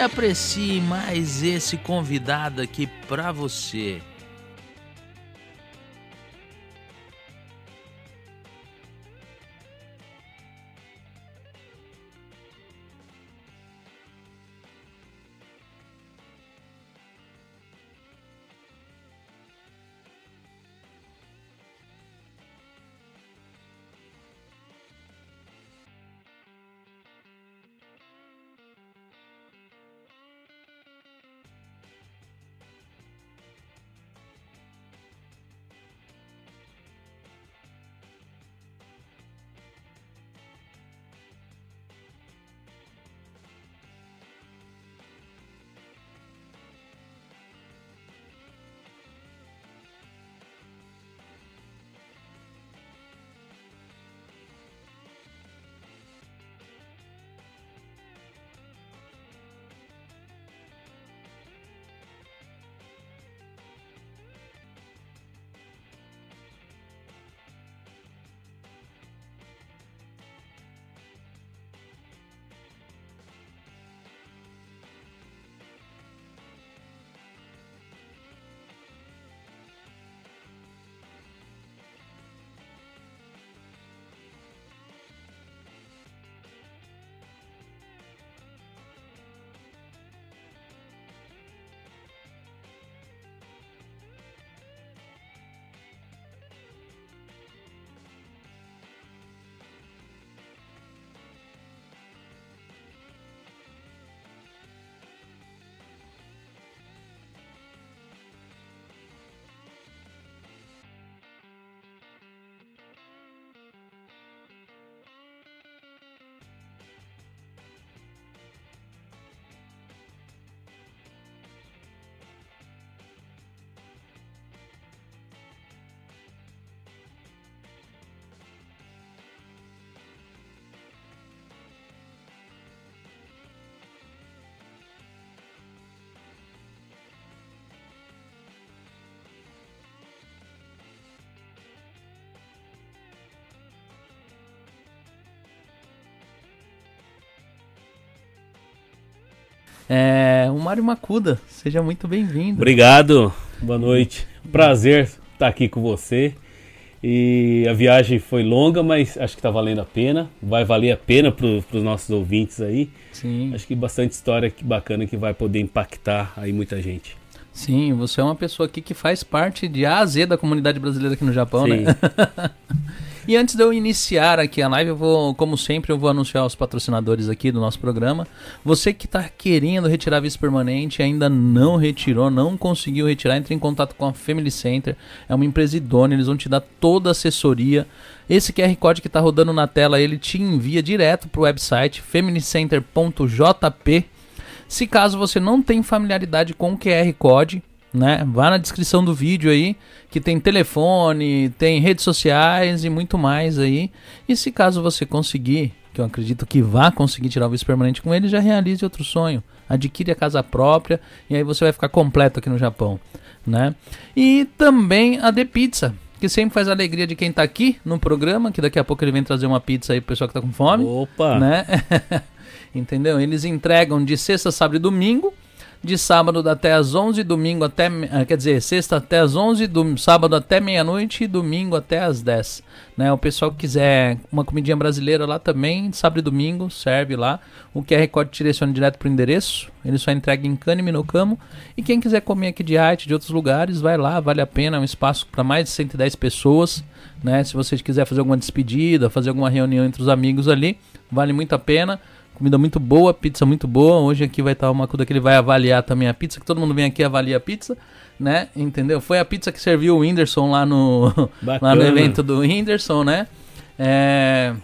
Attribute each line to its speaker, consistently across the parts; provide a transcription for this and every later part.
Speaker 1: aprecie mais esse convidado aqui para você. É, o Mário Macuda, seja muito bem-vindo.
Speaker 2: Obrigado, boa noite. Prazer estar aqui com você. E a viagem foi longa, mas acho que está valendo a pena. Vai valer a pena para os nossos ouvintes aí.
Speaker 1: Sim.
Speaker 2: Acho que bastante história bacana que vai poder impactar aí muita gente.
Speaker 1: Sim, você é uma pessoa aqui que faz parte de A a Z da comunidade brasileira aqui no Japão,
Speaker 2: Sim.
Speaker 1: né? E antes de eu iniciar aqui a live, eu vou, como sempre, eu vou anunciar os patrocinadores aqui do nosso programa. Você que está querendo retirar vice permanente, ainda não retirou, não conseguiu retirar, entre em contato com a Family Center. É uma empresa idônea, eles vão te dar toda a assessoria. Esse QR Code que está rodando na tela, ele te envia direto para o website familycenter.jp. Se caso você não tem familiaridade com o QR Code, né? Vá na descrição do vídeo aí, que tem telefone, tem redes sociais e muito mais aí. E se caso você conseguir, que eu acredito que vá conseguir tirar o vice permanente com ele, já realize outro sonho. Adquire a casa própria e aí você vai ficar completo aqui no Japão, né? E também a The Pizza, que sempre faz a alegria de quem tá aqui no programa, que daqui a pouco ele vem trazer uma pizza aí pro pessoal que tá com fome,
Speaker 2: Opa!
Speaker 1: né? Entendeu? Eles entregam de sexta, sábado e domingo de sábado até as 11, domingo até, eh, quer dizer, sexta até as 11, do, sábado até meia-noite e domingo até as 10. Né? O pessoal que quiser uma comidinha brasileira lá também, sábado e domingo, serve lá. O QR Code direciona direto pro endereço, ele só entrega em Cane no Camo. E quem quiser comer aqui de arte de outros lugares, vai lá, vale a pena, é um espaço para mais de 110 pessoas. Né? Se você quiser fazer alguma despedida, fazer alguma reunião entre os amigos ali, vale muito a pena. Comida muito boa, pizza muito boa. Hoje aqui vai estar uma coisa que ele vai avaliar também a pizza, que todo mundo vem aqui e avalia a pizza, né? Entendeu? Foi a pizza que serviu o Whindersson lá no, lá no evento do Whindersson, né? É...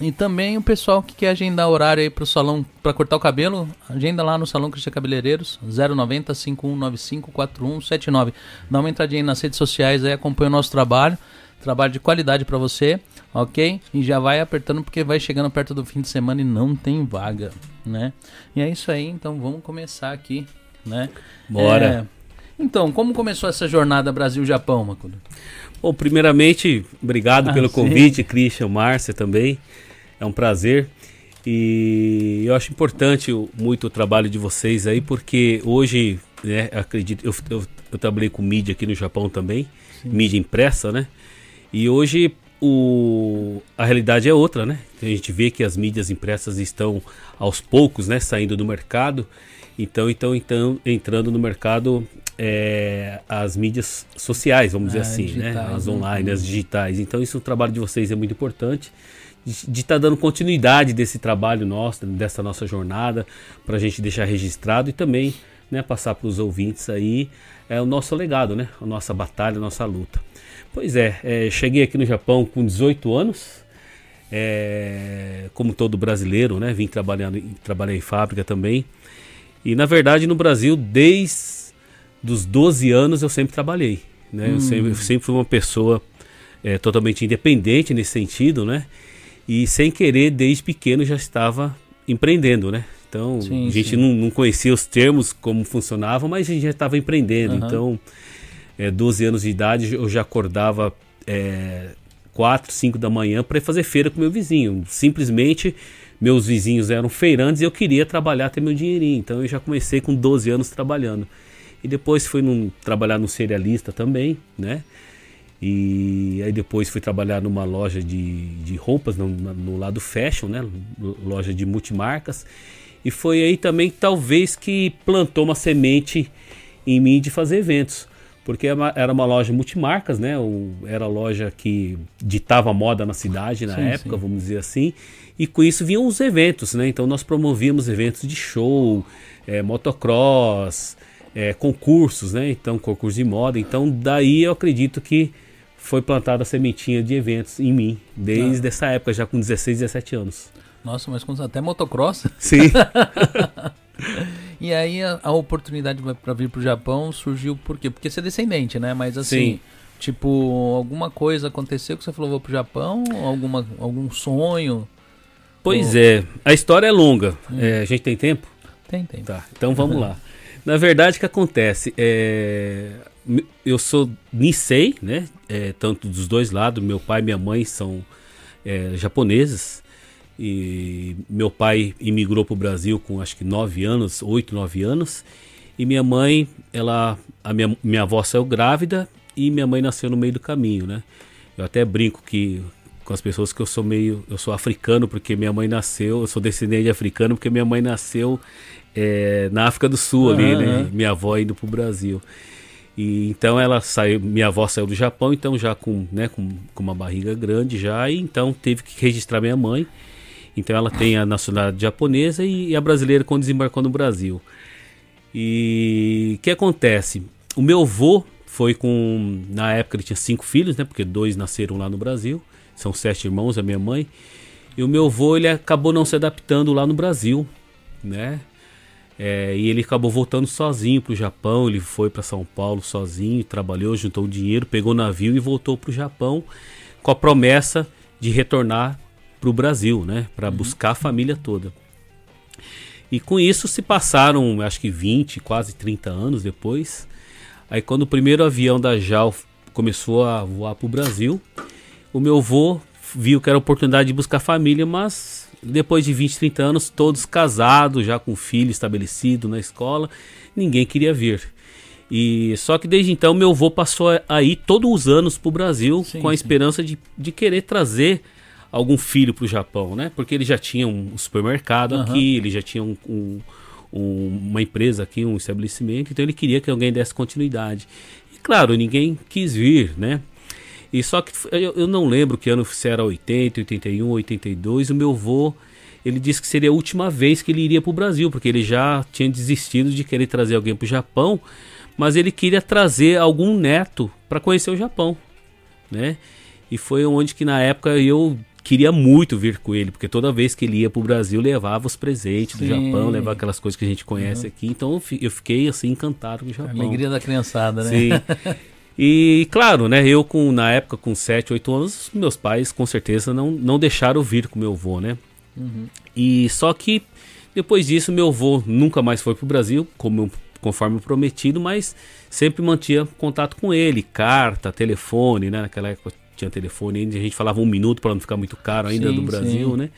Speaker 1: E também o pessoal que quer agendar horário aí pro salão para cortar o cabelo, agenda lá no Salão Cristian Cabeleireiros, 090 5195 4179. Dá uma entradinha aí nas redes sociais aí, acompanha o nosso trabalho, trabalho de qualidade para você, ok? E já vai apertando porque vai chegando perto do fim de semana e não tem vaga, né? E é isso aí, então vamos começar aqui, né?
Speaker 2: Bora.
Speaker 1: É, Então, como começou essa jornada Brasil-Japão, Macudo?
Speaker 2: Bom, primeiramente, obrigado
Speaker 1: Ah,
Speaker 2: pelo
Speaker 1: sim.
Speaker 2: convite, Christian, Márcia também. É um prazer. E eu acho importante muito o trabalho de vocês aí, porque hoje, né, acredito, eu, eu, eu trabalhei com mídia aqui no Japão também, mídia impressa, né? E hoje o, a realidade é outra, né? A gente vê que as mídias impressas estão aos poucos, né, saindo do mercado. Então, então, então entrando no mercado é, as mídias sociais, vamos dizer
Speaker 1: Ah,
Speaker 2: assim, né?
Speaker 1: digitais,
Speaker 2: As
Speaker 1: né?
Speaker 2: online, as digitais. Então, isso o trabalho de vocês é muito importante de estar dando continuidade desse trabalho nosso, dessa nossa jornada, para a gente deixar registrado e também né, passar para os ouvintes aí é o nosso legado, né? A nossa batalha, a nossa luta. Pois é, é, cheguei aqui no Japão com 18 anos, é, como todo brasileiro, né? Vim trabalhando, trabalhar em fábrica também. E na verdade no Brasil, desde os 12 anos eu sempre trabalhei. Né? Eu, sempre, eu sempre fui uma pessoa é, totalmente independente nesse sentido, né? E sem querer, desde pequeno já estava empreendendo, né? Então
Speaker 1: Sim,
Speaker 2: a gente não, não conhecia os termos como funcionavam, mas a gente já estava empreendendo.
Speaker 1: Aham.
Speaker 2: Então, é, 12 anos de idade, eu já acordava é, 4, 5 da manhã para ir fazer feira com meu vizinho. Simplesmente, meus vizinhos eram feirantes e eu queria trabalhar, ter meu dinheirinho. Então, eu já comecei com 12 anos trabalhando. E depois fui num, trabalhar no cerealista também, né? E aí depois fui trabalhar numa loja de, de roupas, no, no lado fashion, né? Loja de multimarcas. E foi aí também talvez que plantou uma semente em mim de fazer eventos. Porque era uma, era uma loja multimarcas, né? Era a loja que ditava moda na cidade na
Speaker 1: Sim,
Speaker 2: época,
Speaker 1: sim.
Speaker 2: vamos dizer assim. E com isso vinham os eventos, né? Então nós promovíamos eventos de show, eh, motocross, eh, concursos, né? Então concurso de moda. Então daí eu acredito que foi plantada a sementinha de eventos em mim, desde essa época, já com 16, 17 anos.
Speaker 1: Nossa, mas com até motocross.
Speaker 2: Sim.
Speaker 1: E aí a, a oportunidade para vir pro Japão surgiu por quê? Porque você é descendente, né? Mas assim,
Speaker 2: Sim.
Speaker 1: tipo, alguma coisa aconteceu que você falou vou pro Japão? Alguma, algum sonho?
Speaker 2: pois
Speaker 1: Oh.
Speaker 2: é, a história é longa. É, a gente tem tempo?
Speaker 1: Tem, tem.
Speaker 2: Tá, então vamos lá. Na verdade, o que acontece? É, eu sou Nisei, né? É, tanto dos dois lados, meu pai e minha mãe são é, japoneses. E meu pai imigrou para o Brasil com acho que 9 anos, 8, 9 anos. E minha mãe, ela, a minha, minha avó saiu grávida e minha mãe nasceu no meio do caminho, né? Eu até brinco que com as pessoas que eu sou meio, eu sou africano porque minha mãe nasceu, eu sou descendente de africano porque minha mãe nasceu é, na África do Sul ali,
Speaker 1: Aham,
Speaker 2: né? Minha avó indo pro Brasil. E então ela saiu, minha avó saiu do Japão, então já com, né, com, com uma barriga grande já, e então teve que registrar minha mãe. Então ela tem a nacionalidade japonesa e, a brasileira quando desembarcou no Brasil. E o que acontece? O meu avô foi com. Na época ele tinha cinco filhos, né? Porque dois nasceram lá no Brasil. São sete irmãos, a minha mãe. E o meu avô ele acabou não se adaptando lá no Brasil, né? É, e ele acabou voltando sozinho para o Japão. Ele foi para São Paulo sozinho, trabalhou, juntou dinheiro, pegou navio e voltou para o Japão com a promessa de retornar para o Brasil, né? Para buscar a família toda. E com isso se passaram, acho que 20, quase 30 anos depois. Aí quando o primeiro avião da JAL começou a voar para o Brasil, o meu avô viu que era oportunidade de buscar família, mas depois de 20, 30 anos, todos casados, já com filho estabelecido na escola, ninguém queria vir. E só que desde então meu avô passou a ir todos os anos para o Brasil
Speaker 1: Sim,
Speaker 2: com a
Speaker 1: sim.
Speaker 2: esperança de, de querer trazer algum filho para o Japão, né? Porque ele já tinha um supermercado
Speaker 1: Aham.
Speaker 2: aqui, ele já tinha um- um- uma empresa aqui, um estabelecimento, então ele queria que alguém desse continuidade. E claro, ninguém quis vir, né? E só que eu, eu não lembro que ano se era 80, 81, 82, o meu avô, ele disse que seria a última vez que ele iria para o Brasil, porque ele já tinha desistido de querer trazer alguém para o Japão, mas ele queria trazer algum neto para conhecer o Japão, né? E foi onde que na época eu queria muito vir com ele, porque toda vez que ele ia pro Brasil, levava os presentes Sim. do Japão, levava aquelas coisas que a gente conhece uhum. aqui. Então eu fiquei assim encantado com o Japão.
Speaker 1: A alegria da criançada, né?
Speaker 2: Sim. E claro, né, eu com na época com 7, 8 anos, meus pais com certeza não, não deixaram vir com meu avô, né? Uhum. E só que depois disso meu avô nunca mais foi pro Brasil, como conforme prometido, mas sempre mantinha contato com ele, carta, telefone, né? Naquela época tinha telefone, a gente falava um minuto para não ficar muito caro ainda sim, do Brasil, sim. né?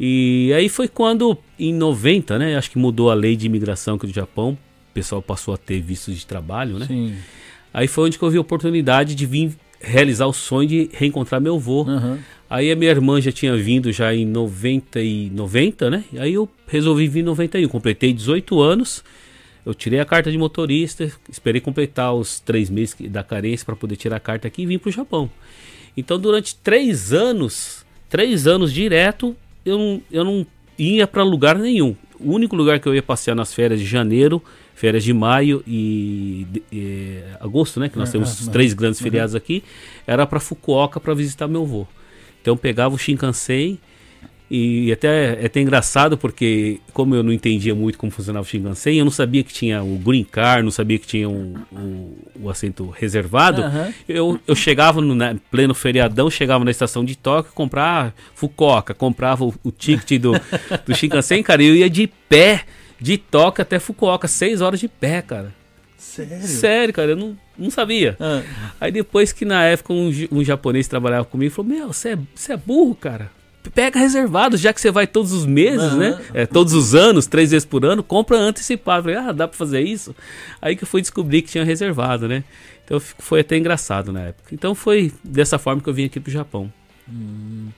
Speaker 2: E aí foi quando, em 90, né? Acho que mudou a lei de imigração aqui do Japão, o pessoal passou a ter vistos de trabalho, né? Sim. Aí foi onde que eu vi a oportunidade de vir realizar o sonho de reencontrar meu avô. Uhum. Aí a minha irmã já tinha vindo já em 90 e 90, né? Aí eu resolvi vir em 91, completei 18 anos. Eu tirei a carta de motorista, esperei completar os três meses da carência para poder tirar a carta aqui e vim para o Japão. Então, durante três anos, três anos direto, eu não, eu não ia para lugar nenhum. O único lugar que eu ia passear nas férias de janeiro, férias de maio e, e agosto, né? Que nós temos os três grandes feriados aqui, era para Fukuoka para visitar meu avô. Então, pegava o Shinkansen e até é até engraçado porque, como eu não entendia muito como funcionava o Shinkansen, eu não sabia que tinha o Green Car, não sabia que tinha um, um, o assento reservado. Uhum. Eu, eu chegava no né, pleno feriadão, chegava na estação de Tóquio, comprava Fukuoka, comprava o, o ticket do, do Shinkansen, cara, e eu ia de pé de Tóquio até Fukuoka, seis horas de pé, cara.
Speaker 1: Sério?
Speaker 2: Sério, cara, eu não, não sabia. Ah. Aí depois que na época um, um japonês trabalhava comigo, falou: Meu, você é, é burro, cara pega reservado, já que você vai todos os meses, uhum. né? É, todos os anos, três vezes por ano, compra antecipado. Falei, ah, dá pra fazer isso? Aí que eu fui descobrir que tinha reservado, né? Então foi até engraçado na época. Então foi dessa forma que eu vim aqui pro Japão.
Speaker 1: Hum.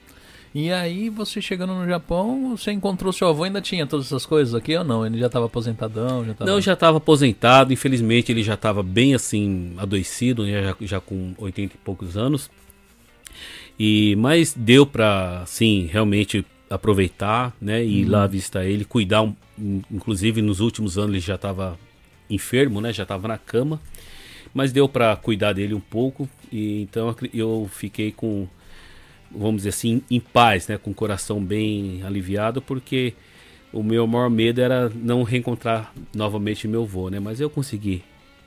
Speaker 1: E aí, você chegando no Japão, você encontrou seu avô, ainda tinha todas essas coisas aqui ou não? Ele já estava aposentadão? Já tava...
Speaker 2: Não, já estava aposentado. Infelizmente, ele já estava bem assim, adoecido, né? já, já com 80 e poucos anos. E mas deu para sim realmente aproveitar, né, e ir lá uhum. visitar ele, cuidar, inclusive nos últimos anos ele já estava enfermo, né, já estava na cama, mas deu para cuidar dele um pouco e então eu fiquei com vamos dizer assim em paz, né, com o coração bem aliviado porque o meu maior medo era não reencontrar novamente meu avô, né, mas eu consegui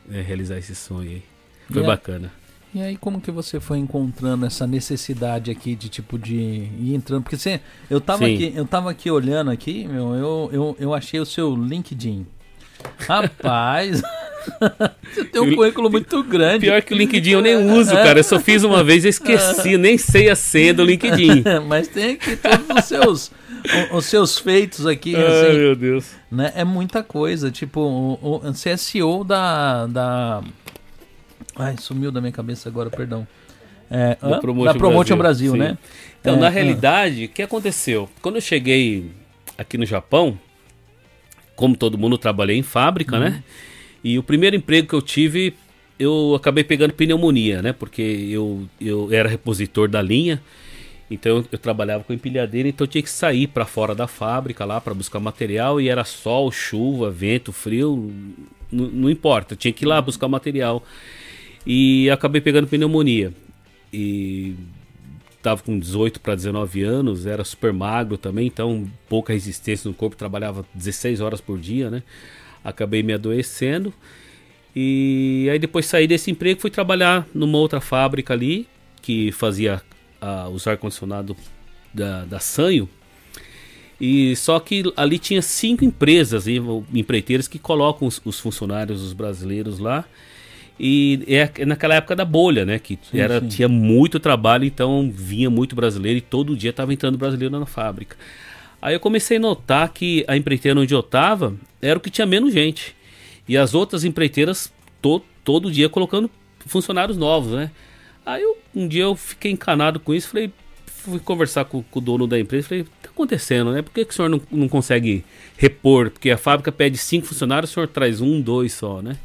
Speaker 2: né, realizar esse sonho aí. Foi bacana.
Speaker 1: E aí como que você foi encontrando essa necessidade aqui de tipo de ir entrando? Porque você, eu tava aqui, eu tava aqui olhando aqui, meu, eu, eu, eu achei o seu LinkedIn. Rapaz, você tem um currículo muito grande.
Speaker 2: Pior que o LinkedIn eu nem uso, cara. Eu só fiz uma vez e esqueci, nem sei a senha do LinkedIn.
Speaker 1: Mas tem aqui todos os seus os seus feitos aqui.
Speaker 2: Ai, assim, meu Deus.
Speaker 1: Né? É muita coisa. Tipo, o, o, você é CEO da, da Ai, sumiu da minha cabeça agora, perdão. É, da Promotion, da Promotion Brasil, Brasil né?
Speaker 2: Então, é, na realidade, o que aconteceu? Quando eu cheguei aqui no Japão, como todo mundo, trabalhei em fábrica, né? uhum. né? E o primeiro emprego que eu tive, eu acabei pegando pneumonia, né? Porque eu, eu era repositor da linha, então eu, eu trabalhava com empilhadeira, então eu tinha que sair para fora da fábrica lá para buscar material e era sol, chuva, vento, frio, não importa, eu tinha que ir lá buscar material. E acabei pegando pneumonia. E tava com 18 para 19 anos, era super magro também, então pouca resistência no corpo, trabalhava 16 horas por dia, né? Acabei me adoecendo. E aí depois saí desse emprego, fui trabalhar numa outra fábrica ali, que fazia uh, os ar-condicionado da, da Sanho. E só que ali tinha cinco empresas, empreiteiras que colocam os, os funcionários, os brasileiros lá. E é, é naquela época da bolha, né? Que sim, era, sim. tinha muito trabalho, então vinha muito brasileiro e todo dia estava entrando brasileiro na fábrica. Aí eu comecei a notar que a empreiteira onde eu estava era o que tinha menos gente. E as outras empreiteiras to, todo dia colocando funcionários novos, né? Aí eu, um dia eu fiquei encanado com isso, falei, fui conversar com, com o dono da empresa, falei, tá acontecendo, né? Por que, que o senhor não, não consegue repor? Porque a fábrica pede cinco funcionários, o senhor traz um, dois só, né?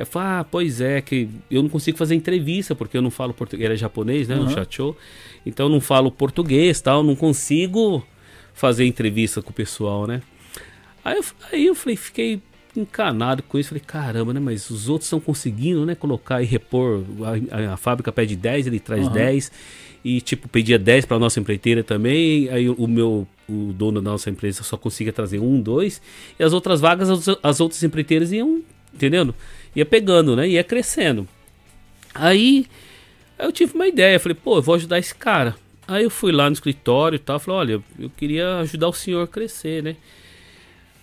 Speaker 2: Eu falo, ah, pois é, que eu não consigo fazer entrevista, porque eu não falo português, é japonês, né, uhum. no chat então eu não falo português, tal, não consigo fazer entrevista com o pessoal, né. Aí eu, aí eu falei, fiquei encanado com isso. Falei, caramba, né? Mas os outros estão conseguindo, né? Colocar e repor. A, a, a fábrica pede 10, ele traz uhum. 10. E, tipo, pedia 10 para nossa empreiteira também. Aí o meu, o dono da nossa empresa só conseguia trazer um, dois. E as outras vagas, as, as outras empreiteiras iam, entendendo? Ia pegando, né? Ia crescendo. Aí eu tive uma ideia. Falei, pô, eu vou ajudar esse cara. Aí eu fui lá no escritório e tal. Falei, olha, eu queria ajudar o senhor a crescer, né?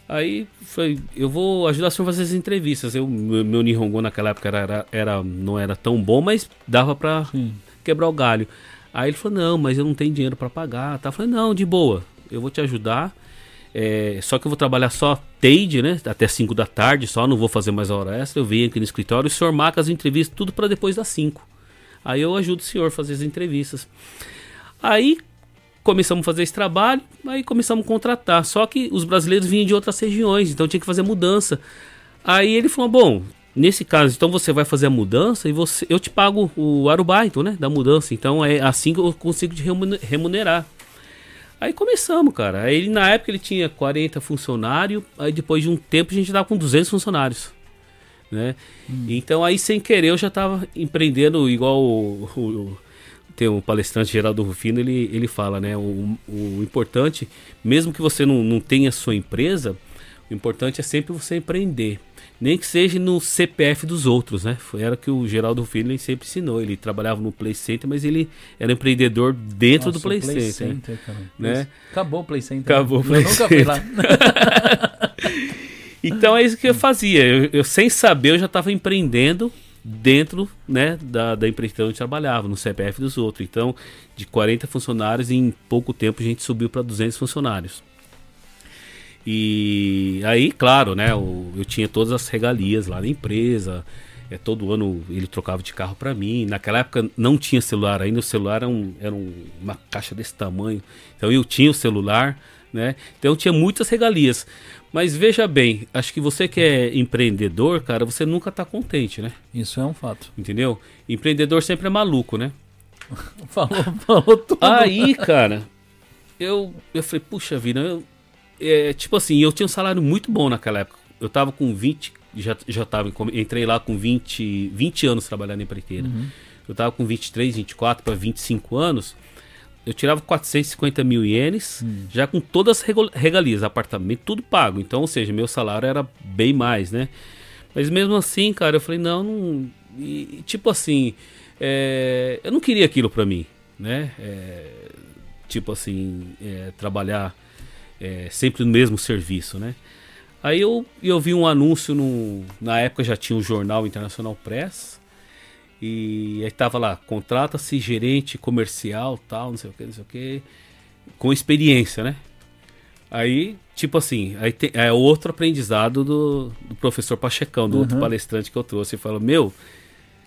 Speaker 2: Aí foi, eu vou ajudar o senhor a fazer as entrevistas. Eu, meu, meu Nihongo naquela época era, era, não era tão bom, mas dava pra quebrar o galho. Aí ele falou, não, mas eu não tenho dinheiro para pagar. Tá? Eu falei, não, de boa, eu vou te ajudar. É, só que eu vou trabalhar só TADE, né? Até 5 da tarde só, não vou fazer mais a hora extra. Eu venho aqui no escritório o senhor marca as entrevistas tudo para depois das 5. Aí eu ajudo o senhor a fazer as entrevistas. Aí começamos a fazer esse trabalho, aí começamos a contratar. Só que os brasileiros vinham de outras regiões, então tinha que fazer mudança. Aí ele falou: bom, nesse caso, então você vai fazer a mudança e você, eu te pago o arubaito, né, da mudança. Então é assim que eu consigo te remunerar. Aí começamos, cara. Aí na época ele tinha 40 funcionários, aí depois de um tempo a gente tava com 200 funcionários. Né? Hum. Então aí sem querer eu já tava empreendendo igual o, o, tem um palestrante Geraldo Rufino, ele, ele fala, né? O, o importante, mesmo que você não, não tenha sua empresa, o importante é sempre você empreender. Nem que seja no CPF dos outros, né? Foi, era que o Geraldo Rufino sempre ensinou. Ele trabalhava no Play Center, mas ele era empreendedor dentro Nossa, do Play, Play Center. Center né?
Speaker 1: Acabou o Play Center.
Speaker 2: Acabou o Play eu Center. Nunca fui lá. então é isso que eu fazia. Eu, eu sem saber, eu já estava empreendendo dentro né, da, da empresa onde trabalhava, no CPF dos outros. Então, de 40 funcionários, em pouco tempo a gente subiu para 200 funcionários. E aí, claro, né, eu, eu tinha todas as regalias lá na empresa. É, todo ano ele trocava de carro para mim. Naquela época não tinha celular ainda, o celular era, um, era um, uma caixa desse tamanho. Então eu tinha o celular, né? Então eu tinha muitas regalias. Mas veja bem, acho que você que é empreendedor, cara, você nunca tá contente, né?
Speaker 1: Isso é um fato.
Speaker 2: Entendeu? Empreendedor sempre é maluco, né?
Speaker 1: falou, falou tudo.
Speaker 2: Aí, cara, eu, eu falei, puxa vida, eu, é, tipo assim, eu tinha um salário muito bom naquela época. Eu tava com 20, já, já tava, entrei lá com 20, 20 anos trabalhando em empreiteira. Uhum. Eu tava com 23, 24 para 25 anos eu tirava 450 mil ienes, hum. já com todas as regalias, apartamento, tudo pago. Então, ou seja, meu salário era bem mais, né? Mas mesmo assim, cara, eu falei, não, não. E, tipo assim, é, eu não queria aquilo pra mim, né? É, tipo assim, é, trabalhar é, sempre no mesmo serviço, né? Aí eu, eu vi um anúncio no, na época já tinha o jornal Internacional Press e aí tava lá, contrata-se gerente comercial, tal, não sei o que, não sei o que, com experiência, né? Aí, tipo assim, aí tem, é outro aprendizado do, do professor Pachecão, do uhum. outro palestrante que eu trouxe. Ele falou, meu,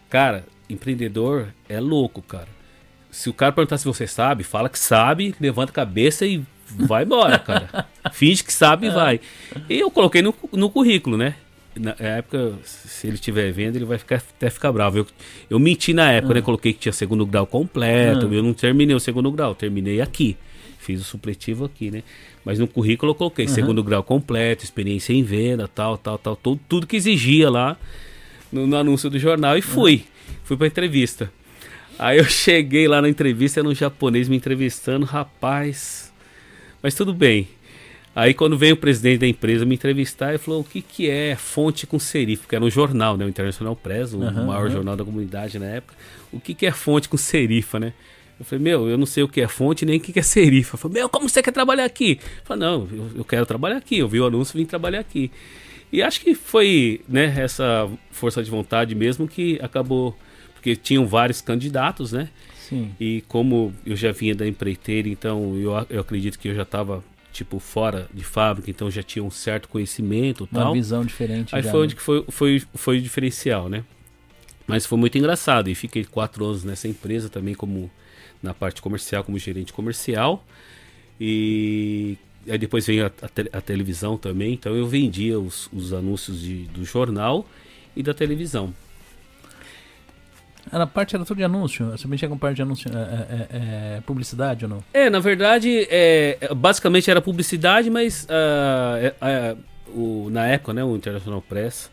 Speaker 2: cara, empreendedor é louco, cara. Se o cara perguntar se você sabe, fala que sabe, levanta a cabeça e vai embora, cara. Finge que sabe e vai. E eu coloquei no, no currículo, né? na época, se ele estiver vendo, ele vai ficar, até ficar bravo. Eu, eu menti na época, né? Ah. Coloquei que tinha segundo grau completo. Ah. Eu não terminei o segundo grau, terminei aqui. Fiz o supletivo aqui, né? Mas no currículo eu coloquei uhum. segundo grau completo, experiência em venda, tal, tal, tal. Tudo, tudo que exigia lá no, no anúncio do jornal e fui. Uhum. Fui pra entrevista. Aí eu cheguei lá na entrevista, era um japonês me entrevistando, rapaz. Mas tudo bem. Aí quando veio o presidente da empresa me entrevistar, ele falou o que, que é fonte com serif, porque era um jornal, né? O International Press, o uhum, maior uhum. jornal da comunidade na época. O que, que é fonte com serifa, né? Eu falei, meu, eu não sei o que é fonte nem o que é serifa. Eu falei, meu, como você quer trabalhar aqui? Eu falei, não, eu, eu quero trabalhar aqui. Eu vi o anúncio e vim trabalhar aqui. E acho que foi né, essa força de vontade mesmo que acabou. Porque tinham vários candidatos, né?
Speaker 1: Sim.
Speaker 2: E como eu já vinha da empreiteira, então eu, eu acredito que eu já estava tipo fora de fábrica, então já tinha um certo conhecimento,
Speaker 1: uma
Speaker 2: tal.
Speaker 1: visão diferente.
Speaker 2: Aí
Speaker 1: já,
Speaker 2: foi
Speaker 1: né?
Speaker 2: onde que foi, foi, foi o diferencial, né? Mas foi muito engraçado e fiquei quatro anos nessa empresa também como na parte comercial, como gerente comercial e aí depois veio a, a, te, a televisão também, então eu vendia os, os anúncios de, do jornal e da televisão.
Speaker 1: Era parte era tudo de anúncio? Você mexia com parte de anúncio, é, é, é, publicidade ou não?
Speaker 2: É, na verdade, é, basicamente era publicidade, mas uh, o, na época, né, o International Press,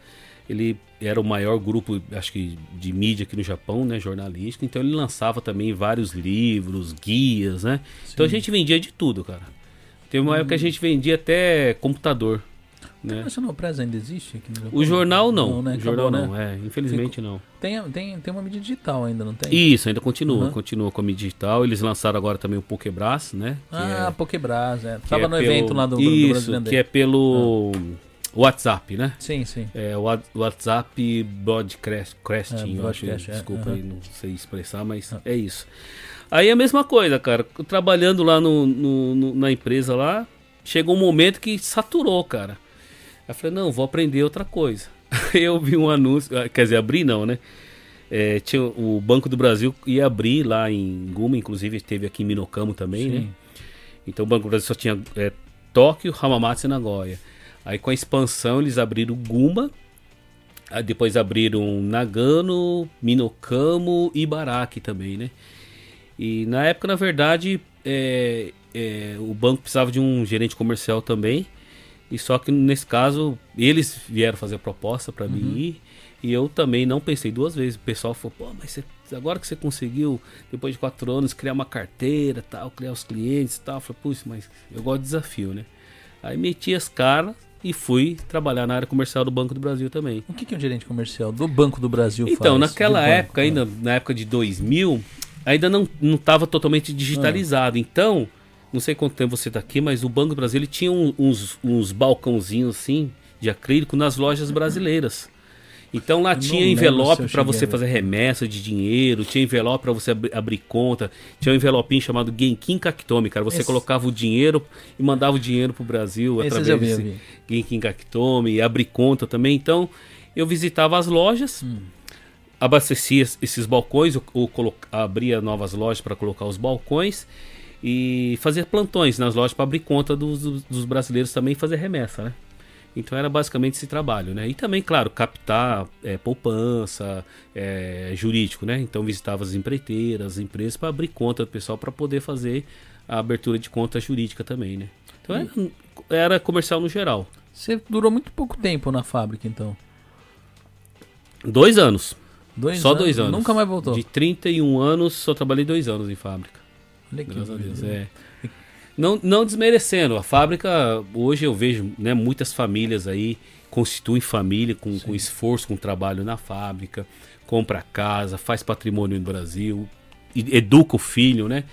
Speaker 2: ele era o maior grupo, acho que, de mídia aqui no Japão, né, jornalístico. Então ele lançava também vários livros, guias, né? Sim. Então a gente vendia de tudo, cara. Teve uma hum. época que a gente vendia até computador.
Speaker 1: Né? Press ainda existe aqui no
Speaker 2: Japão? O jornal não. não né? O jornal Acabou, não, né? é. Infelizmente não.
Speaker 1: Tem, tem, tem uma mídia digital ainda, não tem?
Speaker 2: Isso, ainda continua. Uhum. Continua com a mídia digital. Eles lançaram agora também o Pokebras, né?
Speaker 1: ah, é... Pokebras, é. Tava é no
Speaker 2: pelo...
Speaker 1: evento lá do,
Speaker 2: Isso, do que é pelo... Ah WhatsApp, né?
Speaker 1: Sim, sim.
Speaker 2: É, o WhatsApp Broadcasting, é, eu acho. É, desculpa aí, não sei expressar, mas é isso. Aí é a mesma coisa, cara. Trabalhando lá no, no, no, na empresa lá, chegou um momento que saturou, cara. Aí eu falei, não, vou aprender outra coisa. eu vi um anúncio, ah, quer dizer, abrir não, né? É, tinha, o Banco do Brasil ia abrir lá em Guma, inclusive esteve aqui em Minocamo também, né? Sim. né? Então o Banco do Brasil só tinha é, Tóquio, Hamamatsu e Nagoya. Aí com a expansão eles abriram Gumba, depois abriram Nagano, Minokamo e Baraki também, né? E na época, na verdade, é, é, o banco precisava de um gerente comercial também. E só que nesse caso, eles vieram fazer a proposta para uhum. mim ir. E eu também não pensei duas vezes. O pessoal falou, pô, mas você, agora que você conseguiu, depois de quatro anos, criar uma carteira, tal, criar os clientes e tal. Eu falei, putz, mas eu gosto de desafio, né? Aí meti as caras e fui trabalhar na área comercial do Banco do Brasil também.
Speaker 1: O que, que um gerente comercial do Banco do Brasil
Speaker 2: então,
Speaker 1: faz?
Speaker 2: naquela época, ainda é. na época de 2000, ainda não estava totalmente digitalizado. Ah. Então, não sei quanto tempo você está aqui, mas o Banco do Brasil ele tinha uns, uns balcãozinhos assim de acrílico nas lojas brasileiras. Então lá tinha envelope para você fazer remessa de dinheiro, tinha envelope para você ab abrir conta, tinha um envelopinho chamado Genkin Kakitomi, cara. Você Esse... colocava o dinheiro e mandava o dinheiro pro Brasil Esse através desse Genkin Kakitomi, e abrir conta também. Então eu visitava as lojas, hum. abastecia esses balcões, ou, ou abria novas lojas para colocar os balcões e fazia plantões nas lojas para abrir conta dos, dos brasileiros também e fazer remessa, né? Então era basicamente esse trabalho, né? E também, claro, captar é, poupança, é, jurídico, né? Então visitava as empreiteiras, as empresas para abrir conta do pessoal para poder fazer a abertura de conta jurídica também, né? Então era, era comercial no geral.
Speaker 1: Você durou muito pouco tempo na fábrica, então?
Speaker 2: Dois anos.
Speaker 1: Dois
Speaker 2: só
Speaker 1: anos?
Speaker 2: dois anos.
Speaker 1: Nunca mais voltou?
Speaker 2: De 31 anos, só trabalhei dois anos em fábrica.
Speaker 1: Olha que Graças a Deus,
Speaker 2: é. Não, não desmerecendo, a fábrica, hoje eu vejo né, muitas famílias aí constituem família com, com esforço, com trabalho na fábrica, compra casa, faz patrimônio no Brasil, educa o filho, né?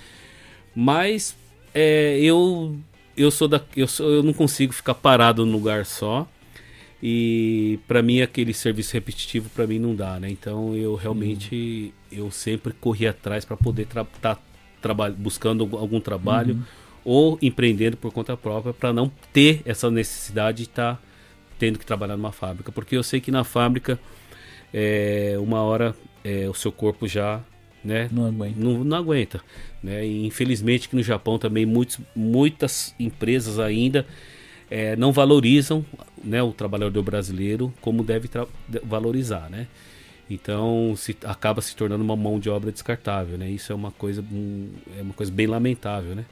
Speaker 2: Mas é, eu eu sou da eu, sou, eu não consigo ficar parado num lugar só e para mim aquele serviço repetitivo para mim não dá, né? Então eu realmente eu sempre corri atrás para poder estar tá, buscando algum trabalho. Uhum ou empreendendo por conta própria para não ter essa necessidade de estar tá tendo que trabalhar numa fábrica. Porque eu sei que na fábrica, é, uma hora é, o seu corpo já né,
Speaker 1: não aguenta.
Speaker 2: Não, não aguenta né? E infelizmente que no Japão também muitos, muitas empresas ainda é, não valorizam né, o trabalhador brasileiro como deve valorizar. Né? Então se, acaba se tornando uma mão de obra descartável. Né? Isso é uma coisa, um, é uma coisa bem lamentável. Né?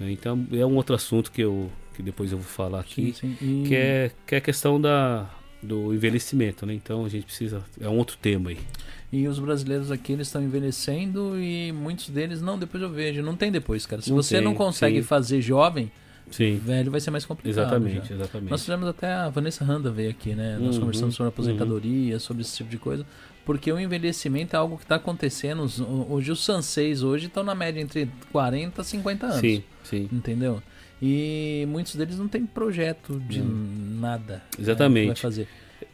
Speaker 2: Então é um outro assunto que eu que depois eu vou falar aqui, sim, sim. E... que é que é a questão da do envelhecimento, né? Então a gente precisa é um outro tema aí.
Speaker 1: E os brasileiros aqui eles estão envelhecendo e muitos deles não, depois eu vejo, não tem depois, cara. Se não você tem, não consegue sim. fazer jovem, Sim. velho vai ser mais complicado.
Speaker 2: Exatamente, já. exatamente.
Speaker 1: Nós fizemos até a Vanessa Randa veio aqui, né? Nós uhum, conversamos sobre aposentadoria, uhum. sobre esse tipo de coisa porque o envelhecimento é algo que está acontecendo. Hoje os sanseis hoje estão na média entre 40 e 50 anos.
Speaker 2: Sim, sim.
Speaker 1: Entendeu? E muitos deles não têm projeto de hum. nada.
Speaker 2: Exatamente.
Speaker 1: Né, vai fazer.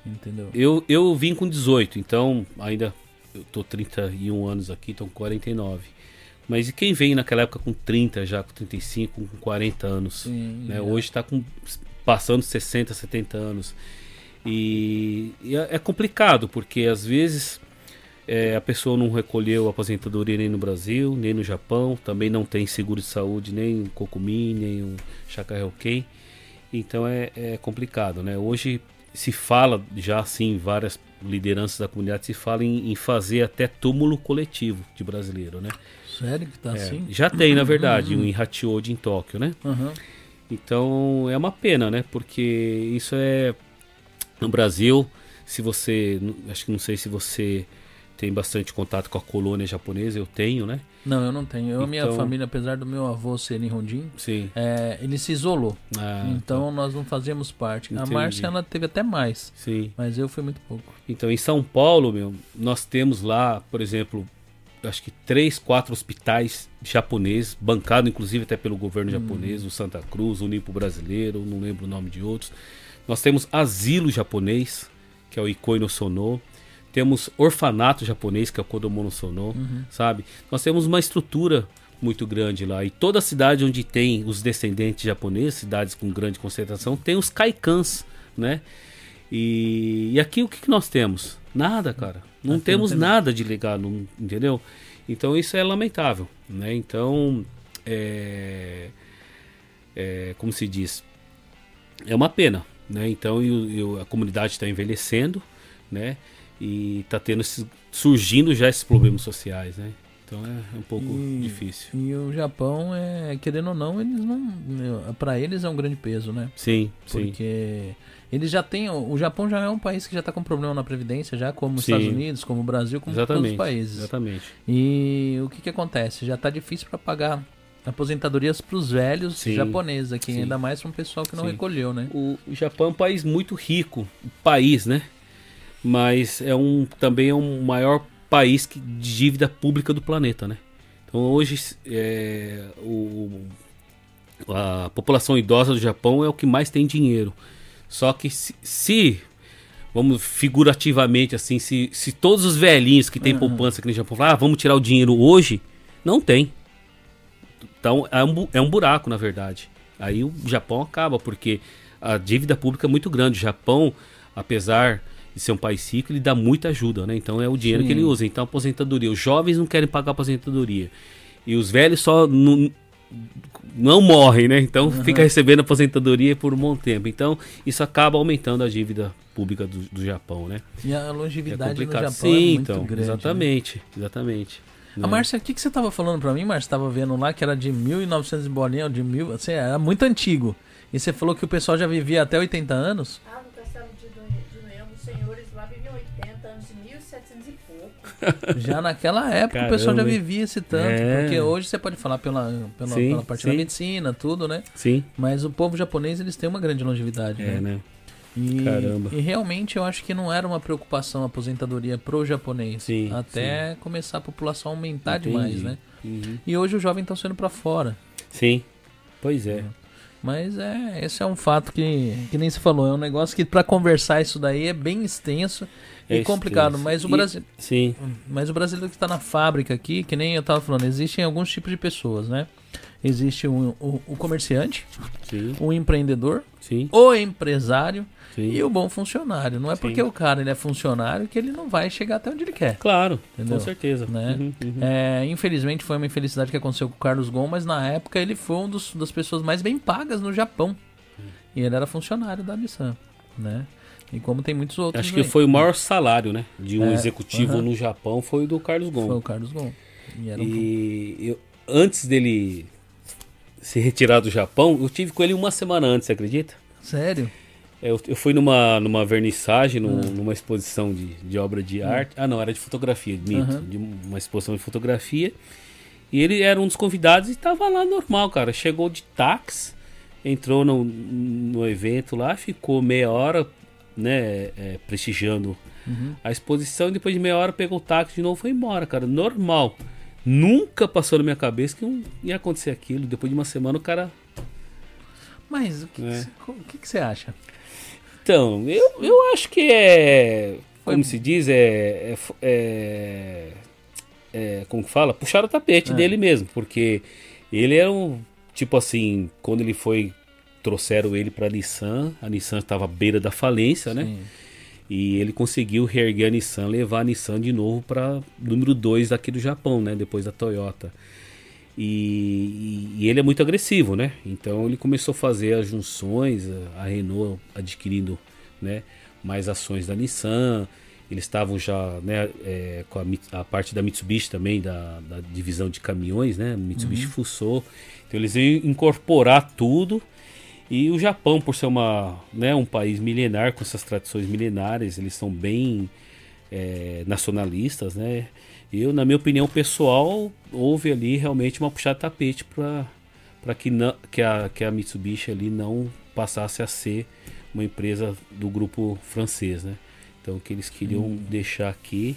Speaker 1: Entendeu?
Speaker 2: Eu, eu vim com 18, então ainda eu tô 31 anos aqui, então 49. Mas e quem vem naquela época com 30, já com 35, com 40 anos? Sim, né? É. Hoje está passando 60, 70 anos. E, e é, é complicado, porque às vezes é, a pessoa não recolheu aposentadoria nem no Brasil, nem no Japão, também não tem seguro de saúde, nem o Kokumi, nem o Shakahelkei. Então é, é complicado, né? Hoje se fala já assim, várias lideranças da comunidade se fala em, em fazer até túmulo coletivo de brasileiro, né?
Speaker 1: Sério que tá
Speaker 2: é,
Speaker 1: assim?
Speaker 2: Já tem, na verdade, uhum. um em Hachioji em Tóquio, né?
Speaker 1: Uhum.
Speaker 2: Então é uma pena, né? Porque isso é no Brasil, se você, acho que não sei se você tem bastante contato com a colônia japonesa, eu tenho, né?
Speaker 1: Não, eu não tenho. Eu, então... minha família, apesar do meu avô ser Nihonjin,
Speaker 2: Sim.
Speaker 1: É, ele se isolou. Ah, então tá. nós não fazíamos parte. Entendi. A Márcia, ela teve até mais.
Speaker 2: Sim.
Speaker 1: Mas eu fui muito pouco.
Speaker 2: Então, em São Paulo, meu, nós temos lá, por exemplo, acho que três, quatro hospitais japoneses, bancado inclusive até pelo governo hum. japonês, o Santa Cruz, o Nipo Brasileiro, não lembro o nome de outros. Nós temos asilo japonês, que é o Ikoi no Sono. Temos orfanato japonês, que é o Kodomo no Sono, uhum. sabe? Nós temos uma estrutura muito grande lá. E toda cidade onde tem os descendentes japoneses, cidades com grande concentração, tem os kaikans, né? E, e aqui o que, que nós temos? Nada, cara. Não aqui temos não tem... nada de legal, entendeu? Então isso é lamentável, né? Então, é, é, como se diz, é uma pena, né? Então a comunidade está envelhecendo, né? E está tendo surgindo já esses problemas sociais, né? Então é um pouco e, difícil.
Speaker 1: E o Japão é querendo ou não, eles não, para eles é um grande peso, né?
Speaker 2: Sim,
Speaker 1: porque sim. Eles já têm, o Japão já é um país que já está com problema na previdência, já como os Estados Unidos, como o Brasil, como exatamente, todos os países.
Speaker 2: Exatamente.
Speaker 1: E o que que acontece? Já está difícil para pagar aposentadorias para os velhos sim, japoneses aqui, sim. ainda mais para um pessoal que não sim. recolheu, né?
Speaker 2: O, o, Japão é um país muito rico, país, né? Mas é um também é um maior país que, de dívida pública do planeta, né? Então hoje é, o, a população idosa do Japão é o que mais tem dinheiro. Só que se, se vamos figurativamente assim, se, se todos os velhinhos que têm uhum. poupança aqui no Japão falar, ah, vamos tirar o dinheiro hoje, não tem. Então é um, é um buraco, na verdade. Aí o Japão acaba, porque a dívida pública é muito grande. O Japão, apesar de ser um país rico, ele dá muita ajuda, né? Então é o dinheiro Sim. que ele usa. Então aposentadoria. Os jovens não querem pagar aposentadoria. E os velhos só não, não morrem, né? Então uhum. fica recebendo aposentadoria por um bom tempo. Então isso acaba aumentando a dívida pública do, do Japão, né?
Speaker 1: E a longevidade é no Japão
Speaker 2: Sim, é muito então, grande. Né? Exatamente, né? exatamente.
Speaker 1: A? Márcia, o que, que você estava falando para mim, Márcia? Estava vendo lá que era de 1900 bolinha, de mil, assim, era muito antigo. E você falou que o pessoal já vivia até 80 anos?
Speaker 3: Ah,
Speaker 1: Já naquela época Caramba. o pessoal já vivia esse tanto. É. Porque hoje você pode falar pela, pela, sim, pela parte sim. da medicina, tudo, né?
Speaker 2: Sim.
Speaker 1: Mas o povo japonês, eles têm uma grande longevidade,
Speaker 2: é, né? né?
Speaker 1: E,
Speaker 2: Caramba.
Speaker 1: E realmente eu acho que não era uma preocupação a aposentadoria pro japonês.
Speaker 2: Sim,
Speaker 1: até sim. começar a população aumentar Entendi. demais, né? Uhum. E hoje os jovens estão sendo para fora.
Speaker 2: Sim, pois é.
Speaker 1: Mas é, esse é um fato que, que nem se falou, é um negócio que para conversar isso daí é bem extenso é e complicado. Extenso. Mas o Brasil,
Speaker 2: sim.
Speaker 1: mas o brasileiro que está na fábrica aqui, que nem eu estava falando, existem alguns tipos de pessoas, né? Existe o, o, o comerciante,
Speaker 2: sim.
Speaker 1: o empreendedor,
Speaker 2: sim.
Speaker 1: o empresário
Speaker 2: Sim.
Speaker 1: e o bom funcionário. Não é porque o cara ele é funcionário que ele não vai chegar até onde ele quer.
Speaker 2: Claro, entendeu? com certeza.
Speaker 1: Né? Uhum, uhum. É, infelizmente foi uma infelicidade que aconteceu com o Carlos Gon, mas na época ele foi um dos, das pessoas mais bem pagas no Japão. E ele era funcionário da Nissan, né? E como tem muitos outros.
Speaker 2: Acho que aí. foi o maior salário, né? De um é, executivo no Japão foi o do Carlos Gon.
Speaker 1: Foi o Carlos Gon.
Speaker 2: E, um... e eu, antes dele se retirar do Japão, eu tive com ele uma semana antes, você acredita?
Speaker 1: Sério?
Speaker 2: É, eu, eu fui numa, numa vernissagem, num, uhum. numa exposição de, de obra de uhum. arte. Ah, não, era de fotografia, mito. Uhum. De uma exposição de fotografia. E ele era um dos convidados e estava lá normal, cara. Chegou de táxi, entrou no, no evento lá, ficou meia hora, né, é, prestigiando uhum. a exposição. E depois de meia hora pegou o táxi de novo e foi embora, cara. Normal. Nunca passou na minha cabeça que ia acontecer aquilo. Depois de uma semana o cara.
Speaker 1: Mas o que, é. que, você acha?
Speaker 2: Então, eu, eu acho que é. Como se diz, é. é, é, é como que fala? Puxar o tapete é. dele mesmo, porque ele era um. Tipo assim, quando ele foi. Trouxeram ele para a Nissan, a Nissan estava à beira da falência, né? Sim. né? E ele conseguiu reerguer a Nissan, levar a Nissan de novo para número 2 aqui do Japão, né? Depois da Toyota. E, e, ele é muito agressivo, né? Então ele começou a fazer as junções, a Renault adquirindo né, mais ações da Nissan. Eles estavam já né, é, com a, a, parte da Mitsubishi também, da, da divisão de caminhões, né? Mitsubishi uhum. Fuso. Então eles iam incorporar tudo E o Japão, por ser uma, né, um país milenar, com essas tradições milenares, eles são bem é, nacionalistas, né? Eu, na minha opinião pessoal, houve ali realmente uma puxada de tapete para que, não, que, a, que a Mitsubishi ali não passasse a ser uma empresa do grupo francês, né? Então que eles queriam hum. deixar aqui,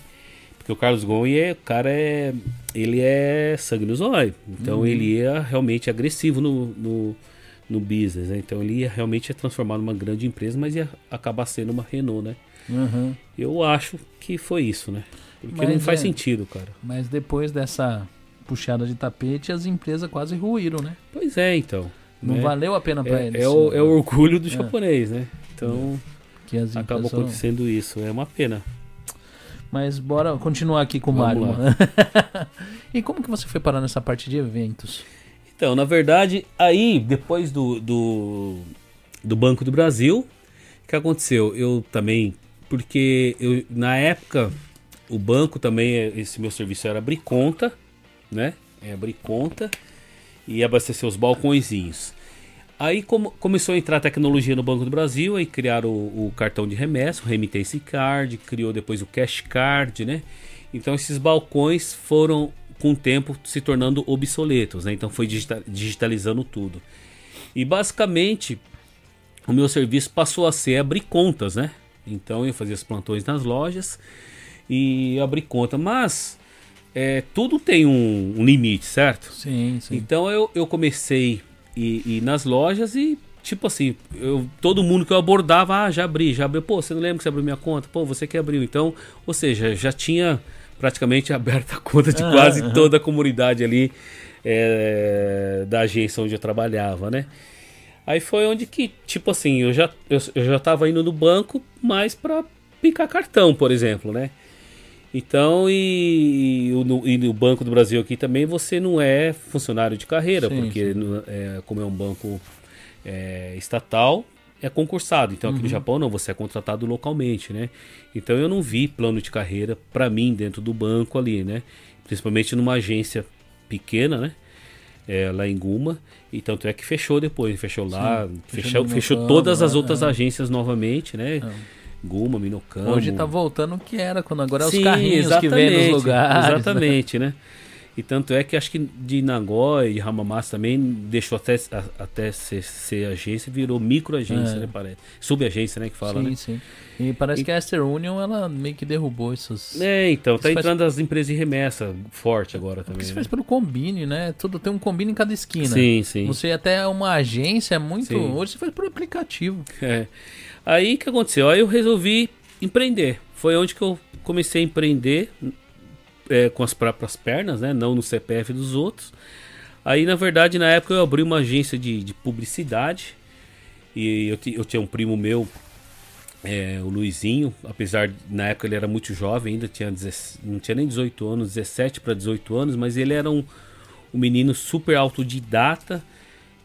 Speaker 2: porque o Carlos Ghosn é, o cara é, ele é sangue no zóio, então hum. ele é realmente agressivo no, no, no business, né? Então ele ia realmente é transformar numa grande empresa, mas ia acabar sendo uma Renault, né?
Speaker 1: Uhum.
Speaker 2: Eu acho que foi isso, né? Porque mas não faz é, sentido, cara.
Speaker 1: Mas depois dessa puxada de tapete, as empresas quase ruíram, né?
Speaker 2: Pois é, então.
Speaker 1: Não
Speaker 2: né?
Speaker 1: valeu a pena para
Speaker 2: é,
Speaker 1: eles.
Speaker 2: É o, é o orgulho do é. japonês, né? Então, acabou
Speaker 1: são...
Speaker 2: acontecendo isso. É uma pena.
Speaker 1: Mas bora continuar aqui com o Mário. e como que você foi parar nessa parte de eventos?
Speaker 2: Então, na verdade, aí, depois do, do, do Banco do Brasil, o que aconteceu? Eu também, porque eu, na época, o banco também, esse meu serviço era abrir conta, né? É abrir conta e abastecer os balcõezinhos. Aí começou a entrar tecnologia no Banco do Brasil, aí criaram o, o, cartão de remessa, o Remittance Card, criou depois o Cash Card, né? Então esses balcões foram com o tempo se tornando obsoletos, né? Então foi digitalizando tudo. E basicamente o meu serviço passou a ser abrir contas, né? Então eu fazia os plantões nas lojas e abrir conta, mas é, tudo tem um, um, limite, certo?
Speaker 1: Sim, sim.
Speaker 2: Então eu, eu comecei ir, ir nas lojas e tipo assim, eu, todo mundo que eu abordava, ah, já abri, já abri. Pô, você não lembra que você abriu minha conta? Pô, você que abriu. Então, ou seja, já tinha praticamente aberta a conta de quase toda a comunidade ali é, da agência onde eu trabalhava, né? Aí foi onde que, tipo assim, eu já, eu, eu já tava indo no banco mais para picar cartão, por exemplo, né? Então, e, e, no, e, no, Banco do Brasil aqui também você não é funcionário de carreira, sim, porque sim. No, é, como é um banco é, estatal, é concursado. Então, aqui uhum. no Japão não, você é contratado localmente, né? Então, eu não vi plano de carreira para mim dentro do banco ali, né? Principalmente numa agência pequena, né? É, lá em Guma. E tanto é que fechou depois, fechou lá, Sim, fechou, fechou, todas as outras é. agências novamente, né? É. Guma, Minocamo.
Speaker 1: Hoje tá voltando o que era, quando agora é os Sim, carrinhos que vem nos lugares.
Speaker 2: Né? Exatamente, né? né? E tanto é que acho que de Nagoya e Hamamatsu também deixou até, até ser, ser agência virou microagência, é. né? Parece. Subagência, né? Que fala,
Speaker 1: sim,
Speaker 2: né?
Speaker 1: Sim, E parece e... que a Esther Union, ela meio que derrubou essas...
Speaker 2: É, então. Tá entrando faz... as empresas de remessa forte agora também. Isso
Speaker 1: né? faz pelo Combine, né? Tudo tem um Combine em cada esquina.
Speaker 2: Sim, sim.
Speaker 1: Você até uma agência é muito... Sim. Hoje você faz por aplicativo.
Speaker 2: É. Aí o que aconteceu? Aí eu resolvi empreender. Foi onde que eu comecei a empreender é, com as próprias pernas, né? Não no CPF dos outros. Aí, na verdade, na época eu abri uma agência de, de publicidade. E eu, eu, tinha um primo meu, é, o Luizinho, apesar de, na época ele era muito jovem, ainda tinha 17, não tinha nem 18 anos, 17 para 18 anos, mas ele era um, um menino super autodidata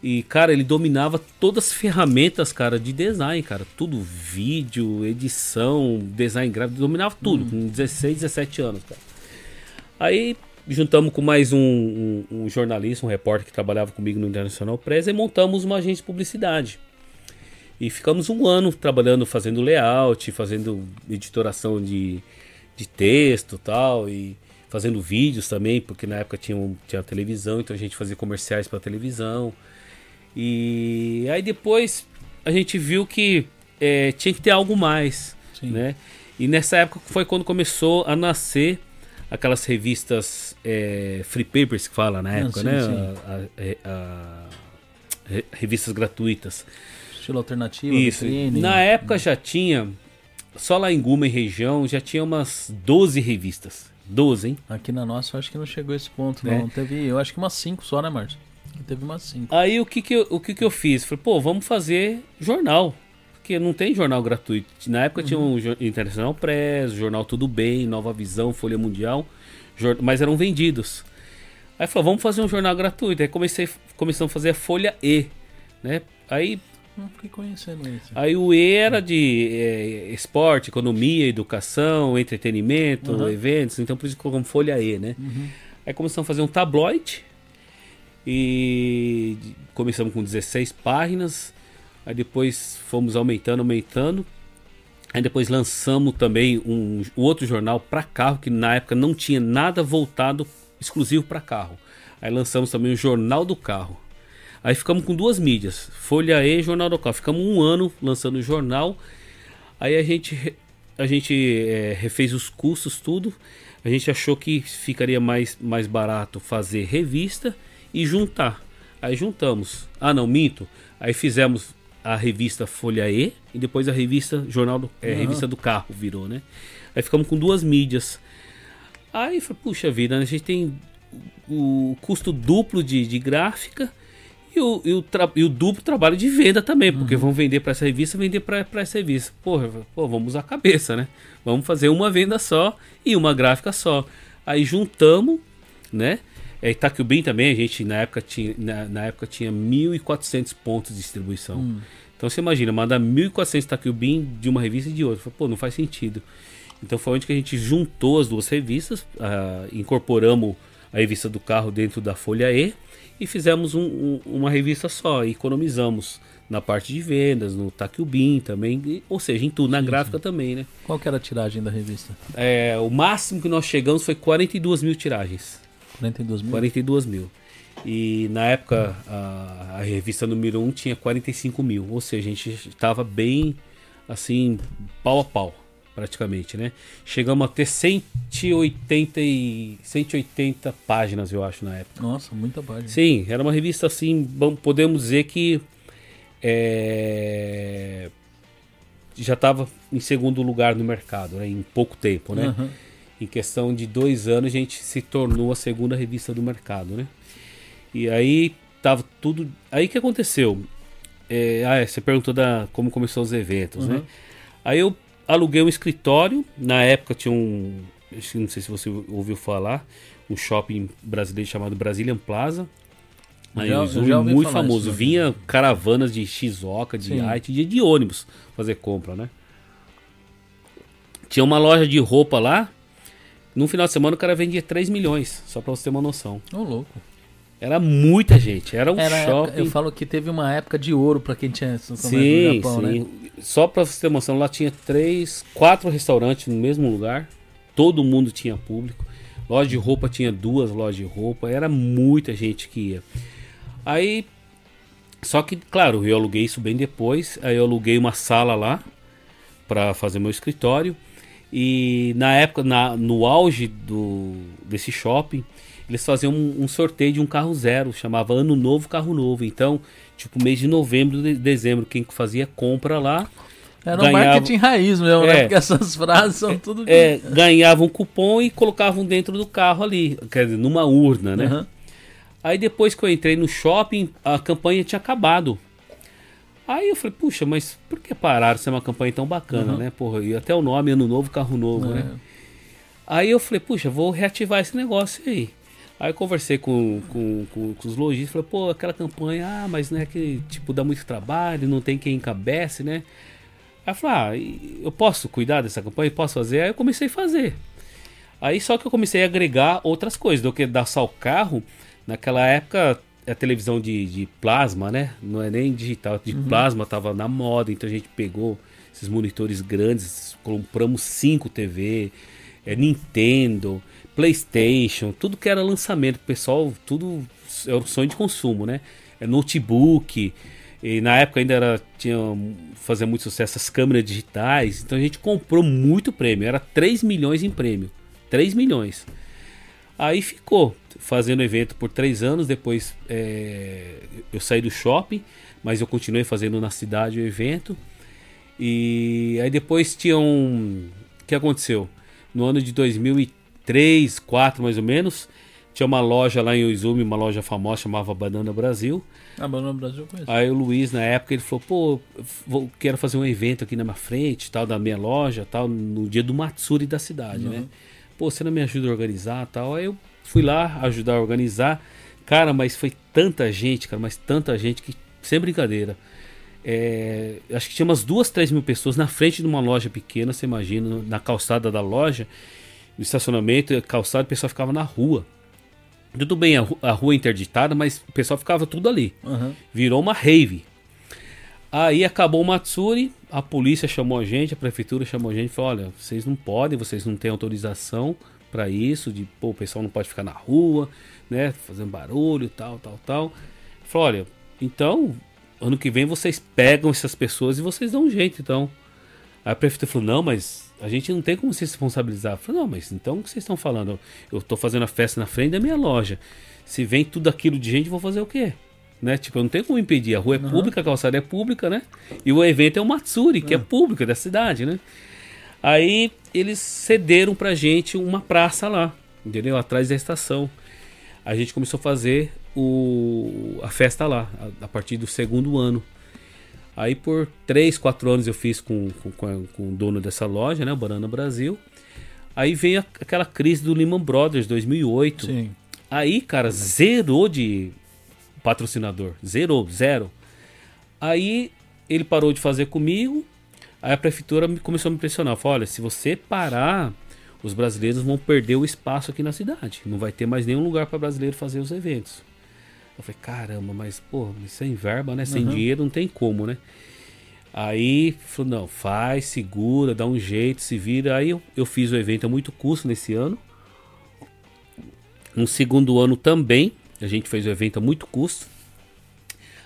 Speaker 2: e, cara, ele dominava todas as ferramentas, cara, de design, cara. Tudo, vídeo, edição, design gráfico, dominava tudo, hum. com 16, 17 anos, cara. Aí juntamos com mais um, um, um, jornalista, um repórter que trabalhava comigo no Internacional Press e montamos uma agência de publicidade. E ficamos um ano trabalhando, fazendo layout, fazendo editoração de, de texto tal, e fazendo vídeos também, porque na época tinha, tinha televisão, então a gente fazia comerciais para televisão. E aí depois a gente viu que é, tinha que ter algo mais, Sim. né? E nessa época foi quando começou a nascer aquelas revistas é, free papers que fala na ah, época, sim, né? Sim. A, a, a, revistas gratuitas.
Speaker 1: Estilo alternativo.
Speaker 2: Isso. Vitrine. Na época já tinha, só lá em Guma e região, já tinha umas 12 revistas. 12, hein?
Speaker 1: Aqui na nossa, eu acho que não chegou a esse ponto, é. não. Teve, eu acho que umas 5 só, né, Márcio? Teve umas 5.
Speaker 2: Aí o que que eu, o que que eu fiz? Falei, pô, vamos fazer jornal. Porque não tem jornal gratuito. Na época uhum. tinha um Internacional Press, Jornal Tudo Bem, Nova Visão, Folha Mundial, mas eram vendidos. Aí falou, vamos fazer um jornal gratuito. Aí comecei, começamos a fazer a Folha E, né? Aí
Speaker 1: não fiquei conhecendo isso.
Speaker 2: Aí o E era de é, esporte, economia, educação, entretenimento, uhum. eventos. Então por isso colocamos Folha E, né? Uhum. Aí começamos a fazer um tabloide e começamos com 16 páginas. Aí depois fomos aumentando, aumentando. Aí depois lançamos também um, um outro jornal para carro, que na época não tinha nada voltado exclusivo para carro. Aí lançamos também o Jornal do Carro. Aí ficamos com duas mídias, Folha E e Jornal do Carro. Ficamos um ano lançando o jornal. Aí a gente, a gente é, refez os custos, tudo. A gente achou que ficaria mais, mais barato fazer revista e juntar. Aí juntamos. Ah, não, minto. Aí fizemos a revista Folha E e depois a revista Jornal do, é,
Speaker 1: Uhum.
Speaker 2: Revista do Carro virou, né? Aí ficamos com duas mídias. Aí falei, puxa vida, a gente tem o custo duplo de, de gráfica e o, e, o e o duplo trabalho de venda também, porque vão vender para essa revista, vender para essa revista. Porra, pô, vamos usar a cabeça, né? Vamos fazer uma venda só e uma gráfica só. Aí juntamos, né? É, Itaquiubim também, a gente na época tinha, na, na época tinha 1.400 pontos de distribuição. Então você imagina, mandar 1.400 Itaquiubim de uma revista e de outra. Pô, não faz sentido. Então foi onde que a gente juntou as duas revistas, ah, incorporamos a revista do carro dentro da Folha E e fizemos um- um- uma revista só, e economizamos na parte de vendas, no Taquiubim também, e- ou seja, em tudo, na gráfica também, né?
Speaker 1: Qual que era a tiragem da revista?
Speaker 2: É, o máximo que nós chegamos foi 42 mil tiragens.
Speaker 1: 42 mil?
Speaker 2: 42 mil. E na época a, a revista número 1 tinha 45 mil. Ou seja, a gente estava bem assim, pau a pau, praticamente, né? Chegamos a ter 180, e, 180 páginas, eu acho, na época.
Speaker 1: Nossa, muita página.
Speaker 2: Sim, era uma revista assim, podemos dizer que é, já estava em segundo lugar no mercado, né, em pouco tempo, né?
Speaker 1: Aham.
Speaker 2: Em questão de dois anos, a gente se tornou a segunda revista do mercado, né? E aí tava tudo. Aí que aconteceu? É, ah, é, você perguntou da como começou os eventos, né?
Speaker 1: Uhum.
Speaker 2: Aí eu aluguei um escritório. Na época tinha um. Não sei se você ouviu falar. Um shopping brasileiro chamado Brazilian Plaza. Aí
Speaker 1: Já- já
Speaker 2: muito famoso.
Speaker 1: isso, né?
Speaker 2: Vinha caravanas de Shizuoka, de. Haiti, de, de ônibus fazer compra, né? Tinha uma loja de roupa lá. No final de semana o cara vendia 3 milhões, só pra você ter uma noção.
Speaker 1: Ô, louco.
Speaker 2: Era muita gente, era um
Speaker 1: Era a época-
Speaker 2: shopping.
Speaker 1: eu falo que teve uma época de ouro pra quem tinha comércio
Speaker 2: Sim,
Speaker 1: Japão,
Speaker 2: sim.
Speaker 1: né?
Speaker 2: Só pra você ter noção, lá tinha três, quatro restaurantes no mesmo lugar. Todo mundo tinha público. Loja de roupa tinha duas lojas de roupa. Era muita gente que ia. Aí, só que, claro, eu aluguei isso bem depois. Aí eu aluguei uma sala lá para fazer meu escritório. E na época, na, no auge do, desse shopping, eles faziam um, um sorteio de um carro zero, chamava Ano Novo Carro Novo. Então, tipo, mês de novembro, de dezembro, quem que fazia compra lá,
Speaker 1: Era um
Speaker 2: Ganhava-
Speaker 1: marketing raiz mesmo, né?
Speaker 2: É.
Speaker 1: Porque essas frases são tudo...
Speaker 2: é, ganhavam um cupom e colocavam dentro do carro ali, quer dizer, numa urna, né?
Speaker 1: Aham.
Speaker 2: Aí depois que eu entrei no shopping, a campanha tinha acabado. Aí eu falei, puxa, mas por que pararam se é uma campanha tão bacana,
Speaker 1: Uhum.
Speaker 2: né? Porra, e até o nome, ano novo, carro novo,
Speaker 1: É.
Speaker 2: né? Aí eu falei, puxa, vou reativar esse negócio aí. Aí eu conversei com, com, com, com os lojistas, falei, pô, aquela campanha, ah, mas não é que, tipo, dá muito trabalho, não tem quem encabece, né? Aí eu falei, ah, eu posso cuidar dessa campanha? Posso fazer? Aí eu comecei a fazer. Aí só que eu comecei a agregar outras coisas, do que dar só o carro. Naquela época, a televisão de, de plasma, né? Não é nem digital, de plasma tava na moda, então a gente pegou esses monitores grandes, compramos cinco TV, é, Nintendo, Playstation, tudo que era lançamento, pessoal, tudo era o sonho de consumo, né? É notebook, e na época ainda era, tinha, fazia muito sucesso as câmeras digitais, então a gente comprou muito prêmio, era 3 milhões em prêmio, 3 milhões. Aí ficou fazendo evento por três anos. Depois é, eu saí do shopping, mas eu continuei fazendo na cidade o evento. E aí depois tinha um. O que aconteceu? No ano de 2003, 2004 mais ou menos, tinha uma loja lá em Oizumi, uma loja famosa chamava Banana Brasil.
Speaker 1: Ah, no Brasil eu conheço.
Speaker 2: Aí o Luiz, na época, ele falou: pô, vou, quero fazer um evento aqui na minha frente, tal, da minha loja, tal, no dia do Matsuri da cidade, né? Pô, você não me ajuda a organizar tal? Aí eu fui lá ajudar a organizar. Cara, mas foi tanta gente, cara, mas tanta gente que, sem brincadeira. é, acho que tinha umas duas, três mil pessoas na frente de uma loja pequena, você imagina, na calçada da loja, no estacionamento, calçado, o pessoal ficava na rua. Tudo bem, a, ru- a rua é interditada, mas o pessoal ficava tudo ali
Speaker 1: Aham.
Speaker 2: virou uma rave. Aí acabou o Matsuri, a polícia chamou a gente, a prefeitura chamou a gente e falou: olha, vocês não podem, vocês não têm autorização para isso, de pô, o pessoal não pode ficar na rua, né, fazendo barulho, tal, tal, tal. Falou: olha, então, ano que vem vocês pegam essas pessoas e vocês dão um jeito, então. Aí a prefeitura falou: não, mas a gente não tem como se responsabilizar. Falei: não, mas então o que vocês estão falando? Eu estou fazendo a festa na frente da minha loja. Se vem tudo aquilo de gente, vou fazer o quê? Né? Tipo, eu não tenho como impedir. A rua é
Speaker 1: Uhum.
Speaker 2: pública, a calçada é pública, né? E o evento é o Matsuri, que é público, é da cidade, né? Aí eles cederam pra gente uma praça lá, entendeu? Atrás da estação. A gente começou a fazer o, a festa lá, a, a partir do segundo ano. Aí por 3, 4 anos eu fiz com, com, com, o dono dessa loja, né? O Banana Brasil. Aí veio a- aquela crise do Lehman Brothers 2008.
Speaker 1: Sim.
Speaker 2: Aí, cara, zerou de patrocinador. Zerou, zero. Aí ele parou de fazer comigo. Aí a prefeitura me- começou a me pressionar. Falou: olha, se você parar, os brasileiros vão perder o espaço aqui na cidade. Não vai ter mais nenhum lugar para brasileiro fazer os eventos. Eu falei: caramba, mas pô, sem verba, né? Sem
Speaker 1: Uhum.
Speaker 2: dinheiro não tem como, né? Aí falou: não, faz, segura, dá um jeito, se vira. Aí eu, eu fiz o evento a muito custo nesse ano. No segundo ano também, a gente fez o evento a muito custo.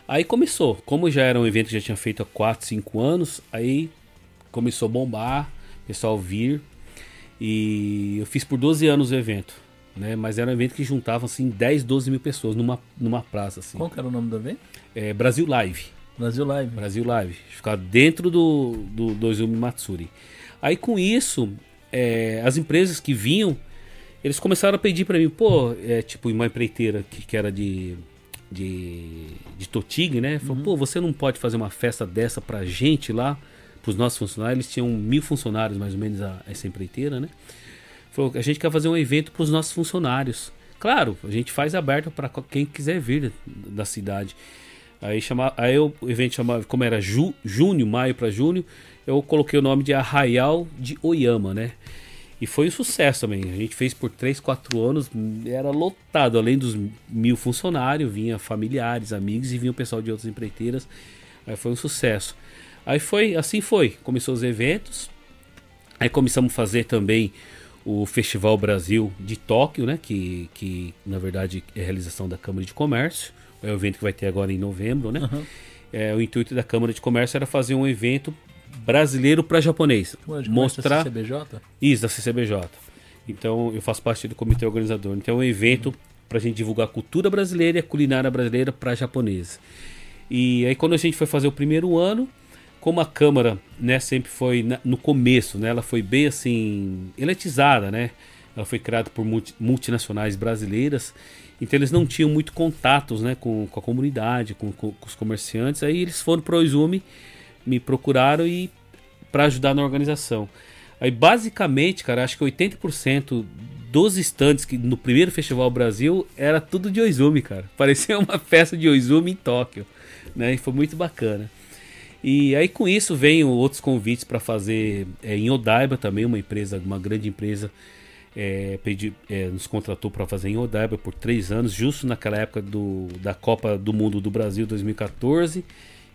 Speaker 2: Aí começou, como já era um evento que já tinha feito há 4, 5 anos, aí começou a bombar, pessoal vir. E eu fiz por 12 anos o evento, né? Mas era um evento que juntava assim 10, 12 mil pessoas numa, numa praça assim.
Speaker 1: Qual que era o nome do evento?
Speaker 2: É, Brasil Live.
Speaker 1: Brasil Live.
Speaker 2: Brasil Live. Ficar dentro do, do, do Izumi Matsuri. Aí com isso, é, as empresas que vinham, eles começaram a pedir para mim, pô, é, tipo, uma empreiteira que, que era de, de, de Totig, né? Falou, pô, você não pode fazer uma festa dessa pra gente lá, pros nossos funcionários. Eles tinham mil funcionários, mais ou menos, a, essa empreiteira, né? Falou, a gente quer fazer um evento pros nossos funcionários. Claro, a gente faz aberto para quem quiser vir da cidade. Aí, chama, aí o evento chamava, como era ju, junho, maio para junho, eu coloquei o nome de Arraial de Oyama, né? E foi um sucesso também. A gente fez por 3, 4 anos, era lotado. Além dos mil funcionários, vinha familiares, amigos e vinha o pessoal de outras empreiteiras. Aí foi um sucesso. Aí foi, assim foi. Começou os eventos. Aí começamos a fazer também o Festival Brasil de Tóquio, né? Que, que na verdade é realização da Câmara de Comércio. É o evento que vai ter agora em novembro, né?
Speaker 1: Aham.
Speaker 2: É, o intuito da Câmara de Comércio era fazer um evento brasileiro para japonês.
Speaker 1: Ué, de
Speaker 2: Mostrar
Speaker 1: da CCBJ?
Speaker 2: isso, da CCBJ. Então, eu faço parte do comitê organizador. Então, é um evento para a gente divulgar a cultura brasileira e a culinária brasileira para japoneses. E aí, quando a gente foi fazer o primeiro ano, como a Câmara né, sempre foi no começo, né, ela foi bem assim, eletizada, né? Ela foi criada por multi- multinacionais brasileiras, então eles não tinham muito contatos né, com, com a comunidade, com, com- com os comerciantes. Aí eles foram para o Izumi, me procuraram e para ajudar na organização. Aí basicamente, cara, acho que 80% dos estandes que no primeiro Festival Brasil era tudo de Oizumi, cara. Parecia uma festa de Oizumi em Tóquio, né? E foi muito bacana. E aí com isso vem outros convites para fazer é, em Odaiba também, uma empresa, uma grande empresa é, pedi- é, nos contratou para fazer em Odaiba por três anos, justo naquela época do, da Copa do Mundo do Brasil 2014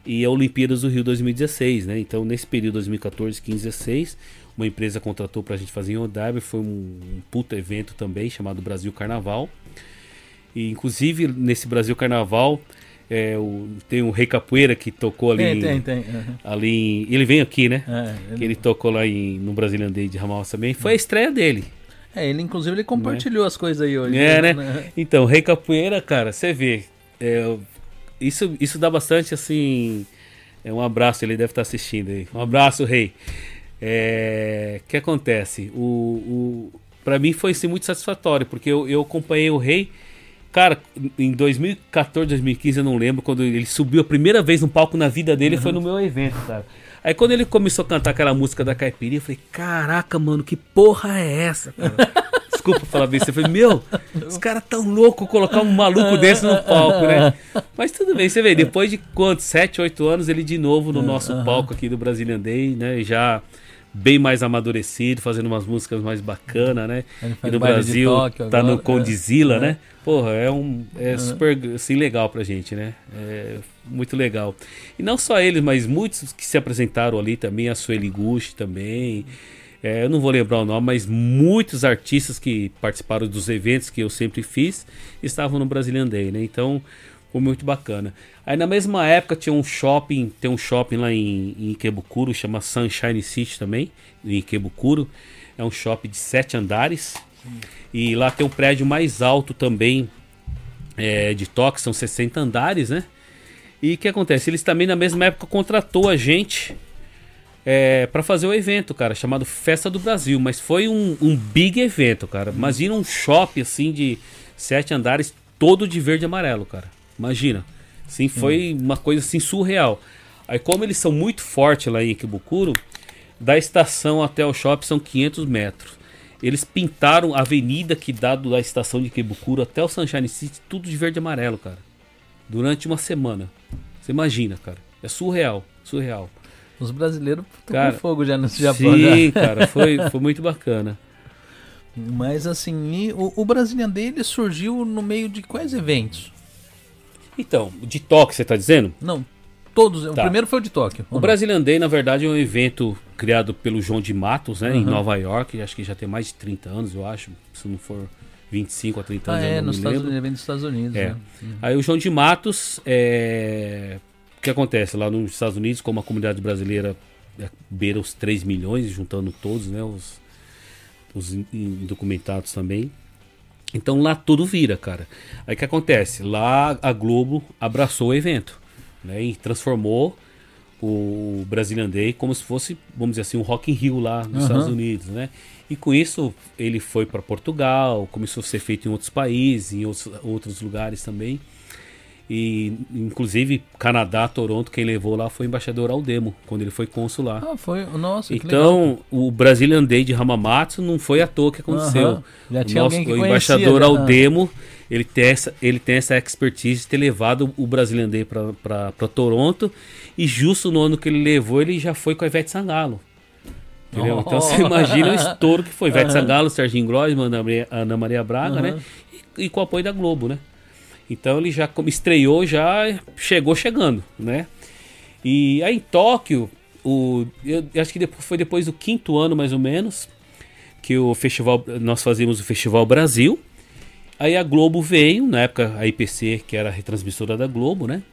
Speaker 2: e a Olimpíadas do Rio 2016, né? Então nesse período 2014, 15, 16, uma empresa contratou para a gente fazer em Odaiba, foi um, um puta evento também chamado Brasil Carnaval. E inclusive nesse Brasil Carnaval é, o- tem um Rei Capoeira que tocou ali,
Speaker 1: Tem,
Speaker 2: em-
Speaker 1: tem, tem. aham.
Speaker 2: ali em- ele vem aqui, né?
Speaker 1: É,
Speaker 2: Que ele tocou lá em, no Brazilian Day de Ramal também. Foi a estreia dele.
Speaker 1: É, ele inclusive ele compartilhou as coisas aí hoje.
Speaker 2: É, né? Então, Rei Capoeira, cara, você vê. é, isso, isso dá bastante assim. É, um abraço, ele deve estar assistindo aí. Um abraço, Rei. É, O que acontece? O, o, pra mim foi assim, muito satisfatório, porque eu, eu acompanhei o Rei. Cara, em 2014, 2015, eu não lembro, quando ele subiu a primeira vez no palco na vida dele, foi no meu evento, cara. Aí quando ele começou a cantar aquela música da caipirinha, eu falei, caraca, mano, que porra é essa, cara? Desculpa falar bem, você falei, meu, os caras tão loucos colocar um maluco desse no palco, né? Mas tudo bem, você vê, depois de quantos, 7, 8 anos, ele de novo no nosso palco aqui do Brazilian Day, né? Já bem mais amadurecido, fazendo umas músicas mais bacanas, né? E no Brasil
Speaker 1: Tóquio
Speaker 2: tá
Speaker 1: agora,
Speaker 2: no Condizila,
Speaker 1: é.
Speaker 2: né? Porra, é um é
Speaker 1: Uhum.
Speaker 2: super assim legal pra gente, né? É muito legal. E não só eles, mas muitos que se apresentaram ali também, a Sueli Gucci também. É, eu não vou lembrar o nome, mas muitos artistas que participaram dos eventos que eu sempre fiz estavam no Brazilian Day, né? Então, foi muito bacana. Aí na mesma época tinha um shopping, tem um shopping lá em, em Ikebukuro, chama Sunshine City também, em Ikebukuro. É um shopping de sete andares. E lá tem um prédio mais alto também é, de Tóquio, são 60 andares, né? E o que acontece? Eles também na mesma época contratou a gente é, para fazer o evento, cara, chamado Festa do Brasil. Mas foi um, um big evento, cara. Imagina um shopping assim de sete andares, todo de verde e amarelo, cara. Imagina. Sim, foi uma coisa assim surreal. Aí como eles são muito fortes lá em Ikebukuro, da estação até o shopping são 500 metros. Eles pintaram a avenida que dá da estação de Ikebukuro até o Sunshine City, tudo de verde e amarelo, cara. Durante uma semana. Você imagina, cara. É surreal, surreal.
Speaker 1: Os brasileiros
Speaker 2: Cara,
Speaker 1: com fogo já no Japão. já.
Speaker 2: Sim, cara, foi, foi muito bacana.
Speaker 1: Mas assim, o, o Brazilian Day surgiu no meio de quais eventos?
Speaker 2: Então, de Tóquio, você tá dizendo?
Speaker 1: Não, todos. O
Speaker 2: Tá.
Speaker 1: primeiro foi o de Tóquio.
Speaker 2: O Brazilian Day, na verdade, é um evento criado pelo João de Matos, né, em
Speaker 1: Uhum.
Speaker 2: Nova York. Acho que já tem mais de 30 anos, eu acho. Se não for 25 a 30
Speaker 1: Ah,
Speaker 2: anos, eu
Speaker 1: é,
Speaker 2: não
Speaker 1: nos
Speaker 2: me
Speaker 1: Estados
Speaker 2: lembro.
Speaker 1: Unidos, evento dos Estados Unidos.
Speaker 2: É.
Speaker 1: né?
Speaker 2: Aí o João de Matos, é... o que acontece? Lá nos Estados Unidos, como a comunidade brasileira é, beira os 3 milhões, juntando todos, né, os, os in- indocumentados também. Então lá tudo vira, cara. Aí o que acontece? Lá a Globo abraçou o evento, né, e transformou o Brazilian Day como se fosse, vamos dizer assim, um Rock in Rio lá nos
Speaker 1: Aham.
Speaker 2: Estados Unidos, né? E com isso ele foi para Portugal, começou a ser feito em outros países, em outros, outros lugares também. E inclusive Canadá, Toronto, quem levou lá foi o embaixador Aldemo, quando ele foi cônsul lá.
Speaker 1: Ah, foi. Nossa.
Speaker 2: Então, o Brazilian Day de Hamamatsu não foi à toa que aconteceu.
Speaker 1: Aham. Já
Speaker 2: o
Speaker 1: tinha alguém que
Speaker 2: o embaixador
Speaker 1: já.
Speaker 2: Aldemo, ele tem essa, ele tem essa expertise de ter levado o Brazilian Day para Toronto e justo no ano que ele levou, ele já foi com a Ivete Sangalo. Entendeu? Então
Speaker 1: Oh.
Speaker 2: você imagina o estouro que foi. Ivete. Sangalo, Serginho Grossman, Ana Maria, Ana Maria Braga,
Speaker 1: Aham.
Speaker 2: né? E, e com o apoio da Globo, né? Então ele já como estreou, já chegou chegando, né? E aí em Tóquio, o, eu acho que depois, foi depois do quinto ano mais ou menos que o festival nós fazíamos o Festival Brasil. Aí a Globo veio, na época a IPC, que era a retransmissora da Globo, né?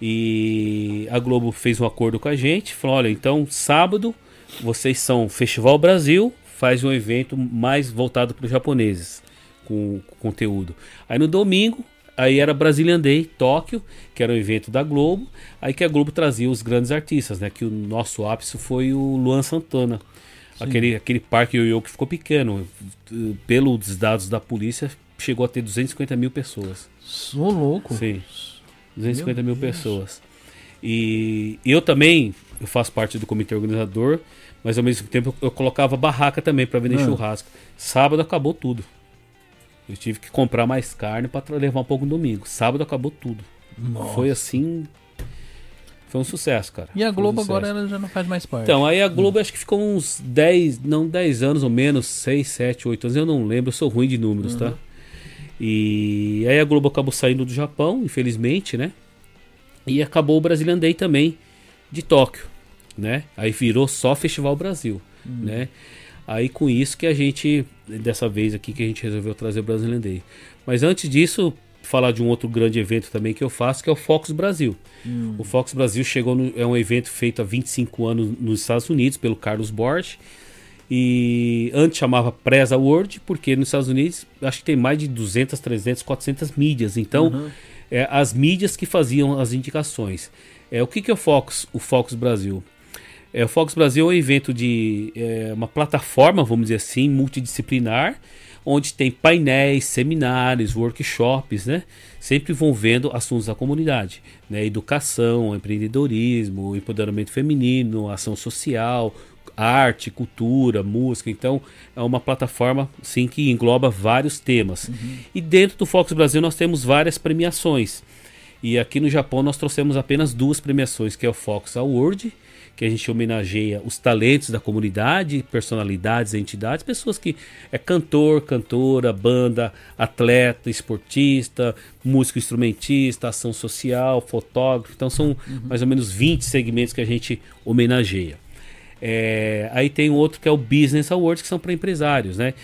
Speaker 2: E a Globo fez um acordo com a gente, falou: olha, então sábado vocês são Festival Brasil, faz um evento mais voltado para os japoneses, com, com conteúdo. Aí no domingo, aí era Brazilian Day, Tóquio, que era um evento da Globo, aí que a Globo trazia os grandes artistas, né? Que o nosso ápice foi o Luan Santana. Aquele, aquele parque ioiô que ficou pequeno. Pelos dados da polícia, chegou a ter 250 mil pessoas.
Speaker 1: Sou louco.
Speaker 2: Sim. 250
Speaker 1: Meu
Speaker 2: mil
Speaker 1: Deus.
Speaker 2: pessoas. E eu também, eu faço parte do comitê organizador, mas ao mesmo tempo eu, colocava barraca também para vender
Speaker 1: Ah.
Speaker 2: churrasco. Sábado acabou tudo. Eu tive que comprar mais carne para levar um pouco no domingo. Sábado acabou tudo.
Speaker 1: Nossa.
Speaker 2: Foi assim. Foi um sucesso, cara.
Speaker 1: E a
Speaker 2: um
Speaker 1: Globo
Speaker 2: sucesso.
Speaker 1: agora ela já não faz mais parte.
Speaker 2: Então, aí a Globo acho que ficou uns 10, não 10 anos ou menos, 6, 7, 8 anos, eu não lembro, eu sou ruim de números, tá? E aí a Globo acabou saindo do Japão, infelizmente, né? E acabou o Brazilian Day também de Tóquio, né? Aí virou só Festival Brasil, né? Aí com isso que a gente, dessa vez aqui, que a gente resolveu trazer o Brazilian Day. Mas antes disso, falar de um outro grande evento também que eu faço, que é o Fox Brasil. O Fox Brasil chegou no, é um evento feito há 25 anos nos Estados Unidos pelo Carlos Borges. E antes chamava Presa World, porque nos Estados Unidos acho que tem mais de 200, 300, 400 mídias. Então, é, as mídias que faziam as indicações. É, o que, que é o Fox, o Fox Brasil? É, o Fox Brasil é um evento de é, uma plataforma, vamos dizer assim, multidisciplinar, onde tem painéis, seminários, workshops, né? Sempre envolvendo assuntos da comunidade, né? Educação, empreendedorismo, empoderamento feminino, ação social, arte, cultura, música. Então, é uma plataforma sim que engloba vários temas. E dentro do Fox Brasil nós temos várias premiações. E aqui no Japão nós trouxemos apenas duas premiações, que é o Fox Award, que a gente homenageia os talentos da comunidade, personalidades, entidades, pessoas que é cantor, cantora, banda, atleta, esportista, músico instrumentista, ação social, fotógrafo. Então são uhum. mais ou menos 20 segmentos que a gente homenageia. É, aí tem outro que é o Business Awards, que são para empresários, né?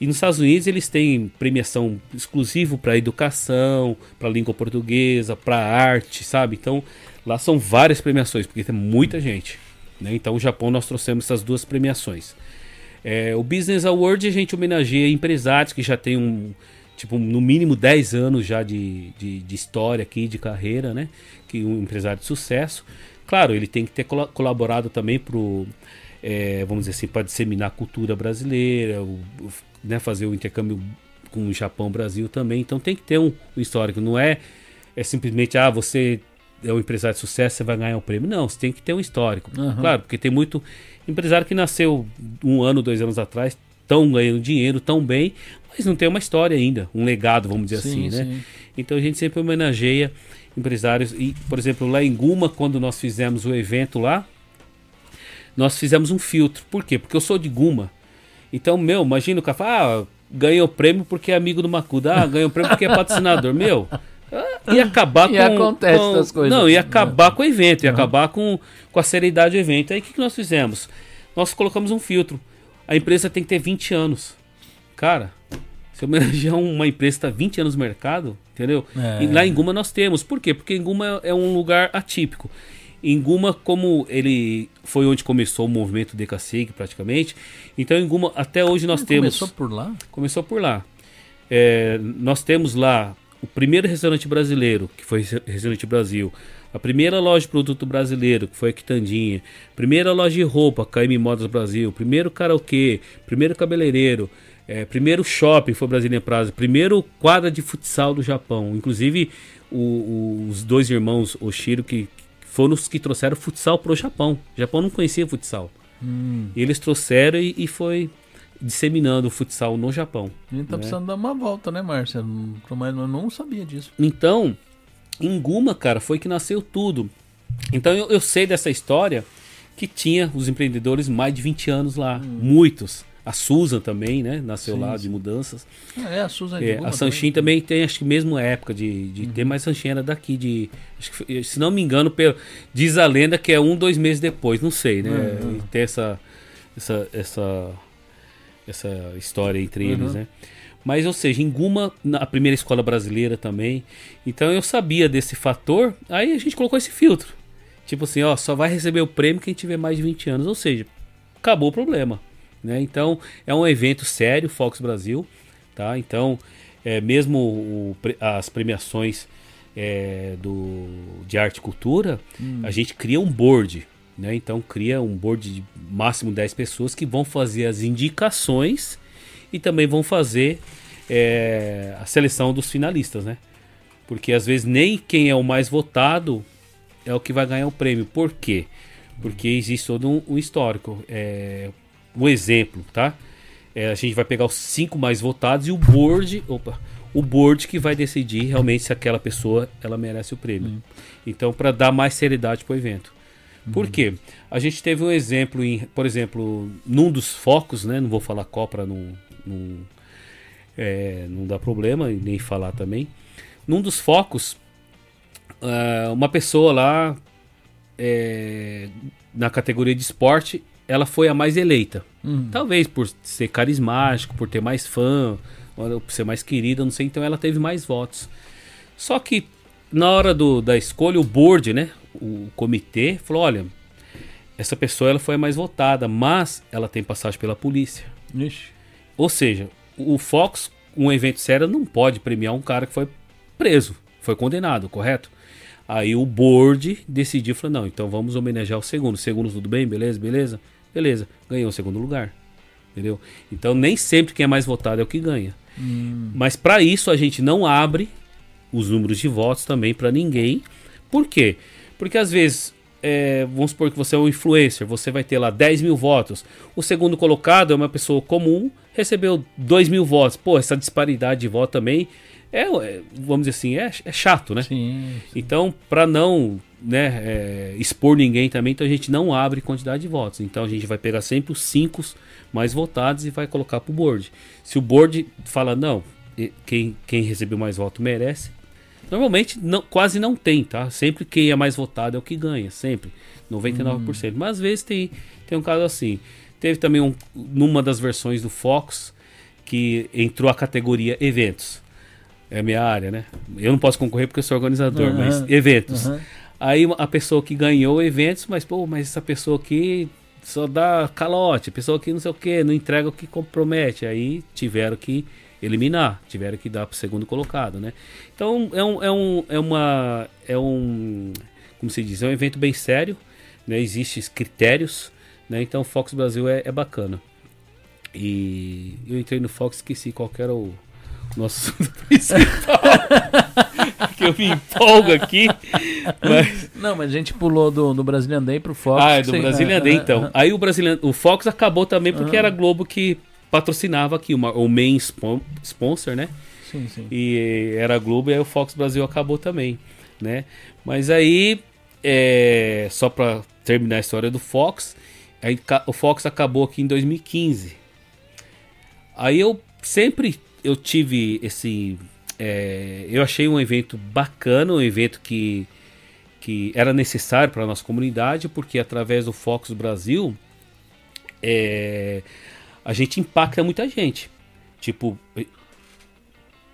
Speaker 2: E nos Estados Unidos eles têm premiação exclusiva para educação, para língua portuguesa, para arte, sabe? Então lá são várias premiações, porque tem muita gente. Né? Então, o Japão nós trouxemos essas duas premiações. É, o Business Award a gente homenageia empresários que já têm um, tipo, no mínimo 10 anos já de, de, de, história aqui, de carreira, né? Que um empresário de sucesso. Claro, ele tem que ter colaborado também para é, vamos dizer assim, para disseminar a cultura brasileira, o, né, fazer o intercâmbio com o Japão, Brasil também. Então tem que ter um, um histórico. Não é, é simplesmente, ah, você é um empresário de sucesso, você vai ganhar um prêmio. Não, você tem que ter um histórico. Uhum. Claro, porque tem muito empresário que nasceu um ano, dois anos atrás, tão ganhando dinheiro, tão bem, mas não tem uma história ainda, um legado, vamos dizer sim, assim, né? Então a gente sempre homenageia empresários. E, por exemplo, lá em Guma, quando nós fizemos o evento lá, nós fizemos um filtro. Por quê? Porque eu sou de Guma. Então, meu, imagina o cara fala, ah, ganhou o prêmio porque é amigo do Macuda, ah, ganhou o prêmio porque é patrocinador. meu, ia acabar com.
Speaker 1: E acontece com,
Speaker 2: as
Speaker 1: coisas.
Speaker 2: Não, ia acabar com o evento, uhum. acabar com, com a seriedade do evento. Aí o que, que nós fizemos? Nós colocamos um filtro. A empresa tem que ter 20 anos. Cara, se homenagear uma empresa que está 20 anos no mercado, entendeu? É. E lá em Guma nós temos. Por quê? Porque em Guma é um lugar atípico. Em Guma, como ele foi onde começou o movimento Decasig praticamente, então em Guma até hoje nós temos.
Speaker 1: Começou por lá?
Speaker 2: Começou por lá. É, nós temos lá o primeiro restaurante brasileiro, que foi Restaurante Brasil, a primeira loja de produto brasileiro, que foi a Quitandinha, primeira loja de roupa, KM Modas Brasil, primeiro karaokê, primeiro cabeleireiro, é, primeiro shopping foi Brasília Praza, primeiro quadra de futsal do Japão. Inclusive, o, o, os dois irmãos Oshiro, que, que foram os que trouxeram futsal para o Japão. O Japão não conhecia futsal. Hum. Eles trouxeram e, e foi disseminando o futsal no Japão.
Speaker 1: A gente tá né? precisando dar uma volta, né, Márcia? Mas eu não sabia disso.
Speaker 2: Então, em Guma, cara, foi que nasceu tudo. Então eu, eu sei dessa história que tinha os empreendedores mais de 20 anos lá, hum. muitos. A Susan também, né? Nasceu sim, lá de mudanças.
Speaker 1: Ah, é, a Susan
Speaker 2: é, A Sanchin também. também. tem, acho que mesmo época de, de uhum. ter, mas Sanchin era daqui de. Que, se não me engano, pelo, diz a lenda que é um, dois meses depois, não sei, né? Uhum. Tem essa, essa, essa essa história entre eles, uhum. né? Mas, ou seja, em Guma, a primeira escola brasileira também. Então eu sabia desse fator, aí a gente colocou esse filtro. Tipo assim, ó, só vai receber o prêmio quem tiver mais de 20 anos. Ou seja, acabou o problema. Né? Então é um evento sério, Fox Brasil. Tá? Então, é, mesmo o, as premiações é, do, de arte e cultura, hum. a gente cria um board. Né? Então cria um board de máximo 10 pessoas que vão fazer as indicações e também vão fazer é, a seleção dos finalistas, né? Porque às vezes nem quem é o mais votado é o que vai ganhar o prêmio. Por quê? Porque existe todo um, um histórico. É, um exemplo, tá? É, a gente vai pegar os cinco mais votados e o board, opa, o board que vai decidir realmente se aquela pessoa ela merece o prêmio. Hum. Então, para dar mais seriedade para o evento. Por quê? A gente teve um exemplo, em, por exemplo, num dos focos, né? Não vou falar qual para não, não, é, não dar problema e nem falar também. Num dos focos, uh, uma pessoa lá é, na categoria de esporte, ela foi a mais eleita. Uhum. Talvez por ser carismático, por ter mais fã, por ser mais querida, não sei. Então ela teve mais votos. Só que na hora do, da escolha, o board, né? O comitê falou: olha, essa pessoa ela foi a mais votada, mas ela tem passagem pela polícia. Ixi. Ou seja, o Fox, um evento sério, não pode premiar um cara que foi preso, foi condenado, correto? Aí o board decidiu, falou, não, então vamos homenagear o segundo. Segundo, tudo bem? Beleza, beleza? Beleza, ganhou o segundo lugar. Entendeu? Então nem sempre quem é mais votado é o que ganha. Hum. Mas para isso a gente não abre os números de votos também para ninguém. Por quê? Porque às vezes é, vamos supor que você é um influencer, você vai ter lá 10 mil votos. O segundo colocado é uma pessoa comum, recebeu 2 mil votos. Pô, essa disparidade de voto também é, é vamos dizer assim, é, é chato, né?
Speaker 1: Sim, sim.
Speaker 2: Então, para não né, é, expor ninguém também, então a gente não abre quantidade de votos. Então a gente vai pegar sempre os 5 mais votados e vai colocar pro board. Se o board fala, não, quem, quem recebeu mais voto merece, Normalmente não, quase não tem, tá? Sempre quem é mais votado é o que ganha, sempre. 99%. Hum. Mas às vezes tem, tem um caso assim. Teve também um, numa das versões do Fox que entrou a categoria eventos. É a minha área, né? Eu não posso concorrer porque eu sou organizador, uhum. mas eventos. Uhum. Aí a pessoa que ganhou eventos, mas pô, mas essa pessoa aqui só dá calote, pessoa que não sei o que, não entrega o que compromete. Aí tiveram que eliminar, tiveram que dar para o segundo colocado, né? Então é um, é um, é uma, é um, como se diz, é um evento bem sério, né? Existem critérios, né? Então o Fox Brasil é, é bacana. E eu entrei no Fox, esqueci qual era o nosso principal. que eu me empolgo aqui.
Speaker 1: Mas... Não, mas a gente pulou do, do Brazilian Day pro Fox.
Speaker 2: Ah, é do Brazilian Day, então. Aí o, Brazilian, o Fox acabou também porque era Globo que patrocinava aqui, uma, o main sponsor, né?
Speaker 1: Sim, sim.
Speaker 2: E era a Globo e aí o Fox Brasil acabou também, né? Mas aí, é, só para terminar a história do Fox, aí, o Fox acabou aqui em 2015. Aí eu sempre eu tive esse, é, eu achei um evento bacana, um evento que que era necessário para a nossa comunidade, porque através do Fox Brasil é, a gente impacta muita gente. Tipo,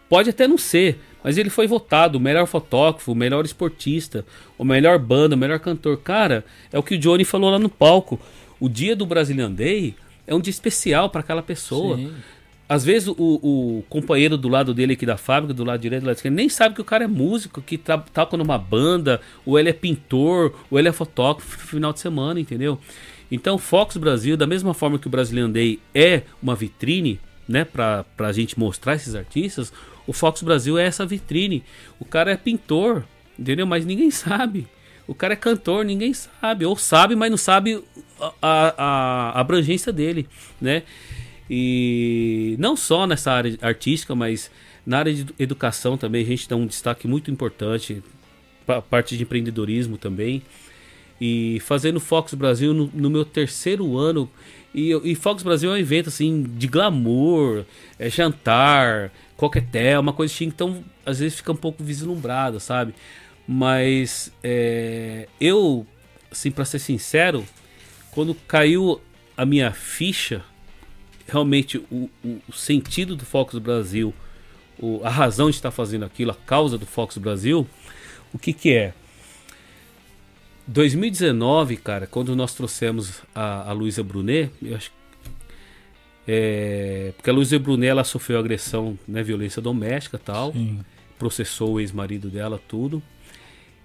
Speaker 2: pode até não ser, mas ele foi votado o melhor fotógrafo, o melhor esportista, o melhor banda, o melhor cantor. Cara, é o que o Johnny falou lá no palco. O dia do Brazilian Day é um dia especial para aquela pessoa. Sim. Às vezes o, o, companheiro do lado dele aqui da fábrica, do lado direito, do lado esquerdo, nem sabe que o cara é músico, que tá, toca numa banda, ou ele é pintor, ou ele é fotógrafo no final de semana, entendeu? Então, Fox Brasil, da mesma forma que o Brazilian Day é uma vitrine, né, para a gente mostrar esses artistas, o Fox Brasil é essa vitrine. O cara é pintor, entendeu? Mas ninguém sabe. O cara é cantor, ninguém sabe. Ou sabe, mas não sabe a, a, a abrangência dele, né? E não só nessa área artística, mas na área de educação também a gente dá um destaque muito importante. A parte de empreendedorismo também. E fazendo Fox Brasil no, no meu terceiro ano. E, e, Fox Brasil é um evento assim de glamour, é jantar, coquetel, uma coisa assim. Então, às vezes fica um pouco vislumbrado, sabe? Mas é, eu, assim, para ser sincero, quando caiu a minha ficha, realmente o, o, o sentido do Fox Brasil, o, a razão de estar fazendo aquilo, a causa do Fox Brasil, o que que é? 2019, cara, quando nós trouxemos a, a Luísa Brunet, eu acho é, porque a Luísa Brunet ela sofreu agressão, né, violência doméstica tal, Sim. processou o ex-marido dela, tudo.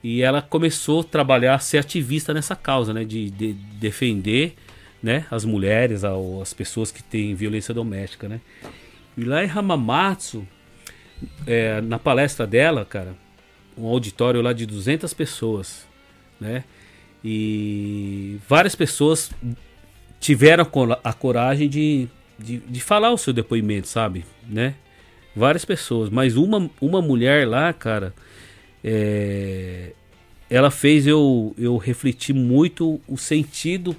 Speaker 2: E ela começou a trabalhar, a ser ativista nessa causa, né, de, de defender, né, as mulheres, as pessoas que têm violência doméstica, né. E lá em Hamamatsu, é, na palestra dela, cara, um auditório lá de 200 pessoas, né? E várias pessoas tiveram a coragem de, de, de, falar o seu depoimento, sabe? Né? Várias pessoas, mas uma, uma mulher lá, cara, é, ela fez eu, eu refletir muito o sentido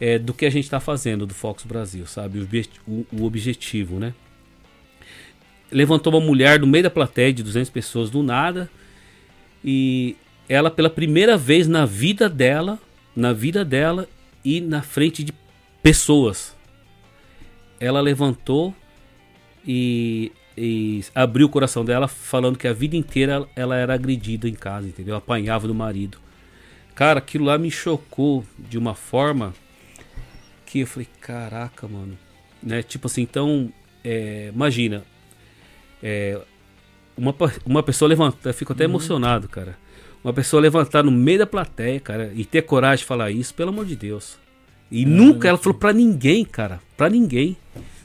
Speaker 2: é, do que a gente está fazendo do Fox Brasil, sabe? O, o, o, objetivo, né? Levantou uma mulher no meio da plateia de 200 pessoas do nada e ela pela primeira vez na vida dela, na vida dela e na frente de pessoas. Ela levantou e, e abriu o coração dela falando que a vida inteira ela era agredida em casa, entendeu? Apanhava do marido. Cara, aquilo lá me chocou de uma forma que eu falei, caraca, mano. Né? Tipo assim, então, é, imagina. É, uma, uma pessoa levanta, eu fico até uhum. emocionado, cara uma pessoa levantar no meio da plateia, cara, e ter coragem de falar isso, pelo amor de Deus. E é, nunca ela falou pra ninguém, cara. Pra ninguém.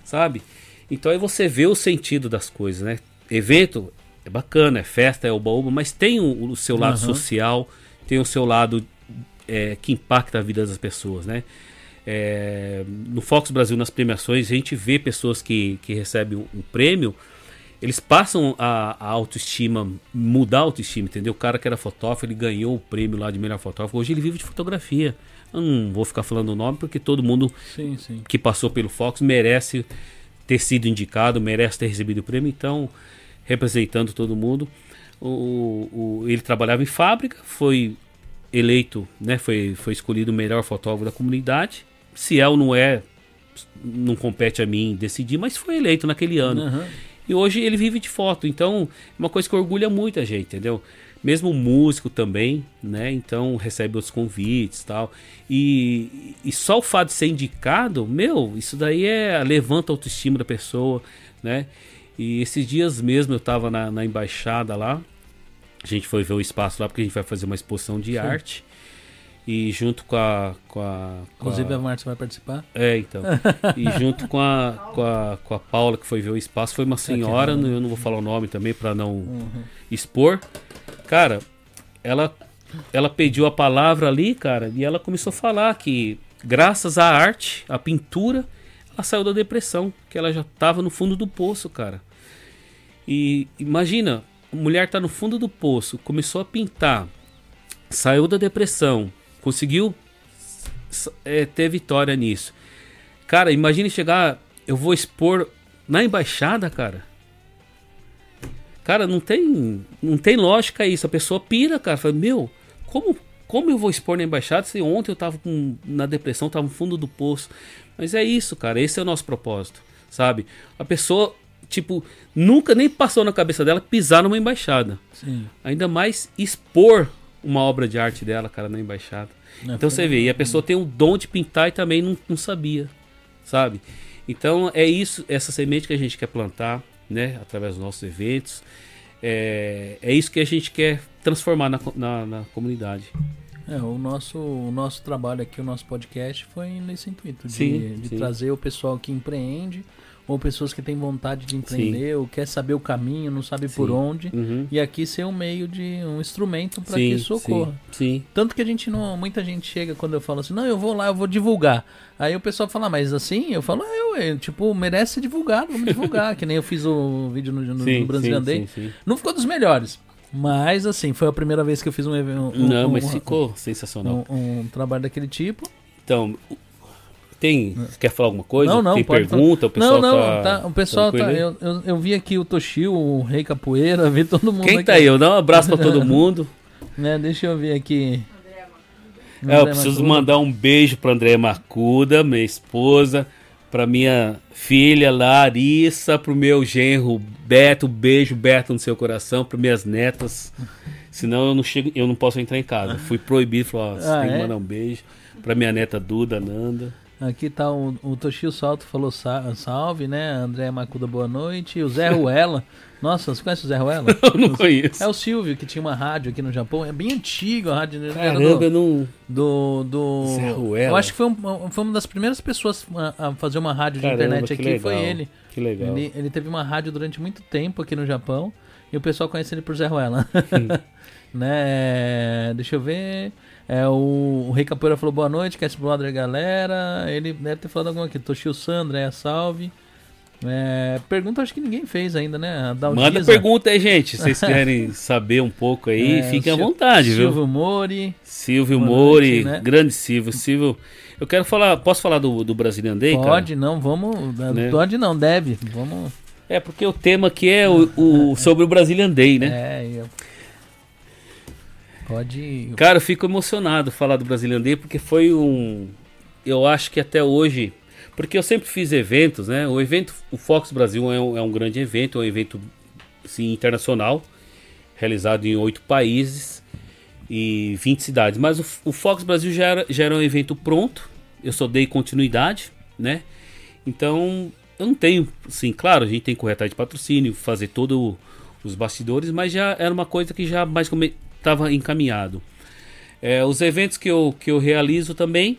Speaker 2: Sabe? Então aí você vê o sentido das coisas, né? Evento é bacana, é festa, é oba-oba, mas tem o, o seu lado uhum. social, tem o seu lado é, que impacta a vida das pessoas, né? É, no Fox Brasil, nas premiações, a gente vê pessoas que, que recebem um, um prêmio, eles passam a, a, autoestima, mudar a autoestima, entendeu? O cara que era fotógrafo, ele ganhou o prêmio lá de melhor fotógrafo, hoje ele vive de fotografia. Eu não vou ficar falando o nome porque todo mundo
Speaker 1: Sim, sim.
Speaker 2: que passou pelo Fox merece ter sido indicado, merece ter recebido o prêmio, então, representando todo mundo. O, o- ele trabalhava em fábrica, foi eleito, né, foi, foi escolhido o melhor fotógrafo da comunidade. Se é ou não é, não compete a mim decidir, mas foi eleito naquele ano.
Speaker 1: Aham.
Speaker 2: E hoje ele vive de foto, então é uma coisa que orgulha muito a gente, entendeu? Mesmo o músico também, né? Então recebe os convites e tal. E, e só o fato de ser indicado, meu, isso daí é levanta a autoestima da pessoa, né? E esses dias mesmo eu tava na, na embaixada lá, a gente foi ver o espaço lá porque a gente vai fazer uma exposição de arte. E junto com a. Com a com
Speaker 1: Inclusive
Speaker 2: a-
Speaker 1: a Márcia vai participar.
Speaker 2: é, então. E junto com a, com a, com a Paula, que foi ver o espaço, foi uma senhora, eu não vou falar o nome também pra não
Speaker 1: Uhum.
Speaker 2: expor. Cara, ela, ela pediu a palavra ali, cara, e ela começou a falar que, graças à arte, à pintura, ela saiu da depressão, que ela já tava no fundo do poço, cara. E imagina, a mulher tá no fundo do poço, começou a pintar, saiu da depressão, conseguiu é, ter vitória nisso. Cara, imagine chegar, eu vou expor na embaixada, cara. Cara, não tem, não tem lógica isso. A pessoa pira, cara. Fala, meu, como, como eu vou expor na embaixada se ontem eu tava com, na depressão, tava no fundo do poço? Mas é isso, cara. Esse é o nosso propósito, sabe? A pessoa, tipo, nunca nem passou na cabeça dela pisar numa embaixada.
Speaker 1: Sim.
Speaker 2: Ainda mais expor uma obra de arte dela, cara, na embaixada.
Speaker 1: Não,
Speaker 2: Então você vê, e a pessoa tem o dom de pintar e também não, não sabia, sabe? Então é isso, essa semente que a gente quer plantar, né, através dos nossos eventos. É, é isso que a gente quer transformar na, na, na comunidade.
Speaker 1: É, o nosso, o nosso trabalho aqui, o nosso podcast foi nesse intuito de,
Speaker 2: Sim,
Speaker 1: de
Speaker 2: sim.
Speaker 1: trazer o pessoal que empreende ou pessoas que têm vontade de empreender ou quer saber o caminho, não sabe por
Speaker 2: Sim.
Speaker 1: onde.
Speaker 2: Uhum.
Speaker 1: E aqui ser um meio de um instrumento para
Speaker 2: Sim,
Speaker 1: que isso ocorra.
Speaker 2: sim, sim.
Speaker 1: Tanto que a gente não. Muita gente chega quando eu falo assim, não, eu vou lá, eu vou divulgar. Aí o pessoal fala, "Ah, mas assim, eu falo, "Ah, eu, eu, tipo, merece ser divulgado, vamos divulgar. que nem eu fiz o vídeo no, no,
Speaker 2: sim,
Speaker 1: no Brasil
Speaker 2: sim,
Speaker 1: Andei.
Speaker 2: sim, sim.
Speaker 1: Não ficou dos melhores. Mas assim, foi a primeira vez que eu fiz um evento. Um,
Speaker 2: Não,
Speaker 1: um-
Speaker 2: mas
Speaker 1: um-
Speaker 2: ficou sensacional.
Speaker 1: um, um trabalho daquele tipo.
Speaker 2: Então, tem. Quer falar alguma coisa?
Speaker 1: não, não,
Speaker 2: tem pergunta? O pessoal
Speaker 1: não, não,
Speaker 2: tá,
Speaker 1: tá, o pessoal tá. Eu, eu, eu vi aqui o Toshio, o Rei Capoeira, vi todo mundo
Speaker 2: Quem
Speaker 1: aqui.
Speaker 2: tá aí? Eu dá um abraço pra todo mundo.
Speaker 1: Né, deixa eu ver aqui.
Speaker 2: É, eu preciso mandar um beijo pra André Macuda, minha esposa, pra minha filha Larissa, pro meu genro Beto, beijo Beto no seu coração, para minhas netas. Senão eu não chego, eu não posso entrar em casa. Fui proibido, falou,
Speaker 1: Ah,
Speaker 2: tem que
Speaker 1: é?
Speaker 2: mandar um beijo pra minha neta Duda, Nanda.
Speaker 1: Aqui tá o, o Toshio Salto falou sa- salve, né? André Macuda, boa noite. O Zé Ruela. Nossa, você conhece o Zé Ruela?
Speaker 2: Eu não conheço.
Speaker 1: É o Silvio, que tinha uma rádio aqui no Japão. É bem antigo a rádio.
Speaker 2: Caramba,
Speaker 1: do-
Speaker 2: não.
Speaker 1: do, do
Speaker 2: Zé Ruela.
Speaker 1: eu acho que foi, um- foi uma das primeiras pessoas a, a fazer uma rádio de
Speaker 2: Caramba,
Speaker 1: internet aqui foi ele.
Speaker 2: Que legal.
Speaker 1: ele ele teve uma rádio durante muito tempo aqui no Japão e o pessoal conhece ele por Zé Ruela né deixa eu ver é, o, o Rei Capoeira falou boa noite Cast Brother galera ele deve ter falado alguma aqui Toshio Sandra é salve é, pergunta acho que ninguém fez ainda né.
Speaker 2: Manda pergunta aí, gente. Se vocês querem saber um pouco aí,
Speaker 1: É,
Speaker 2: fiquem à vontade, viu?
Speaker 1: Silvio Mori
Speaker 2: Silvio Mori,
Speaker 1: noite, né?
Speaker 2: grande Silvio. Silvio, eu quero falar, posso falar do, do Brazilian Day, cara?
Speaker 1: pode não vamos
Speaker 2: Né?
Speaker 1: pode não deve vamos
Speaker 2: É, porque o tema aqui é o, o- sobre o Brazilian Day, né?
Speaker 1: É, eu... Pode.
Speaker 2: Cara, eu fico emocionado falar do Brazilian Day porque foi um. Eu acho que até hoje. Porque eu sempre fiz eventos, né? O evento, o Fox Brasil é um, é um grande evento, é um evento assim, internacional, realizado em oito países e 20 cidades. Mas o, o Fox Brasil já era, já era um evento pronto, eu só dei continuidade, né? Então, eu não tenho, sim, claro, a gente tem que correr atrás de patrocínio, fazer todos os bastidores, mas já era uma coisa que já mais estava encaminhado. É, os eventos que eu, que eu realizo também,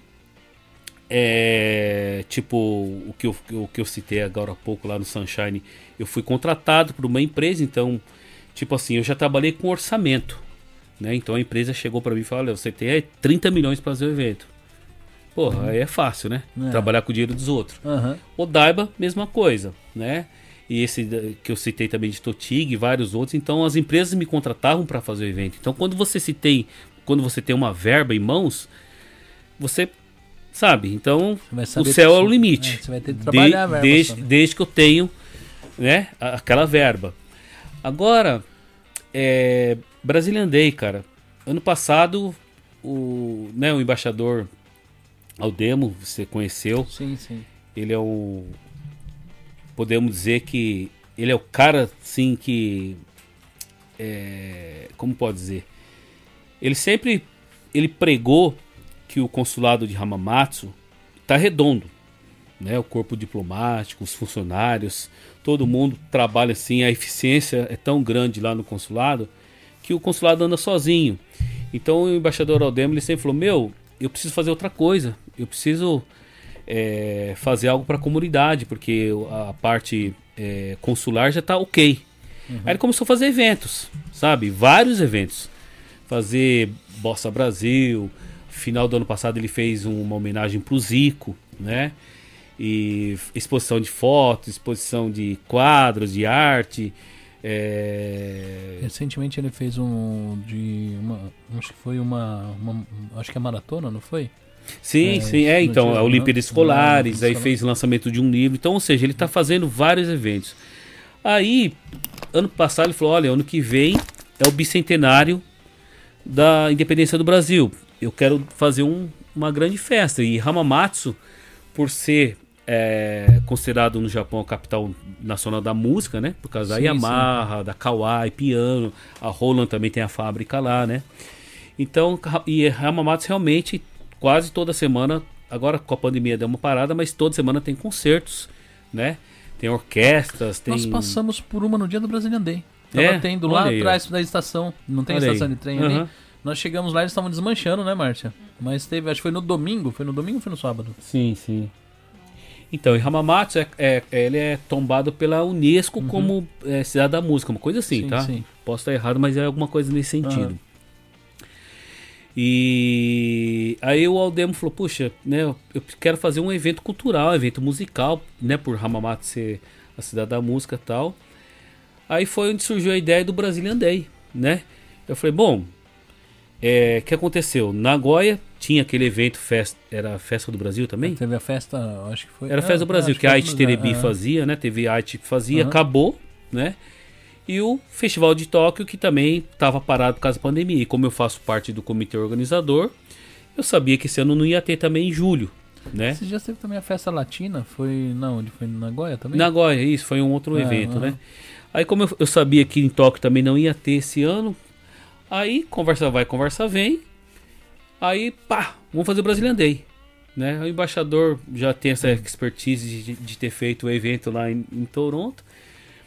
Speaker 2: é, tipo o que, eu, o que eu citei agora há pouco lá no Sunshine, eu fui contratado por uma empresa, então, tipo assim, eu já trabalhei com orçamento, Né? Então a empresa chegou para mim e falou: olha, você tem aí 30 milhões para fazer o evento. Porra, aí é fácil, né?
Speaker 1: É.
Speaker 2: Trabalhar com o dinheiro dos outros. O Daiba, mesma coisa, né? E esse que eu citei também de Totig e vários outros. Então as empresas me contratavam para fazer o evento. Então quando você se tem, quando você tem uma verba em mãos, você sabe. Então o céu é o
Speaker 1: que-
Speaker 2: limite.
Speaker 1: é, você vai ter que
Speaker 2: De-
Speaker 1: trabalhar a verba
Speaker 2: desde,
Speaker 1: né?
Speaker 2: desde que eu tenho, né, aquela verba. Agora, é, Brasilian Day, cara. Ano passado, o, né, o embaixador Aldemo, você conheceu,
Speaker 1: Sim, sim.
Speaker 2: ele é o podemos dizer que ele é o cara sim que é, como pode dizer? Ele sempre ele pregou que o consulado de Hamamatsu está redondo né? O corpo diplomático os funcionários todo mundo trabalha assim a eficiência é tão grande lá no consulado que o consulado anda sozinho. Então o embaixador Aldemo ele sempre falou meu eu preciso fazer outra coisa eu preciso é, fazer algo para a comunidade, porque a parte é, consular já está ok. Aí ele começou a fazer eventos, sabe? Vários eventos. Fazer Bossa Brasil. Final do ano passado ele fez uma homenagem para o Zico, né? E exposição de fotos, exposição de quadros, de arte. é,
Speaker 1: Recentemente ele fez um de uma, acho que foi uma, uma- acho que é maratona, não foi?
Speaker 2: Sim,
Speaker 1: É,
Speaker 2: sim, é, então,
Speaker 1: dia-
Speaker 2: a Olimpíadas
Speaker 1: não,
Speaker 2: Escolares,
Speaker 1: não,
Speaker 2: aí
Speaker 1: não.
Speaker 2: fez o lançamento de um livro, então, ou seja, ele está fazendo vários eventos. Aí, ano passado ele falou, olha, ano que vem é o bicentenário da independência do Brasil. Eu quero fazer um- uma grande festa. E Hamamatsu, por ser é, considerado no Japão a capital nacional da música, né? Por causa da
Speaker 1: Sim,
Speaker 2: Yamaha, da Kawai, piano, a Roland também tem a fábrica lá, né? Então, e Hamamatsu realmente quase toda semana, agora com a pandemia deu uma parada, mas toda semana tem concertos, né? Tem orquestras, tem
Speaker 1: Nós passamos por uma no dia do Brazilian Day. Tava
Speaker 2: É?
Speaker 1: tendo lá
Speaker 2: Olha aí,
Speaker 1: atrás da estação, não tem
Speaker 2: Olha
Speaker 1: estação
Speaker 2: aí.
Speaker 1: de trem ali.
Speaker 2: Aham.
Speaker 1: Nós chegamos lá e eles estavam desmanchando, né, Márcia? Mas teve, acho que foi no domingo, foi no domingo ou foi no sábado?
Speaker 2: Sim, sim. Então, e Hamamatsu é, é- ele é tombado pela Unesco como é, cidade da música, uma coisa assim,
Speaker 1: Sim,
Speaker 2: tá?
Speaker 1: sim.
Speaker 2: Posso estar errado, mas é alguma coisa nesse sentido. E aí o Aldemo falou, puxa, né, eu quero fazer um evento cultural, um evento musical, né, por Hamamatsu ser a cidade da música e tal. Aí foi onde surgiu a ideia do Brazilian Day, né? Eu falei, bom, é, o que aconteceu? Nagoya tinha aquele evento, festa, era a Festa do Brasil também?
Speaker 1: Teve a festa, acho que foi.
Speaker 2: Era a Festa do
Speaker 1: Ah,
Speaker 2: Brasil, que a
Speaker 1: no-
Speaker 2: Terebi
Speaker 1: ah,
Speaker 2: fazia, né? TV Ait fazia,
Speaker 1: Aham.
Speaker 2: acabou, né? E o Festival de Tóquio, que também estava parado por causa da pandemia. E como eu faço parte do comitê organizador, eu sabia que esse ano não ia ter também em julho, né?
Speaker 1: Esses dias teve também a festa latina, foi na onde? Foi Nagoya também?
Speaker 2: Nagoya, isso, foi um outro
Speaker 1: Ah,
Speaker 2: evento,
Speaker 1: aham.
Speaker 2: né? Aí como eu, eu sabia que em Tóquio também não ia ter esse ano, aí conversa vai, conversa vem, aí pá, vamos fazer o Brazilian Day. Né? O embaixador já tem essa expertise de, de ter feito o evento lá em, em Toronto.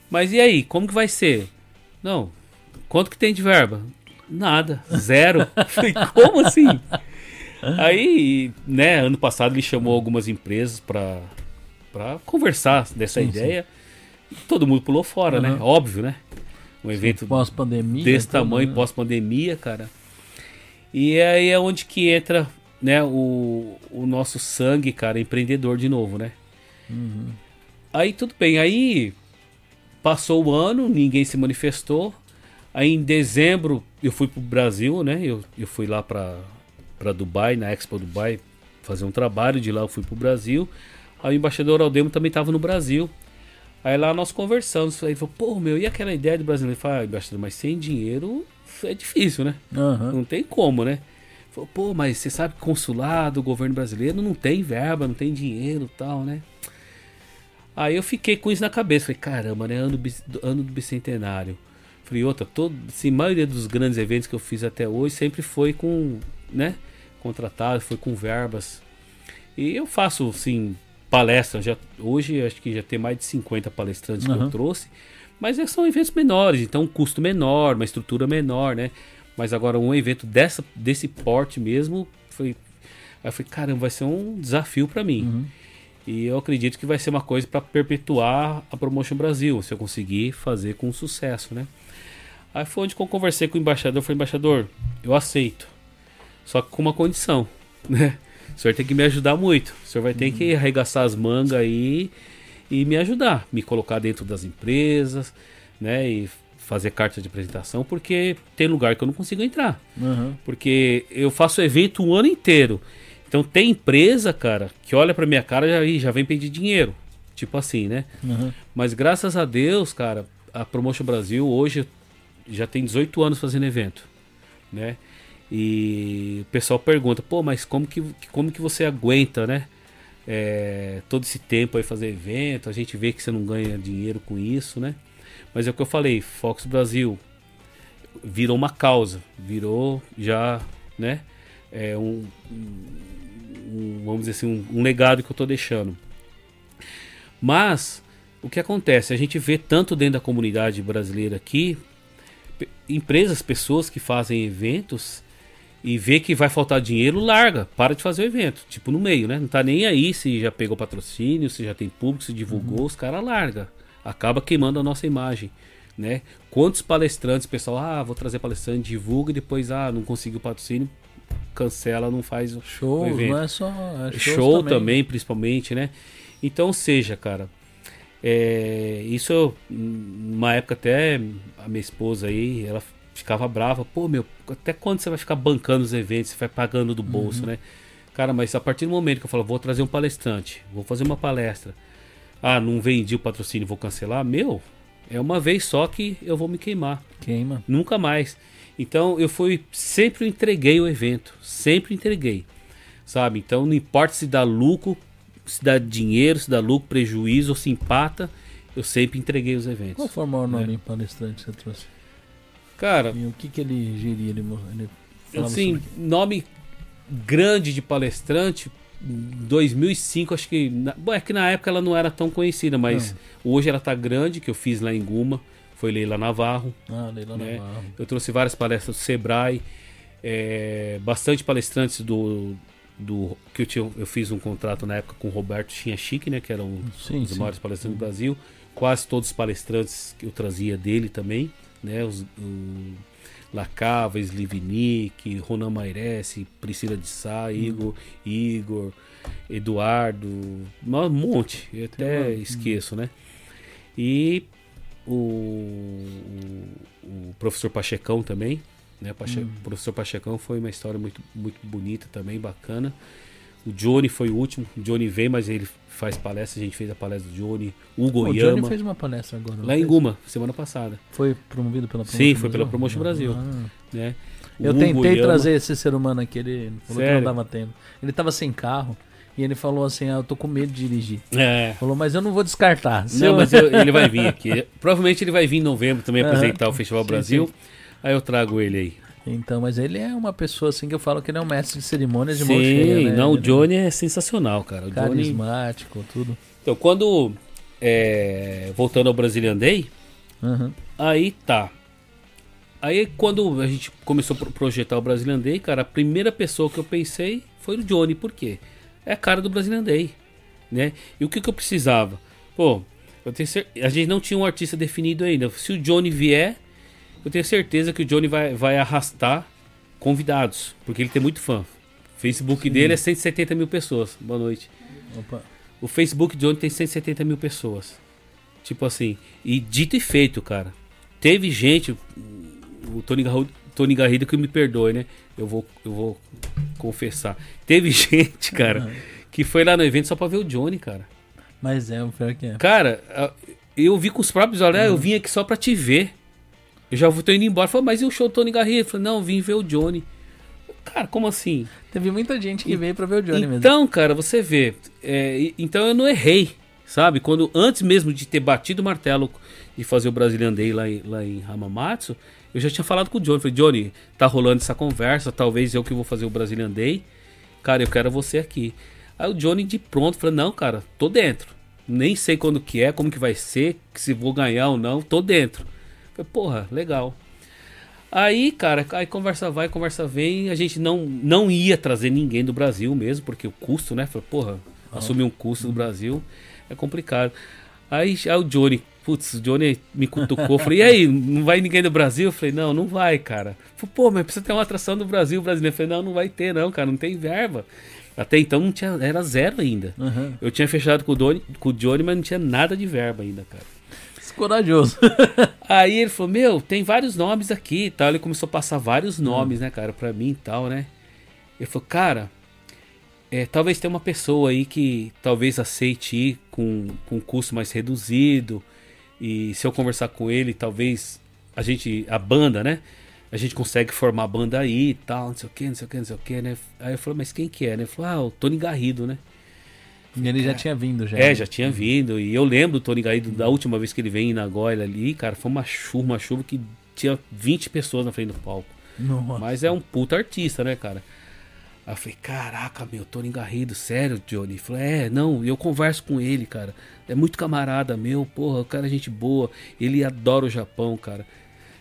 Speaker 2: Mas e aí, como que vai ser? Não, quanto que tem de verba? Nada, zero. Falei, como assim? Aí, né, ano passado ele chamou algumas empresas para para conversar dessa
Speaker 1: Sim,
Speaker 2: ideia. Todo mundo pulou fora, né?
Speaker 1: Aham.
Speaker 2: Óbvio, né? Um evento
Speaker 1: Pós-pandemia.
Speaker 2: desse
Speaker 1: então,
Speaker 2: tamanho,
Speaker 1: né?
Speaker 2: pós-pandemia, cara. E aí é onde que entra, né, o, o nosso sangue, cara, empreendedor de novo, né?
Speaker 1: Uhum.
Speaker 2: Aí tudo bem, aí passou o ano, ninguém se manifestou. Aí em dezembro eu fui pro Brasil, né? Eu, eu fui lá pra, pra Dubai, na Expo Dubai, fazer um trabalho. De lá eu fui pro Brasil. Aí o embaixador Aldemo também tava no Brasil. Aí lá nós conversamos. Aí ele falou, pô, meu, e aquela ideia do brasileiro? Ele falou, ah, embaixador, mas sem dinheiro é difícil, né?
Speaker 1: Aham.
Speaker 2: Não tem como, né? Falou, pô, mas você sabe que consulado, governo brasileiro não tem verba, não tem dinheiro e tal, né? Aí eu fiquei com isso na cabeça. Falei, caramba, né? Ano, ano do bicentenário. Falei, outra, todo, assim, a maioria dos grandes eventos que eu fiz até hoje sempre foi com, né? Contratado, foi com verbas. E eu faço, assim, palestras. Já, hoje acho que já tem mais de 50 palestrantes que
Speaker 1: Aham.
Speaker 2: eu trouxe. Mas é- são eventos menores, então um custo menor, uma estrutura menor, né? Mas agora um evento dessa, desse porte mesmo, foi. Aí eu falei, caramba, vai ser um desafio para mim.
Speaker 1: Uhum.
Speaker 2: E eu acredito que vai ser uma coisa para perpetuar a Promotion Brasil, se eu conseguir fazer com sucesso, né? Aí foi onde eu conversei com o embaixador. Falei, embaixador, eu aceito. Só que com uma condição, né? O senhor tem que me ajudar muito. O senhor vai ter que arregaçar as mangas aí e me ajudar. Me colocar dentro das empresas, né? E fazer carta de apresentação, porque tem lugar que eu não consigo entrar.
Speaker 1: Uhum.
Speaker 2: Porque eu faço evento o ano inteiro. Então tem empresa, cara, que olha pra minha cara e já, já vem pedir dinheiro. Tipo assim, né?
Speaker 1: Uhum.
Speaker 2: Mas graças a Deus, cara, a Promotion Brasil hoje já tem 18 anos fazendo evento, né? E o pessoal pergunta, pô, mas como que, como que você aguenta, né? É, todo esse tempo aí fazer evento, a gente vê que você não ganha dinheiro com isso, né? Mas é o que eu falei, Fox Brasil virou uma causa, virou já, né? É um, um- vamos dizer assim, um, um legado que eu tô deixando. Mas o que acontece? A gente vê tanto dentro da comunidade brasileira aqui, empresas, pessoas que fazem eventos e vê que vai faltar dinheiro, larga, para de fazer o evento, tipo no meio, né? Não tá nem aí se já pegou patrocínio, se já tem público, se divulgou, os caras larga, acaba queimando a nossa imagem, né? Quantos palestrantes, pessoal, ah, vou trazer palestrante, divulga e depois ah, não conseguiu patrocínio, cancela, não faz
Speaker 1: Show, não é só. É
Speaker 2: show também. principalmente, né? Então, seja, cara, é, isso eu, numa época até a minha esposa aí, ela ficava brava, pô, meu, até quando você vai ficar bancando os eventos, você vai pagando do bolso,
Speaker 1: Uhum.
Speaker 2: né? Cara, mas a partir do momento que eu falo, vou trazer um palestrante, vou fazer uma palestra, ah, não vendi o patrocínio, vou cancelar, meu, é uma vez só que eu vou me queimar.
Speaker 1: Queima.
Speaker 2: Nunca mais. Então eu fui sempre entreguei o evento, sempre entreguei, sabe? Então não importa se dá lucro, se dá dinheiro, se dá lucro, prejuízo ou se empata, eu sempre entreguei os eventos.
Speaker 1: Qual foi o maior nome
Speaker 2: É.
Speaker 1: palestrante que você trouxe?
Speaker 2: Cara,
Speaker 1: E o que, que ele geria? Ele, ele
Speaker 2: assim, nome grande de palestrante, 2005 acho que, na- bom, é que na época ela não era tão conhecida, mas hoje ela tá grande, que eu fiz lá em Guma, foi Leila Navarro.
Speaker 1: Ah, Leila
Speaker 2: né?
Speaker 1: Navarro.
Speaker 2: Eu trouxe várias palestras do Sebrae, é, bastante palestrantes do, do que eu, tinha, eu fiz um contrato na época com o Roberto Chinha Chique, né, que era um
Speaker 1: Sim,
Speaker 2: dos
Speaker 1: sim.
Speaker 2: maiores palestrantes do Brasil. Quase todos os palestrantes que eu trazia dele também, né, os, o Lacava, Slivnik, Ronan Mairesse, Priscila de Sá, Igor, Igor, Eduardo, um monte, eu até esqueço, né? E o, o, o professor Pachecão também, né? Pache, O professor Pachecão foi uma história muito, muito bonita também, bacana. O Johnny foi o último, o Johnny veio, mas ele faz palestra, a gente fez a palestra do Johnny, Hugo
Speaker 1: O Johnny fez uma palestra agora.
Speaker 2: lá em
Speaker 1: fez?
Speaker 2: Guma, semana passada,
Speaker 1: Foi promovido pela Promotion
Speaker 2: Sim, foi pela Promotion Brasil.
Speaker 1: Ah.
Speaker 2: né? O
Speaker 1: Eu
Speaker 2: Hugo
Speaker 1: tentei trazer esse ser humano aqui, ele falou que
Speaker 2: Sério?
Speaker 1: não dava tempo. Ele tava sem carro e ele falou assim: ah, eu tô com medo de dirigir.
Speaker 2: É.
Speaker 1: Falou, mas eu não vou descartar. Se
Speaker 2: Não,
Speaker 1: eu-
Speaker 2: mas eu- ele vai vir aqui. Provavelmente ele vai vir em novembro também
Speaker 1: Aham.
Speaker 2: apresentar o Festival
Speaker 1: Sim,
Speaker 2: Brasil.
Speaker 1: sim.
Speaker 2: Aí eu trago ele aí.
Speaker 1: Então, mas ele é uma pessoa assim que eu falo que ele é um mestre de cerimônias de
Speaker 2: Sim,
Speaker 1: mão cheia, né?
Speaker 2: não, o
Speaker 1: é
Speaker 2: Johnny é sensacional, cara. O Johnny...
Speaker 1: Carismático, tudo.
Speaker 2: Então, quando. é, voltando ao Brazilian Day,
Speaker 1: Uhum.
Speaker 2: aí tá. Aí quando a gente começou a pro- projetar o Brazilian Day, cara, a primeira pessoa que eu pensei foi o Johnny, por quê? É a cara do Brazilian Day, né? E o que, que eu precisava? Pô, eu tenho cer- a gente não tinha um artista definido ainda. Se o Johnny vier, eu tenho certeza que o Johnny vai, vai arrastar convidados, porque ele tem muito fã. O Facebook dele é 170 mil pessoas. Boa noite.
Speaker 1: Opa.
Speaker 2: O Facebook de ontem tem 170 mil pessoas. Tipo assim. E dito e feito, cara. Teve gente. O Tony Garrido, Tony Garrido que me perdoe, né? Eu vou, eu vou confessar. Teve gente, cara, que foi lá no evento só pra ver o Johnny, cara.
Speaker 1: Mas é, o pior que é.
Speaker 2: Cara, eu vi com os próprios olhos, ah, eu vim aqui só pra te ver. Eu já tô indo embora. Falei, mas e o show do Tony Garrido? Eu falei, não, vim ver o Johnny. Cara, como assim?
Speaker 1: Teve muita gente que veio pra ver o Johnny mesmo.
Speaker 2: Então, cara, você vê. é, e- então eu não errei, sabe? Quando antes mesmo de ter batido o martelo e fazer o Brazilian Day lá em, lá em Hamamatsu, eu já tinha falado com o Johnny. Falei, Johnny, tá rolando essa conversa, talvez eu que vou fazer o Brazilian Day. Cara, eu quero você aqui. Aí o Johnny de pronto falou, não, cara, tô dentro. Nem sei quando que é, como que vai ser, se vou ganhar ou não, tô dentro. Falei, porra, legal. Aí, cara, aí conversa vai, conversa vem. A gente não, não ia trazer ninguém do Brasil mesmo, porque o custo, né? Falei, porra, assumir um custo do Brasil é complicado. Aí, aí o Johnny putz, o Johnny me cutucou. Falei, e aí, não vai ninguém do Brasil? Falei, não, não vai, cara. Falei, pô, mas precisa ter uma atração do Brasil brasileiro. Falei, não, não vai ter, não, cara, não tem verba. Até então não tinha, era zero ainda.
Speaker 1: Uhum.
Speaker 2: Eu tinha fechado com o, Johnny, com o Johnny, mas não tinha nada de verba ainda, cara.
Speaker 1: Corajoso.
Speaker 2: Aí ele falou, meu, tem vários nomes aqui e tal. Ele começou a passar vários nomes, né, cara, pra mim e tal, né? Ele falou, cara, é, talvez tenha uma pessoa aí que talvez aceite ir com, com um custo mais reduzido. E se eu conversar com ele, talvez a gente, a banda, né? A gente consegue formar a banda aí e tal, não sei o que, não sei o que, não sei o que, né? Aí eu falei, mas quem que é, né? Ele falou, ah, o Tony Garrido, né?
Speaker 1: E ele já tinha vindo, já.
Speaker 2: É, já tinha vindo. E eu lembro do Tony Garrido da última vez que ele veio em Nagoya ali, cara, foi uma chuva, uma chuva que tinha 20 pessoas na frente do palco.
Speaker 1: Nossa.
Speaker 2: Mas é um puta artista, né, cara? Aí eu falei, caraca, meu, Tony Garrido, sério, Johnny? Ele falou, é, não, eu converso com ele, cara. É muito camarada meu, porra, o cara é gente boa. Ele adora o Japão, cara.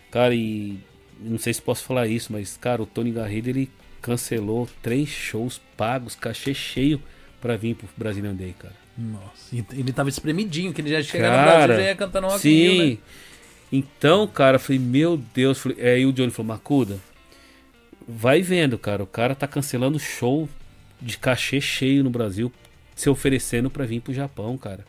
Speaker 2: Cara, e não sei se posso falar isso, mas, cara, o Tony Garrido, ele cancelou três shows pagos, cachê cheio, pra vir pro Brazilian Day, cara.
Speaker 1: Nossa. Ele tava espremidinho, que ele já chega no Brasil e já ia cantando uma
Speaker 2: Sim.
Speaker 1: né?
Speaker 2: Então, cara, eu falei, meu Deus. Falei, aí o Johnny falou, Macuda, vai vendo, cara. O cara tá cancelando show de cachê cheio no Brasil, se oferecendo pra vir pro Japão, cara.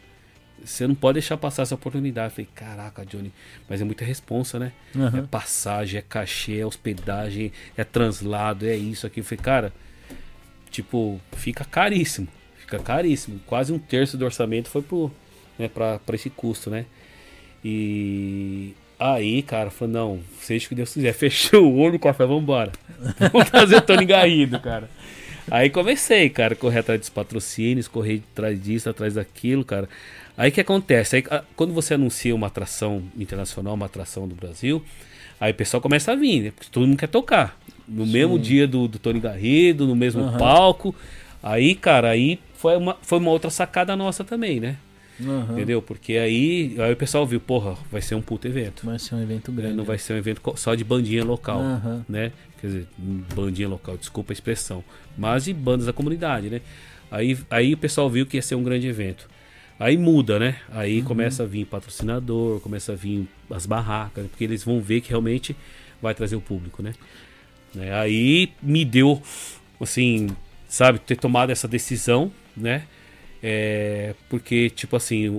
Speaker 2: Você não pode deixar passar essa oportunidade. Eu falei, caraca, Johnny, mas é muita responsa, né? É
Speaker 1: Aham.
Speaker 2: passagem, é cachê, é hospedagem, é translado, é isso aqui. Eu falei, cara, tipo, fica caríssimo. Fica caríssimo. Quase um terço do orçamento foi pro, né, pra, pra esse custo, né? E aí, cara, falou, não, seja o que Deus quiser. Fechou o olho, café, vambora. Vamos trazer o Tony Garrido, cara. Aí comecei, cara, correr atrás dos patrocínios, correr atrás disso, atrás daquilo, cara. Aí o que acontece? Aí, quando você anuncia uma atração internacional, uma atração do Brasil, aí o pessoal começa a vir, né? Porque todo mundo quer tocar. No mesmo dia do, do Tony Garrido, no mesmo
Speaker 1: Aham.
Speaker 2: palco. Aí, cara, aí foi uma, foi uma outra sacada nossa também, né?
Speaker 1: Aham.
Speaker 2: Entendeu? Porque aí, aí o pessoal viu, porra, vai ser um puto evento.
Speaker 1: Vai ser um evento grande.
Speaker 2: Não vai ser um evento só de bandinha local,
Speaker 1: Aham.
Speaker 2: né? Quer dizer, bandinha local, desculpa a expressão. Mas de bandas da comunidade, né? Aí, aí o pessoal viu que ia ser um grande evento. Aí muda, né? Aí começa a vir patrocinador, começa a vir as barracas, porque eles vão ver que realmente vai trazer o público, né? Né? Aí me deu, assim, sabe, ter tomado essa decisão, né? É, porque, tipo assim, o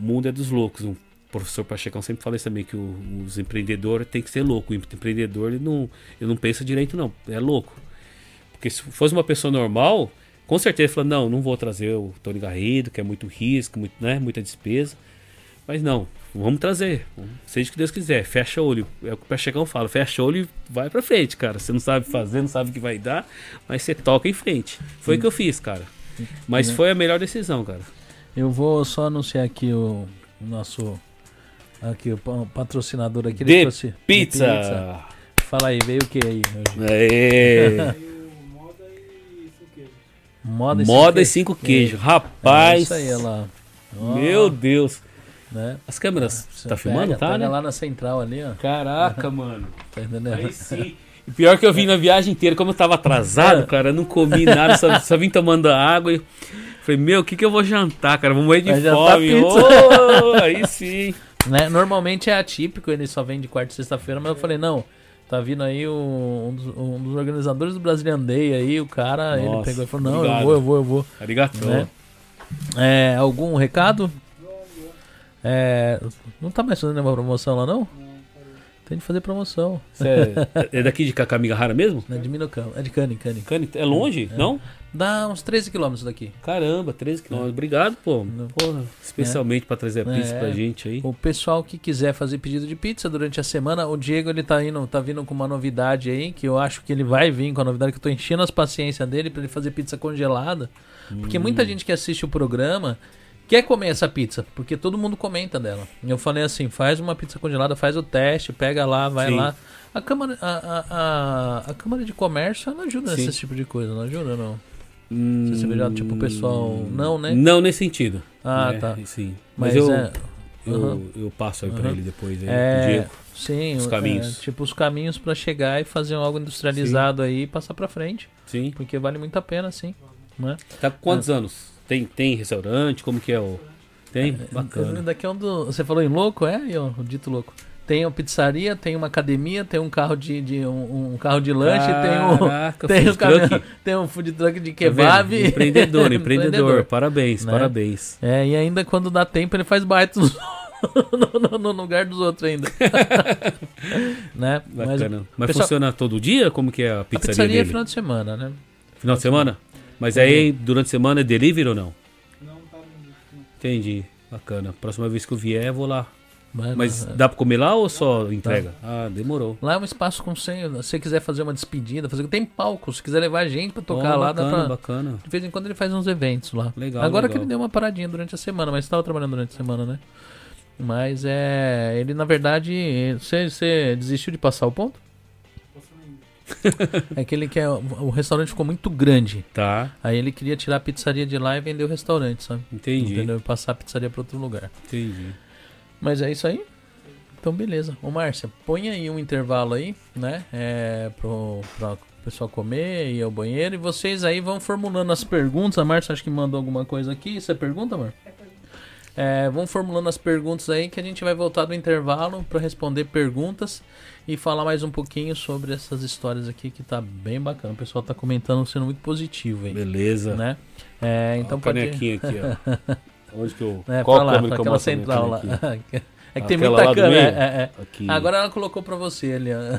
Speaker 2: mundo é dos loucos. O professor Pachecão sempre fala isso também, que o- os empreendedores tem que ser louco. O empreendedor, ele não, ele não pensa direito, não. É louco. Porque se fosse uma pessoa normal, com certeza fala, não, não vou trazer o Tony Garrido, que é muito risco, muito, né, muita despesa. Mas não, vamos trazer. Seja o que Deus quiser. Fecha olho. É o que o Pachecão fala. Fecha olho e vai pra frente, cara. Você não sabe fazer, não sabe o que vai dar, mas você toca em frente. Foi o que eu fiz, cara. Mas foi a melhor decisão, cara.
Speaker 1: Eu vou só anunciar aqui o, o nosso aqui o pa- patrocinador aqui
Speaker 2: De
Speaker 1: trouxe- de
Speaker 2: Pizza!
Speaker 1: Fala aí, veio o que aí?
Speaker 2: Aê.
Speaker 1: Moda, e
Speaker 2: Moda e
Speaker 1: cinco
Speaker 2: cinco queijos.
Speaker 1: É
Speaker 2: Rapaz!
Speaker 1: isso aí, lá. Ó,
Speaker 2: Meu Deus!
Speaker 1: né?
Speaker 2: As câmeras,
Speaker 1: Você
Speaker 2: tá filmando?
Speaker 1: pega,
Speaker 2: Tá,
Speaker 1: pega
Speaker 2: né?
Speaker 1: lá na central ali, ó.
Speaker 2: Caraca, mano.
Speaker 1: Tá entendendo?
Speaker 2: Aí sim. E pior que eu vim na viagem inteira, como eu tava atrasado, cara, eu não comi nada, só, só vim tomando água e falei, meu, o que que eu vou jantar, cara? Vou morrer de fome. Ô, aí sim.
Speaker 1: Né? Normalmente é atípico, ele só vem de quarta e sexta-feira, mas eu falei, não, tá vindo aí o- um, dos, um dos organizadores do Brazilian Day aí, o cara, ele
Speaker 2: Nossa,
Speaker 1: pegou e falou, não, eu
Speaker 2: obrigado.
Speaker 1: vou, eu vou, eu vou.
Speaker 2: Arigato.
Speaker 1: Né? É, algum recado? É, não tá mais fazendo nenhuma promoção lá, não? Tem de fazer promoção.
Speaker 2: É, é daqui de Kakamigahara mesmo?
Speaker 1: É de Minocão, é de Cane, Cane.
Speaker 2: Cane- É longe? Não?
Speaker 1: Dá uns 13 quilômetros daqui.
Speaker 2: Caramba, 13 quilômetros. Obrigado, pô. Porra, especialmente pra trazer a pizza
Speaker 1: É.
Speaker 2: pra gente aí.
Speaker 1: O pessoal que quiser fazer pedido de pizza durante a semana, o Diego ele tá indo, tá vindo com uma novidade aí, que eu acho que ele vai vir com a novidade, que eu tô enchendo as paciências dele pra ele fazer pizza congelada. Porque muita
Speaker 2: Hum.
Speaker 1: gente que assiste o programa quer comer essa pizza, porque todo mundo comenta dela. E Eu falei assim, faz uma pizza congelada, faz o teste, pega lá, vai
Speaker 2: Sim.
Speaker 1: lá. A Câmara, a, a, a, Câmara de Comércio, ela ajuda
Speaker 2: Sim.
Speaker 1: nesse tipo de coisa, não ajuda não?
Speaker 2: Hum,
Speaker 1: Você já, tipo, o pessoal- não, né?
Speaker 2: Não nesse sentido.
Speaker 1: Ah,
Speaker 2: né?
Speaker 1: tá.
Speaker 2: Sim.
Speaker 1: Mas,
Speaker 2: Mas, eu,
Speaker 1: é...
Speaker 2: eu,
Speaker 1: Aham.
Speaker 2: eu passo aí pra
Speaker 1: Aham.
Speaker 2: ele depois. Aí,
Speaker 1: É,
Speaker 2: Diego.
Speaker 1: sim,
Speaker 2: os
Speaker 1: é,
Speaker 2: caminhos.
Speaker 1: tipo os caminhos pra chegar e fazer algo industrializado aí e passar pra frente,
Speaker 2: Sim.
Speaker 1: porque vale muito a pena, sim, né?
Speaker 2: Tá com quantos anos? Tem, tem restaurante? Como que é o. Tem? Bacana.
Speaker 1: Daqui é um do. Você falou em louco, é? O dito louco. Tem uma pizzaria, tem uma academia, tem um carro de, de- um, um carro de lanche, tem um
Speaker 2: Caraca,
Speaker 1: tem um, caminhão- tem um food truck de
Speaker 2: Tá
Speaker 1: kebab.
Speaker 2: vendo? Empreendedor, empreendedor. Parabéns,
Speaker 1: Né?
Speaker 2: parabéns.
Speaker 1: É, e ainda quando dá tempo ele faz baita no, no- no lugar dos outros ainda. né? Mas
Speaker 2: Bacana. Mas,
Speaker 1: pessoal-
Speaker 2: funciona todo dia? Como que é a
Speaker 1: a
Speaker 2: pizzaria,
Speaker 1: pizzaria é
Speaker 2: dele?
Speaker 1: final de semana, né?
Speaker 2: Final de semana? Mas aí, durante a semana, é delivery ou não? Entendi. Bacana. Próxima vez que eu vier, eu vou lá.
Speaker 1: Mas,
Speaker 2: Mas dá pra comer lá ou só entrega? Ah, demorou.
Speaker 1: Lá é um espaço com senha. Se você quiser fazer uma despedida, fazer... tem palco. Se quiser levar gente pra tocar
Speaker 2: Ó,
Speaker 1: lá,
Speaker 2: bacana,
Speaker 1: dá pra...
Speaker 2: bacana.
Speaker 1: De vez em quando ele faz uns eventos lá.
Speaker 2: Legal,
Speaker 1: Agora
Speaker 2: legal.
Speaker 1: que ele deu uma paradinha durante a semana, mas estava trabalhando durante a semana, né? Mas é. Ele, na verdade. Você, você desistiu de passar o ponto? É que ele quer. O restaurante ficou muito grande.
Speaker 2: Tá,
Speaker 1: Aí ele queria tirar a pizzaria de lá e vender o restaurante, sabe?
Speaker 2: entendi.
Speaker 1: Entendeu? E passar a pizzaria para outro lugar.
Speaker 2: Entendi.
Speaker 1: Mas é isso aí? Então, beleza. Ô, Márcia, põe aí um intervalo aí, né? É, pro, pra o pessoal comer e ir ao banheiro. E vocês aí vão formulando as perguntas. A Márcia acho que mandou alguma coisa aqui. Você pergunta, amor? É, vão formulando as perguntas aí que a gente vai voltar do intervalo para responder perguntas e falar mais um pouquinho sobre essas histórias aqui que tá bem bacana. O pessoal tá comentando sendo muito positivo aí,
Speaker 2: Beleza.
Speaker 1: né? É, então
Speaker 2: Ó,
Speaker 1: pode
Speaker 2: aqui, ó. Onde que eu.
Speaker 1: é,
Speaker 2: qual
Speaker 1: pra lá, pra aquela central lá. é que tem
Speaker 2: Aquela
Speaker 1: muita
Speaker 2: meio?
Speaker 1: É, é.
Speaker 2: Aqui.
Speaker 1: Agora ela colocou pra você ali, ó.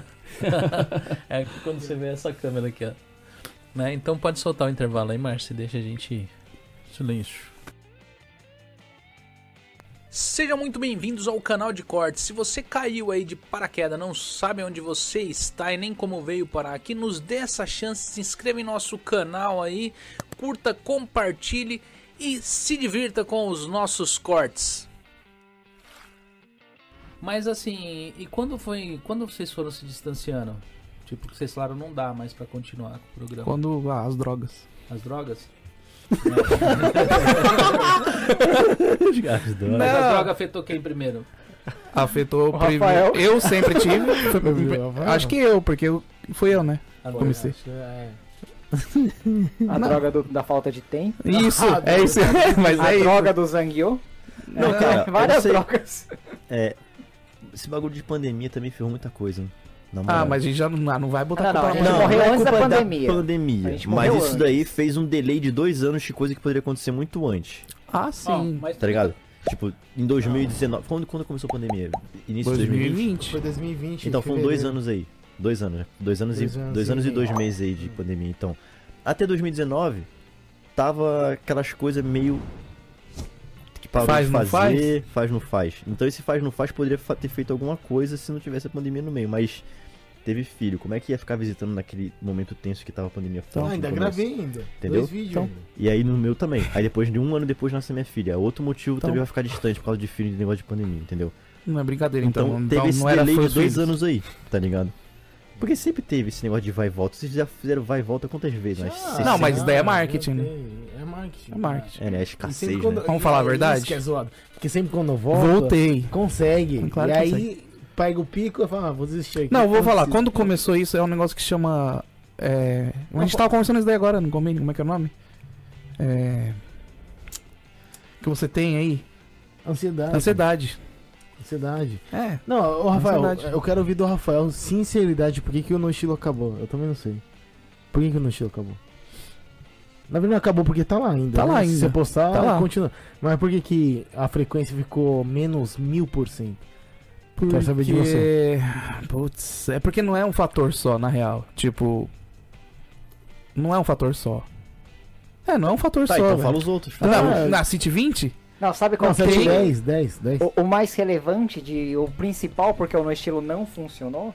Speaker 1: é que quando você vê essa câmera aqui, ó. Né? Então pode soltar o intervalo aí, Márcio, deixa a gente silêncio. Sejam muito bem-vindos ao canal de cortes. Se você caiu aí de paraquedas, não sabe onde você está e nem como veio parar aqui, nos dê essa chance, se inscreva em nosso canal aí, curta, compartilhe e se divirta com os nossos cortes. Mas assim, e quando foi, quando vocês foram se distanciando? Tipo, que vocês falaram não dá mais pra continuar com o programa.
Speaker 4: Quando ah, as drogas.
Speaker 1: As drogas?
Speaker 2: Drogas.
Speaker 1: Mas a
Speaker 4: Não.
Speaker 1: droga afetou quem primeiro?
Speaker 4: Afetou
Speaker 5: O
Speaker 4: primeiro.
Speaker 5: Rafael.
Speaker 4: Eu sempre tive. Foi- acho que eu, porque eu, fui eu, né?
Speaker 1: Agora.
Speaker 4: Comecei.
Speaker 5: É. A droga do- da falta de tempo.
Speaker 4: Isso,
Speaker 5: Ah,
Speaker 4: é isso. Mas
Speaker 5: a
Speaker 4: é isso.
Speaker 5: droga do Zangyo.
Speaker 6: Não, cara, eu
Speaker 5: várias
Speaker 6: não sei.
Speaker 5: drogas.
Speaker 6: É, esse bagulho de pandemia também ferrou muita coisa, hein?
Speaker 4: Ah, mas a gente já não, ah, não vai botar
Speaker 5: Não, não,
Speaker 4: culpa
Speaker 5: a
Speaker 4: na
Speaker 5: gente
Speaker 4: mão.
Speaker 6: não,
Speaker 5: morreu
Speaker 6: não é
Speaker 5: antes da
Speaker 6: culpa
Speaker 5: pandemia.
Speaker 6: pandemia,
Speaker 5: A gente
Speaker 6: mas isso daí fez um delay de dois anos de coisa que poderia acontecer muito antes,
Speaker 4: Ah, sim.
Speaker 1: mas
Speaker 6: tá ligado? Tipo, em 2019, quando, quando começou a pandemia? Início de 2020?
Speaker 4: 2020.
Speaker 5: Foi 2020.
Speaker 6: Então foram dois anos aí. Dois anos, né? Dois anos,
Speaker 5: Dois
Speaker 6: e,
Speaker 5: anos
Speaker 6: dois anos e dois meses aí de pandemia. Então, até 2019, tava aquelas coisas meio. Que parou
Speaker 4: Faz,
Speaker 6: de
Speaker 4: não
Speaker 6: fazer, faz, não faz. Então esse faz, não faz poderia fa- ter feito alguma coisa se não tivesse a pandemia no meio. Mas teve filho, como é que ia ficar visitando naquele momento tenso que tava a pandemia
Speaker 5: Ah,
Speaker 6: forte? no
Speaker 5: ainda gravei ainda.
Speaker 6: Entendeu?
Speaker 5: Dois vídeos
Speaker 4: Então,
Speaker 5: ainda.
Speaker 6: E aí no meu também. Aí depois de um ano depois nasce minha filha. Outro motivo
Speaker 4: Então.
Speaker 6: também vai ficar distante por causa de filho e de negócio de pandemia, entendeu?
Speaker 4: Não é brincadeira, então.
Speaker 6: Então,
Speaker 4: Então,
Speaker 6: teve esse
Speaker 4: não era
Speaker 6: delay de dois
Speaker 4: filhos.
Speaker 6: anos aí, tá ligado? Porque sempre teve esse negócio de vai e volta. Vocês já fizeram vai e volta quantas vezes? Mas 60.
Speaker 4: Não, mas isso daí é
Speaker 5: já
Speaker 4: marketing, né?
Speaker 5: É marketing.
Speaker 4: É marketing.
Speaker 6: É, né?
Speaker 5: E
Speaker 6: escassez,
Speaker 5: quando-
Speaker 6: né?
Speaker 4: Vamos falar a
Speaker 5: isso
Speaker 4: verdade?
Speaker 5: que é zoado. Porque sempre quando eu volto,
Speaker 4: Voltei.
Speaker 5: consegue.
Speaker 4: Claro
Speaker 5: e aí
Speaker 4: consegue.
Speaker 5: pega o pico e fala, ah, vou desistir aqui.
Speaker 4: Não, eu vou falar. Quando começou isso, é um negócio que chama. É... A gente tava conversando isso daí agora no convênio. Como é que é o nome? É. Que você tem aí?
Speaker 5: Ansiedade.
Speaker 4: Ansiedade.
Speaker 5: Ansiedade.
Speaker 4: É.
Speaker 5: Não, o Rafael,
Speaker 4: Ansiedade.
Speaker 5: eu quero ouvir do Rafael sinceridade. Por que, que o No Estilo acabou? Eu também não sei. Por que, que o No Estilo acabou? Na verdade não acabou porque tá lá ainda.
Speaker 4: Tá
Speaker 5: né?
Speaker 4: lá
Speaker 5: Se
Speaker 4: ainda.
Speaker 5: você postar,
Speaker 4: Tá lá.
Speaker 5: continua. Mas por que, que a frequência ficou menos mil por cento?
Speaker 4: Porque...
Speaker 5: Quero saber de você.
Speaker 4: Putz, é porque não é um fator só, na real. Tipo. Não é um fator só. É, não é um fator
Speaker 6: Tá,
Speaker 4: só.
Speaker 6: então
Speaker 4: velho.
Speaker 6: fala os outros.
Speaker 4: Não,
Speaker 5: Ah,
Speaker 4: na City 20?
Speaker 7: Não, sabe qual que
Speaker 5: 7,
Speaker 4: tem-
Speaker 5: 10, 10, 10.
Speaker 7: o, o mais relevante de o principal porque o No Estilo não funcionou,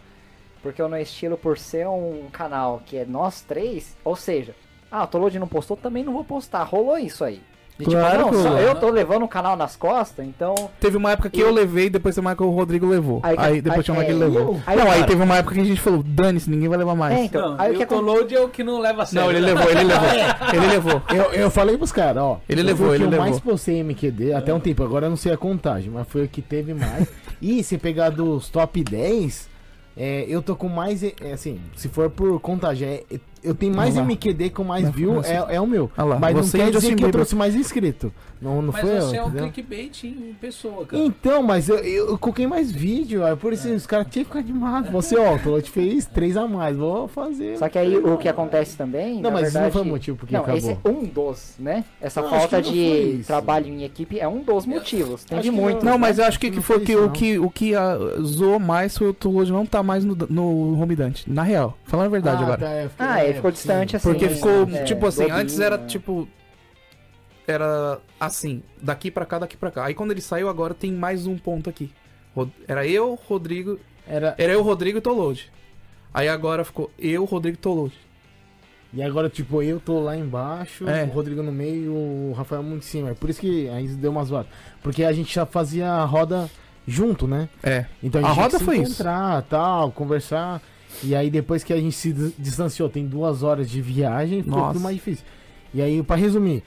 Speaker 7: porque o No Estilo por ser um canal que é nós três, ou seja, ah, o Tolode não postou, também não vou postar. Rolou isso aí. De
Speaker 5: Claro
Speaker 7: tipo, não, eu tô levando o canal nas costas, então
Speaker 4: Teve uma época que
Speaker 7: E-
Speaker 4: eu levei, depois teve uma época que o Rodrigo levou. Aí,
Speaker 7: Aí-
Speaker 4: depois
Speaker 7: aí-
Speaker 4: tinha uma que ele levou.
Speaker 7: aí-
Speaker 4: não, aí
Speaker 7: cara-
Speaker 4: teve uma época que a gente falou, dane-se, ninguém vai levar mais.
Speaker 7: É, então,
Speaker 1: Não,
Speaker 7: aí o
Speaker 1: e
Speaker 7: que
Speaker 1: o Tolode é o que não leva a sério.
Speaker 4: Não, ele levou, ele levou. ele levou.
Speaker 5: Eu, eu falei pros caras, ó.
Speaker 4: Ele levou, ele
Speaker 5: eu mais
Speaker 4: levou.
Speaker 5: postei MQD até um tempo. Agora eu não sei a contagem, mas foi o que teve mais. e se pegar dos top 10, é, eu tô com mais. é, assim, se for por contagem, é, é eu tenho mais
Speaker 4: Olha lá.
Speaker 5: MQD com mais
Speaker 4: Vai
Speaker 5: view,
Speaker 4: começar.
Speaker 5: é, é o meu.
Speaker 4: Olha lá,
Speaker 5: Mas não
Speaker 4: você
Speaker 5: quer
Speaker 4: e
Speaker 5: dizer que eu trouxe mais inscrito. Não, não
Speaker 1: Mas
Speaker 5: foi
Speaker 1: você
Speaker 5: eu,
Speaker 1: é um
Speaker 5: entendeu?
Speaker 1: clickbait em pessoa, cara.
Speaker 5: Então, mas eu, eu, eu coloquei mais vídeo, aí por isso os caras tinham que ficar animados. Você, ó, o te fez três a mais, vou fazer.
Speaker 7: Só que aí o que acontece também.
Speaker 5: Não,
Speaker 7: na
Speaker 5: mas isso não
Speaker 7: verdade,
Speaker 5: foi o motivo porque
Speaker 7: Não,
Speaker 5: acabou.
Speaker 7: esse é um dos, né? Essa
Speaker 5: Não,
Speaker 7: falta
Speaker 5: que não
Speaker 7: de trabalho em equipe é um dos motivos. Tem de
Speaker 5: que
Speaker 7: muito.
Speaker 4: Não, mas eu acho que,
Speaker 5: Não
Speaker 4: que foi que, o
Speaker 5: não.
Speaker 4: que o que ah, zoou mais foi o Tolojo não tá mais no, no Home Dante. Na real, falando a verdade agora.
Speaker 5: tá, é, é,
Speaker 7: ficou
Speaker 5: sim.
Speaker 7: distante assim.
Speaker 4: Porque ficou,
Speaker 7: É,
Speaker 4: tipo assim,
Speaker 7: bobinho,
Speaker 4: antes era
Speaker 7: né?
Speaker 4: tipo. Era assim, daqui pra cá, daqui pra cá. Aí quando ele saiu, agora tem mais um ponto aqui. Era eu, Rodrigo.
Speaker 5: Era,
Speaker 4: Era eu, Rodrigo e Tolode. Aí agora ficou eu, Rodrigo e Tolode.
Speaker 5: e agora, tipo, eu tô lá embaixo,
Speaker 4: É.
Speaker 5: o Rodrigo no meio, o Rafael muito em cima. É por isso que aí deu uma zoada. Porque a gente já fazia a roda junto, né?
Speaker 4: É.
Speaker 5: Então a
Speaker 4: A
Speaker 5: gente tinha
Speaker 4: roda foi isso.
Speaker 5: tal, conversar. E aí depois que a gente se dis- distanciou, tem duas horas de viagem, ficou
Speaker 4: Nossa.
Speaker 5: tudo mais difícil. E aí, pra resumir,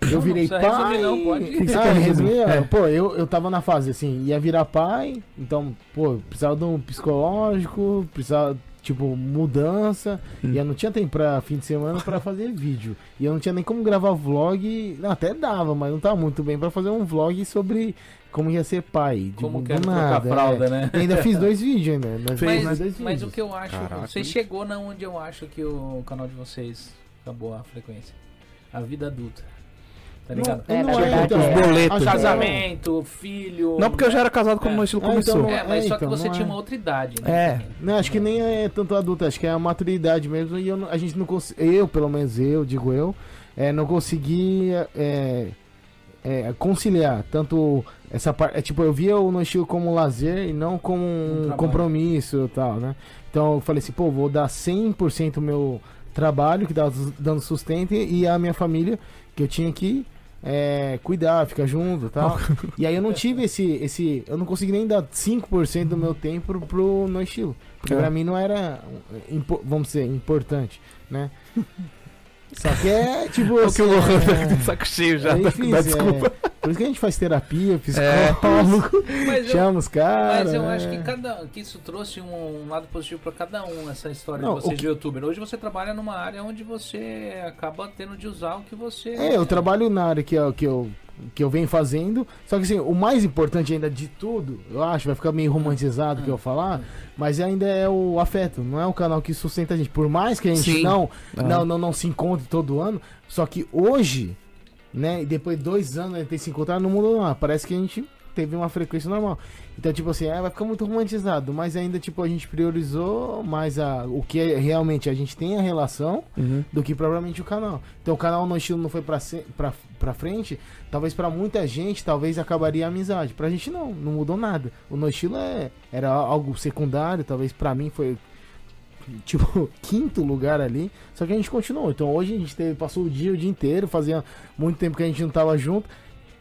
Speaker 5: eu
Speaker 1: Não,
Speaker 5: virei
Speaker 1: não precisa
Speaker 5: pai.
Speaker 1: resumir, não, pode.
Speaker 4: Que
Speaker 5: Ah, resumir, é, pô, eu, eu tava na fase assim, ia virar pai, então, pô, precisava de um psicológico, precisava, tipo, mudança,
Speaker 4: Hum.
Speaker 5: e eu não tinha tempo pra fim de semana pra fazer vídeo. E eu não tinha nem como gravar vlog, não, até dava, mas não tava muito bem pra fazer um vlog sobre como ia ser pai.
Speaker 1: Como
Speaker 5: tipo,
Speaker 1: que é
Speaker 5: nada,
Speaker 1: fralda,
Speaker 5: é.
Speaker 1: né?
Speaker 5: E ainda fiz dois vídeos ainda. Nós
Speaker 1: Mas,
Speaker 5: dois
Speaker 1: mas o
Speaker 5: vídeos.
Speaker 1: que eu acho,
Speaker 2: Caraca.
Speaker 1: você chegou na onde eu acho que o canal de vocês acabou a frequência. A vida adulta. Tá ligado?
Speaker 5: Não,
Speaker 7: É,
Speaker 5: não
Speaker 7: na
Speaker 5: é,
Speaker 7: verdade,
Speaker 5: então,
Speaker 7: é.
Speaker 4: boletos.
Speaker 5: Que
Speaker 1: Casamento, filho.
Speaker 4: Não porque eu já era casado quando
Speaker 1: É.
Speaker 4: o meu estilo
Speaker 5: Ah,
Speaker 4: começou.
Speaker 5: então-
Speaker 1: É, mas
Speaker 5: É,
Speaker 1: só que
Speaker 5: então,
Speaker 1: você tinha
Speaker 5: é.
Speaker 1: uma outra idade, né?
Speaker 4: É.
Speaker 5: Não, acho que nem é tanto adulto, acho que é a maturidade mesmo. E eu a gente não consegue. Eu, pelo menos eu, digo eu, é, não conseguia é, é, conciliar tanto essa parte. É, tipo, eu via o no estilo como um lazer e não como um
Speaker 1: trabalho.
Speaker 5: compromisso e tal, né? Então eu falei assim, pô, vou dar 100% meu trabalho, que dá dando sustento, e a minha família, que eu tinha que é, cuidar, ficar junto e tal. e aí eu não tive esse, esse. Eu não consegui nem dar 5% do meu tempo pro, no estilo. Porque
Speaker 4: É.
Speaker 5: pra mim não era, vamos dizer, importante, né? Só que é tipo.
Speaker 4: O que o Lohan tá
Speaker 5: é-
Speaker 4: de saco cheio já.
Speaker 5: é difícil,
Speaker 4: dá
Speaker 5: é.
Speaker 4: desculpa.
Speaker 5: Por isso que a gente faz terapia,
Speaker 4: É.
Speaker 5: psicólogo,
Speaker 1: Mas eu,
Speaker 5: chama os caras.
Speaker 1: mas eu acho
Speaker 5: é.
Speaker 1: que, cada, que isso trouxe um, um lado positivo pra cada um, essa história
Speaker 5: Não,
Speaker 1: de vocês
Speaker 5: o
Speaker 1: de youtuber. Hoje você trabalha numa área onde você acaba tendo de usar o que você.
Speaker 5: É, eu trabalho na área que que eu, que eu venho fazendo. Só que assim, o mais importante ainda de tudo, eu acho, vai ficar meio romantizado o que eu falar, mas ainda é o afeto, não é o canal que sustenta a gente. Por mais que a gente
Speaker 4: Sim.
Speaker 5: não,
Speaker 4: Ah.
Speaker 5: não, não, não se encontre todo ano, só que hoje, né, e depois de dois anos a gente ter se encontrado, não mudou nada. Parece que a gente teve uma frequência normal. Então, tipo assim, é, vai ficar muito romantizado, mas ainda, tipo, a gente priorizou mais a, o que é, realmente a gente tem a relação
Speaker 4: Uhum.
Speaker 5: do que propriamente o canal. Então o canal no estilo não foi pra, se- pra, pra frente, talvez pra muita gente, talvez acabaria a amizade. Pra gente não, não mudou nada. O no estilo é, era algo secundário, talvez pra mim foi tipo quinto lugar ali. Só que a gente continuou. Então hoje a gente teve, passou o dia, o dia inteiro, fazia muito tempo que a gente não tava junto.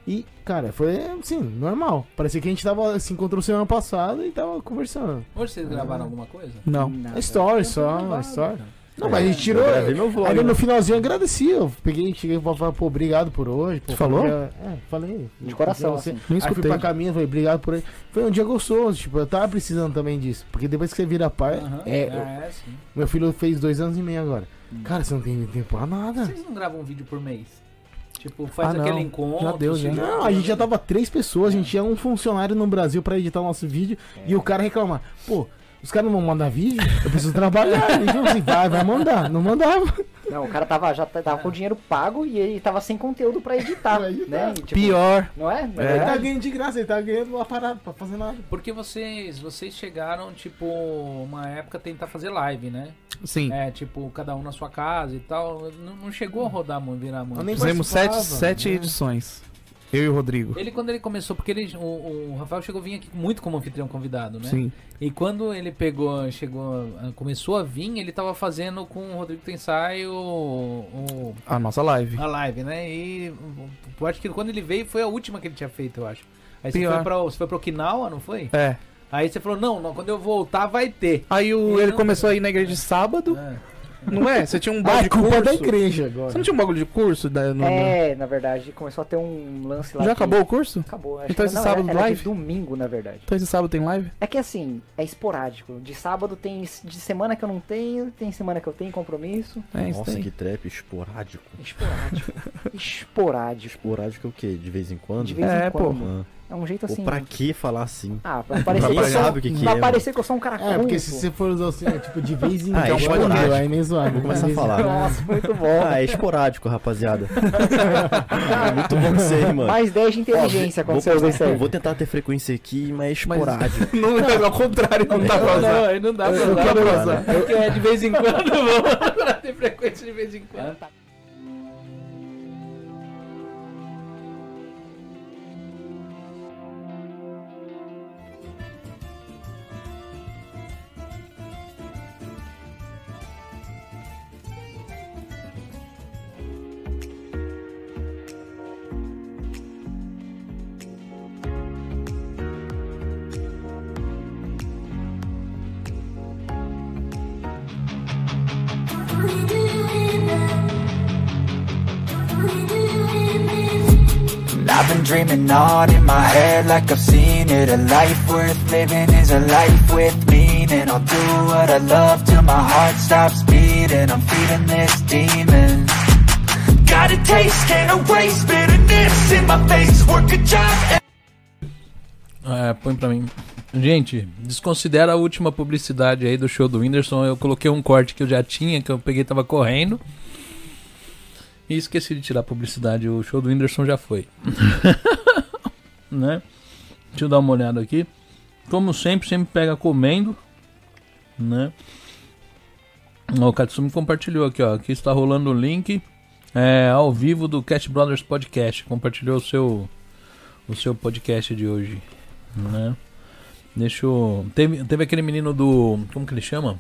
Speaker 5: E, cara, foi assim, normal. Parecia que a gente tava se encontrou semana passada e tava conversando.
Speaker 1: Hoje vocês gravaram alguma coisa?
Speaker 4: Não.
Speaker 7: Nada.
Speaker 5: Story
Speaker 1: Não
Speaker 5: só, story.
Speaker 1: cara.
Speaker 5: Não, mas a gente tirou.
Speaker 6: Eu gravei meu vlog,
Speaker 5: Aí
Speaker 6: né?
Speaker 5: no finalzinho eu agradeci. Eu peguei, cheguei pra falar, pô, obrigado por hoje. Pô,
Speaker 4: Você falou?
Speaker 5: dia- É, falei.
Speaker 7: De coração,
Speaker 5: Você.
Speaker 7: assim.
Speaker 4: Não
Speaker 5: Aí fui
Speaker 4: escutei.
Speaker 5: pra caminho, falei, obrigado por aí. Foi um dia gostoso, tipo, eu tava precisando também disso. Porque depois que você vira pai,
Speaker 1: Aham,
Speaker 5: é,
Speaker 1: é, sim.
Speaker 5: meu filho fez dois anos e meio agora.
Speaker 1: Hum.
Speaker 5: Cara, você não tem tempo pra nada.
Speaker 1: Vocês não gravam um vídeo por mês? Tipo, faz
Speaker 4: Ah,
Speaker 1: aquele encontro.
Speaker 4: Já deu,
Speaker 1: se
Speaker 4: já.
Speaker 5: Não, a gente já
Speaker 1: né?
Speaker 5: tava três pessoas, a gente tinha um funcionário no Brasil pra editar o nosso vídeo e o cara reclamar, pô, os caras não vão mandar vídeo? Eu preciso trabalhar. Ele falou assim, vai, vai mandar. Não mandava.
Speaker 7: Não, o cara tava, já tava com o dinheiro pago e ele tava sem conteúdo pra editar. Né? E, tipo,
Speaker 4: Pior.
Speaker 7: Não é?
Speaker 4: É.
Speaker 5: Ele tá ganhando de graça, ele tá ganhando uma parada pra fazer nada.
Speaker 1: Porque vocês, vocês chegaram, tipo, uma época tentar fazer live, né?
Speaker 4: Sim.
Speaker 1: É, tipo, cada um na sua casa e tal. Não, não chegou a rodar virar muito.
Speaker 4: Fizemos sete, sete
Speaker 5: né?
Speaker 4: edições. Eu e o Rodrigo.
Speaker 1: Ele, quando ele começou, porque ele, o, o Rafael chegou a vir aqui muito como anfitrião convidado, né?
Speaker 4: Sim.
Speaker 1: E quando ele pegou, chegou, começou a vir, ele tava fazendo com o Rodrigo Tensai o, o-
Speaker 4: A nossa live.
Speaker 1: a live, né? E eu acho que quando ele veio foi a última que ele tinha feito, eu acho. Aí você foi, pra, você foi pra Okinawa, não foi?
Speaker 4: É.
Speaker 1: Aí você falou, não, não, quando eu voltar vai ter.
Speaker 4: Aí o, ele começou a ir na igreja de sábado.
Speaker 1: É.
Speaker 4: Não é? Você tinha um bagulho
Speaker 5: Ah,
Speaker 4: de
Speaker 5: culpa
Speaker 4: curso.
Speaker 5: da igreja agora.
Speaker 4: Você não tinha um bagulho de curso? Da, no-
Speaker 7: É, na verdade, começou a ter um lance lá.
Speaker 4: Já
Speaker 7: que-
Speaker 4: acabou o curso?
Speaker 7: Acabou. Acho
Speaker 4: Então
Speaker 7: que
Speaker 4: esse
Speaker 7: não,
Speaker 4: sábado
Speaker 7: era, era
Speaker 4: live?
Speaker 7: de domingo, na verdade.
Speaker 4: Então esse sábado tem live?
Speaker 7: É que assim, é esporádico. De sábado tem. De semana que eu não tenho, tem semana que eu tenho compromisso.
Speaker 4: É, isso
Speaker 6: Nossa,
Speaker 4: tem.
Speaker 6: que trap esporádico.
Speaker 7: Esporádico. esporádico.
Speaker 6: Esporádico é o quê? De vez em quando?
Speaker 7: De vez
Speaker 4: É,
Speaker 7: em
Speaker 4: pô.
Speaker 7: quando.
Speaker 6: Ah.
Speaker 7: É um jeito assim.
Speaker 6: pra que falar assim?
Speaker 7: Ah, pra parecer
Speaker 6: Pra
Speaker 7: que eu sou,
Speaker 6: sabe o que que
Speaker 7: pra
Speaker 6: é,
Speaker 7: parecer que eu sou um cara
Speaker 5: É, porque se você for usar assim, é, tipo, de vez em
Speaker 6: Ah, é
Speaker 5: quando,
Speaker 6: esporádico.
Speaker 5: aí nem zoado.
Speaker 6: Vou começar a falar.
Speaker 5: quando.
Speaker 7: Nossa, muito bom.
Speaker 6: Ah, é esporádico, rapaziada. é muito bom que você, mano.
Speaker 7: Mais 10 de inteligência
Speaker 6: Ó,
Speaker 7: quando
Speaker 6: vou,
Speaker 7: você usa isso aí.
Speaker 6: vou tentar ter frequência aqui, mas é esporádico.
Speaker 4: Não, é ao contrário, não dá pra usar.
Speaker 1: aí não dá pra
Speaker 5: usar.
Speaker 1: Porque é de vez em quando, vamos pra ter frequência de vez em quando.
Speaker 8: I've been dreaming on in my head like I've seen it A life worth living is a life with meaning I'll do what I love till my heart stops beating I'm feeding this demon Got a taste, can't erase bitterness in my face Work a job
Speaker 1: É, põe pra mim. Gente, desconsidera a última publicidade aí do show do Whindersson. Eu coloquei um corte que eu já tinha, que eu peguei tava correndo. E esqueci de tirar a publicidade. O show do Whindersson já foi. né? Deixa eu dar uma olhada aqui. Como sempre, sempre pega comendo. Né? Ó, o Katsumi compartilhou aqui, ó. Aqui está rolando o link é, ao vivo do Cat Brothers Podcast. Compartilhou o seu, o seu podcast de hoje. Né? Deixa eu. Teve, teve aquele menino do. Como que ele chama?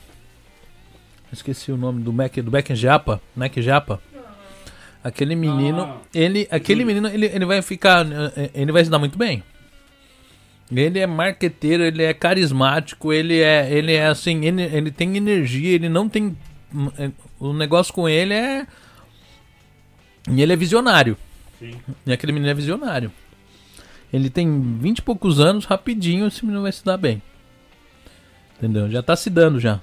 Speaker 1: Esqueci o nome do Mac do Beck Japa. Mac Japa. Aquele menino. ele. Aquele menino, ele, ele vai ficar. eh, Ele vai se dar muito bem. Ele é marqueteiro, ele é carismático, ele é. Ele é assim, ele, ele tem energia, ele não tem. hum, eh, O negócio com ele é. E ele é visionário. E aquele menino é visionário. Ele tem 20 e poucos anos, rapidinho esse menino vai se dar bem. Entendeu? Já tá se dando já.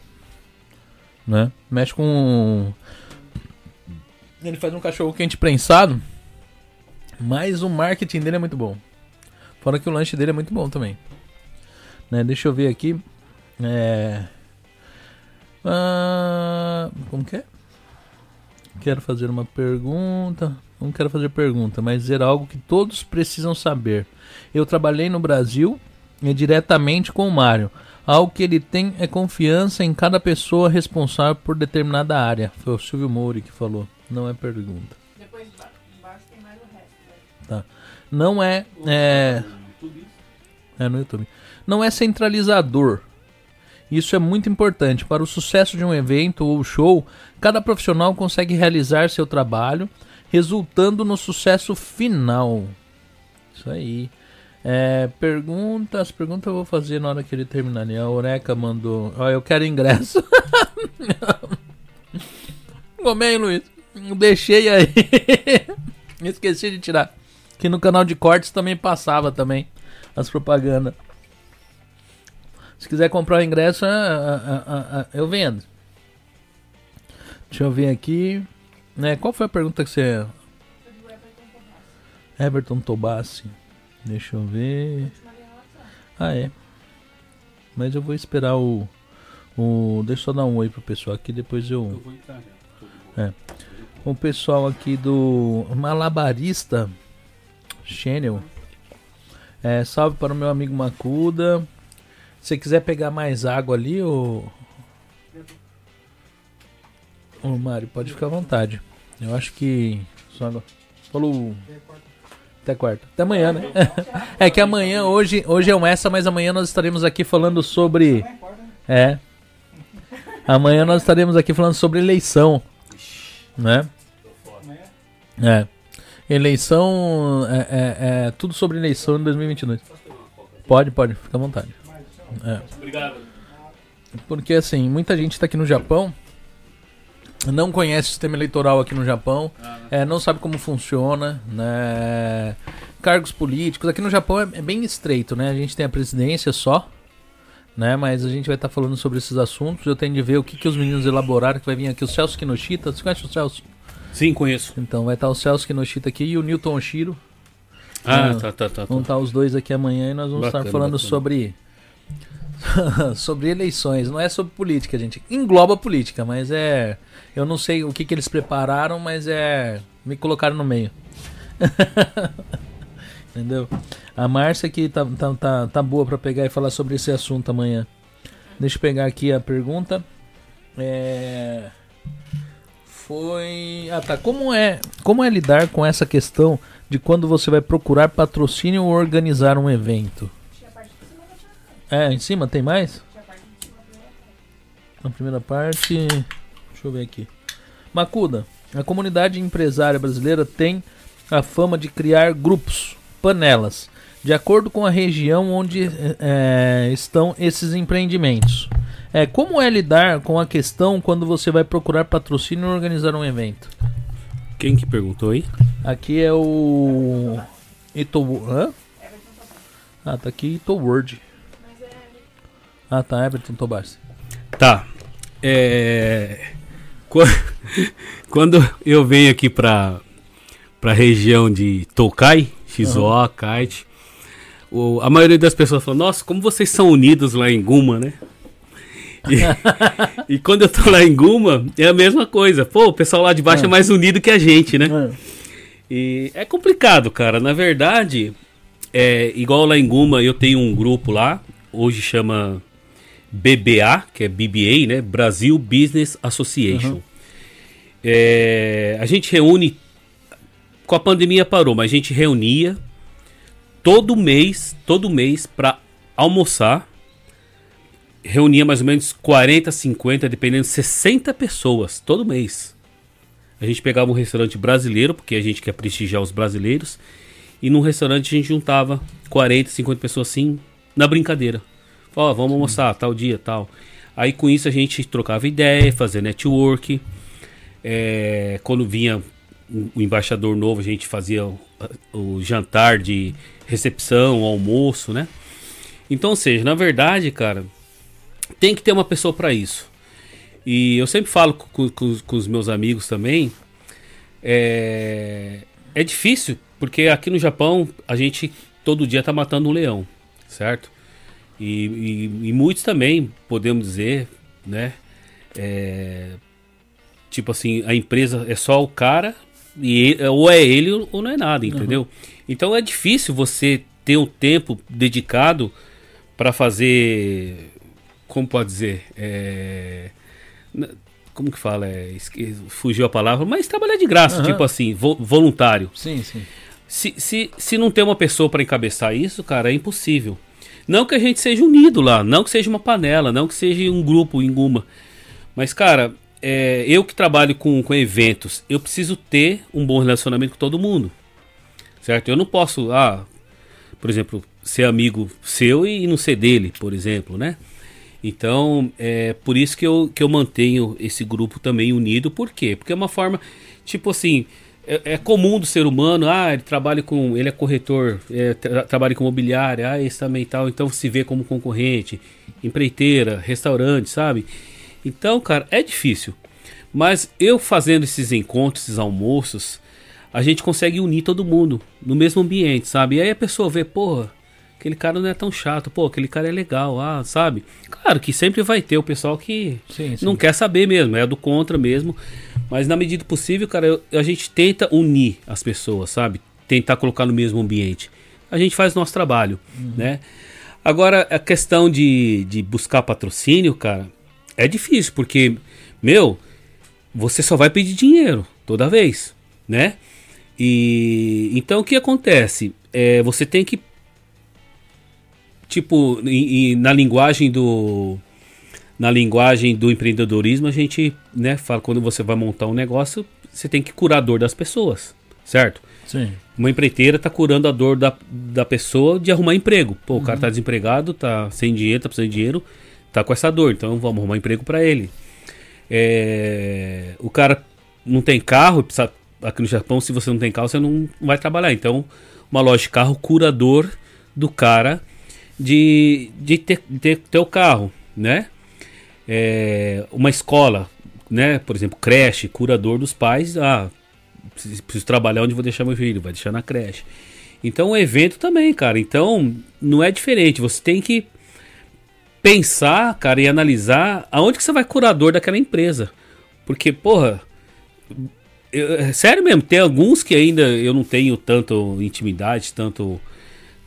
Speaker 1: Né? Mexe com. Ele faz um cachorro quente prensado. Mas o marketing dele é muito bom. Fora que o lanche dele é muito bom também. Né? Deixa eu ver aqui. É. Ah, como que é? Quero fazer uma pergunta. Não quero fazer pergunta, mas dizer algo que todos precisam saber. Eu trabalhei no Brasil e diretamente com o Mário. Algo que ele tem é confiança em cada pessoa responsável por determinada área. Foi o Silvio Moura que falou. Não é pergunta.
Speaker 3: Depois emba- embaixo tem mais o resto. né?
Speaker 1: Não é. É, é no YouTube. Não é centralizador. Isso é muito importante. Para o sucesso de um evento ou show, cada profissional consegue realizar seu trabalho, resultando no sucesso final. Isso aí. É, perguntas, perguntas eu vou fazer na hora que ele terminar. ali. A Oreca mandou. Ó, eu quero ingresso. Comei, Luiz. Deixei aí. Esqueci de tirar. Que no canal de cortes também passava também as propagandas. Se quiser comprar o ingresso, ah, ah, ah, eu vendo. Deixa eu ver aqui. Né, qual foi a pergunta que você. Everton Tobassi. Deixa eu ver. Ah, é. Mas eu vou esperar o. o deixa eu só dar um oi pro pessoal aqui, depois eu.
Speaker 2: Eu vou entrar já.
Speaker 1: O pessoal aqui do Malabarista Channel. É, salve para o meu amigo Macuda. Se quiser pegar mais água ali, ô. Ô Mário, pode ficar à vontade. Eu acho que. Só. Falou. Até quarta. Até amanhã, né? É que amanhã, hoje, hoje é um essa, mas amanhã nós estaremos aqui falando sobre. É. Amanhã nós estaremos aqui falando sobre eleição. Né? É. Eleição. É, é- é tudo sobre eleição em 2022. Pode, pode, fica à vontade. É.
Speaker 2: Obrigado.
Speaker 1: Porque assim, muita gente tá aqui no Japão. não conhece o sistema eleitoral aqui no Japão, é, não sabe como funciona, né? Cargos políticos. Aqui no Japão é, é bem estreito, né? A gente tem a presidência só, né? Mas a gente vai estar falando sobre esses assuntos. Eu tenho de ver o que, que os meninos elaboraram, que vai vir aqui o Celso Kinoshita. Você conhece o Celso?
Speaker 2: Sim, conheço.
Speaker 1: Então vai estar o Celso Kinoshita aqui e o Newton Oshiro.
Speaker 2: Ah,
Speaker 1: Ah,
Speaker 2: tá, tá, tá.
Speaker 1: Vão
Speaker 2: tá.
Speaker 1: estar os dois aqui amanhã e nós vamos
Speaker 2: Bacana,
Speaker 1: estar falando
Speaker 2: bacana.
Speaker 1: sobre sobre eleições. Não é sobre política, gente. Engloba política, mas é. Eu não sei o que, que eles prepararam, mas é. Me colocaram no meio. Entendeu? A Márcia aqui tá, tá, tá, tá boa pra pegar e falar sobre esse assunto amanhã. Deixa eu pegar aqui a pergunta. É. Foi. Ah tá. Como é, como é lidar com essa questão de quando você vai procurar patrocínio ou organizar um evento? É, em cima tem mais? Na primeira parte. Deixa eu ver aqui. Macuda, a comunidade empresária brasileira tem a fama de criar grupos, panelas, de acordo com a região onde é, estão esses empreendimentos. É, como é lidar com a questão quando você vai procurar patrocínio ou organizar um evento?
Speaker 2: Quem que perguntou aí?
Speaker 1: Aqui é o. Ito. Hã? Ah, tá aqui Ito Word. Ah, tá, Everton Tobarsi.
Speaker 2: Tá. É. Qu- Quando eu venho aqui pra, pra região de Tokai, Shizuoka, Kite, o- a maioria das pessoas fala, nossa, como vocês são unidos lá em Guma, né? E, e quando eu tô lá em Guma, é a mesma coisa. Pô, o pessoal lá de baixo é mais unido que a gente, né? E é complicado, cara. Na verdade, é igual lá em Guma, eu tenho um grupo lá, hoje chama BBA, que é BBA, né? Brasil Business Association. É, a gente reúne. Com a pandemia parou, mas a gente reunia todo mês, todo mês para almoçar. Reunia mais ou menos 40, 50, dependendo, 60 pessoas todo mês. A gente pegava um restaurante brasileiro, porque a gente quer prestigiar os brasileiros. E num restaurante a gente juntava 40, 50 pessoas assim, na brincadeira. Ó, vamos almoçar tal dia, tal. Aí com isso a gente trocava ideia, fazia network. É, quando vinha o embaixador novo, a gente fazia o, o jantar de recepção, almoço, né? Então, ou seja, na verdade, cara, tem que ter uma pessoa para isso. E eu sempre falo com, com- com os meus amigos também. É, é difícil, porque aqui no Japão a gente todo dia tá matando um leão, certo? E, e- e muitos também, podemos dizer, né? É, tipo assim, a empresa é só o cara, e ou é ele ou não é nada, entendeu? Então é difícil você ter um tempo dedicado para fazer. Como pode dizer? É, como que fala? É, fugiu a palavra, mas trabalhar de graça,
Speaker 1: Aham.
Speaker 2: tipo assim, vo- voluntário.
Speaker 1: Sim, sim.
Speaker 2: Se, se, se não tem uma pessoa para encabeçar isso, cara, é impossível. Não que a gente seja unido lá, não que seja uma panela, não que seja um grupo em Guma. Mas, cara, é, eu que trabalho com, com eventos, eu preciso ter um bom relacionamento com todo mundo. Certo? Eu não posso, ah, por exemplo, ser amigo seu e não ser dele, por exemplo, né? Então, é por isso que eu, que eu mantenho esse grupo também unido. Por quê? Porque é uma forma, tipo assim, é, é comum do ser humano, ah, ele trabalha com, ele é corretor, é, tra- trabalha com mobiliária, ah, esse também tal, então se vê como concorrente, empreiteira, restaurante, sabe? Então, cara, é difícil. Mas eu fazendo esses encontros, esses almoços, a gente consegue unir todo mundo no mesmo ambiente, sabe? E aí a pessoa vê, porra, aquele cara não é tão chato, pô, aquele cara é legal, ah, sabe? Claro que sempre vai ter o pessoal que
Speaker 1: Sim, sim.
Speaker 2: não quer saber mesmo, é do contra mesmo. Mas na medida possível, cara, eu- a gente tenta unir as pessoas, sabe? Tentar colocar no mesmo ambiente. A gente faz nosso trabalho, né? Agora, a questão de, de buscar patrocínio, cara, é difícil, porque, meu, você só vai pedir dinheiro toda vez, né? E então o que acontece? É, você tem que, tipo, na linguagem do na linguagem do empreendedorismo, a gente, né, fala quando você vai montar um negócio, você tem que curar a dor das pessoas, certo?
Speaker 1: Sim.
Speaker 2: Uma empreiteira tá curando a dor da, da pessoa de arrumar emprego. Pô, o cara tá desempregado, tá sem dinheiro, tá precisando de dinheiro, tá com essa dor, então vamos arrumar emprego para ele. É, o cara não tem carro, aqui no Japão, se você não tem carro, você não vai trabalhar. Então, uma loja de carro, curador do cara de, de ter, ter, ter o carro, né? É, uma escola, né? Por exemplo, creche, curador dos pais. Ah, preciso trabalhar onde vou deixar meu filho, vai deixar na creche. Então, o evento também, cara. Então, não é diferente. Você tem que pensar, cara, e analisar aonde que você vai curador daquela empresa. Porque, porra, eu- é sério mesmo, tem alguns que ainda eu não tenho tanto intimidade, tanto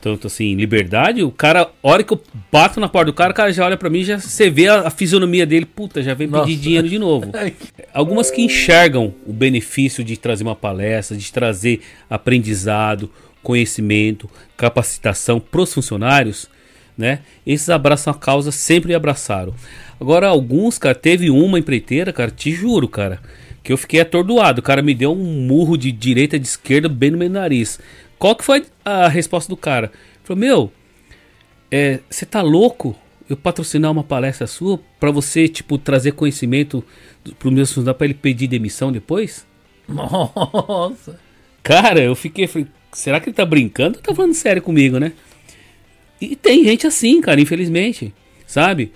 Speaker 2: tanto assim, liberdade. O cara, a hora que eu bato na porta do cara, o cara já olha pra mim, e já você vê a, a fisionomia dele, puta, já vem
Speaker 1: Nossa.
Speaker 2: pedir dinheiro de novo. Algumas que enxergam o benefício de trazer uma palestra, de trazer aprendizado, conhecimento, capacitação para os funcionários, né? Esses abraçam a causa, sempre abraçaram. Agora, alguns, cara, teve uma empreiteira, cara, te juro, cara, que eu fiquei atordoado. O cara me deu um murro de direita e de esquerda bem no meu nariz. Qual que foi a resposta do cara? Ele falou, meu, você tá louco? Eu patrocinar uma palestra sua pra você, tipo, trazer conhecimento pro meu funcionário pra ele pedir demissão depois?
Speaker 1: Nossa.
Speaker 2: Cara, eu fiquei, falei, será que ele tá brincando ou tá falando sério comigo, né? E tem gente assim, cara, infelizmente, sabe?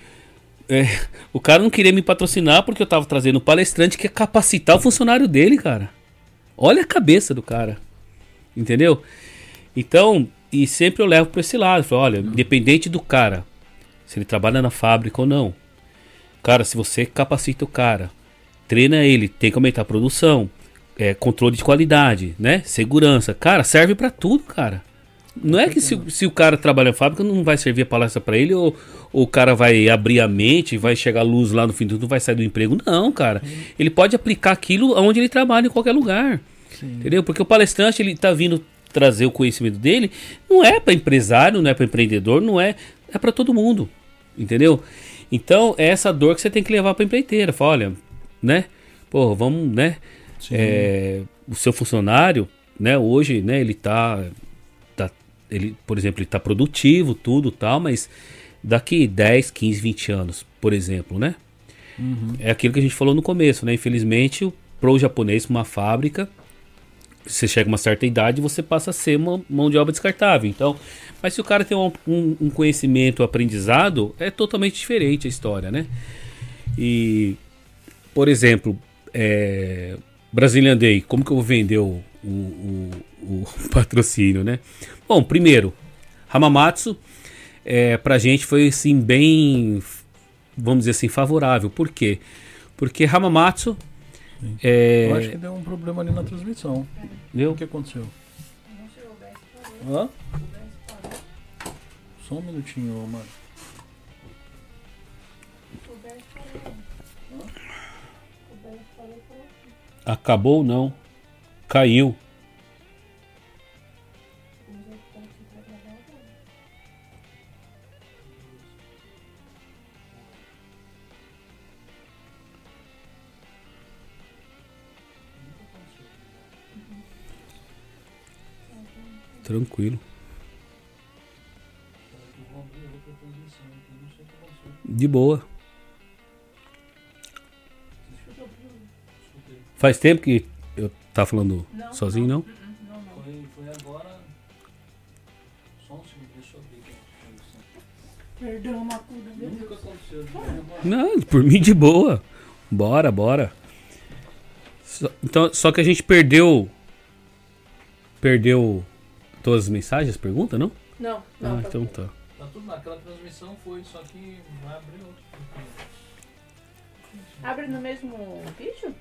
Speaker 2: É, o cara não queria me patrocinar porque eu tava trazendo um palestrante que ia capacitar o funcionário dele, cara. Olha a cabeça do cara. Entendeu? Então, e sempre eu levo pra esse lado. Falo, olha, independente do cara, se ele trabalha na fábrica ou não. Cara, se você capacita o cara, treina ele, tem que aumentar a produção, é, controle de qualidade, né? Segurança. Cara, serve pra tudo, cara. Não é que se, se o cara trabalha na fábrica não vai servir a palestra pra ele ou, ou o cara vai abrir a mente, vai chegar a luz lá no fim do tudo, vai sair do emprego. Não, cara. Ele pode aplicar aquilo onde ele trabalha, em qualquer lugar. Entendeu? Porque o palestrante ele tá vindo trazer o conhecimento dele, não é para empresário, não é para empreendedor, não é, é para todo mundo. Entendeu? Então, é essa dor que você tem que levar para empreiteira. Fala, olha, né? Pô, vamos, né? É, o seu funcionário, né, hoje, né, ele tá ele, por exemplo, ele tá produtivo, tudo, tal, mas daqui 10, 15, 20 anos, por exemplo, né? É aquilo que a gente falou no começo, né? Infelizmente, pro japonês, uma fábrica, você chega a uma certa idade, você passa a ser uma mão de obra descartável. Então, mas se o cara tem um, um- um conhecimento, um aprendizado, é totalmente diferente a história, né? E, por exemplo, é, Brazilian Day, como que eu vou vender o, o, o- o patrocínio, né? Bom, primeiro, Hamamatsu, é, pra gente foi assim, bem, vamos dizer assim, favorável. Por quê? Porque Hamamatsu. É,
Speaker 1: Eu acho que deu um problema ali na transmissão.
Speaker 2: deu?
Speaker 1: O que aconteceu? Hã? Só um minutinho, ô, mano.
Speaker 2: Acabou ou não? Caiu. Tranquilo. De boa. Faz tempo que eu tá falando sozinho, não?
Speaker 1: Foi, foi agora. Só um segundo, deixa eu ver aqui.
Speaker 3: Perdão, Macuda.
Speaker 1: Nunca aconteceu.
Speaker 2: Não, por mim de boa. Bora, bora. Só- então, só que a gente perdeu. Perdeu todas as mensagens, as perguntas, não?
Speaker 3: Não, não.
Speaker 2: Ah,
Speaker 3: tá
Speaker 2: então tá.
Speaker 1: Tá tudo naquela transmissão, foi, só que vai abrir outro.
Speaker 3: Abre no mesmo vídeo?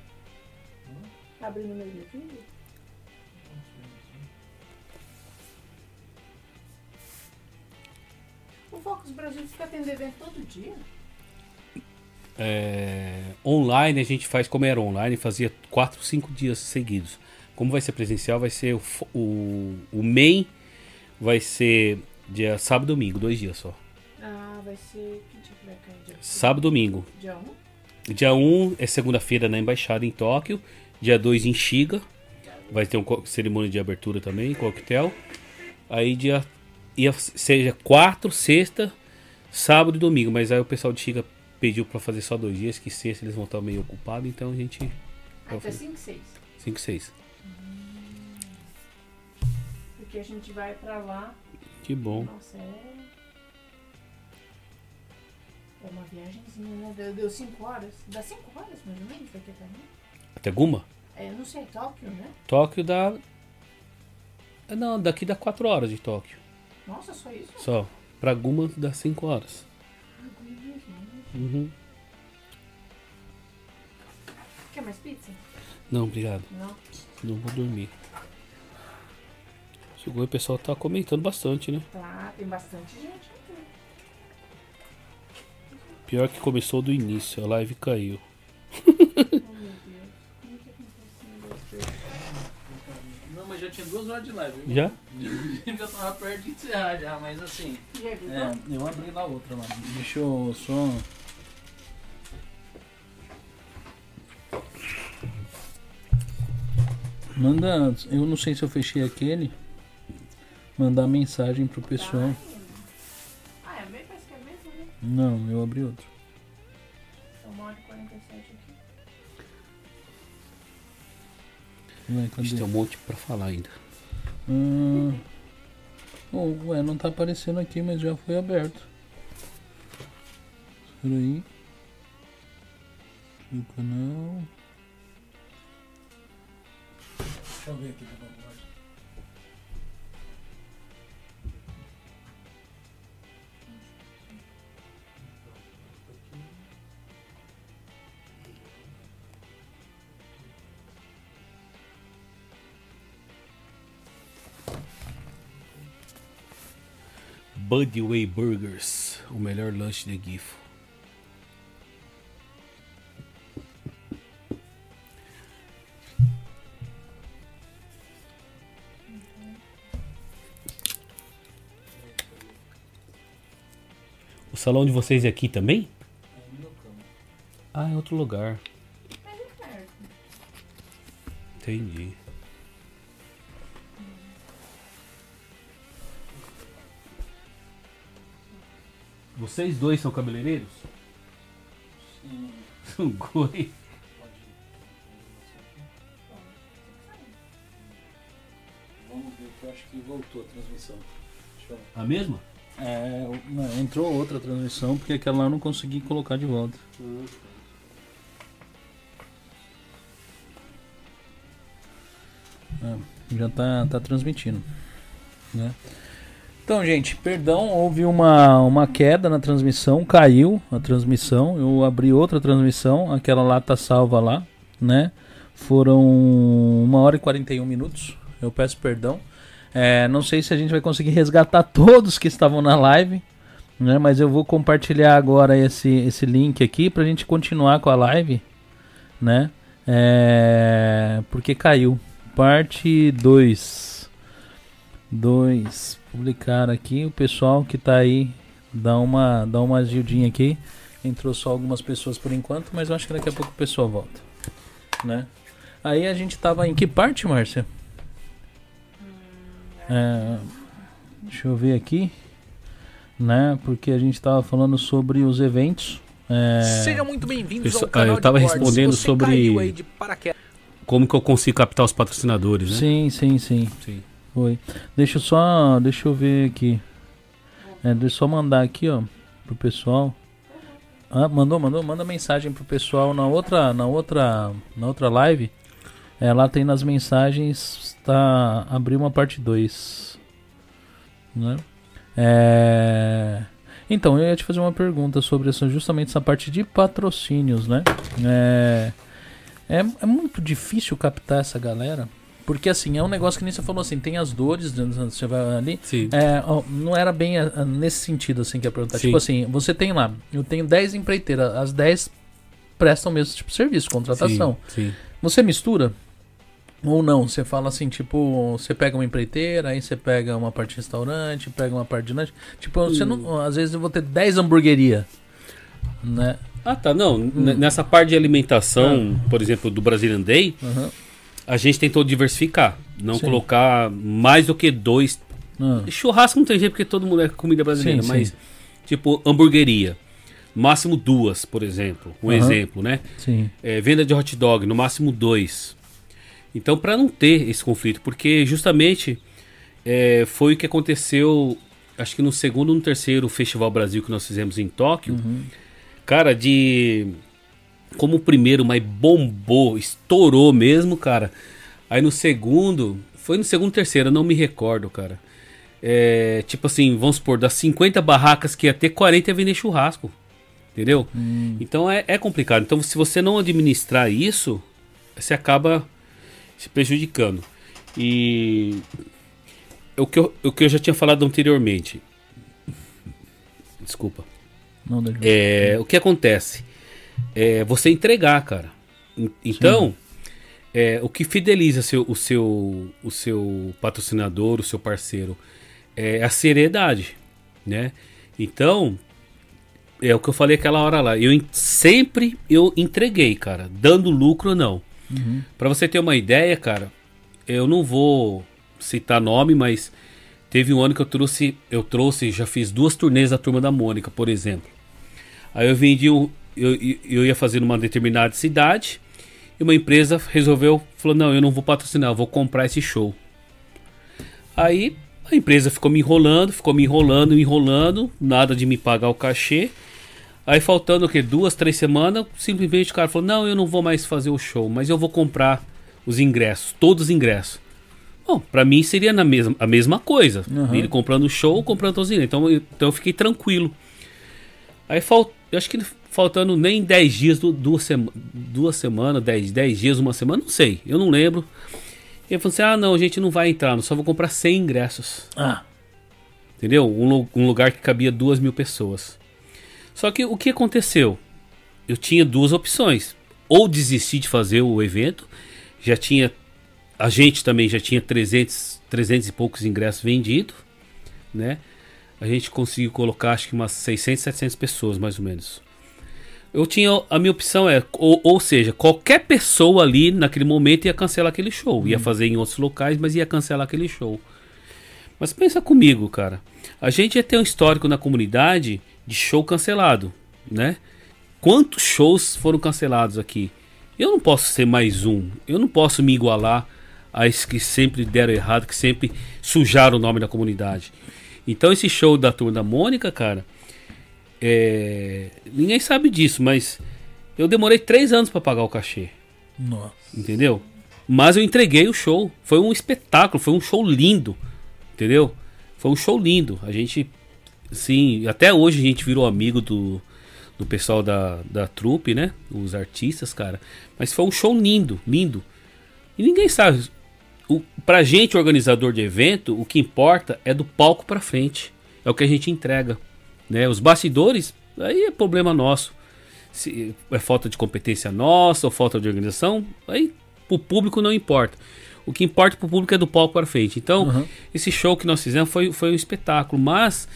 Speaker 3: Abre no mesmo vídeo? O Focus Brasil fica tendo evento todo dia?
Speaker 2: É, online a gente faz como era online, fazia 4, 5 dias seguidos. Como vai ser presencial, vai ser o, o, o main vai ser dia sábado e domingo, dois dias só.
Speaker 3: Ah, vai ser. Que dia que vai cair? Dia,
Speaker 2: Sábado e domingo.
Speaker 3: dia 1?
Speaker 2: Dia 1 é segunda-feira na embaixada em Tóquio. Dia 2 em Shiga. Vai ter uma cerimônia de abertura também, coquetel. Aí dia ia seja 4, sexta, sábado e domingo, mas aí o pessoal de Shiga pediu pra fazer só dois dias, que sexta eles vão estar meio ocupados, então a gente.
Speaker 3: Até 5, 6.
Speaker 2: 5 6.
Speaker 3: Porque a gente vai pra lá.
Speaker 2: Que bom.
Speaker 3: Nossa, é. É uma viagemzinha, né? Deu- Deu 5 horas. Dá 5 horas mais ou menos daqui até mim.
Speaker 2: Até Guma?
Speaker 3: É, não sei, Tóquio, né?
Speaker 2: Tóquio dá. Não, daqui dá 4 horas de Tóquio.
Speaker 3: Nossa, só isso?
Speaker 2: Só. Pra Guma dá 5 horas. Uhum.
Speaker 3: Quer mais pizza?
Speaker 2: Não, obrigado.
Speaker 3: Não.
Speaker 2: Não vou dormir. Chegou e o pessoal tá comentando bastante, né?
Speaker 3: Tá, tem bastante gente aqui.
Speaker 2: Pior que começou do início, a live caiu.
Speaker 3: Oh, meu Deus. Como que acontece negócio desse?
Speaker 1: Não, mas já tinha duas horas de live. viu?
Speaker 2: Já?
Speaker 1: já tava perto de encerrar já, mas assim.
Speaker 3: Já viu?
Speaker 1: É, eu abri lá outra lá. Deixa eu só. Manda. Eu não sei se eu fechei aquele. Mandar mensagem pro pessoal.
Speaker 3: Ah, é meio, parece que é mesmo, né?
Speaker 1: Não, eu abri outro.
Speaker 3: São 1 hora e 47 aqui.
Speaker 1: Ué, cadê?
Speaker 2: tem um monte pra falar ainda.
Speaker 1: Hum. Oh, ué, não tá aparecendo aqui, mas já foi aberto. Espera aí. O canal. Deixa eu ver aqui, por favor.
Speaker 2: Budway Burgers, o melhor lanche de Gifo. Salão de vocês é aqui também? Ah, é outro lugar. Entendi. Vocês dois são cabeleireiros? São goi.
Speaker 1: Vamos ver que eu acho que voltou a transmissão. Deixa eu...
Speaker 2: A mesma?
Speaker 1: É, entrou outra transmissão porque aquela lá eu não consegui colocar de volta. É, já tá, tá transmitindo. Né? Então, gente, perdão, houve uma, uma queda na transmissão, caiu a transmissão. Eu abri outra transmissão, aquela lá tá salva lá, né? Foram 1 hora e 41 minutos. Eu peço perdão. É, não sei se a gente vai conseguir resgatar todos que estavam na live, né? Mas eu vou compartilhar agora esse, esse link aqui pra gente continuar com a live, né? É, porque caiu. Parte 2. 2. Publicar aqui. O pessoal que tá aí, dá uma, dá uma agildinha aqui. Entrou só algumas pessoas por enquanto, mas eu acho que daqui a pouco o pessoal volta, né? Aí a gente tava em que parte, Márcia? É, deixa eu ver aqui, né? Porque a gente tava falando sobre os eventos. É,
Speaker 9: Sejam muito bem-vindos ao canal
Speaker 2: ah, eu tava
Speaker 9: de cortes.
Speaker 2: respondendo
Speaker 9: Você
Speaker 2: sobre-
Speaker 9: caiu aí de paraquedas.
Speaker 2: Como que eu consigo captar os patrocinadores, né?
Speaker 1: Sim, sim, sim.
Speaker 2: Sim.
Speaker 1: Foi. Deixa eu só. Deixa eu ver aqui. É, deixa eu só mandar aqui, ó, pro pessoal. Ah, mandou, mandou, manda mensagem pro pessoal na outra, na outra, na outra live. É, lá tem nas mensagens, tá abriu uma parte 2. Né? É, então, eu ia te fazer uma pergunta sobre essa, justamente essa parte de patrocínios, né? É, é, é muito difícil captar essa galera. Porque assim, é um negócio que nem você falou assim, tem as dores, né, você vai ali.
Speaker 2: Sim.
Speaker 1: É, não era bem ah, nesse sentido assim que perguntar.
Speaker 2: Sim.
Speaker 1: Tipo assim, você tem lá, eu tenho 10 empreiteiras, as 10 prestam o mesmo tipo de serviço, contratação.
Speaker 2: Sim, sim.
Speaker 1: Você mistura? Ou não? Você fala assim, tipo, você pega uma empreiteira, aí você pega uma parte de restaurante, pega uma parte de lanche. Tipo, você não. Às vezes eu vou ter 10 hamburgueria. Né?
Speaker 2: Ah, tá. Não, n- nessa parte de alimentação, por exemplo, do Brazilian Day,
Speaker 1: Aham.
Speaker 2: a gente tentou diversificar. Não
Speaker 1: Sim.
Speaker 2: colocar mais do que dois.
Speaker 1: Ah,
Speaker 2: Churrasco não tem jeito porque todo mundo é comida brasileira,
Speaker 1: Sim,
Speaker 2: mas
Speaker 1: sim.
Speaker 2: tipo hamburgueria. máximo duas, por exemplo. Um
Speaker 1: Aham.
Speaker 2: exemplo, né?
Speaker 1: Sim.
Speaker 2: É, venda de hot dog, no máximo dois. Então, para não ter esse conflito, porque justamente é, foi o que aconteceu, acho que no segundo ou no terceiro Festival Brasil que nós fizemos em Tóquio. Cara, de. Como o primeiro, mas bombou, estourou mesmo, cara. Aí no segundo. Foi no segundo, terceiro, eu não me recordo, cara. É, tipo assim, vamos supor, das 50 barracas que ia ter, 40 ia vender churrasco. Entendeu? Então é, é complicado. Então, se você não administrar isso, você acaba se prejudicando. E o que eu, o que eu já tinha falado anteriormente. Desculpa.
Speaker 1: Não deixa.
Speaker 2: É, o que acontece? É você entregar, cara. En- Então, é, o que fideliza seu- o, seu, o seu patrocinador, o seu parceiro, é a seriedade, né? Então, é o que eu falei aquela hora lá. Eu sempre eu entreguei, cara, dando lucro ou não. Pra você ter uma ideia, cara, eu não vou citar nome, mas teve um ano que eu trouxe, eu trouxe, já fiz duas turnês da turma da Mônica, por exemplo. Aí eu vendi um, eu- eu ia fazer numa determinada cidade e uma empresa resolveu, falou: "Não, eu não vou patrocinar, eu vou comprar esse show". Aí a empresa ficou me enrolando, ficou me enrolando, me enrolando, nada de me pagar o cachê. Aí faltando o que duas, três semanas, simplesmente o cara falou: "Não, eu não vou mais fazer o show, mas eu vou comprar os ingressos, todos os ingressos". Bom, pra mim seria na mesma, a mesma coisa.
Speaker 1: Uhum.
Speaker 2: Ele comprando o show, comprando todos os ingressos. Então, eu- então eu fiquei tranquilo. Aí fal, eu acho que faltando nem 10 dias, du- duas, sema, duas semanas, 10, 10 dias, uma semana, não sei, eu não lembro. Ele falou assim: ah, não, a gente não vai entrar, só vou comprar 100 ingressos.
Speaker 1: Ah,
Speaker 2: Entendeu? Um, um lugar que cabia duas mil pessoas. Só que o que aconteceu? Eu tinha duas opções. Ou desistir de fazer o evento, já tinha. A gente também já tinha 300, 300 e poucos ingressos vendidos, né? A gente conseguiu colocar acho que umas 600, 700 pessoas mais ou menos. Eu tinha. A minha opção é. Ou, ou seja, qualquer pessoa ali naquele momento ia cancelar aquele show. Ia fazer em outros locais, mas ia cancelar aquele show. Mas pensa comigo, cara. A gente já tem um histórico na comunidade de show cancelado, né? Quantos shows foram cancelados aqui? Eu não posso ser mais um. Eu não posso me igualar a esses que sempre deram errado, que sempre sujaram o nome da comunidade. Então esse show da turma da Mônica, cara, é... ninguém sabe disso, mas eu demorei três anos para pagar o cachê.
Speaker 1: nossa.
Speaker 2: Entendeu? Mas eu entreguei o show. Foi um espetáculo, foi um show lindo. Entendeu? Foi um show lindo. A gente, sim, até hoje a gente virou amigo do, do pessoal da, da trupe, né? Os artistas, cara. Mas foi um show lindo, lindo. E ninguém sabe. O, pra gente, organizador de evento, o que importa é do palco pra frente. É o que a gente entrega. Né? Os bastidores, aí é problema nosso. Se é falta de competência nossa ou falta de organização, aí pro público não importa. O que importa pro público é do palco para frente. Então,
Speaker 1: Uhum.
Speaker 2: esse show que nós fizemos foi, foi um espetáculo. Mas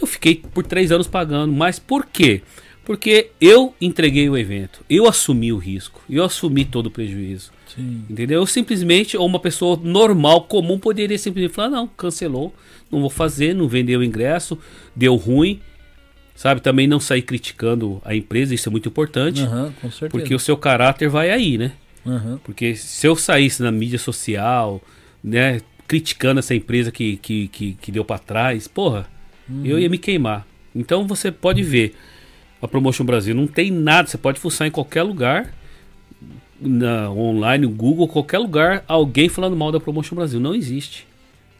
Speaker 2: eu fiquei por três anos pagando. Mas por quê? Porque eu entreguei o evento. Eu assumi o risco. Eu assumi todo o prejuízo.
Speaker 1: Sim.
Speaker 2: Entendeu? Eu simplesmente, ou uma pessoa normal, comum, poderia simplesmente falar: não, cancelou, não vou fazer, não vendeu o ingresso, deu ruim. Sabe? Também não sair criticando a empresa, isso é muito importante.
Speaker 1: Certeza.
Speaker 2: Porque o seu caráter vai aí, né?
Speaker 1: Aham.
Speaker 2: Porque se eu saísse na mídia social, né, criticando essa empresa que, que, que, que deu pra trás, porra, eu ia me queimar. Então você pode ver, a Promotion Brasil não tem nada, você pode fuçar em qualquer lugar, na, online, no Google, qualquer lugar, alguém falando mal da Promotion Brasil. Não existe.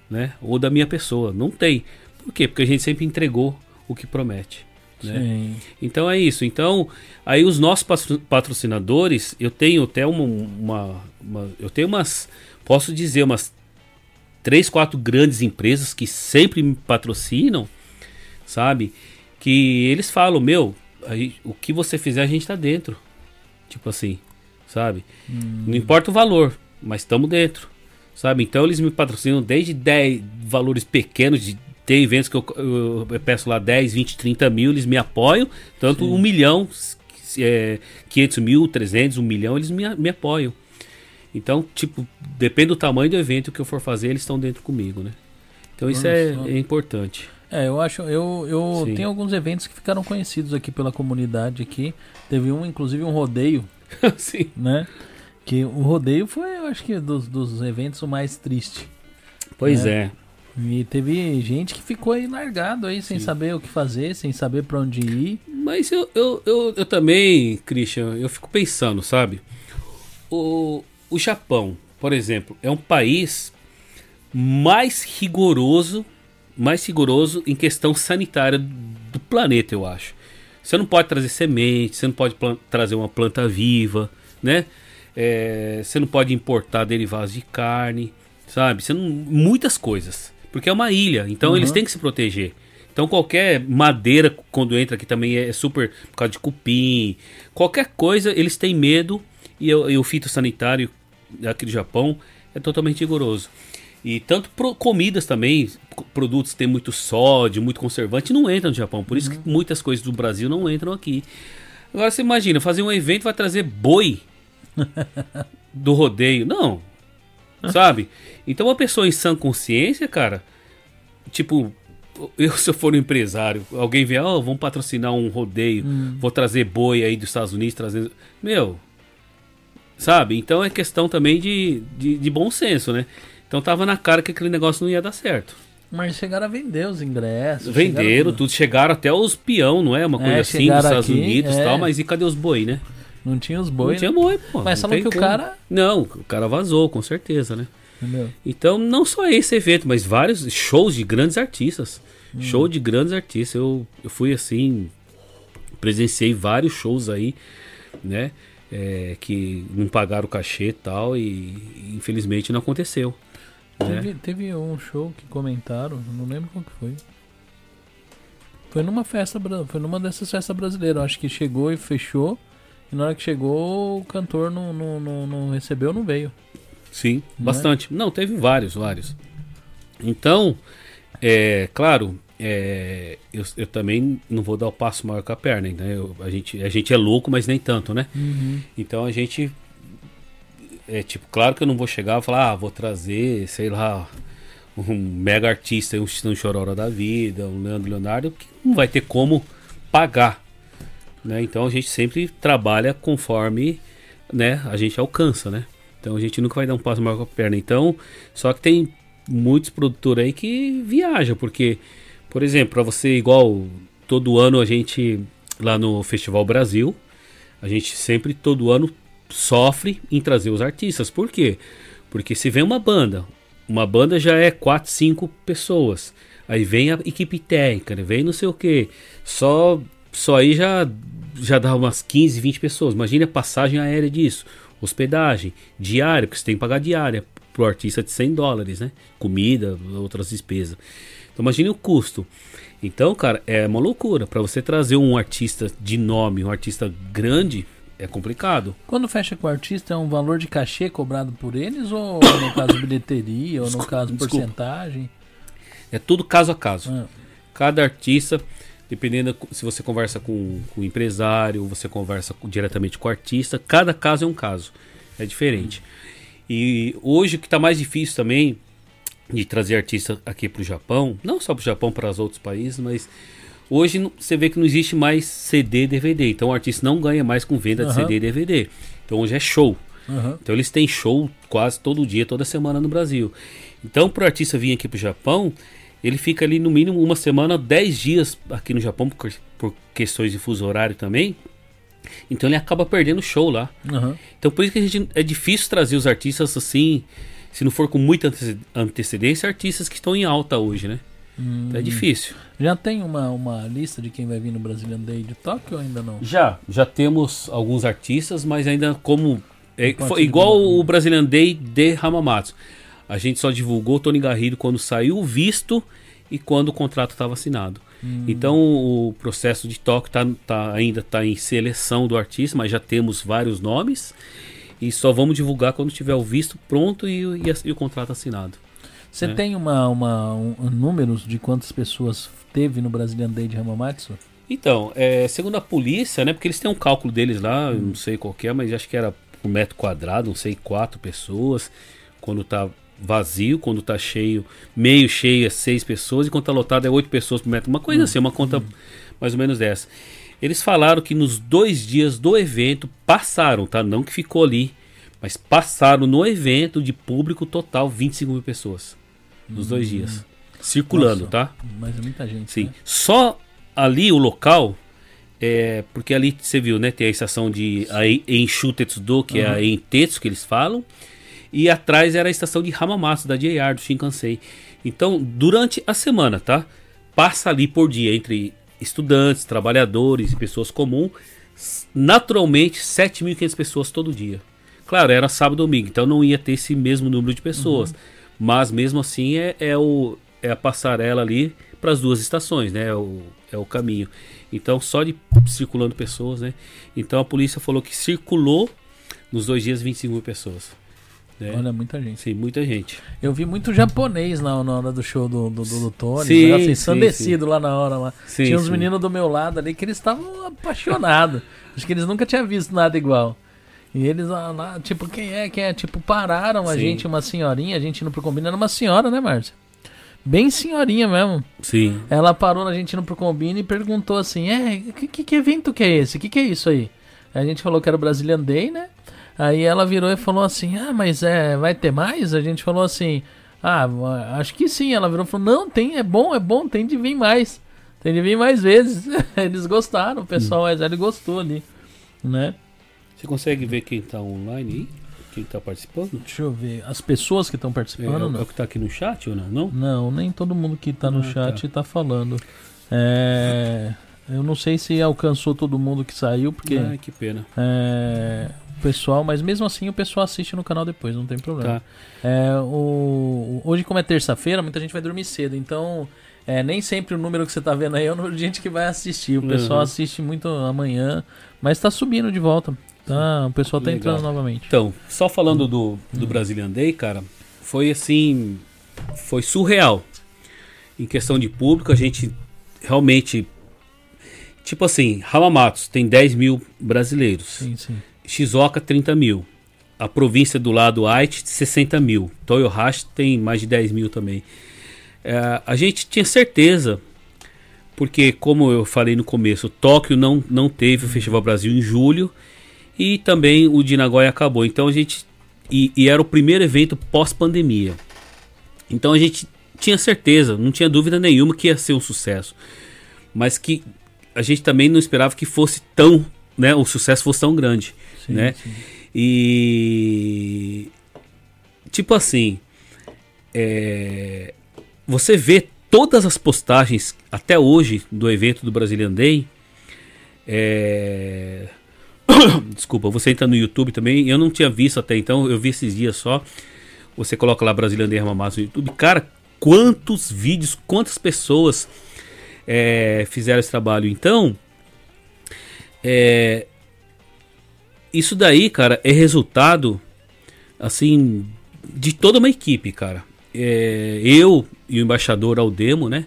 Speaker 2: Né? Ou da minha pessoa. Não tem. Por quê? Porque a gente sempre entregou o que promete. Né? Então é isso. Então, aí os nossos patro- patrocinadores, eu tenho até uma, uma- uma- eu tenho umas, posso dizer, umas três, quatro grandes empresas que sempre me patrocinam, sabe? Que eles falam, meu, aí, o que você fizer a gente tá dentro. Tipo assim, sabe? Não importa o valor, mas estamos dentro. Sabe? Então eles me patrocinam desde 10 valores pequenos de tem eventos que eu, eu- eu peço lá 10, 20, 30 mil, eles me apoiam. Tanto um milhão, s- é, 500 mil, 300, um milhão, eles me, me apoiam. Então, tipo, depende do tamanho do evento que eu for fazer, eles estão dentro comigo, né? Então isso
Speaker 1: Olha
Speaker 2: é, é importante.
Speaker 1: É, eu acho, eu, eu
Speaker 2: Sim.
Speaker 1: tenho alguns eventos que ficaram conhecidos aqui pela comunidade aqui. Teve um, inclusive, um rodeio,
Speaker 2: Sim.
Speaker 1: né? Que o rodeio foi, eu acho que, dos, dos eventos o mais triste.
Speaker 2: Pois
Speaker 1: É.
Speaker 2: é.
Speaker 1: E teve gente que ficou aí largado aí, sem
Speaker 2: Sim.
Speaker 1: saber o que fazer, sem saber pra onde ir.
Speaker 2: Mas eu, eu, eu, eu também, Christian, eu fico pensando, sabe? O, o Japão, por exemplo, é um país mais rigoroso, mais rigoroso em questão sanitária do planeta, eu acho. Você não pode trazer semente, você não pode trazer uma planta viva, né? É, você não pode importar derivados de carne, sabe? Você não, muitas coisas. Porque é uma ilha, então
Speaker 1: Uhum.
Speaker 2: eles têm que se proteger. Então qualquer madeira, quando entra aqui também é super por causa de cupim. Qualquer coisa, eles têm medo. E, o- e o fitossanitário aqui do Japão é totalmente rigoroso. E tanto pro- comidas também, produtos que tem muito sódio, muito conservante, não entram no Japão. Por isso que muitas coisas do Brasil não entram aqui. Agora você imagina, fazer um evento vai trazer boi do rodeio. Não. Sabe? Então uma pessoa em sã consciência, cara, tipo, eu se eu for um empresário, alguém vier, ó, vamos patrocinar um rodeio, vou trazer boi aí dos Estados Unidos, trazendo. Meu. Sabe? Então é questão também de, de, de bom senso, né? Então tava na cara que aquele negócio não ia dar certo.
Speaker 1: Mas chegaram a vender os ingressos.
Speaker 2: Venderam
Speaker 1: chegaram-
Speaker 2: tudo, chegaram até os peão, não é? Uma
Speaker 1: É,
Speaker 2: coisa assim dos Estados
Speaker 1: aqui,
Speaker 2: Unidos e
Speaker 1: é.
Speaker 2: tal, mas e cadê os boi, né?
Speaker 1: Não tinha os
Speaker 2: não
Speaker 1: boi.
Speaker 2: tinha
Speaker 1: né?
Speaker 2: boi, pô.
Speaker 1: Mas
Speaker 2: não tem
Speaker 1: que o
Speaker 2: como.
Speaker 1: cara-
Speaker 2: Não, o cara vazou, com certeza, né?
Speaker 1: Entendeu?
Speaker 2: Então, não só esse evento, mas vários shows de grandes artistas.
Speaker 1: Hum.
Speaker 2: Show de grandes artistas. Eu, eu fui assim, presenciei vários shows aí, né? é, que não pagaram o cachê e tal, e infelizmente não aconteceu.
Speaker 1: Teve, teve um show que comentaram, não lembro qual que foi. Foi numa festa, foi numa dessas festas brasileiras. Acho que chegou e fechou. E na hora que chegou, o cantor não, não, não, não recebeu, não veio.
Speaker 2: Sim,
Speaker 1: Não é?
Speaker 2: bastante. Não, teve vários, vários. Então, é claro, é, eu, eu também não vou dar o passo maior que a perna, né? Eu- a, gente, a gente é louco, mas nem tanto, né? Então a gente. É tipo, claro que eu não vou chegar e falar, ah, vou trazer, sei lá, um mega artista, um, um Chororó da vida, um Leandro Leonardo, que não vai ter como pagar. Né? Então a gente sempre trabalha conforme né, a gente alcança, né? Então a gente nunca vai dar um passo maior com a perna. Então, só que tem muitos produtores aí que viajam, porque, por exemplo, para você, igual todo ano a gente, lá no Festival Brasil, a gente sempre, todo ano, sofre em trazer os artistas. Por quê? Porque se vem uma banda, uma banda já é 4, 5 pessoas. Aí vem a equipe técnica, né? vem não sei o que. Só, só aí já, já dá umas 15, 20 pessoas. Imagina a passagem aérea disso. Hospedagem, diária, porque você tem que pagar diária pro artista de 100 dólares, né? Comida, outras despesas. Então imagine o custo. Então, cara, é uma loucura. Para você trazer um artista de nome, um artista grande, é complicado.
Speaker 1: Quando fecha com o artista, é um valor de cachê cobrado por eles? Ou no caso bilheteria, ou no
Speaker 2: Desculpa,
Speaker 1: caso
Speaker 2: desculpa.
Speaker 1: porcentagem?
Speaker 2: É tudo caso a caso.
Speaker 1: Ah,
Speaker 2: Cada artista, dependendo se você conversa com, com o empresário, você conversa com- diretamente com o artista, cada caso é um caso. É diferente. E hoje o que está mais difícil também de trazer artista aqui para o Japão, não só para o Japão, para os outros países, mas hoje você vê que não existe mais CD e DVD. Então o artista não ganha mais com venda de. CD e DVD. Então hoje é show.
Speaker 1: aham.
Speaker 2: Então eles têm show quase todo dia, toda semana no Brasil. Então para o artista vir aqui para o Japão, ele fica ali no mínimo uma semana, 10 dias aqui no Japão por, por questões de fuso horário também. Então ele acaba perdendo show lá.
Speaker 1: aham.
Speaker 2: Então por isso que a gente é difícil trazer os artistas assim, se não for com muita antece- antecedência, artistas que estão em alta hoje, né? Então é difícil.
Speaker 1: Já tem uma, uma lista de quem vai vir no Brazilian Day de Tóquio ou ainda não?
Speaker 2: Já, já temos alguns artistas, mas ainda como. É, foi igual o Brazilian Day de Hamamatsu. A gente só divulgou o Tony Garrido quando saiu o visto e quando o contrato estava assinado. Então o processo de toque tá, tá- ainda está em seleção do artista, mas já temos vários nomes. E só vamos divulgar quando tiver o visto pronto e, e e o contrato assinado.
Speaker 1: Você
Speaker 2: É.
Speaker 1: tem uma, uma, um, um números de quantas pessoas teve no Brazilian Day de Hamamatsu?
Speaker 2: Então, é, segundo a polícia, né? Porque eles têm um cálculo deles lá, eu não sei qual que é, mas acho que era por metro quadrado, não sei, quatro pessoas. Quando tá vazio, quando tá cheio, meio cheio é seis pessoas, e quando tá lotado é oito pessoas por metro. Uma coisa assim, uma conta mais ou menos dessa. Eles falaram que nos dois dias do evento passaram, tá? Não que ficou ali, mas passaram no evento de público total 25 mil pessoas. Nos dois dias. Circulando,
Speaker 1: Nossa.
Speaker 2: tá?
Speaker 1: Mas é muita gente.
Speaker 2: Sim.
Speaker 1: né?
Speaker 2: Só ali o local, é, porque ali você viu, né? Tem a estação de a En- Enchutetsu-do, que é a Entetsu que eles falam. E atrás era a estação de Hamamatsu, da JR, do Shinkansen. Então, durante a semana, tá? Passa ali por dia entre estudantes, trabalhadores e pessoas comuns. Naturalmente, 7.500 pessoas todo dia. Claro, era sábado e domingo, então não ia ter esse mesmo número de pessoas. Mas mesmo assim é, é, o, é a passarela ali para as duas estações, né? É o, é o caminho. Então só de circulando pessoas, né? Então a polícia falou que circulou nos dois dias 25 mil pessoas. Né?
Speaker 1: Olha, muita gente.
Speaker 2: Sim, muita gente.
Speaker 1: Eu vi muito japonês na, na hora do show do, do, do, do Tony,
Speaker 2: Sim,
Speaker 1: né? assim,
Speaker 2: sim,
Speaker 1: lá na hora lá.
Speaker 2: Sim,
Speaker 1: Tinha uns meninos do meu lado ali que eles estavam apaixonados. Acho que eles nunca tinham visto nada igual. E eles lá, lá, tipo, quem é, quem é? Tipo, pararam a
Speaker 2: Sim.
Speaker 1: gente, uma senhorinha, a gente indo pro combine, era uma senhora, né, Márcia? Bem senhorinha mesmo.
Speaker 2: Sim.
Speaker 1: Ela parou na gente indo pro combine e perguntou assim: É, que, que, que evento que é esse? O que, que é isso aí? Aí a gente falou que era o Brazilian Day, né? Aí ela virou e falou assim: Ah, mas é, vai ter mais? A gente falou assim: Ah, acho que sim. Ela virou e falou: Não, tem, é bom, é bom, tem de vir mais. Tem de vir mais vezes. Eles gostaram, o pessoal mais velho gostou ali, né?
Speaker 2: Você consegue ver quem tá online aí? Quem tá participando?
Speaker 1: Deixa eu ver. As pessoas que estão
Speaker 2: É,
Speaker 1: participando,
Speaker 2: é o
Speaker 1: não?
Speaker 2: que tá aqui no chat ou não? Não?
Speaker 1: Não, nem todo mundo que tá no
Speaker 2: Ah,
Speaker 1: chat tá. falando. É, eu não sei se alcançou todo mundo que saiu, porque
Speaker 2: Ai, que pena.
Speaker 1: é, o pessoal, mas mesmo assim o pessoal assiste no canal depois, não tem problema.
Speaker 2: Tá.
Speaker 1: É, o, hoje, como é terça-feira, muita gente vai dormir cedo, então é, nem sempre o número que você tá vendo aí é o número de gente que vai assistir. O pessoal
Speaker 2: Uhum.
Speaker 1: assiste muito amanhã, mas tá subindo de volta. Tá, o pessoal tá
Speaker 2: Legal.
Speaker 1: entrando novamente.
Speaker 2: Então, só falando do, do Brazilian Day, cara, foi assim. Foi surreal. Em questão de público, a gente realmente. Tipo assim, Hamamatsu tem 10 mil brasileiros.
Speaker 1: Sim, sim.
Speaker 2: Shizuoka, 30 mil. A província do lado, Aichi, 60 mil. Toyohashi tem mais de 10 mil também. É, a gente tinha certeza, porque, como eu falei no começo, Tóquio não, não teve o Festival Brasil em julho e também o de Nagoya acabou. Então a gente. E, e era o primeiro evento pós-pandemia. Então a gente tinha certeza, não tinha dúvida nenhuma que ia ser um sucesso. Mas que a gente também não esperava que fosse tão. Né, o sucesso fosse tão grande.
Speaker 1: sim,
Speaker 2: né?
Speaker 1: sim.
Speaker 2: E. Tipo assim. é, você vê todas as postagens até hoje do evento do Brazilian Day. é, Desculpa, você entra no YouTube também. Eu não tinha visto até então, eu vi esses dias só. Você coloca lá Brazilian Day Hamamatsu no YouTube. Cara, quantos vídeos, quantas pessoas é, fizeram esse trabalho. Então, é, isso daí, cara, é resultado, assim, de toda uma equipe, cara. É, eu e o embaixador Aldemo, né?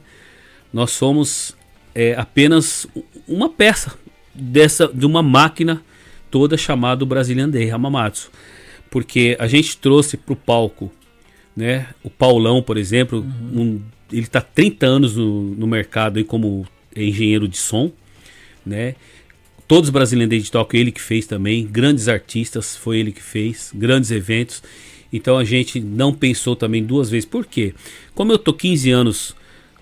Speaker 2: Nós somos é, apenas uma peça dessa de uma máquina toda chamada Brazilian Day Hamamatsu. Porque a gente trouxe pro palco, né? O Paulão, por exemplo, um- ele está 30 anos no, no mercado aí como engenheiro de som, né? Todos os brasileiros de Tóquio, ele que fez também. Grandes artistas, foi ele que fez. Grandes eventos. Então a gente não pensou também duas vezes. Por quê? Como eu tô 15 anos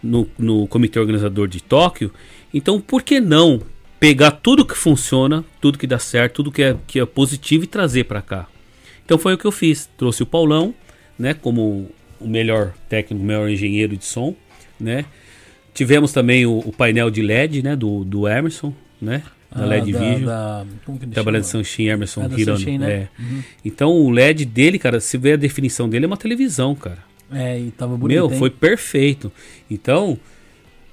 Speaker 2: no, no comitê organizador de Tóquio, então por que não pegar tudo que funciona, tudo que dá certo, tudo que é, que é positivo e trazer para cá? Então foi o que eu fiz. Trouxe o Paulão, né, como o melhor técnico, o melhor engenheiro de som, né? Tivemos também o, o painel de LED, né, do, do Emerson, né? Da
Speaker 1: Ah,
Speaker 2: LED
Speaker 1: da-
Speaker 2: Vision.
Speaker 1: da- como que ele
Speaker 2: Trabalhando de
Speaker 1: chama?
Speaker 2: Sanshin, Emerson,
Speaker 1: É
Speaker 2: Hirano.
Speaker 1: Né?
Speaker 2: é.
Speaker 1: Uhum.
Speaker 2: Então o LED dele, cara, se vê a definição dele, é uma televisão, cara.
Speaker 1: É, e tava bonito.
Speaker 2: Meu,
Speaker 1: hein?
Speaker 2: foi perfeito. Então,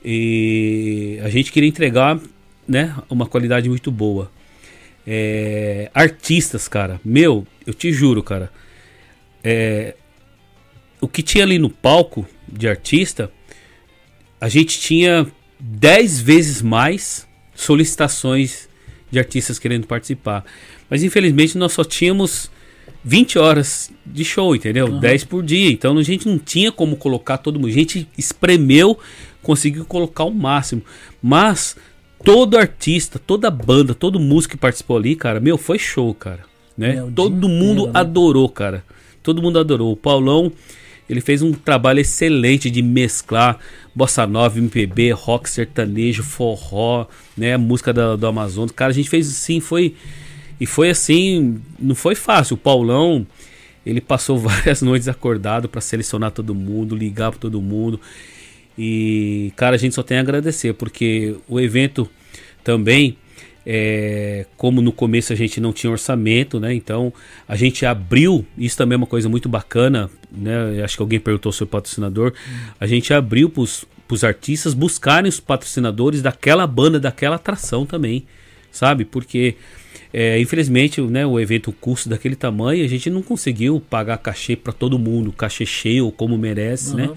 Speaker 2: e a gente queria entregar, né, uma qualidade muito boa. É, artistas, cara, meu, eu te juro, cara, é, o que tinha ali no palco de artista, a gente tinha 10 vezes mais solicitações de artistas querendo participar. Mas infelizmente nós só tínhamos 20 horas de show, entendeu? 10 por dia. Então a gente não tinha como colocar todo mundo. A gente espremeu, conseguiu colocar o máximo. Mas todo artista, toda banda, todo músico que participou ali, cara, meu, foi show, cara. Né?
Speaker 1: É, o
Speaker 2: todo mundo
Speaker 1: inteiro, né?
Speaker 2: adorou, cara. Todo mundo adorou. O Paulão, ele fez um trabalho excelente de mesclar bossa nova, MPB, rock sertanejo, forró, né, música da- do Amazonas. Cara, a gente fez assim, foi e foi assim, não foi fácil. O Paulão, ele passou várias noites acordado para selecionar todo mundo, ligar para todo mundo. E, cara, a gente só tem a agradecer, porque o evento também, é, como no começo a gente não tinha orçamento, né? Então a gente abriu, isso também é uma coisa muito bacana, né? Acho que alguém perguntou sobre patrocinador. A gente abriu para os artistas buscarem os patrocinadores daquela banda, daquela atração também, sabe? Porque é, infelizmente, né, o evento, o custo daquele tamanho, a gente não conseguiu pagar cachê para todo mundo, cachê cheio como merece, né?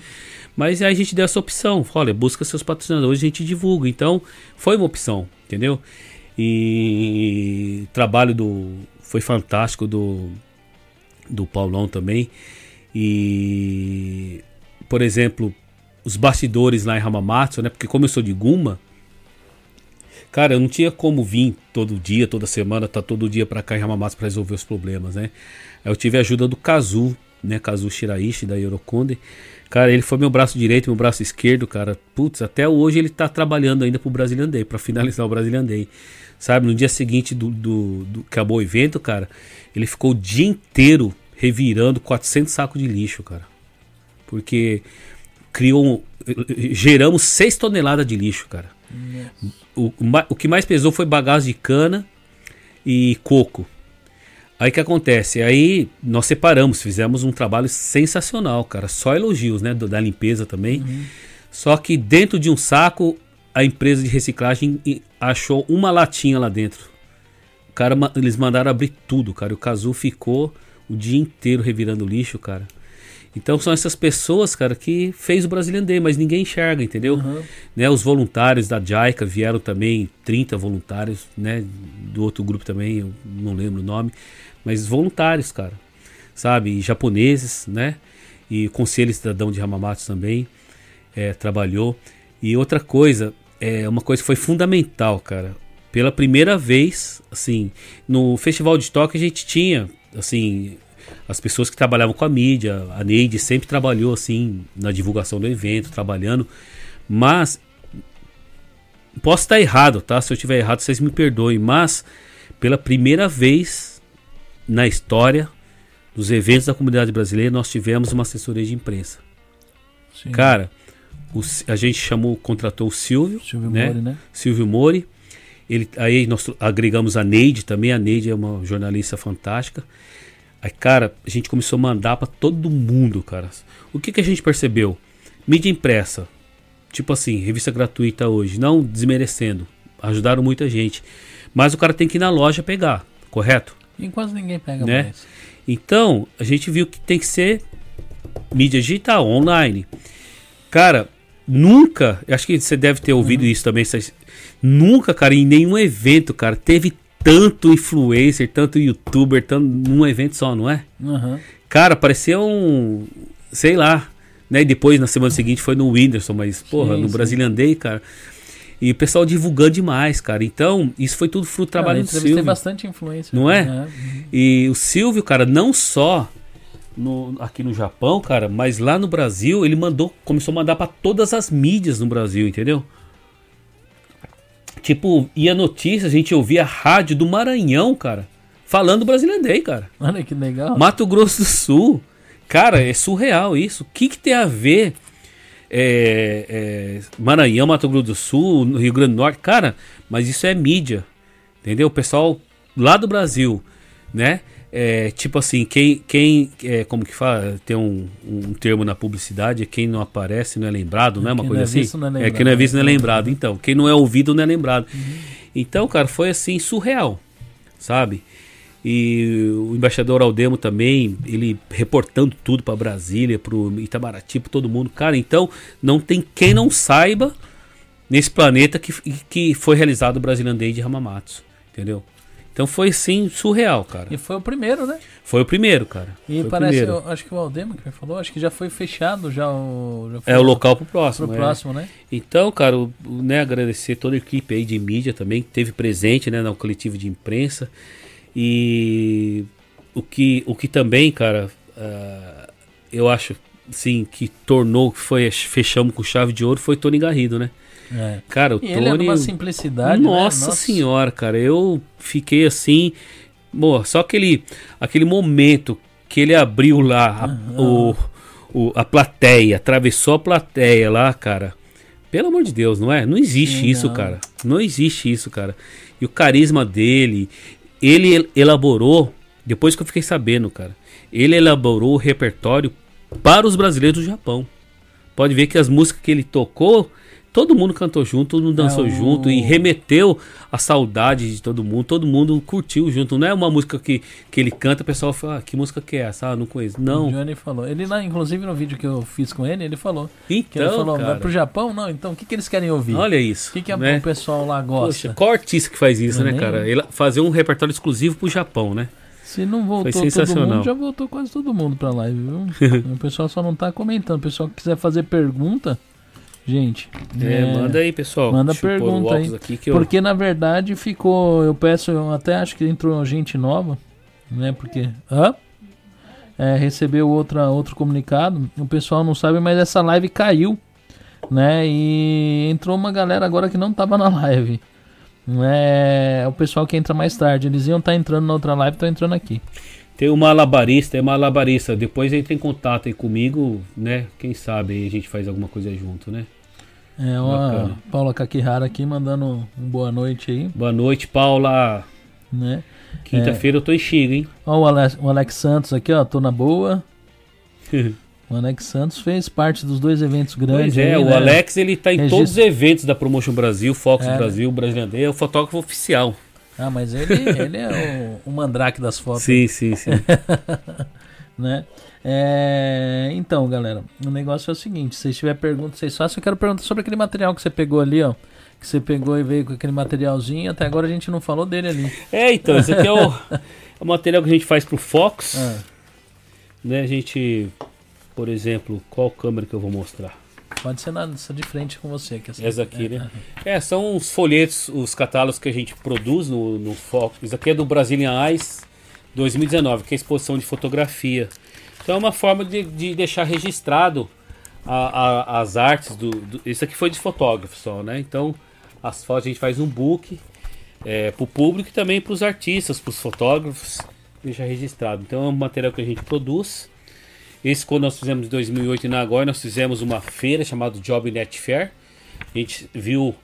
Speaker 2: Mas aí a gente deu essa opção, olha, busca seus patrocinadores, a gente divulga. Então, foi uma opção, entendeu? E o trabalho do foi fantástico do do Paulão também. E por exemplo, os bastidores lá em Hamamatsu, né? Porque como eu sou de Guma, Cara, eu não tinha como vir todo dia, toda semana, tá todo dia pra cá em Hamamatsu pra resolver os problemas, né? Eu tive a ajuda do Kazu, né? Kazu Shiraishi, da Yorokonde. Cara, ele foi meu braço direito, meu braço esquerdo, cara. Putz, até hoje ele tá trabalhando ainda pro Brazilian Day, pra finalizar o Brazilian Day. Sabe, no dia seguinte do, do, do que acabou o evento, cara, ele ficou o dia inteiro revirando 400 sacos de lixo, cara. Porque criou um, geramos 6 toneladas de lixo, cara. O, o que mais pesou foi bagaço de cana e coco. Aí o que acontece? Aí nós separamos, fizemos um trabalho sensacional, cara. Só elogios, né? Da limpeza também. Só que dentro de um saco, a empresa de reciclagem achou uma latinha lá dentro. O cara, eles mandaram abrir tudo, cara. O Cazu ficou o dia inteiro revirando lixo, cara. Então são essas pessoas, cara, que fez o Brazilian Day, mas ninguém enxerga, entendeu? Né, os voluntários da JICA vieram também, 30 voluntários, né? Do outro grupo também, eu não lembro o nome. Mas voluntários, cara. Sabe? E japoneses, né? E o Conselho Cidadão de Hamamatsu também é, trabalhou. E outra coisa, é uma coisa que foi fundamental, cara. Pela primeira vez, assim, no Festival de Tóquio a gente tinha, assim, as pessoas que trabalhavam com a mídia, a Neide sempre trabalhou assim na divulgação do evento, trabalhando, mas posso estar errado, tá? Se eu estiver errado, vocês me perdoem, mas pela primeira vez na história dos eventos da comunidade brasileira, nós tivemos uma assessoria de imprensa.
Speaker 1: Sim.
Speaker 2: Cara, o a gente chamou, contratou o Silvio,
Speaker 1: Silvio
Speaker 2: né?
Speaker 1: Mori, né?
Speaker 2: Silvio Mori. Ele, aí nós agregamos a Neide também. A Neide é uma jornalista fantástica. Aí, cara, a gente começou a mandar pra todo mundo, cara. O que, que a gente percebeu? Mídia impressa. Tipo assim, revista gratuita hoje. Não desmerecendo. Ajudaram muita gente. Mas o cara tem que ir na loja pegar, correto?
Speaker 1: E quase ninguém pega
Speaker 2: Né?
Speaker 1: mais.
Speaker 2: Então, a gente viu que tem que ser mídia digital, online. Cara, nunca, acho que você deve ter ouvido isso também, nunca, cara, em nenhum evento, cara, teve tanto influencer, tanto youtuber, tanto num evento só, não é?
Speaker 1: Aham.
Speaker 2: Cara, parecia um, sei lá, né? E depois na semana seguinte foi no Whindersson, mas porra,
Speaker 1: Sim,
Speaker 2: no
Speaker 1: sim.
Speaker 2: Brazilian Day, cara. E o pessoal divulgando demais, cara. Então, isso foi tudo fruto do trabalho do Silvio.
Speaker 1: bastante influência.
Speaker 2: Não é?
Speaker 1: Uhum.
Speaker 2: E o Silvio, cara, não só no- aqui no Japão, cara, mas lá no Brasil, ele mandou, começou a mandar pra todas as mídias no Brasil, entendeu? Tipo, ia notícia, a gente ouvia rádio do Maranhão, cara, falando do Brazilian Day, cara.
Speaker 1: Olha que legal.
Speaker 2: Mato Grosso do Sul. Cara, é surreal isso. O que, que tem a ver é, é, Maranhão, Mato Grosso do Sul, Rio Grande do Norte? Cara, mas isso é mídia. Entendeu? O pessoal lá do Brasil, né? É, tipo assim, quem, quem é, como que fala? Tem um, um termo na publicidade, quem não aparece não é lembrado, não é uma
Speaker 1: Quem
Speaker 2: coisa
Speaker 1: não é
Speaker 2: assim?
Speaker 1: é
Speaker 2: é,
Speaker 1: lembrado.
Speaker 2: quem não é visto não é lembrado. Então, quem não é ouvido não é lembrado. Então, cara, foi assim, surreal, sabe? E o embaixador Aldemo também, ele reportando tudo para Brasília, pro Itamaraty, para todo mundo. Cara, então não tem quem não saiba nesse planeta que, que foi realizado o Brazilian Day de Hamamatsu, entendeu? Então foi assim, surreal, cara.
Speaker 1: E foi o primeiro, né?
Speaker 2: Foi o primeiro, cara.
Speaker 1: E
Speaker 2: foi
Speaker 1: parece, eu acho que o Aldema que me falou, acho que já foi fechado já o. já foi
Speaker 2: É o local pro
Speaker 1: Pro
Speaker 2: próximo. é.
Speaker 1: próximo, né?
Speaker 2: Então, cara, o- né, agradecer toda a equipe aí de mídia também, que teve presente, né, no coletivo de imprensa. E o que, o que também, cara, ah, eu acho, sim, que tornou, que foi, fechamos com chave de ouro, foi Tony Garrido, né?
Speaker 1: É.
Speaker 2: Cara, o
Speaker 1: E ele é
Speaker 2: Tony...
Speaker 1: numa simplicidade. né?
Speaker 2: Nossa, senhora, cara, eu fiquei assim. Bom, só aquele, aquele momento que ele abriu lá a, o, o- a plateia, atravessou a plateia lá, cara. Pelo amor de Deus, não é? Não existe
Speaker 1: Sim,
Speaker 2: isso,
Speaker 1: não.
Speaker 2: cara. Não existe isso, cara. E o carisma dele, ele el- elaborou, depois que eu fiquei sabendo, cara, ele elaborou o repertório para os brasileiros do Japão. Pode ver que as músicas que ele tocou, todo mundo cantou junto, todo mundo dançou
Speaker 1: o-
Speaker 2: junto e remeteu a saudade de todo mundo, todo mundo curtiu junto. Não é uma música que, que ele canta, o pessoal fala, ah, que música que é essa? Ah, não conheço.
Speaker 1: O
Speaker 2: Não.
Speaker 1: Johnny falou. Ele lá, inclusive no vídeo que eu fiz com ele, ele falou. Que ele
Speaker 2: Então,
Speaker 1: falou, vai
Speaker 2: cara,
Speaker 1: pro Japão? Não, então o que, que eles querem ouvir?
Speaker 2: olha isso.
Speaker 1: o que, que a-
Speaker 2: né?
Speaker 1: o pessoal lá gosta?
Speaker 2: Poxa, qual artista que faz isso,
Speaker 1: é
Speaker 2: né,
Speaker 1: nem-
Speaker 2: cara? Ele fazer um repertório exclusivo pro Japão, né?
Speaker 1: Se não voltou todo mundo, já voltou quase todo mundo pra live, viu? o pessoal só não tá comentando. O pessoal que quiser fazer pergunta, gente.
Speaker 2: É, manda aí, pessoal.
Speaker 1: manda pergunta aí.
Speaker 2: eu-
Speaker 1: Porque na verdade ficou. Eu peço, eu até acho que entrou gente nova, né? Porque. Hã? É, recebeu outra, outro comunicado. O pessoal não sabe, mas essa live caiu, né? E entrou uma galera agora que não tava na live. É, o pessoal que entra mais tarde. Eles iam estar entrando na outra live, estão entrando aqui.
Speaker 2: Tem uma malabarista, é malabarista. Depois entra em contato aí comigo, né? Quem sabe a gente faz alguma coisa junto, né?
Speaker 1: É, ó. Paula Kakihara aqui mandando um boa noite aí,
Speaker 2: Boa noite, Paula.
Speaker 1: né?
Speaker 2: Quinta-feira eu tô em Chiga, hein?
Speaker 1: Ó, o Alex, o Alex Santos aqui, ó, tô na boa. O Alex Santos fez parte dos dois eventos grandes.
Speaker 2: Pois é,
Speaker 1: aí,
Speaker 2: o
Speaker 1: né?
Speaker 2: Alex ele tá em
Speaker 1: Registro-
Speaker 2: todos os eventos da Promotion Brasil, Fox
Speaker 1: É, né?
Speaker 2: Brasil, Brasileiro, é o fotógrafo oficial.
Speaker 1: Ah, mas ele, ele é o, o mandrake das fotos,
Speaker 2: Sim, sim, sim.
Speaker 1: né? É, então, galera, o negócio é o seguinte: se tiverem perguntas, vocês façam. Eu quero perguntar sobre aquele material que você pegou ali, ó. Que você pegou e veio com aquele materialzinho. Até agora a gente não falou dele ali.
Speaker 2: É, então, esse aqui é o, é o material que a gente faz pro Fox.
Speaker 1: Ah,
Speaker 2: Né, a gente, por exemplo, qual câmera que eu vou mostrar?
Speaker 1: pode ser nessa de frente com você. Que
Speaker 2: Essa aqui, né? É, são os folhetos, os catálogos que a gente produz no, no Fox. Isso aqui é do Brazilian Eyes 2019, que é a exposição de fotografia. Então é uma forma de, de deixar registrado a- a- as artes do, do- Isso aqui foi de fotógrafo só, né? Então as fotos a gente faz um book é, para o público e também para os artistas, para os fotógrafos, deixar registrado. Então é um material que a gente produz. Esse quando nós fizemos em 2008 em Nagoya, nós fizemos uma feira chamada Job Net Fair. A gente viu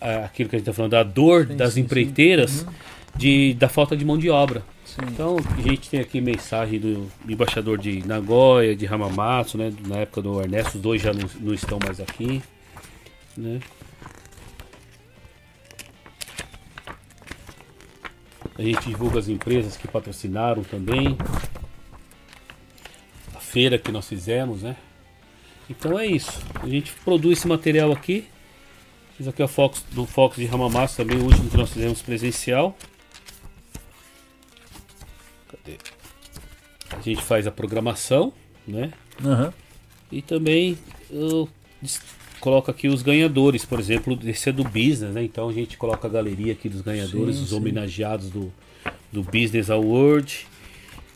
Speaker 2: ah, aquilo que a gente está falando, da dor
Speaker 1: Sim,
Speaker 2: das
Speaker 1: sim, sim.
Speaker 2: empreiteiras, de, da falta de mão de obra.
Speaker 1: Sim.
Speaker 2: Então, a gente tem aqui mensagem do embaixador de Nagoya, de Hamamatsu, né? Na época do Ernesto, os dois já não, não estão mais aqui. Né? A gente divulga as empresas que patrocinaram também. A feira que nós fizemos, né? Então é isso. A gente produz esse material aqui. Isso aqui o Fox, do Fox de Hamamatsu também, o último que nós fizemos presencial. Cadê? A gente faz a programação, né?
Speaker 1: Aham.
Speaker 2: E também eu coloco aqui os ganhadores, por exemplo, esse é do business, né? Então a gente coloca a galeria aqui dos ganhadores,
Speaker 1: Sim,
Speaker 2: os
Speaker 1: sim.
Speaker 2: homenageados do, do Business Award.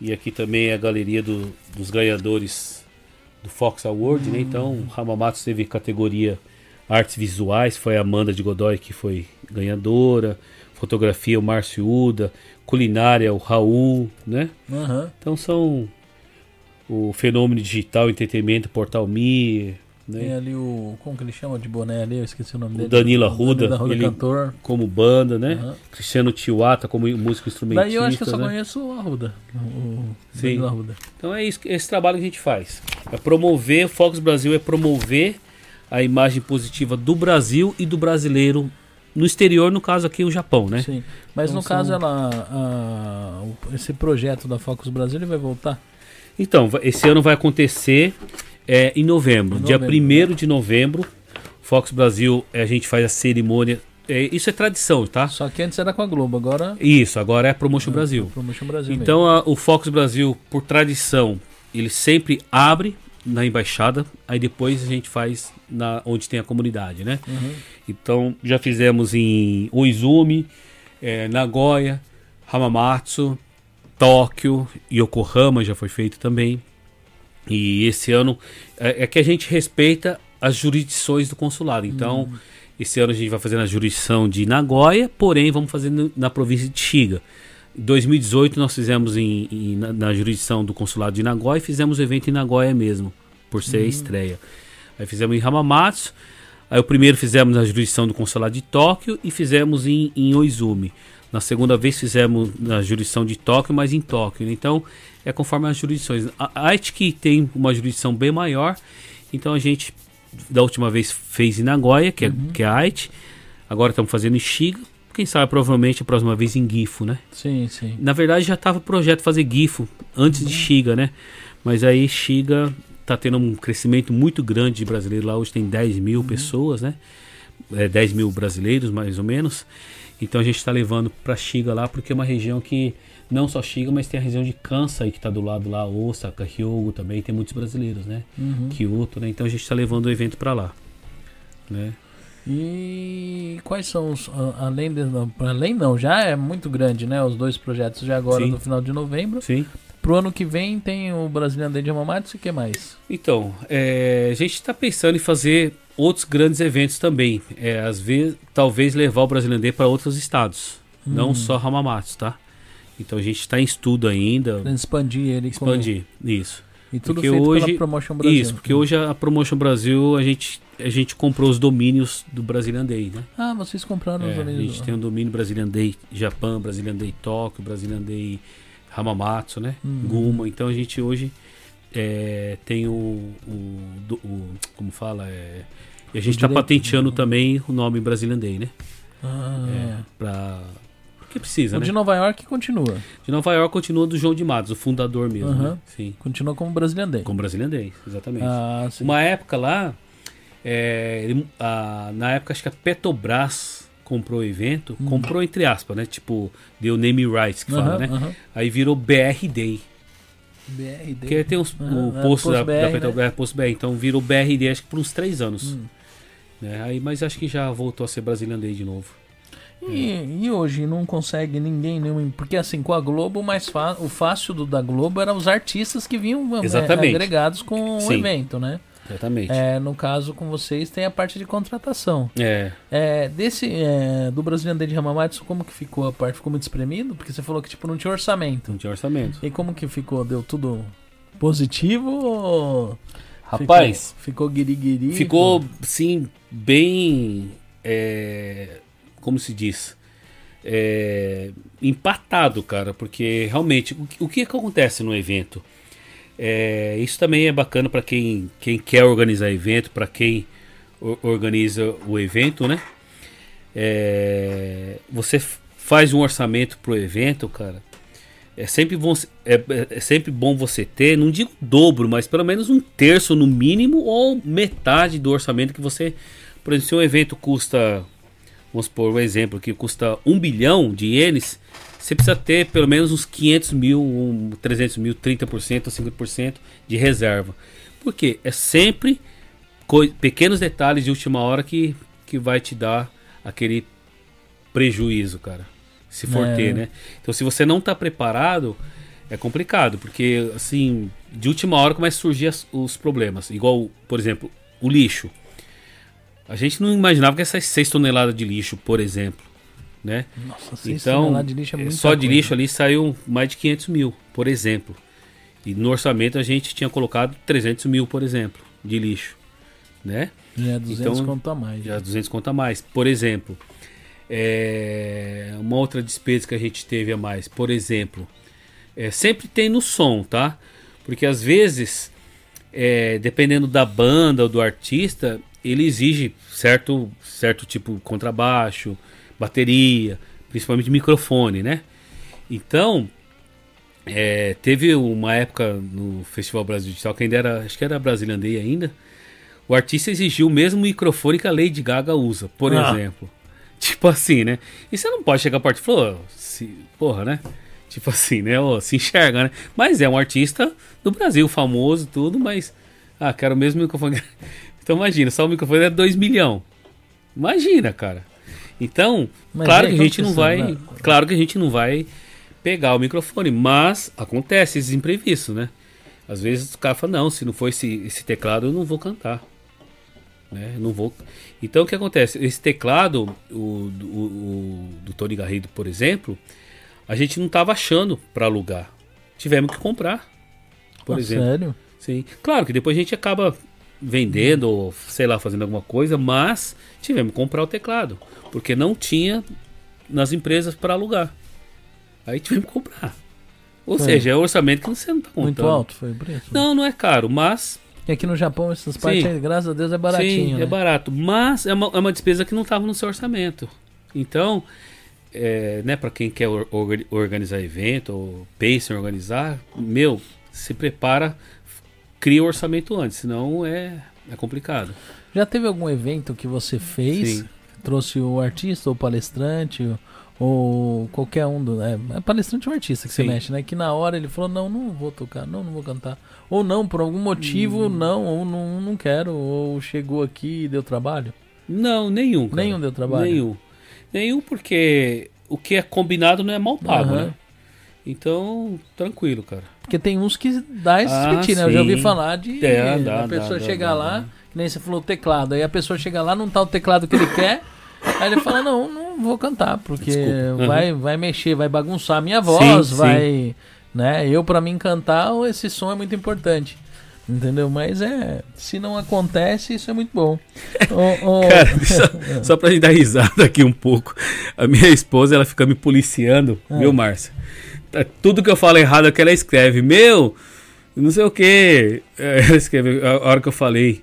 Speaker 2: E aqui também é a galeria do- dos ganhadores do Fox Award, né? Então Hamamatsu teve categoria artes visuais, foi a Amanda de Godoy que foi ganhadora. Fotografia, o Márcio Uda. Culinária, o Raul, né?
Speaker 1: Aham.
Speaker 2: Então são o fenômeno digital, entretenimento, Portal
Speaker 1: Tem
Speaker 2: né?
Speaker 1: ali o. Como que ele chama de boné ali? Eu esqueci o nome
Speaker 2: O
Speaker 1: dele.
Speaker 2: Danilo Arruda,
Speaker 1: Danilo Arruda,
Speaker 2: ele-
Speaker 1: cantor.
Speaker 2: como banda, né?
Speaker 1: Aham.
Speaker 2: Cristiano Tiwata como músico instrumentista,
Speaker 1: Daí eu acho que eu só
Speaker 2: né?
Speaker 1: conheço o Arruda. O
Speaker 2: Sim.
Speaker 1: Danilo Arruda.
Speaker 2: Então é isso, esse trabalho que a gente faz. É promover, o Fox Brasil é promover a imagem positiva do Brasil e do brasileiro no exterior, no caso aqui o Japão, né?
Speaker 1: Sim. Mas
Speaker 2: Então
Speaker 1: no caso,
Speaker 2: são-
Speaker 1: ela, a- esse projeto da Focus Brasil ele vai voltar?
Speaker 2: Então, esse ano vai acontecer é, em novembro.
Speaker 1: Em
Speaker 2: Dia
Speaker 1: novembro,
Speaker 2: 1 de novembro, Fox Brasil, eh, a gente faz a cerimônia é, isso é tradição, tá?
Speaker 1: Só que antes era com a Globo, agora
Speaker 2: Isso, agora é a Promotion Brasil.
Speaker 1: Promotion Brasil
Speaker 2: Então a- o Fox Brasil, por tradição, ele sempre abre na embaixada, aí depois a gente faz na onde tem a comunidade, né?
Speaker 1: Uhum.
Speaker 2: Então já fizemos em Oizumi, eh, Nagoya, Hamamatsu, Tóquio, Yokohama já foi feito também. E esse ano é, é que a gente respeita as jurisdições do consulado. Então esse ano a gente vai fazer na jurisdição de Nagoya, porém vamos fazer no- na província de Shiga. Em 2018 nós fizemos em, em- na, na jurisdição do consulado de Nagoya e fizemos o evento em Nagoya mesmo, por ser a estreia. Aí fizemos em Hamamatsu, aí o primeiro fizemos na jurisdição do consulado de Tóquio e fizemos em, em Oizumi. Na segunda vez fizemos na jurisdição de Tóquio, mas em Tóquio. Então é conforme as jurisdições. A Aichi tem uma jurisdição bem maior, então a gente da última vez fez em Nagoya, que é, que é a Aichi. Agora estamos fazendo em Shiga. Quem sabe provavelmente a próxima vez em Gifu, né?
Speaker 1: Sim, sim.
Speaker 2: Na verdade já estava o projeto fazer Gifu antes de Shiga, né? Mas aí Shiga tá tendo um crescimento muito grande de brasileiros lá. Hoje tem 10 mil pessoas, né? É, 10 mil brasileiros, mais ou menos. Então a gente está levando para Shiga lá, porque é uma região que não só Shiga, mas tem a região de Kansai que está do lado lá, Osaka, Hyogo também, tem muitos brasileiros, né?
Speaker 1: Uhum.
Speaker 2: Kyoto, né? Então a gente está levando o evento para lá, né?
Speaker 1: E quais são os. Além, de, não, além não, já é muito grande, né? Os dois projetos já agora
Speaker 2: Sim.
Speaker 1: no final de novembro.
Speaker 2: Sim.
Speaker 1: Pro ano que vem tem o Brasilian Day de Hamamatsu e o que mais?
Speaker 2: Então, é, a gente está pensando em fazer outros grandes eventos também. É, às vezes, talvez levar o Brasilian Day para outros estados, não
Speaker 1: Hum.
Speaker 2: só Hamamatsu, tá? Então a gente está em estudo ainda,
Speaker 1: expandir ele. como-
Speaker 2: expandir isso.
Speaker 1: E tudo
Speaker 2: Porque
Speaker 1: feito
Speaker 2: hoje-
Speaker 1: pela Promotion Brasil.
Speaker 2: Isso, porque hoje a Promotion Brasil a gente a gente comprou os domínios do Brasilian Day, né?
Speaker 1: Ah, vocês compraram os
Speaker 2: É, a
Speaker 1: domínios.
Speaker 2: gente tem o domínio Brasilian Day Japão, Brasilian Day Tóquio, Brasilian Day Hamamatsu, né?
Speaker 1: Uhum.
Speaker 2: Guma. Então a gente hoje é, tem o, o, o- como fala, é, e a gente está patenteando também o nome Brasilian Day, né?
Speaker 1: Ah,
Speaker 2: É, pra, porque precisa,
Speaker 1: O
Speaker 2: né?
Speaker 1: de Nova York continua.
Speaker 2: De Nova York continua do João de Matos, o fundador mesmo,
Speaker 1: Aham.
Speaker 2: né? Sim,
Speaker 1: Continua como Brasilian Day.
Speaker 2: com Brasilian Day, exatamente.
Speaker 1: Ah, sim.
Speaker 2: Uma época lá, é, ele- a- na época acho que a Petrobras comprou o evento,
Speaker 1: Hum.
Speaker 2: comprou entre aspas, né? Tipo, deu name rights que fala, né? Aí virou BR Day.
Speaker 1: BRD.
Speaker 2: Porque tem uns,
Speaker 1: Aham,
Speaker 2: o
Speaker 1: é,
Speaker 2: posto da,
Speaker 1: BR,
Speaker 2: da
Speaker 1: né?
Speaker 2: Petrobras, posto BR. Então virou BRD acho que por uns três anos.
Speaker 1: Hum.
Speaker 2: né? Aí, mas acho que já voltou a ser Brasilian Day de novo.
Speaker 1: E, e hoje não consegue ninguém nenhum. Porque assim, com a Globo, o mais o fácil do da Globo era os artistas que vinham é,
Speaker 2: Exatamente.
Speaker 1: agregados com o
Speaker 2: Sim.
Speaker 1: evento, né?
Speaker 2: Exatamente.
Speaker 1: É, no caso, com vocês, tem a parte de contratação.
Speaker 2: É.
Speaker 1: É, desse, é, do Brasilian Day de Hamamatsu, como que ficou a parte? Ficou muito espremido? Porque você falou que tipo, não tinha orçamento.
Speaker 2: Não tinha orçamento.
Speaker 1: E como que ficou? Deu tudo positivo ou
Speaker 2: Rapaz,
Speaker 1: ficou, ficou guiri-guiri?
Speaker 2: ficou, sim, bem. é, como se diz? É, empatado, cara, porque realmente, o, o que, que acontece no evento? É, isso também é bacana para quem, quem quer organizar evento, para quem organiza o evento, né? É, você faz um orçamento pro evento, cara. É sempre, bom, é, é- sempre bom você ter, não digo dobro, mas pelo menos um terço no mínimo ou metade do orçamento que você. Por exemplo, se um evento custa, vamos supor um exemplo, que custa um bilhão de ienes, você precisa ter pelo menos uns 500 mil, um 300 mil, 30% ou 50% de reserva. Por quê? É sempre pequenos detalhes de última hora que, que vai te dar aquele prejuízo, cara. Se for
Speaker 1: É.
Speaker 2: ter, né? Então, se você não tá preparado, é complicado, porque, assim, de última hora começa a surgir as- os problemas. Igual, por exemplo, o lixo. A gente não imaginava que essas 6 toneladas de lixo, por exemplo, né?
Speaker 1: Nossa,
Speaker 2: Então,
Speaker 1: de lixo é
Speaker 2: só de
Speaker 1: coisa.
Speaker 2: lixo ali saiu mais de 500 mil, por exemplo. E no orçamento a gente tinha colocado 300 mil, por exemplo, de lixo, né?
Speaker 1: Já é 200
Speaker 2: Então,
Speaker 1: conto a mais.
Speaker 2: Já 200 conta a mais. Por exemplo, é, uma outra despesa que a gente teve a mais, por exemplo, é, sempre tem no som, tá? Porque às vezes, é, dependendo da banda ou do artista, ele exige certo, certo tipo contrabaixo, bateria, principalmente microfone, né? Então, é, teve uma época no Festival Brasil Digital que ainda era, acho que era Brasilian Day ainda, o artista exigiu o mesmo microfone que a Lady Gaga usa, por
Speaker 1: Ah.
Speaker 2: exemplo. Tipo assim, né? E você não pode chegar perto e falar, "Ô, se, porra, né? Tipo assim, né? Ô, se enxerga, né? Mas é um artista do Brasil, famoso tudo, mas. Ah, quero mesmo microfone. Então imagina, só o microfone é 2 milhões. Imagina, cara. Então,
Speaker 1: Mas
Speaker 2: claro
Speaker 1: é,
Speaker 2: que a gente não vai.
Speaker 1: né?
Speaker 2: Claro que a gente não vai pegar o microfone, mas acontece esses imprevistos, né? Às vezes o cara fala, não, se não for esse, esse teclado, eu não vou cantar. Né? Eu não vou. Então o que acontece? Esse teclado, o, do- o, o do Tony Garrido, por exemplo, a gente não estava achando para alugar. Tivemos que comprar. Por
Speaker 1: Ah,
Speaker 2: exemplo.
Speaker 1: Sério?
Speaker 2: Sim. Claro que depois a gente acaba vendendo ou, sei lá, fazendo alguma coisa, mas tivemos que comprar o teclado. Porque não tinha nas empresas para alugar. Aí tivemos que comprar. Ou
Speaker 1: Foi.
Speaker 2: seja, é orçamento que você não está contando.
Speaker 1: Muito alto foi o preço?
Speaker 2: Não, não é caro, mas
Speaker 1: E aqui no Japão essas partes,
Speaker 2: Sim.
Speaker 1: graças a Deus, é baratinho,
Speaker 2: Sim,
Speaker 1: né?
Speaker 2: é barato. Mas é uma, é uma despesa que não estava no seu orçamento. Então, é, né, para quem quer or- orga- organizar evento ou pensa em organizar, meu, se prepara, cria o orçamento antes, senão é, é complicado.
Speaker 1: Já teve algum evento que você fez,
Speaker 2: Sim.
Speaker 1: trouxe o artista ou palestrante ou qualquer um do, é, é palestrante ou artista que você
Speaker 2: Sim.
Speaker 1: mexe, né? Que na hora ele falou não, não vou tocar, não, não vou cantar, ou não por algum motivo
Speaker 2: Hum.
Speaker 1: não, ou não, não quero, ou chegou aqui e deu trabalho.
Speaker 2: Não, nenhum. cara.
Speaker 1: Nenhum deu trabalho.
Speaker 2: Nenhum. Nenhum porque o que é combinado não é mal pago,
Speaker 1: Aham.
Speaker 2: né? Então, tranquilo, cara.
Speaker 1: Porque tem uns que dá esse
Speaker 2: Ah,
Speaker 1: piti, né? Eu já ouvi
Speaker 2: sim.
Speaker 1: falar de
Speaker 2: É, dá,
Speaker 1: a pessoa
Speaker 2: dá,
Speaker 1: chegar
Speaker 2: dá,
Speaker 1: lá, que nem você falou o teclado, aí a pessoa chega lá, não tá o teclado que ele quer, aí ele fala, não, não vou cantar, porque.
Speaker 2: Uhum.
Speaker 1: vai, vai mexer, vai bagunçar a minha voz,
Speaker 2: Sim,
Speaker 1: vai. Né? Eu, pra mim, cantar, esse som é muito importante. Entendeu? Mas é. Se não acontece, isso é muito bom. Ô, ô,
Speaker 2: Cara, só, só pra gente dar risada aqui um pouco. A minha esposa, ela fica me policiando,
Speaker 1: Ah.
Speaker 2: viu, Márcia? Tá- Tudo que eu falo errado é que ela escreve. Meu, não sei o que. Ela escreve, a hora que eu falei.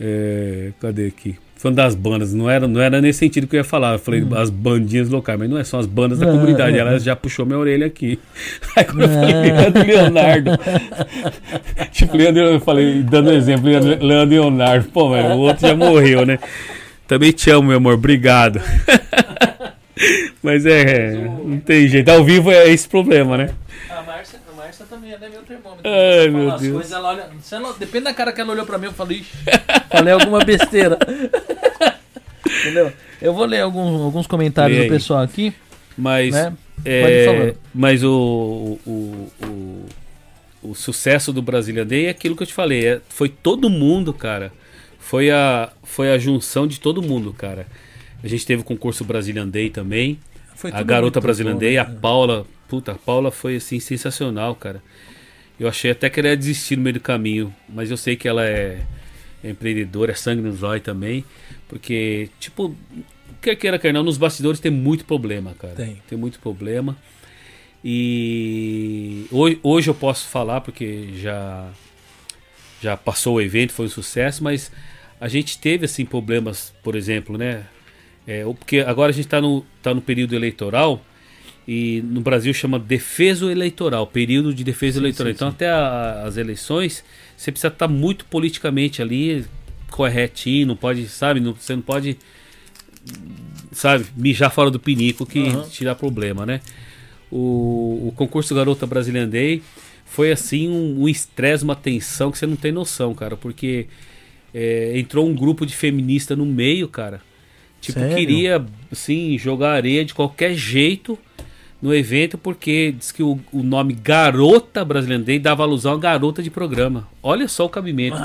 Speaker 2: é, cadê aqui? Falando das bandas, não era, não era nesse sentido que eu ia falar. Eu falei
Speaker 1: Hum.
Speaker 2: as bandinhas locais, mas não é, são as bandas da
Speaker 1: Ah,
Speaker 2: comunidade. Ela já puxou minha orelha aqui. Aí quando eu falei Leandro Leonardo. tipo, Leandro, eu falei, dando exemplo, Leandro, Leandro Leonardo. Pô, velho, o outro já morreu, né? Também te amo, meu amor, obrigado. Mas é, não tem jeito. Ao vivo é esse problema, né?
Speaker 1: A Márcia, a Márcia também é né, meu termômetro.
Speaker 2: Ai, meu Deus.
Speaker 1: coisas, ela olha, ela- depende da cara que ela olhou pra mim, eu falei, ixi, falei alguma besteira. Entendeu? Eu vou ler alguns, alguns comentários do pessoal aqui,
Speaker 2: Mas,
Speaker 1: né?
Speaker 2: é, mas o, o, o, o sucesso do Brasília Day é aquilo que eu te falei. é- foi todo mundo, cara. Foi a, foi a junção de todo mundo, cara. A gente teve o concurso Brazilian Day também.
Speaker 1: Foi
Speaker 2: a garota Brazilian
Speaker 1: bom,
Speaker 2: Day,
Speaker 1: né?
Speaker 2: a Paula. Puta, a Paula foi assim sensacional, cara. Eu achei até que ela ia desistir no meio do caminho, mas eu sei que ela é, é empreendedora, é sangue nos olhos também, porque, tipo, quer queira, quer não, nos bastidores tem muito problema, cara.
Speaker 1: Tem.
Speaker 2: muito problema. E hoje, hoje eu posso falar, porque já, já passou o evento, foi um sucesso, mas a gente teve, assim, problemas, por exemplo, né? É, porque agora a gente está no, tá no período eleitoral e no Brasil chama defeso eleitoral, período de defesa
Speaker 1: Sim,
Speaker 2: eleitoral.
Speaker 1: sim,
Speaker 2: então
Speaker 1: sim.
Speaker 2: até a- as eleições você precisa estar muito politicamente ali corretinho, não pode, sabe, não, você não pode, sabe, mijar fora do pinico que
Speaker 1: Aham.
Speaker 2: te dá problema, né? O, o concurso Garota Brasilian Day foi assim um um estresse, uma tensão que você não tem noção, cara, porque é, entrou um grupo de feminista no meio, cara. Tipo,
Speaker 1: Sério?
Speaker 2: queria, assim, jogar areia de qualquer jeito no evento, porque diz que o, o nome Garota Brasilian Day dava alusão a garota de programa. Olha só o cabimento.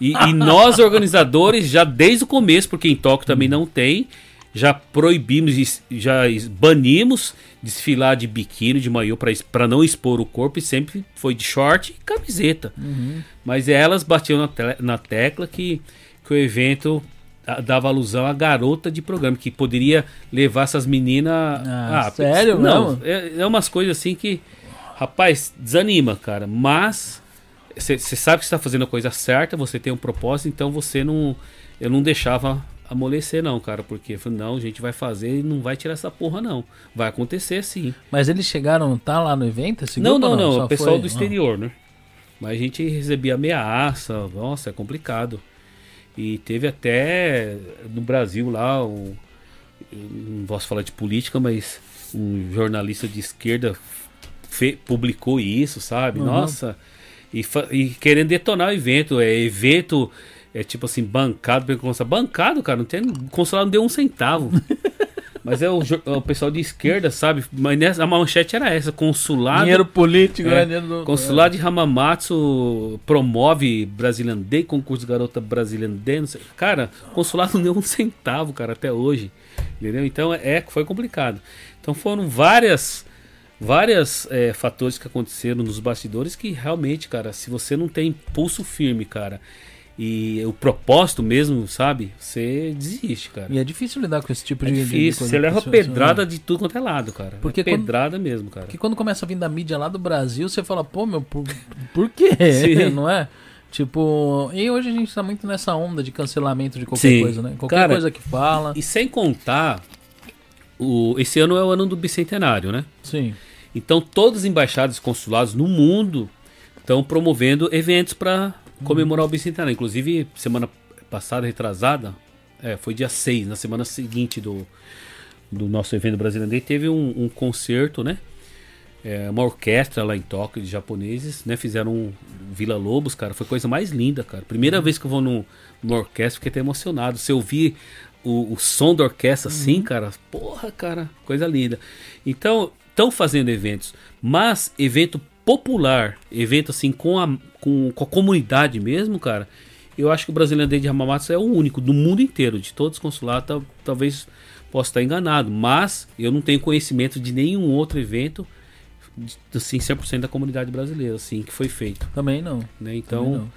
Speaker 2: E, e nós, organizadores, já desde o começo, porque em Tóquio também não tem, já proibimos, já banimos desfilar de biquíni, de maiô, para não expor o corpo, e sempre foi de short e camiseta. Mas elas batiam na, te- na tecla que, que o evento ah, dava alusão à garota de programa, que poderia levar essas meninas.
Speaker 1: Ah, sério
Speaker 2: Não, é, é umas coisas assim que, rapaz, desanima, cara. Mas você sabe que está fazendo a coisa certa, você tem um propósito, então você não. Eu não deixava amolecer, não, cara, porque falei, não, a gente vai fazer e não vai tirar essa porra, não. Vai acontecer sim.
Speaker 1: Mas eles chegaram, tá lá no evento? esse
Speaker 2: Não, não, não,
Speaker 1: Só
Speaker 2: o pessoal
Speaker 1: foi-
Speaker 2: do
Speaker 1: Ah.
Speaker 2: exterior, né? Mas a gente recebia ameaça, nossa, é complicado. E teve até no Brasil lá o, eu não posso falar de política, mas um jornalista de esquerda fe- publicou isso, sabe?
Speaker 1: Uhum.
Speaker 2: Nossa, e, e querendo detonar o evento, é evento é tipo assim, bancado pelo consulado. Bancado, cara, não tem, o consulado não deu um centavo. Mas é o, é o pessoal de esquerda, sabe? Mas nessa, a manchete era essa, consulado
Speaker 1: Dinheiro político,
Speaker 2: É,
Speaker 1: né? Dinheiro do-
Speaker 2: Consulado de Hamamatsu promove Brazilian Day, concurso garota Brazilian Day. Não sei. Cara, consulado não deu um centavo, cara, até hoje. Entendeu? Então é, foi complicado. Então foram várias várias é, fatores que aconteceram nos bastidores que realmente, cara, se você não tem pulso firme, cara, e o propósito mesmo, sabe? Você desiste, cara.
Speaker 1: E é difícil lidar com esse tipo
Speaker 2: É
Speaker 1: de.
Speaker 2: difícil,
Speaker 1: coisa.
Speaker 2: você leva
Speaker 1: Isso-
Speaker 2: pedrada de tudo quanto é lado, cara.
Speaker 1: Porque
Speaker 2: é
Speaker 1: quando-
Speaker 2: pedrada mesmo, cara.
Speaker 1: Porque quando começa a vir da mídia lá do Brasil, você fala, pô, meu, por, por quê?
Speaker 2: Sim.
Speaker 1: Não é? Tipo, e hoje a gente tá muito nessa onda de cancelamento de qualquer
Speaker 2: Sim.
Speaker 1: coisa, né? Qualquer
Speaker 2: Cara,
Speaker 1: coisa que fala.
Speaker 2: E sem contar, o, esse ano é o ano do bicentenário, né?
Speaker 1: Sim.
Speaker 2: Então todas as embaixadas e consulados no mundo estão promovendo eventos para comemorar o bicentenário. Inclusive, semana passada, retrasada, é, foi dia 6, na semana seguinte do, do nosso evento brasileiro, Day, teve um, um concerto, né? É, uma orquestra lá em Tóquio de japoneses, né? Fizeram um Vila Lobos, cara. Foi coisa mais linda, cara. Primeira vez que eu vou num- numa orquestra, fiquei até emocionado. Se eu ouvir o, o som da orquestra assim, cara, porra, cara, coisa linda. Então, estão fazendo eventos, mas evento popular, evento assim com a, com, com a comunidade mesmo, cara. Eu acho que o Brasileiro de Hamamatsu é o único do mundo inteiro, de todos os consulados, tal- talvez possa estar enganado, mas eu não tenho conhecimento de nenhum outro evento assim 100% da comunidade brasileira assim que foi feito,
Speaker 1: Também não.
Speaker 2: né?
Speaker 1: Também
Speaker 2: Então,
Speaker 1: não.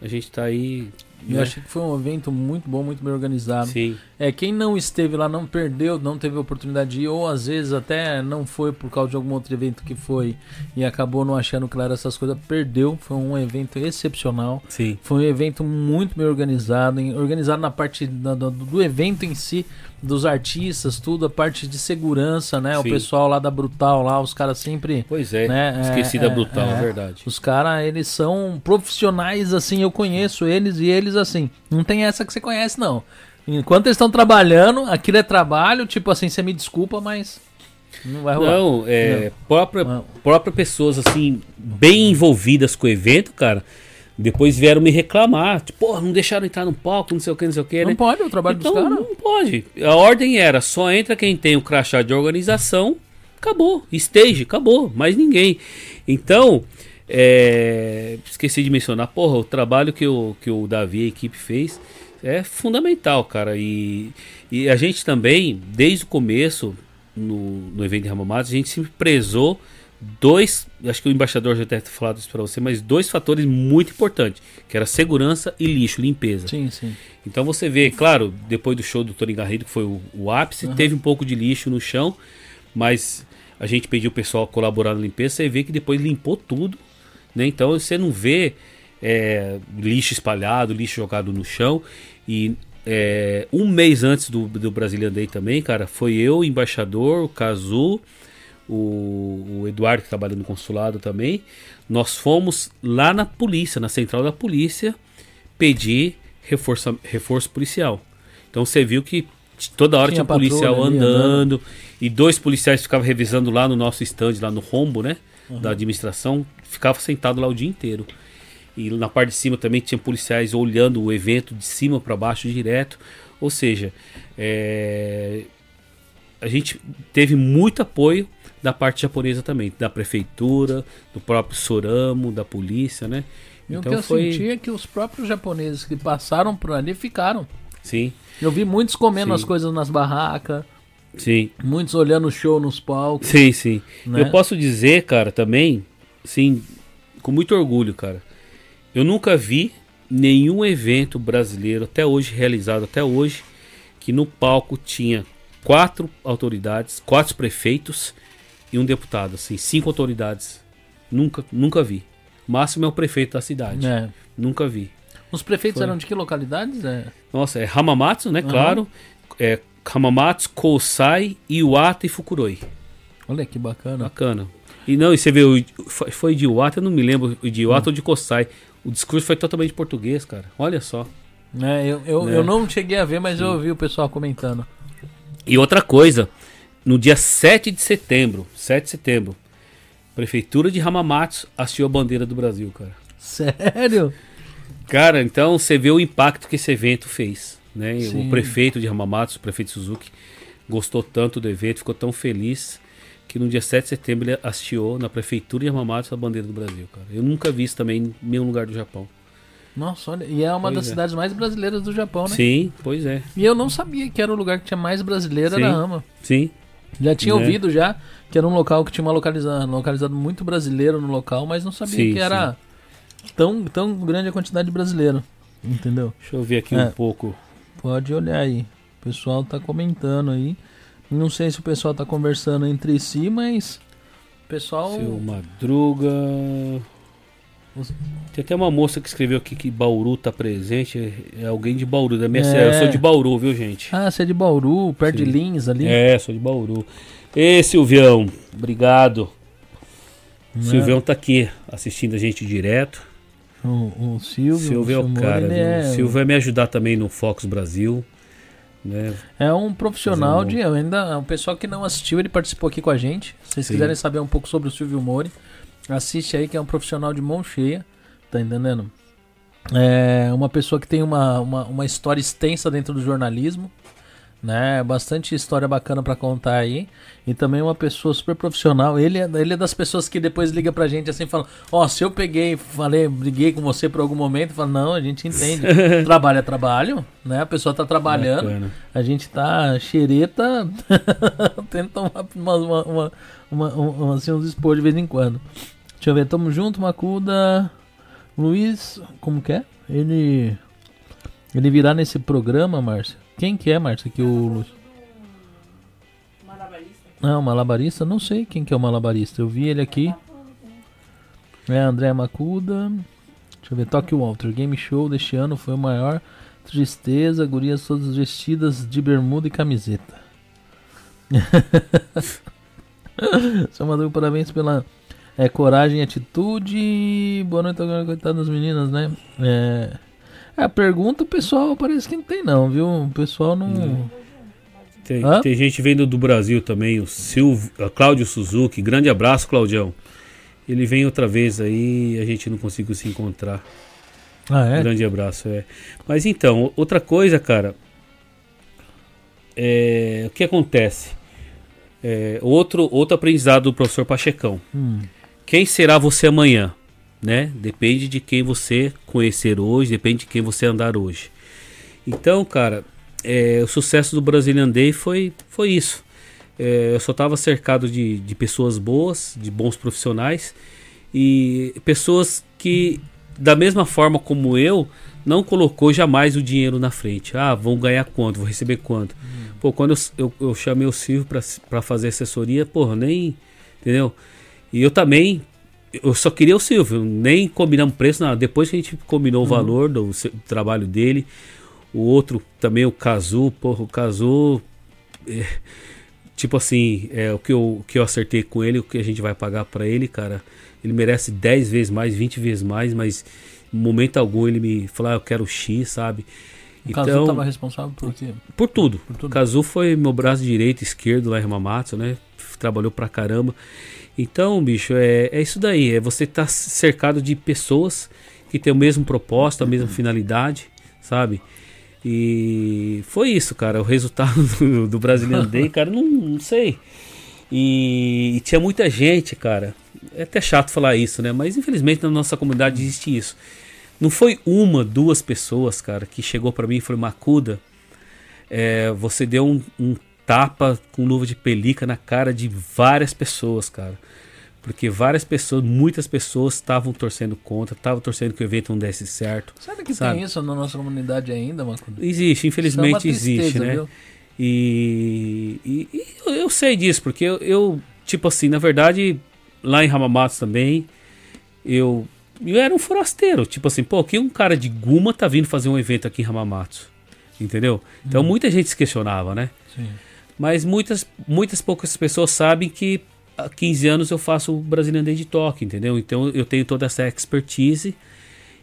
Speaker 2: a gente tá aí
Speaker 1: Eu
Speaker 2: né?
Speaker 1: achei que foi um evento muito bom, muito bem organizado.
Speaker 2: Sim.
Speaker 1: É, quem não esteve lá não perdeu, não teve oportunidade de ir, ou às vezes até não foi por causa de algum outro evento que foi e acabou não achando claro essas coisas, perdeu. Foi um evento excepcional.
Speaker 2: Sim.
Speaker 1: Foi um evento muito bem organizado, organizado na parte da- do, do evento em si, dos artistas, tudo, a parte de segurança, né? O
Speaker 2: Sim.
Speaker 1: pessoal lá da Brutal, lá, os caras sempre.
Speaker 2: Pois é,
Speaker 1: Né, é,
Speaker 2: esqueci da
Speaker 1: é,
Speaker 2: brutal,
Speaker 1: é.
Speaker 2: é verdade.
Speaker 1: Os caras, eles são profissionais, assim, eu conheço eles e eles, assim, não tem essa que você conhece, não. Enquanto eles estão trabalhando, aquilo é trabalho, tipo assim, você me desculpa, mas não vai rolar.
Speaker 2: Não, é, própria,
Speaker 1: Não.
Speaker 2: própria pessoas assim, bem envolvidas com o evento, cara, depois vieram me reclamar. Tipo, porra, não deixaram entrar no palco, não sei o que, não sei o que,
Speaker 1: Não
Speaker 2: né?
Speaker 1: pode, é o trabalho
Speaker 2: Então,
Speaker 1: dos caras.
Speaker 2: não pode. A ordem era, só entra quem tem o crachá de organização, acabou. Stage, acabou, mais ninguém. Então, é, esqueci de mencionar, porra, o trabalho que o, que o Davi e a equipe fez é fundamental, cara. E, e a gente também, desde o começo, no, no evento de Ramamatsu, a gente sempre prezou dois, acho que o embaixador já deve ter falado isso pra você, mas dois fatores muito importantes, que era segurança e lixo, limpeza.
Speaker 1: Sim, sim.
Speaker 2: Então você vê, claro, depois do show do Tony Garrido, que foi o, o ápice, teve um pouco de lixo no chão, mas a gente pediu o pessoal colaborar na limpeza, você vê que depois limpou tudo, né? Então você não vê é, lixo espalhado, lixo jogado no chão. E é, um mês antes do, do Brazilian Day também, cara, foi eu, o embaixador, o Cazu, o, o Eduardo que trabalha no consulado também. Nós fomos lá na polícia, na central da polícia, pedir reforço, reforço policial. Então você viu que toda hora
Speaker 1: Tinha
Speaker 2: tinha, policial
Speaker 1: ali,
Speaker 2: andando, e dois policiais ficavam revisando lá no nosso stand, lá no rombo, né? Da administração, ficava sentado lá o dia inteiro. E na parte de cima também tinha policiais olhando o evento de cima para baixo direto. Ou seja, é, a gente teve muito apoio da parte japonesa também, da prefeitura, do próprio Soramo, da polícia, né?
Speaker 1: E o que eu senti é que os próprios japoneses que passaram por ali ficaram.
Speaker 2: Sim,
Speaker 1: Eu vi muitos comendo
Speaker 2: Sim.
Speaker 1: as coisas nas barracas,
Speaker 2: sim.
Speaker 1: muitos olhando o show nos palcos.
Speaker 2: Sim, sim.
Speaker 1: Né?
Speaker 2: Eu posso dizer, cara, também, sim, com muito orgulho, cara. Eu nunca vi nenhum evento brasileiro até hoje realizado até hoje que no palco tinha quatro autoridades, quatro prefeitos e um deputado, assim, cinco autoridades. Nunca, nunca vi. O máximo é o prefeito da cidade.
Speaker 1: É.
Speaker 2: Nunca vi.
Speaker 1: Os prefeitos
Speaker 2: Foi.
Speaker 1: eram de que localidades? É.
Speaker 2: Nossa, é Hamamatsu, né?
Speaker 1: Aham.
Speaker 2: Claro. É Hamamatsu, Kousai, Iwata e Fukuroi.
Speaker 1: Olha que bacana.
Speaker 2: Bacana. E não, e você vê, o, foi- de Iwata, eu não me lembro de Iwata ou de Kosai. O discurso foi totalmente português, cara. Olha só.
Speaker 1: É, eu, eu,
Speaker 2: É.
Speaker 1: eu não cheguei a ver, mas eu ouvi o pessoal comentando.
Speaker 2: E outra coisa, no dia 7 de setembro, 7 de setembro, Prefeitura de Hamamatsu assistiu a bandeira do Brasil, cara.
Speaker 1: Sério?
Speaker 2: Cara, então você vê o impacto que esse evento fez, né? O prefeito de Hamamatsu, o prefeito Suzuki, gostou tanto do evento, ficou tão feliz que no dia 7 de setembro ele hasteou na prefeitura de Hamamatsu a bandeira do Brasil, cara. Eu nunca vi isso também em nenhum lugar do Japão.
Speaker 1: Nossa, olha. E é uma
Speaker 2: Pois
Speaker 1: das
Speaker 2: é.
Speaker 1: cidades mais brasileiras do Japão, né?
Speaker 2: Sim, pois é.
Speaker 1: E eu não sabia que era o lugar que tinha mais brasileira
Speaker 2: Sim.
Speaker 1: na Ama.
Speaker 2: Sim,
Speaker 1: Já tinha
Speaker 2: Né?
Speaker 1: ouvido já que era um local que tinha uma localizado, localizado muito brasileiro no local, mas não sabia
Speaker 2: Sim,
Speaker 1: que era tão, tão grande a quantidade de brasileiro. Entendeu?
Speaker 2: deixa eu ver aqui
Speaker 1: É.
Speaker 2: um pouco.
Speaker 1: Pode olhar aí. O pessoal tá comentando aí. Não sei se o pessoal tá conversando entre si, mas o pessoal.
Speaker 2: Seu Madruga. Tem até uma moça que escreveu aqui que Bauru tá presente. É- É alguém de Bauru, da minha
Speaker 1: É.
Speaker 2: cidade. Eu sou de Bauru, viu, gente?
Speaker 1: Ah, você é de Bauru, perto
Speaker 2: Sim.
Speaker 1: de Lins ali.
Speaker 2: É, sou de Bauru. Ê, Silvião, obrigado.
Speaker 1: Né?
Speaker 2: Silvião tá aqui assistindo a gente direto.
Speaker 1: O, o Silvio.
Speaker 2: Silvio é o cara.
Speaker 1: É,
Speaker 2: O Silvio vai me ajudar também no Fox Brasil. Né?
Speaker 1: é um profissional
Speaker 2: um-
Speaker 1: de. Ainda, o pessoal que não assistiu, ele participou aqui com a gente. Se vocês
Speaker 2: Sim.
Speaker 1: quiserem saber um pouco sobre o Silvio Mori, assiste aí, que é um profissional de mão cheia. Tá entendendo? É uma pessoa que tem uma, uma, uma história extensa dentro do jornalismo. Né? Bastante história bacana pra contar aí. E também uma pessoa super profissional. Ele é, ele é das pessoas que depois liga pra gente assim e fala: Ó, se eu peguei, falei, briguei com você por algum momento, fala, não, a gente entende. trabalho é trabalho, né? A pessoa tá trabalhando.
Speaker 2: Bacana.
Speaker 1: A gente tá xereta, tenta tomar uma, uma, uma, uma, uma- assim, uns expor de vez em quando. Deixa eu ver, tamo junto, Macuda. Luiz, como que é? Ele. Ele virá nesse programa, Márcia? Quem que é, Márcia? Que o.
Speaker 3: Malabarista.
Speaker 1: Ah, o malabarista? Não sei quem que é o malabarista. Eu vi ele aqui. É, André Macuda. Deixa eu ver, Tokyo Walter. Game Show deste ano foi o maior. Tristeza, gurias todas vestidas de bermuda e camiseta. Seu Madruga, parabéns pela é, coragem e atitude. Boa noite, agora, coitado das meninas, né? É, a pergunta, o pessoal parece que não tem, não, viu? O pessoal não.
Speaker 2: Tem,
Speaker 1: Hã?
Speaker 2: tem gente vindo do Brasil também, o Silvio, Cláudio Suzuki. Grande abraço, Claudião. Ele vem outra vez aí e a gente não conseguiu se encontrar.
Speaker 1: Ah, é?
Speaker 2: Grande abraço, é. Mas então, outra coisa, cara. É, o que acontece? É, outro, outro aprendizado do professor Pachecão.
Speaker 1: Hum.
Speaker 2: Quem será você amanhã? Né? Depende de quem você conhecer hoje, depende de quem você andar hoje. Então, cara, é, o sucesso do Brazilian Day foi, foi isso. É, eu só estava cercado de, de pessoas boas, de bons profissionais e pessoas que, da mesma forma como eu, não colocou jamais o dinheiro na frente. Ah, vão ganhar quanto? Vou receber quanto? Pô, quando eu, eu, eu chamei o Silvio para fazer assessoria, porra, nem. Entendeu? E eu também. Eu só queria o Silvio, nem combinamos preço, nada. Depois que a gente combinou o valor do, do trabalho dele, o outro também, o Kazu, porra, o Kazu. é, tipo assim, é, o, que eu, o que eu acertei com ele, o que a gente vai pagar para ele, cara, ele merece 10 vezes mais, 20 vezes mais, mas em momento algum ele me falou, ah, eu quero X, sabe?
Speaker 1: O Cazu estava responsável por quê?
Speaker 2: Por tudo.
Speaker 1: Por tudo.
Speaker 2: O Kazu foi meu braço direito esquerdo lá em Hamamatsu, né? Trabalhou pra caramba. Então, bicho, é, é isso daí. É você estar cercado de pessoas que têm o mesmo propósito, a mesma finalidade, sabe? E foi isso, cara. O resultado do, do Brazilian Day, cara, não, não sei. E, e tinha muita gente, cara. É até chato falar isso, né? Mas infelizmente na nossa comunidade existe isso. Não foi uma, duas pessoas, cara, que chegou pra mim e falou: Macuda, é, você deu um, um tapa com luva de pelica na cara de várias pessoas, cara. Porque várias pessoas, muitas pessoas estavam torcendo contra, estavam torcendo que o evento não desse certo.
Speaker 1: Sabe que
Speaker 2: Sabe?
Speaker 1: tem isso na nossa comunidade ainda, Macuda?
Speaker 2: Existe, infelizmente
Speaker 1: Isso é uma
Speaker 2: existe,
Speaker 1: tristeza,
Speaker 2: né?
Speaker 1: viu?
Speaker 2: E, e- e eu, eu sei disso, porque eu, eu, tipo assim, na verdade, lá em Hamamatsu também, eu, eu era um forasteiro. Tipo assim, pô, que um cara de Guma tá vindo fazer um evento aqui em Hamamatsu? Entendeu? Então muita gente se questionava, né?
Speaker 1: Sim.
Speaker 2: Mas muitas, muitas poucas pessoas sabem que há 15 anos eu faço o Brazilian Day de Toque, entendeu? Então eu tenho toda essa expertise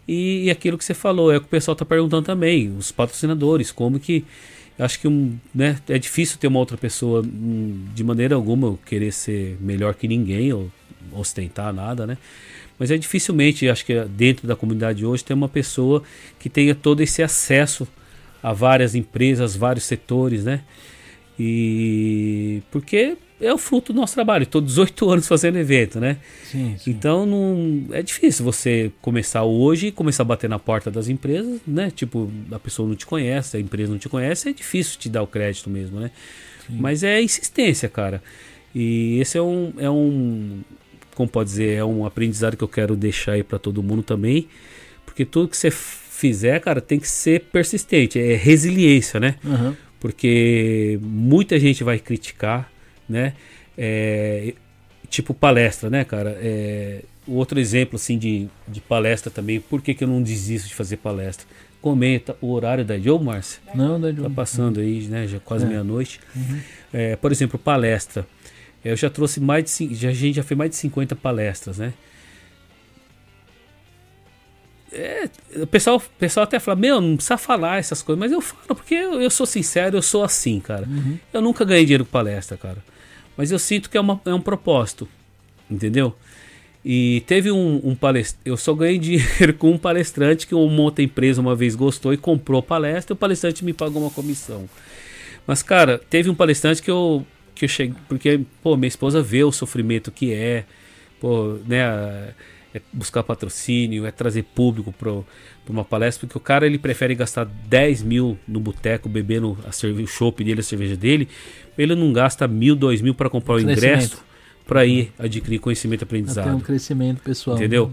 Speaker 2: e, e aquilo que você falou é o que o pessoal tá perguntando também, os patrocinadores, como que acho que um, né, é difícil ter uma outra pessoa, hum, de maneira alguma, querer ser melhor que ninguém ou ostentar nada, né? Mas é dificilmente, acho que dentro da comunidade hoje, tem uma pessoa que tenha todo esse acesso a várias empresas, vários setores, né? E porque é o fruto do nosso trabalho. Estou 18 anos fazendo evento, né?
Speaker 1: Sim, sim.
Speaker 2: Então não é difícil você começar hoje e começar a bater na porta das empresas, né? Tipo, a pessoa não te conhece, a empresa não te conhece, é difícil te dar o crédito mesmo, né? Mas é insistência, cara. E esse é um, é um, como pode dizer, é um aprendizado que eu quero deixar aí para todo mundo também, porque tudo que você fizer, cara, tem que ser persistente, é resiliência, né?
Speaker 1: Aham.
Speaker 2: Porque muita gente vai criticar, né? É, tipo palestra, né, cara? É, outro exemplo assim de, de palestra também, por que, que eu não desisto de fazer palestra? Comenta o horário da Joe, Márcia.
Speaker 1: Não, da
Speaker 2: Tá passando aí, né? Já quase
Speaker 1: É.
Speaker 2: meia-noite. É, por exemplo, palestra. Eu já trouxe mais de. Já, a gente já fez mais de 50 palestras, né? É, o pessoal, o pessoal até fala, meu, não precisa falar essas coisas, mas eu falo, porque eu, eu sou sincero, eu sou assim, cara. Eu nunca ganhei dinheiro com palestra, cara. Mas eu sinto que é, uma, é um propósito, entendeu? E teve um, um palestrante, eu só ganhei dinheiro com um palestrante que uma outra empresa uma vez gostou e comprou a palestra, e o palestrante me pagou uma comissão. Mas, cara, teve um palestrante que eu, que eu cheguei, porque, pô, minha esposa vê o sofrimento que é, pô, né, é buscar patrocínio, é trazer público para uma palestra, porque o cara ele prefere gastar 10 mil no boteco bebendo a cerve- o chopp dele, a cerveja dele, ele não gasta mil, dois mil para comprar o ingresso para ir adquirir conhecimento e
Speaker 1: Tem um
Speaker 2: aprendizado.
Speaker 1: crescimento pessoal.
Speaker 2: Entendeu?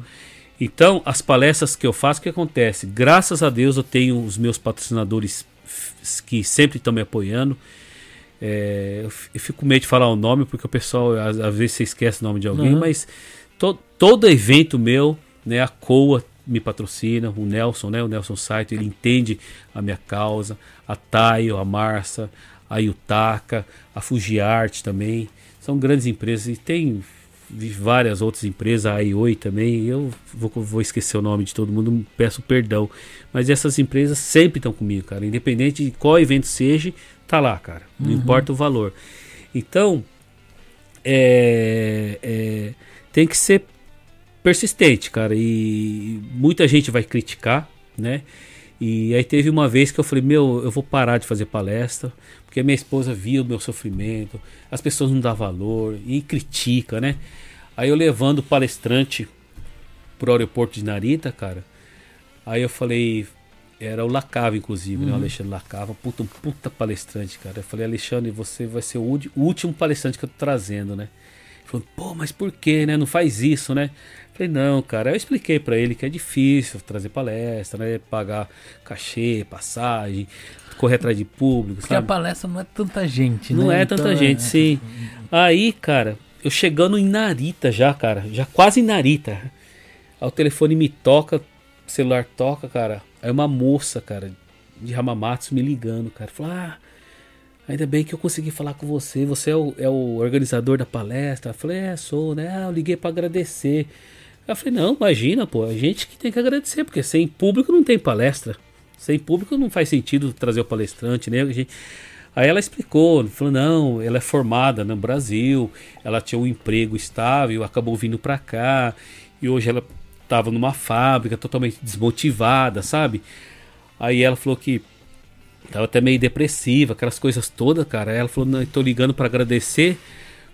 Speaker 2: Então, as palestras que eu faço, o que acontece? Graças a Deus eu tenho os meus patrocinadores que sempre estão me apoiando. É, eu, fico com medo de falar o nome, porque o pessoal, às, às vezes, você esquece o nome de alguém,
Speaker 1: Uhum.
Speaker 2: mas to- todo evento meu, né, a COA me patrocina, o Nelson, né, o Nelson Saito, ele entende a minha causa, a Taio, a Marça, a Yutaka, a Fujiarte também, são grandes empresas e tem várias outras empresas, a Aioi também, eu vou, vou esquecer o nome de todo mundo, peço perdão, mas essas empresas sempre estão comigo, cara, independente de qual evento seja, tá lá, cara, não importa o valor. Então, é, é, tem que ser persistente, cara, e muita gente vai criticar, né? E aí teve uma vez que eu falei, meu, eu vou parar de fazer palestra, porque minha esposa via o meu sofrimento, as pessoas não dão valor e critica, né? Aí eu levando o palestrante pro aeroporto de Narita, cara. Aí eu falei, era o Lacava, inclusive, né? O Alexandre Lacava, puta, um puta palestrante, cara. Eu falei, Alexandre, você vai ser o último- o último palestrante que eu tô trazendo, né? Ele falou, pô, mas por quê, né? Não faz isso, né? Falei, não, cara. Eu expliquei pra ele que é difícil trazer palestra, né? Pagar cachê, passagem, correr atrás de público,
Speaker 1: Porque a
Speaker 2: sabe?
Speaker 1: palestra não é tanta gente,
Speaker 2: Não
Speaker 1: né?
Speaker 2: é
Speaker 1: Então,
Speaker 2: tanta gente, sim. Aí, cara, eu chegando em Narita já, cara, já quase em Narita. Aí o telefone me toca, o celular toca, cara. Aí uma moça, cara, de Hamamatsu me ligando, cara. Falou, ah, ainda bem que eu consegui falar com você. Você é o, é o organizador da palestra? Eu falei, é, sou, né? Ah, eu liguei pra agradecer. Eu falei, não, imagina, pô, a gente que tem que agradecer, porque sem público não tem palestra. Sem público não faz sentido trazer o palestrante, né? Aí ela explicou, falou, não, ela é formada no Brasil, ela tinha um emprego estável, acabou vindo pra cá, e hoje ela tava numa fábrica totalmente desmotivada, sabe? Aí ela falou que tava até meio depressiva, aquelas coisas todas, cara. Aí ela falou, não, tô ligando pra agradecer,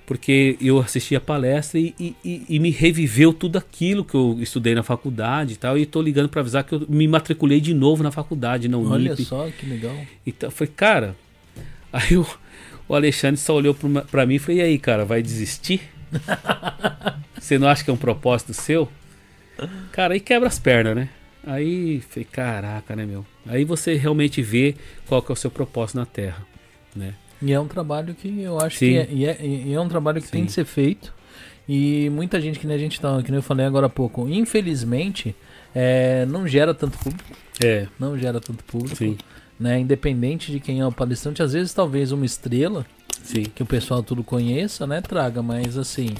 Speaker 2: porque eu assisti a palestra e, e- e- me reviveu tudo aquilo que eu estudei na faculdade e tal, e tô ligando pra avisar que eu me matriculei de novo na faculdade, na
Speaker 1: Olha
Speaker 2: Unip.
Speaker 1: só que legal.
Speaker 2: Então, falei, cara. Aí o, o Alexandre só olhou pra mim e falou: E aí, cara, vai desistir? Você não acha que é um propósito seu? Cara, aí quebra as pernas, né? Aí falei: Caraca, né, meu? Aí você realmente vê qual que é o seu propósito na Terra, né?
Speaker 1: E é um trabalho que eu acho
Speaker 2: Sim.
Speaker 1: que é, e é, e é um trabalho que tem
Speaker 2: Sim.
Speaker 1: de ser feito. E muita gente que nem a gente tá, que nem eu falei agora há pouco, infelizmente, é, não gera tanto público,
Speaker 2: É,
Speaker 1: não gera tanto público,
Speaker 2: sim,
Speaker 1: né? Independente de quem é o palestrante, às vezes talvez uma estrela
Speaker 2: sim,
Speaker 1: que o pessoal tudo conheça, né, traga, mas assim,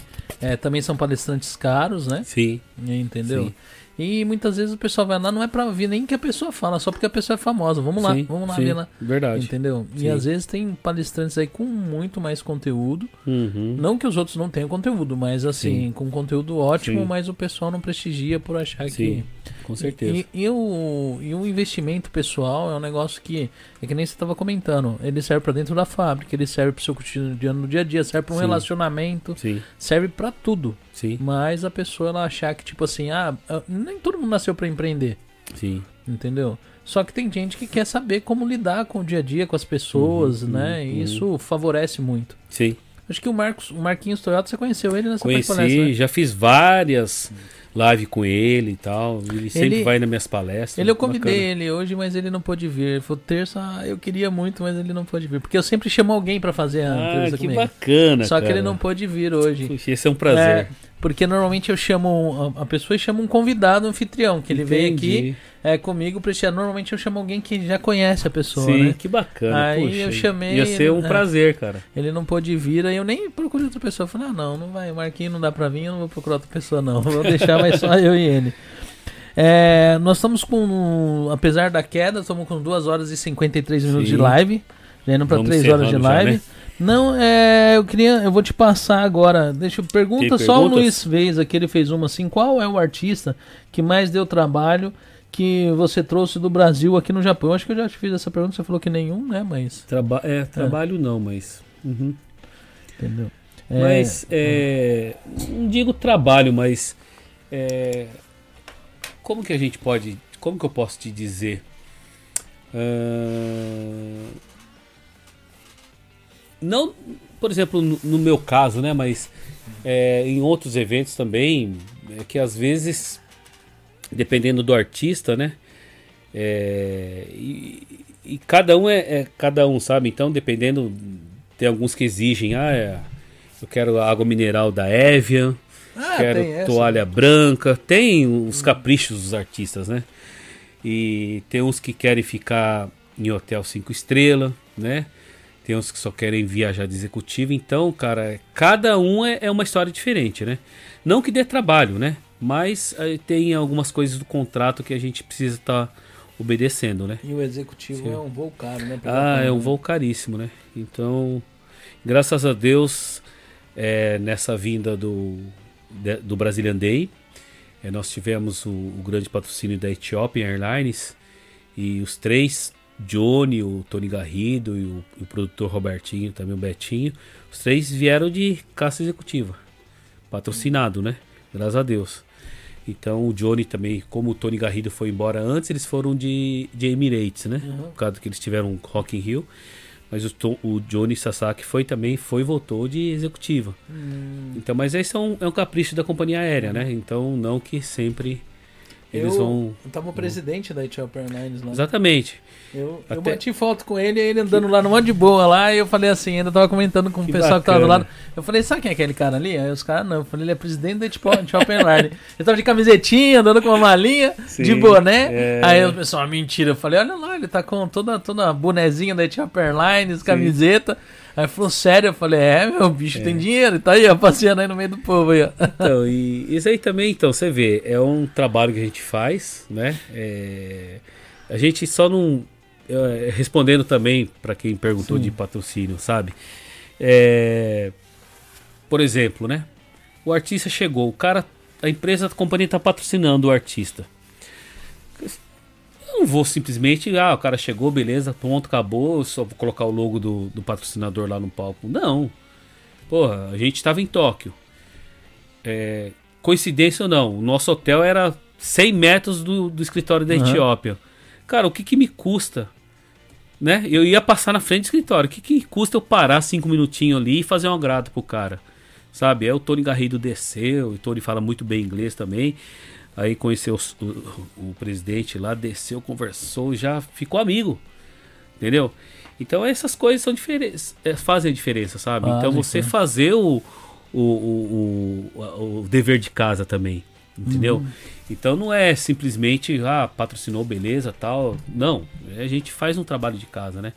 Speaker 1: é, também são palestrantes caros, né?
Speaker 2: sim.
Speaker 1: Entendeu?
Speaker 2: Sim.
Speaker 1: E muitas vezes o pessoal vai lá, não é pra ouvir nem que a pessoa fala, só porque a pessoa é famosa. Vamos lá,
Speaker 2: Sim,
Speaker 1: vamos lá
Speaker 2: sim,
Speaker 1: ver lá.
Speaker 2: Verdade.
Speaker 1: Entendeu? E
Speaker 2: Sim.
Speaker 1: às vezes tem palestrantes aí com muito mais conteúdo.
Speaker 2: Uhum.
Speaker 1: Não que os outros não tenham conteúdo, mas assim,
Speaker 2: Sim.
Speaker 1: com conteúdo ótimo, mas o pessoal não prestigia por achar que.
Speaker 2: com certeza.
Speaker 1: E, e o, e o investimento pessoal é um negócio que, é que nem você estava comentando, ele serve para dentro da fábrica, ele serve para o seu cotidiano no dia a dia, serve para um relacionamento,
Speaker 2: Sim,
Speaker 1: serve para tudo.
Speaker 2: Sim,
Speaker 1: Mas a pessoa ela achar que, tipo assim, ah, ah, nem todo mundo nasceu para empreender,
Speaker 2: sim.
Speaker 1: entendeu? Só que tem gente que quer saber como lidar com o dia a dia, com as pessoas,
Speaker 2: Uhum,
Speaker 1: né? E
Speaker 2: uhum.
Speaker 1: isso favorece muito.
Speaker 2: Sim.
Speaker 1: Acho que o Marcos, o Marquinhos Toyota, você conheceu ele nessa
Speaker 2: Conheci,
Speaker 1: palestra, né?
Speaker 2: já fiz várias lives com ele e tal. Ele sempre
Speaker 1: Ele-
Speaker 2: vai nas minhas palestras.
Speaker 1: Ele eu convidei
Speaker 2: Bacana.
Speaker 1: ele hoje, mas ele não pôde vir. Ele falou, terça, ah, eu queria muito, mas ele não pôde vir. Porque eu sempre chamo alguém pra fazer a
Speaker 2: Ah, que
Speaker 1: comigo.
Speaker 2: bacana,
Speaker 1: Só que
Speaker 2: cara.
Speaker 1: ele não pôde vir hoje.
Speaker 2: Puxa, esse é um prazer.
Speaker 1: É, porque normalmente eu chamo a, pessoa e chamo um convidado, um anfitrião, que ele vem aqui
Speaker 2: Entendi.
Speaker 1: É, comigo prestigiar. Normalmente eu chamo alguém que já conhece a pessoa,
Speaker 2: Sim,
Speaker 1: né?
Speaker 2: que bacana.
Speaker 1: Aí
Speaker 2: Puxa,
Speaker 1: eu chamei
Speaker 2: Ia ser um
Speaker 1: ele- é.
Speaker 2: prazer, cara.
Speaker 1: Ele não pôde vir, aí eu nem procurei outra pessoa. Eu falei, ah, não, não vai, Marquinhos não dá pra vir, eu não vou procurar outra pessoa, não. Vou deixar mais só eu e ele. É, nós estamos com, apesar da queda, estamos com 2 horas e 53 minutos
Speaker 2: Sim.
Speaker 1: de live. Já indo pra
Speaker 2: Vamos
Speaker 1: 3 horas de
Speaker 2: encerrando já,
Speaker 1: live.
Speaker 2: né?
Speaker 1: Não, é, eu queria, eu vou te passar agora. Deixa eu pergunta só o? Luiz fez aqui, ele fez uma assim, qual é o artista que mais deu trabalho que você trouxe do Brasil aqui no Japão? Eu acho que eu já te fiz essa pergunta, você falou que nenhum, né, mas
Speaker 2: Traba é, trabalho não, mas. Uhum.
Speaker 1: entendeu? É,
Speaker 2: Mas, é, não digo trabalho, mas. é, como que a gente pode. Como que eu posso te dizer? Ah, não, por exemplo, no, no meu caso, né? Mas é, em outros eventos também, é que às vezes, dependendo do artista, né? é, e, e cada um é, é cada um, sabe? Então, dependendo, tem alguns que exigem, ah, é, eu quero água mineral da Evian,
Speaker 1: Ah,
Speaker 2: quero toalha branca, tem os caprichos dos artistas, né? E tem uns que querem ficar em hotel cinco estrelas, né? Tem uns que só querem viajar de executivo. Então, cara, cada um é, é uma história diferente, né? Não que dê trabalho, né? Mas eh, tem algumas coisas do contrato que a gente precisa estar obedecendo, né?
Speaker 1: E o executivo
Speaker 2: Sim.
Speaker 1: é um voo caro, né?
Speaker 2: Ah, é um voo caríssimo, né? Então, graças a Deus, é, nessa vinda do, de- do Brazilian Day, é, nós tivemos o, o grande patrocínio da Ethiopian Airlines e os três, Johnny, o Tony Garrido e o, e o produtor Robertinho, também o Betinho, os três vieram de caça executiva, patrocinado, né? Graças a Deus. Então o Johnny também, como o Tony Garrido foi embora antes, eles foram de, de Emirates, né?
Speaker 1: Uhum.
Speaker 2: Por causa que eles tiveram Rock in Rio. Mas o, o Johnny Sasaki foi também, foi e voltou de executiva.
Speaker 1: Hum,
Speaker 2: Então, mas esse é um, é um capricho da companhia aérea, né? Então não que sempre eles
Speaker 1: eu,
Speaker 2: vão.
Speaker 1: eu tava o presidente da Ethiopian Airlines lá.
Speaker 2: Exatamente.
Speaker 1: Eu, eu
Speaker 2: Até-
Speaker 1: bati foto com ele, ele andando lá numa de boa lá, e eu falei assim, ainda tava comentando com o
Speaker 2: Que
Speaker 1: pessoal que tava do
Speaker 2: bacana.
Speaker 1: lado. Eu falei, sabe quem é aquele cara ali? Aí os caras, não. Eu falei, ele é presidente da Ethiopian Airlines. Ele tava de camisetinha, andando com uma malinha,
Speaker 2: Sim,
Speaker 1: de boné.
Speaker 2: é.
Speaker 1: Aí o pessoal, mentira. Eu falei, olha lá, ele tá com toda, toda a bonezinha da Ethiopian Airlines, camiseta. Aí falou, sério? Eu falei, é, meu, bicho tem dinheiro. E tá aí, ó, passeando aí no meio do povo aí, ó.
Speaker 2: Então, e isso aí também, então, você vê, é um trabalho que a gente faz, né? É, a gente só não. é, respondendo também para quem perguntou
Speaker 1: Sim.
Speaker 2: de patrocínio, sabe? É, por exemplo, né? O artista chegou, o cara, a empresa, a companhia está patrocinando o artista. Não vou simplesmente, ah, o cara chegou, beleza, pronto, acabou, só vou colocar o logo do, do patrocinador lá no palco. Não. Porra, a gente estava em Tóquio. É, coincidência ou não, o nosso hotel era 100 metros do, do escritório da
Speaker 1: Aham.
Speaker 2: Etiópia. Cara, o que que me custa? Né? Eu ia passar na frente do escritório. O que que custa eu parar cinco minutinhos ali e fazer um agrado pro cara? Sabe? Aí o Tony Garrido desceu, o Tony fala muito bem inglês também. Aí conheceu os- o, o presidente lá, desceu, conversou, já ficou amigo. Entendeu? Então essas coisas são diferentes, é, fazem a diferença, sabe?
Speaker 1: Fazem,
Speaker 2: então você
Speaker 1: sim.
Speaker 2: fazer o, o, o, o, o dever de casa também. Entendeu?
Speaker 1: Uhum.
Speaker 2: Então não é simplesmente, ah, patrocinou, beleza, tal. Não, a gente faz um trabalho de casa, né?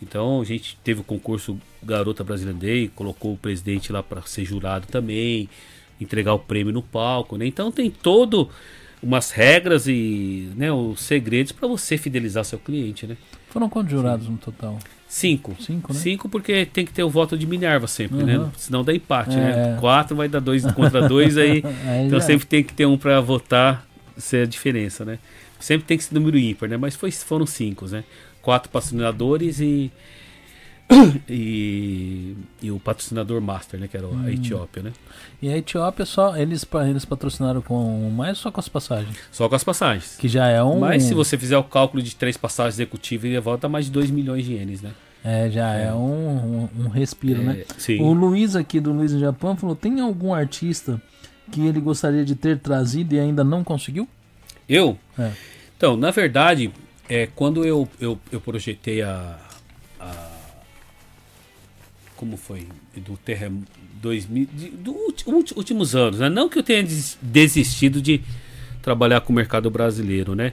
Speaker 2: Então a gente teve o concurso Garota Brasileira Day, colocou o presidente lá para ser jurado também, entregar o prêmio no palco, né? Então tem todo umas regras e né, os segredos para você fidelizar seu cliente, né?
Speaker 1: Foram quantos jurados no total?
Speaker 2: Cinco.
Speaker 1: Cinco, né?
Speaker 2: Cinco porque tem que ter o voto de Minerva sempre,
Speaker 1: Uhum.
Speaker 2: né? Senão dá empate,
Speaker 1: É.
Speaker 2: né? Quatro vai dar dois contra dois, aí
Speaker 1: Aí
Speaker 2: então
Speaker 1: já-
Speaker 2: sempre tem que ter um para votar, ser a diferença, né? Sempre tem que ser número ímpar, né? Mas foi, foram cinco, né? Quatro patrocinadores e, e e o patrocinador master, né? Que era
Speaker 1: Hum.
Speaker 2: a Etiópia, né?
Speaker 1: E a Etiópia só eles eles patrocinaram com mais ou só com as passagens,
Speaker 2: Só com as passagens.
Speaker 1: que já é um
Speaker 2: Mas se você fizer o cálculo de três passagens executivas, ele volta mais de 2 milhões de ienes, né?
Speaker 1: é já é, um, um, um respiro, né?
Speaker 2: É, sim.
Speaker 1: O Luiz aqui do Luiz no Japão falou: tem algum artista que ele gostaria de ter trazido e ainda não conseguiu?
Speaker 2: Eu?
Speaker 1: É.
Speaker 2: Então, na verdade, é, quando eu, eu, eu projetei a- Como foi? Do terremoto. 2000. de- do ulti- ulti- últimos anos, né? Não que eu tenha des- desistido de trabalhar com o mercado brasileiro, né?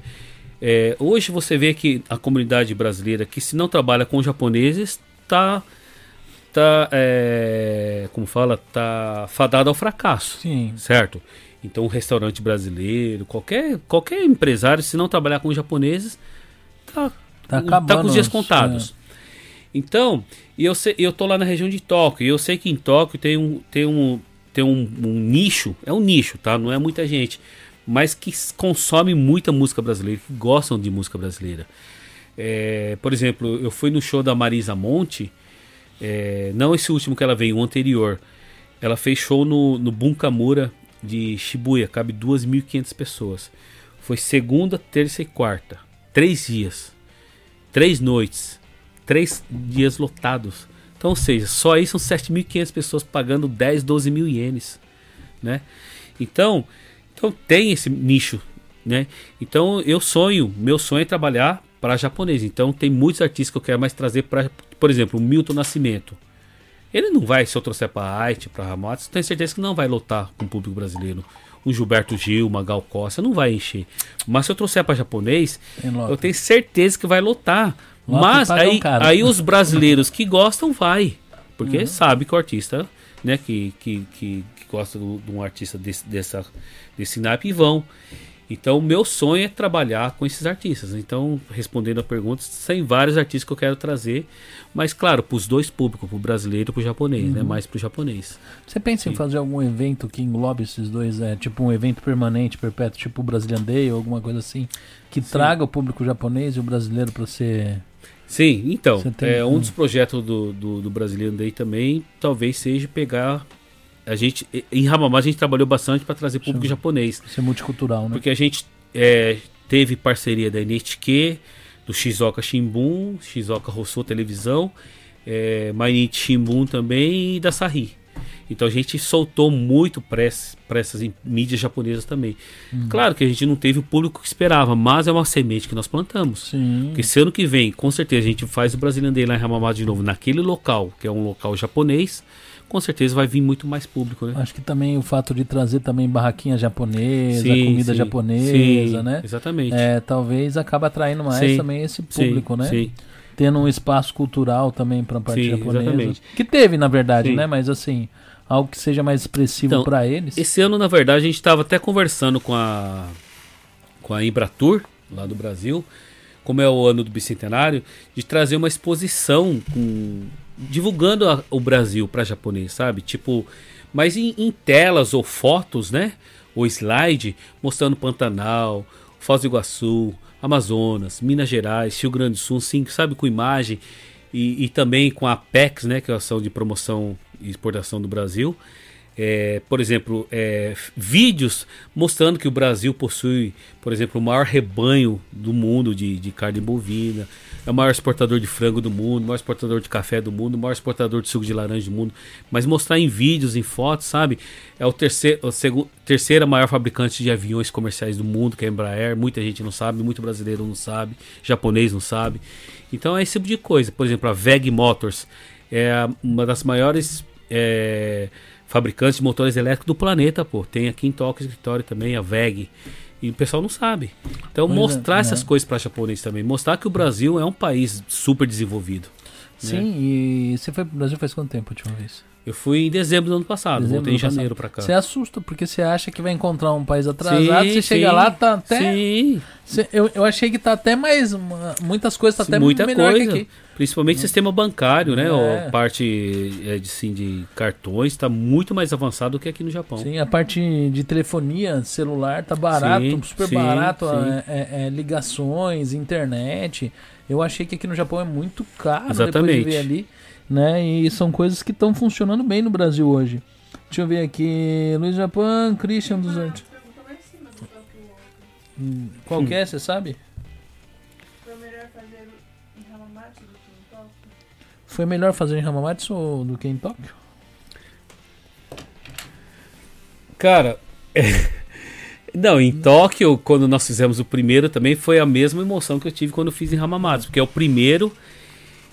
Speaker 2: É, hoje você vê que a comunidade brasileira, que se não trabalha com japoneses, tá. tá é, como fala? Tá fadada ao fracasso
Speaker 1: Sim.
Speaker 2: certo? Então, um restaurante brasileiro, qualquer, qualquer empresário, se não trabalhar com japoneses, tá,
Speaker 1: Tá
Speaker 2: tá
Speaker 1: acabando.
Speaker 2: com os dias
Speaker 1: os-
Speaker 2: contados. Então, eu, sei, eu tô lá na região de Tóquio, e eu sei que em Tóquio tem um, tem um, tem um, um nicho, é um nicho, tá? Não é muita gente, mas que consome muita música brasileira, que gostam de música brasileira. É, por exemplo, eu fui no show da Marisa Monte, é, não esse último que ela veio, o anterior. Ela fez show no, no Bunkamura de Shibuya, cabe 2.500 pessoas. Foi segunda, terça e quarta. Três dias. Três noites. Três dias lotados. Então, ou seja, só aí são 7.500 pessoas pagando 10, 12 mil ienes. Né? Então, então tem esse nicho. Né? Então eu sonho, meu sonho é trabalhar para japonês. Então tem muitos artistas que eu quero mais trazer para, por exemplo, o Milton Nascimento. Ele não vai, se eu trouxer para Haiti, para Ramatos, tenho certeza que não vai lotar com o público brasileiro. Um Gilberto Gil, uma Gal Costa, não vai encher. Mas se eu trouxer para japonês, eu tenho certeza que vai lotar. Mas aí,
Speaker 1: caro.
Speaker 2: aí os brasileiros que gostam vai. Porque
Speaker 1: Uhum.
Speaker 2: sabe que o artista, né, que, que, que, que gosta do- de um artista desse, dessa, desse naipe vão. Então, o meu sonho é trabalhar com esses artistas. Então, respondendo a pergunta, tem vários artistas que eu quero trazer, mas claro, para os dois públicos, para o brasileiro e para o japonês,
Speaker 1: Uhum.
Speaker 2: né? Mais para o japonês.
Speaker 1: Você pensa em
Speaker 2: Sim.
Speaker 1: fazer algum evento que englobe esses dois, é, tipo um evento permanente, perpétuo, tipo o Brazilian Day ou alguma coisa assim, que traga o público japonês e o brasileiro para ser.
Speaker 2: Sim, então, é, um dos projetos do, do, do Brasileiro Day também talvez seja pegar. A gente, em Ramamá, a gente trabalhou bastante para trazer público
Speaker 1: Sim.
Speaker 2: japonês.
Speaker 1: ser multicultural, né?
Speaker 2: Porque a gente é, teve parceria da NHK, do Shizuoka Shimbun, Shizuoka Hossou Televisão, é, Mainichi Shimbun também e da Sahi. Então a gente soltou muito para essas mídias japonesas também.
Speaker 1: Hum.
Speaker 2: Claro que a gente não teve o público que esperava, mas é uma semente que nós plantamos.
Speaker 1: Sim.
Speaker 2: Porque se ano que vem, com certeza, a gente faz o Brazilian Day lá em de novo, naquele local, que é um local japonês, com certeza vai vir muito mais público, né?
Speaker 1: Acho que também o fato de trazer também barraquinha japonesa,
Speaker 2: Sim,
Speaker 1: comida
Speaker 2: sim,
Speaker 1: japonesa,
Speaker 2: sim,
Speaker 1: né?
Speaker 2: Exatamente.
Speaker 1: É, talvez acabe atraindo mais também esse público, né?
Speaker 2: Sim.
Speaker 1: Tendo um espaço cultural também para a parte
Speaker 2: Sim,
Speaker 1: japonesa.
Speaker 2: exatamente.
Speaker 1: Que teve, na verdade,
Speaker 2: Sim.
Speaker 1: né? Mas assim, algo que seja mais expressivo
Speaker 2: Então,
Speaker 1: para eles.
Speaker 2: Esse ano, na verdade, a gente estava até conversando com a com a Embratur, lá do Brasil, como é o ano do bicentenário, de trazer uma exposição com divulgando a- o Brasil para japonês, sabe? Tipo, mas em, em telas ou fotos, né? Ou slide mostrando Pantanal, Foz do Iguaçu, Amazonas, Minas Gerais, Rio Grande do Sul, sim, sabe, com imagem e, e também com a Apex, né, que é a ação de promoção exportação do Brasil. É, por exemplo, é, vídeos mostrando que o Brasil possui, por exemplo, o maior rebanho do mundo de, de carne bovina, é o maior exportador de frango do mundo, o maior exportador de café do mundo, o maior exportador de suco de laranja do mundo. Mas mostrar em vídeos, em fotos, sabe? É o terceiro, segu- terceira maior fabricante de aviões comerciais do mundo, que é a Embraer. Muita gente não sabe, muito brasileiro não sabe, japonês não sabe. Então é esse tipo de coisa. Por exemplo, a VEG Motors é a- uma das maiores é, fabricantes de motores elétricos do planeta, pô. Tem aqui em Tóquio escritório também, a VEG. E o pessoal não sabe. Então
Speaker 1: Pois é,
Speaker 2: mostrar
Speaker 1: né?
Speaker 2: essas coisas para japonês também. Mostrar que o Brasil é um país super desenvolvido.
Speaker 1: Sim, e você foi pro Brasil faz quanto tempo a última vez?
Speaker 2: Eu fui em dezembro do ano passado,
Speaker 1: Dezembro
Speaker 2: voltei em janeiro pra cá.
Speaker 1: Você assusta, porque você acha que vai encontrar um país atrasado,
Speaker 2: Sim,
Speaker 1: você chega
Speaker 2: sim,
Speaker 1: lá, tá até.
Speaker 2: Sim,
Speaker 1: Cê- eu, eu achei que tá até mais. Muitas coisas tá
Speaker 2: Sim,
Speaker 1: até
Speaker 2: muita
Speaker 1: melhor
Speaker 2: coisa.
Speaker 1: que aqui.
Speaker 2: Principalmente sistema bancário, né?
Speaker 1: É.
Speaker 2: Ou parte é, de, sim, de cartões está muito mais avançado do que aqui no Japão.
Speaker 1: Sim, a parte de telefonia celular tá barato,
Speaker 2: Sim,
Speaker 1: super
Speaker 2: sim,
Speaker 1: barato.
Speaker 2: sim.
Speaker 1: é- é- é ligações, internet. Eu achei que aqui no Japão é muito caro depois
Speaker 2: Exatamente.
Speaker 1: de ver ali. Né? E são coisas que estão funcionando bem no Brasil hoje. Deixa eu ver aqui. Luiz Japão, Christian dos Anjos.
Speaker 3: O
Speaker 1: Hum, Qual que é, você sabe?
Speaker 3: Foi melhor fazer em Hamamatsu do que em Tóquio?
Speaker 2: Cara, não, em Tóquio, quando nós fizemos o primeiro, também foi a mesma emoção que eu tive quando fiz em Hamamatsu, porque é o primeiro.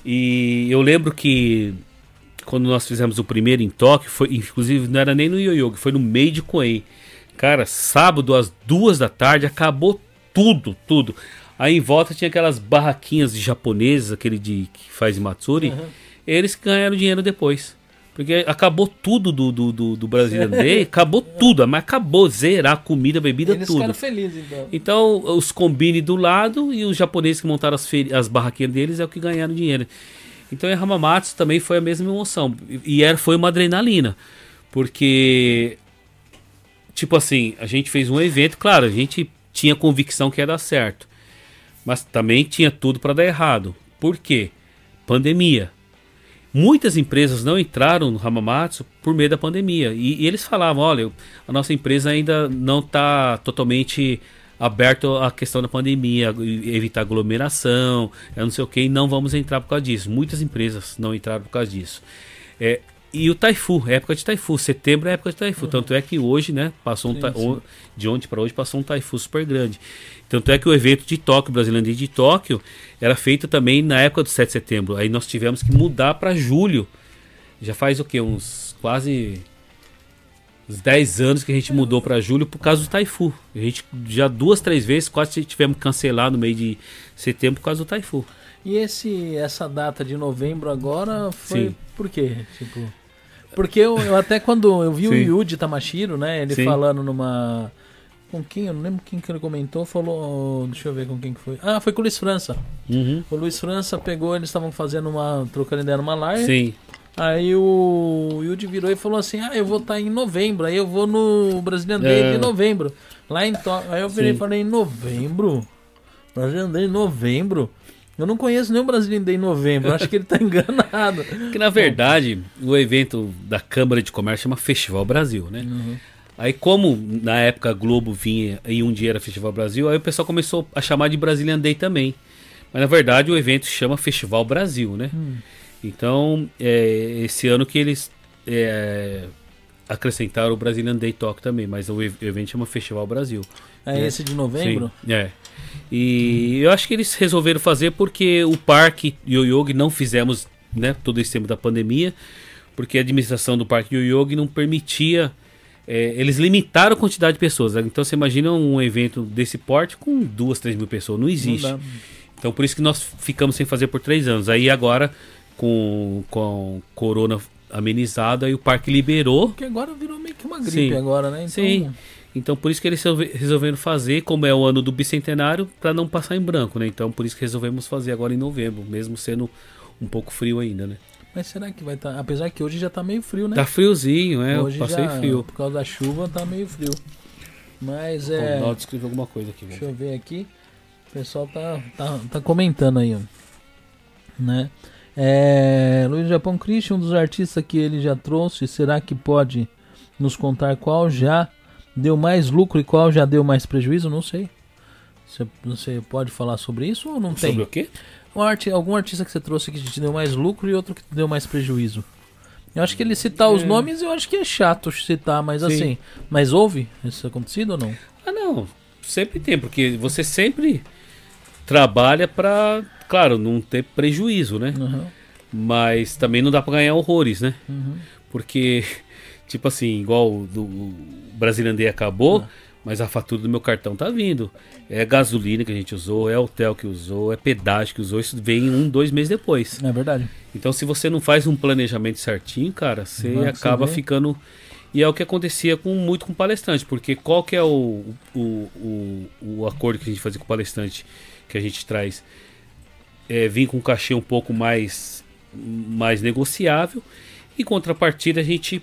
Speaker 2: E eu lembro que quando nós fizemos o primeiro em Tóquio, foi, inclusive não era nem no Yoyogi, foi no meio de Koen. Cara, sábado às duas da tarde acabou tudo, tudo. Aí em volta tinha aquelas barraquinhas de japoneses, aquele de que faz Matsuri. Eles que ganharam dinheiro depois. Porque acabou tudo do, do, do, do Brazilian Day, acabou tudo, mas acabou zerar comida, bebida,
Speaker 1: Eles
Speaker 2: tudo.
Speaker 1: ficaram felizes, então.
Speaker 2: Então, os combine do lado e os japoneses que montaram as, as barraquinhas deles é o que ganharam dinheiro. Então, em Hamamatsu também foi a mesma emoção. E era, foi uma adrenalina. Porque, tipo assim, a gente fez um evento, claro, a gente tinha convicção que ia dar certo. Mas também tinha tudo para dar errado. Por quê? Pandemia. Muitas empresas não entraram no Hamamatsu por meio da pandemia. E, e eles falavam: olha, a nossa empresa ainda não está totalmente aberto à questão da pandemia, evitar aglomeração, eu não sei o que, e não vamos entrar por causa disso. Muitas empresas não entraram por causa disso. É, e o Taifu, época de Taifu, setembro é época de Taifu. Tanto é que hoje, né, passou um
Speaker 1: Sim, sim.
Speaker 2: de ontem para hoje passou um Taifu super grande. Tanto é que o evento de Tóquio, Brasileiro Day de Tóquio, era feito também na época do 7 de setembro. Aí nós tivemos que mudar para julho. Já faz o que? Uns quase uns 10 anos que a gente mudou para julho por causa do Taifu. A gente já duas, três vezes quase tivemos que cancelar no meio de setembro por causa do Taifu.
Speaker 1: E esse, essa data de novembro agora foi
Speaker 2: Sim.
Speaker 1: por quê? Tipo, porque eu, eu até quando eu vi o
Speaker 2: Sim.
Speaker 1: Yuji Tamashiro, né, ele
Speaker 2: Sim.
Speaker 1: falando numa com quem? Eu não lembro quem que ele comentou, falou, deixa eu ver com quem que foi. Ah, foi com o Luiz França.
Speaker 2: Uhum.
Speaker 1: O Luiz França pegou, eles estavam fazendo uma trocando ideia numa live.
Speaker 2: Sim.
Speaker 1: Aí o Yuji virou e falou assim: Ah, eu vou estar em novembro. Aí eu vou no Brazilian Day
Speaker 2: É.
Speaker 1: de novembro. Lá em Tóquio. Aí eu virei e falei: Em novembro? Brazilian Day em novembro? Eu não conheço nenhum Day em novembro. Acho que ele tá enganado.
Speaker 2: Que na verdade, o evento da Câmara de Comércio chama Festival Brasil, né?
Speaker 1: Uhum.
Speaker 2: Aí como na época a Globo vinha e um dia era Festival Brasil, aí o pessoal começou a chamar de Brazilian Day também. Mas na verdade o evento chama Festival Brasil, né?
Speaker 1: Hum.
Speaker 2: Então, é, esse ano que eles é, acrescentaram o Brazilian Day Talk também, mas o ev- evento chama Festival Brasil.
Speaker 1: É
Speaker 2: É.
Speaker 1: esse de novembro?
Speaker 2: Sim, é. E eu acho que eles resolveram fazer porque o parque Yoyogi não fizemos, né, todo esse tempo da pandemia, porque a administração do parque Yoyogi não permitia, é, eles limitaram a quantidade de pessoas. né? Então você imagina um evento desse porte com duas, três mil pessoas, não existe.
Speaker 1: Não.
Speaker 2: Então por isso que nós ficamos sem fazer por três anos. Aí agora, com, com corona amenizado, aí o parque liberou.
Speaker 1: Porque agora virou meio que uma gripe
Speaker 2: Sim.
Speaker 1: agora, né? Então,
Speaker 2: Sim. Então por isso que eles resolve- resolveram fazer, como é o ano do bicentenário, para não passar em branco, né? Então por isso que resolvemos fazer agora em novembro, mesmo sendo um pouco frio ainda, né?
Speaker 1: Mas será que vai estar. Apesar que hoje já tá meio frio, né?
Speaker 2: Tá friozinho, é,
Speaker 1: hoje
Speaker 2: eu passei
Speaker 1: já,
Speaker 2: frio.
Speaker 1: Por causa da chuva tá meio frio. Mas
Speaker 2: É...
Speaker 1: é.
Speaker 2: Ronaldo escreveu alguma coisa aqui,
Speaker 1: Deixa eu ver aqui. O pessoal tá, tá, tá comentando aí, ó. Né? É, Luiz Japão Christian, um dos artistas que ele já trouxe, será que pode nos contar qual já deu mais lucro e qual já deu mais prejuízo? Não sei. Você, você pode falar sobre isso ou não tem?
Speaker 2: Sobre o quê?
Speaker 1: Um algum artista que você trouxe que te deu mais lucro e outro que te deu mais prejuízo? Eu acho que ele citar os
Speaker 2: É.
Speaker 1: nomes, eu acho que é chato citar, mas
Speaker 2: Sim.
Speaker 1: assim. Mas houve isso acontecido ou não?
Speaker 2: Ah, não. Sempre tem, porque você sempre trabalha para, claro, não ter prejuízo, né?
Speaker 1: Uhum,
Speaker 2: Mas também não dá para ganhar horrores, né?
Speaker 1: uhum.
Speaker 2: Porque, tipo assim, igual o do Day acabou, Mas a fatura do meu cartão tá vindo. É gasolina que a gente usou, é hotel que usou, é pedágio que usou. Isso vem um, dois meses depois.
Speaker 1: É verdade.
Speaker 2: Então, se você não faz um planejamento certinho, cara, você
Speaker 1: que
Speaker 2: acaba
Speaker 1: você
Speaker 2: ficando. E é o que acontecia com muito com palestrante, porque qual que é o, o, o, o acordo que a gente fazia com o palestrante que a gente traz? É vir com um cachê um pouco mais, mais negociável e contrapartida a gente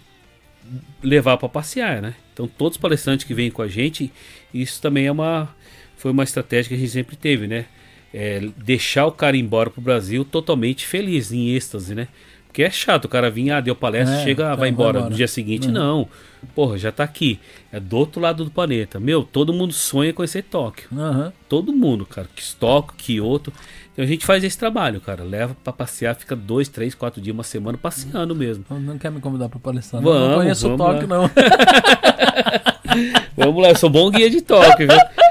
Speaker 2: levar para passear, né? Então todos os palestrantes que vêm com a gente, isso também é uma foi uma estratégia que a gente sempre teve, né? É, deixar o cara ir embora pro Brasil totalmente feliz, em êxtase, né? Porque é chato o cara vir, ah, deu palestra,
Speaker 1: É,
Speaker 2: chega,
Speaker 1: tá,
Speaker 2: vai
Speaker 1: vai
Speaker 2: embora.
Speaker 1: embora.
Speaker 2: No dia seguinte,
Speaker 1: Uhum.
Speaker 2: não. Porra, já tá aqui. É do outro lado do planeta. Meu, todo mundo sonha conhecer Tóquio.
Speaker 1: Aham.
Speaker 2: Todo mundo, cara. Tóquio, Kyoto. Então a gente faz esse trabalho, cara. Leva pra passear, fica dois, três, quatro dias, uma semana passeando mesmo.
Speaker 1: Não- Não quer me convidar pra palestrar?
Speaker 2: Vamos,
Speaker 1: não conheço o
Speaker 2: vamos
Speaker 1: Tóquio, não.
Speaker 2: Vamos lá, eu sou bom guia de Tóquio, viu?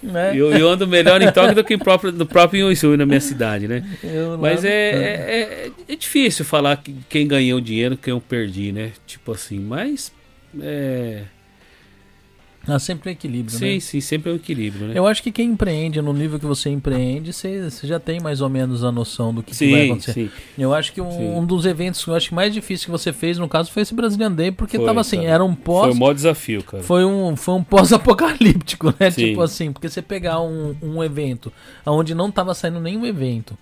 Speaker 1: Né?
Speaker 2: Eu, eu ando melhor em Tóquio do que próprio, no próprio Yusui, na minha cidade, né?
Speaker 1: Eu lá-
Speaker 2: Mas é, é, é- é difícil falar que quem ganhou dinheiro, quem eu perdi, né? Tipo assim, mas. É,
Speaker 1: Ah, sempre equilíbrio,
Speaker 2: sim,
Speaker 1: né?
Speaker 2: sim, sempre é um equilíbrio, né?
Speaker 1: Eu acho que quem empreende no nível que você empreende, você, você já tem mais ou menos a noção do que, que vai
Speaker 2: sim,
Speaker 1: acontecer.
Speaker 2: sim.
Speaker 1: Eu acho que um,
Speaker 2: Sim.
Speaker 1: um dos eventos que eu acho mais difícil que você fez, no caso, foi esse Brazilian Day, porque
Speaker 2: Foi,
Speaker 1: tava assim,
Speaker 2: cara.
Speaker 1: era um
Speaker 2: Foi
Speaker 1: pós.
Speaker 2: o maior desafio, cara.
Speaker 1: Foi um, foi um pós-apocalíptico, né?
Speaker 2: Sim.
Speaker 1: Tipo assim, porque você pegar um, um evento onde não tava saindo nenhum evento,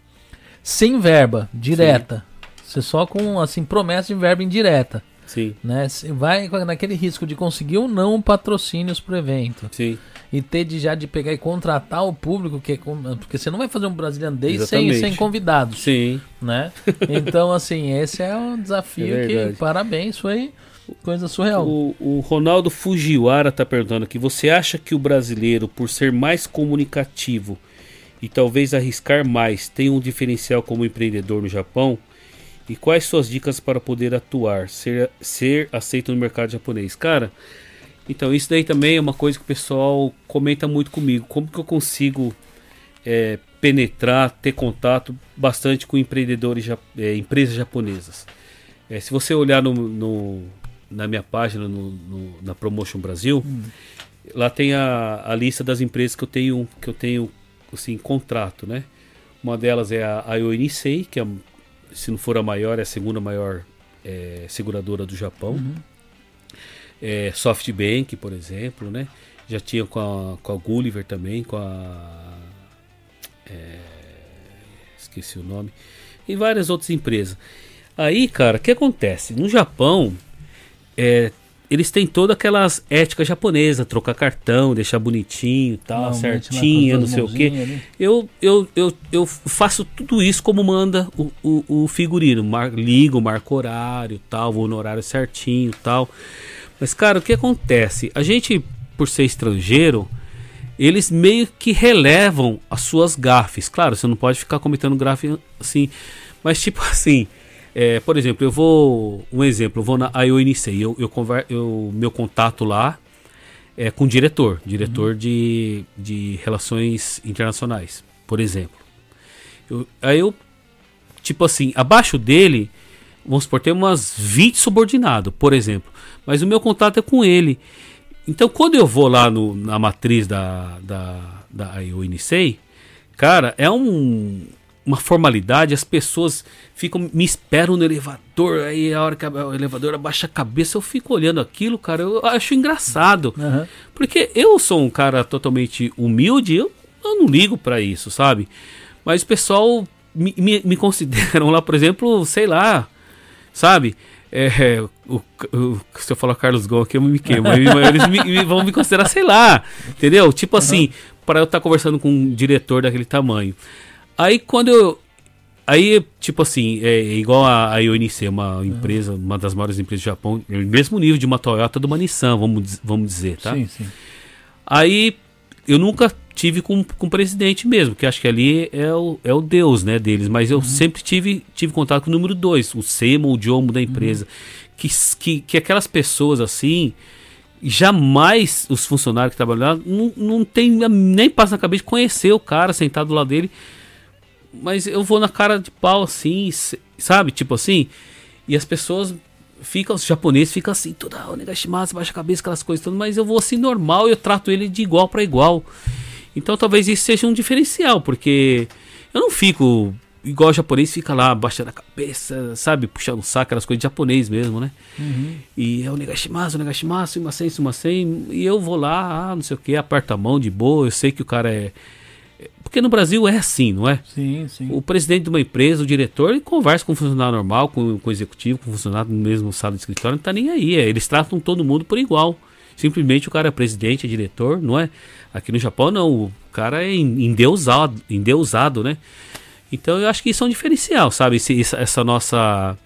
Speaker 1: sem verba, direta, você só com, assim, promessa de verba indireta,
Speaker 2: Sim,
Speaker 1: né? Vai naquele risco de conseguir ou não patrocínios pro evento.
Speaker 2: sim.
Speaker 1: E ter de já de pegar e contratar o público, que é porque você não vai fazer um Brazilian Day sem, sem convidados,
Speaker 2: Sim.
Speaker 1: né? Então, assim, esse é um desafio
Speaker 2: É
Speaker 1: que, parabéns, foi coisa surreal.
Speaker 2: O, o Ronaldo Fujiwara tá perguntando aqui: você acha que o brasileiro, por ser mais comunicativo e talvez arriscar mais, tem um diferencial como empreendedor no Japão? E quais suas dicas para poder atuar, ser, ser aceito no mercado japonês? Cara, então isso daí também é uma coisa que o pessoal comenta muito comigo. Como que eu consigo é, penetrar, ter contato bastante com empreendedores, ja- é, empresas japonesas? É, se você olhar no, no- na minha página, no, no- na Promotion Brasil, lá tem a, a lista das empresas que eu tenho, que eu tenho assim, contrato, né? Uma delas é a Ayo Nisei, que é, se não for a maior, é a segunda maior é, seguradora do Japão. É, SoftBank, por exemplo, né? Já tinha com a, com a Gulliver também, com a. é, esqueci o nome. E várias outras empresas. Aí, cara, o que acontece? No Japão, é, eles têm todas aquelas éticas japonesas, trocar cartão, deixar bonitinho, tal,
Speaker 1: Normalmente, né,
Speaker 2: certinho, não sei o quê.
Speaker 1: ali.
Speaker 2: Eu, eu, eu, eu faço tudo isso como manda o, o, o figurino. Mar, ligo, marco horário, tal, vou no horário certinho, tal. Mas, cara, o que acontece? A gente, por ser estrangeiro, eles meio que relevam as suas gafes. Claro, você não pode ficar cometendo gafe assim. Mas, tipo assim, é, por exemplo, eu vou. Um exemplo, eu vou na Nisei. Eu, eu, conver, eu, meu contato lá é com o diretor, diretor de, de relações internacionais, por exemplo. Eu- aí eu, tipo assim, abaixo dele, vamos supor, tem umas 20 subordinados, por exemplo. Mas o meu contato é com ele. Então, quando eu vou lá no- na matriz da, da, da cara, é um, uma formalidade, as pessoas ficam, me esperam no elevador, aí a hora que o elevador abaixa a cabeça, eu fico olhando aquilo, cara, eu acho engraçado.
Speaker 1: Aham.
Speaker 2: Porque eu sou um cara totalmente humilde, eu, eu não ligo pra isso, sabe? Mas o pessoal me, me, me consideram lá, por exemplo, sei lá, sabe? É, o, o- se eu falar Carlos Gon aqui, eu me queimo. Eles me- me- vão me considerar, sei lá, entendeu? Tipo assim, para eu estar conversando com um diretor daquele tamanho. Aí quando eu. Aí, tipo assim, é igual a, a IONC, uma empresa, uma das maiores empresas do Japão, é o mesmo nível de uma Toyota de uma Nissan, vamos, vamos dizer, tá?
Speaker 1: Sim, sim.
Speaker 2: Aí eu nunca tive com, com o presidente mesmo, que acho que ali é o, é o Deus né, deles, mas eu sempre tive, tive contato com o número dois, o Semo, o Diomo da empresa. Que, s- que, que aquelas pessoas assim, jamais os funcionários que trabalham lá não, não tem nem passa na cabeça de conhecer o cara sentado do lado dele. Mas eu vou na cara de pau assim, sabe? Tipo assim. E as pessoas fica, os japoneses ficam assim, tudo, ah, o Negashimasu, baixa a cabeça, aquelas coisas todas, mas eu vou assim normal, eu trato ele de igual para igual. Então talvez isso seja um diferencial, porque eu não fico igual o japonês fica lá baixando a cabeça, sabe, puxando o saco, aquelas coisas de japonês mesmo, né? E é o Negashimasu, o Negashimasu, Imasen, Sumasen, e eu vou lá, ah, não sei o que, aperta a mão de boa, eu sei que o cara é... Porque no Brasil é assim, não é?
Speaker 1: Sim, sim.
Speaker 2: O presidente de uma empresa, o diretor, ele conversa com o funcionário normal, com, com o executivo, com o funcionário no mesmo sala de escritório, não tá nem aí. é, eles tratam todo mundo por igual. Simplesmente o cara é presidente, é diretor, não é? Aqui no Japão não, o cara é en- endeusado, endeusado né? Então eu acho que isso é um diferencial, sabe? Esse- essa, essa nossa.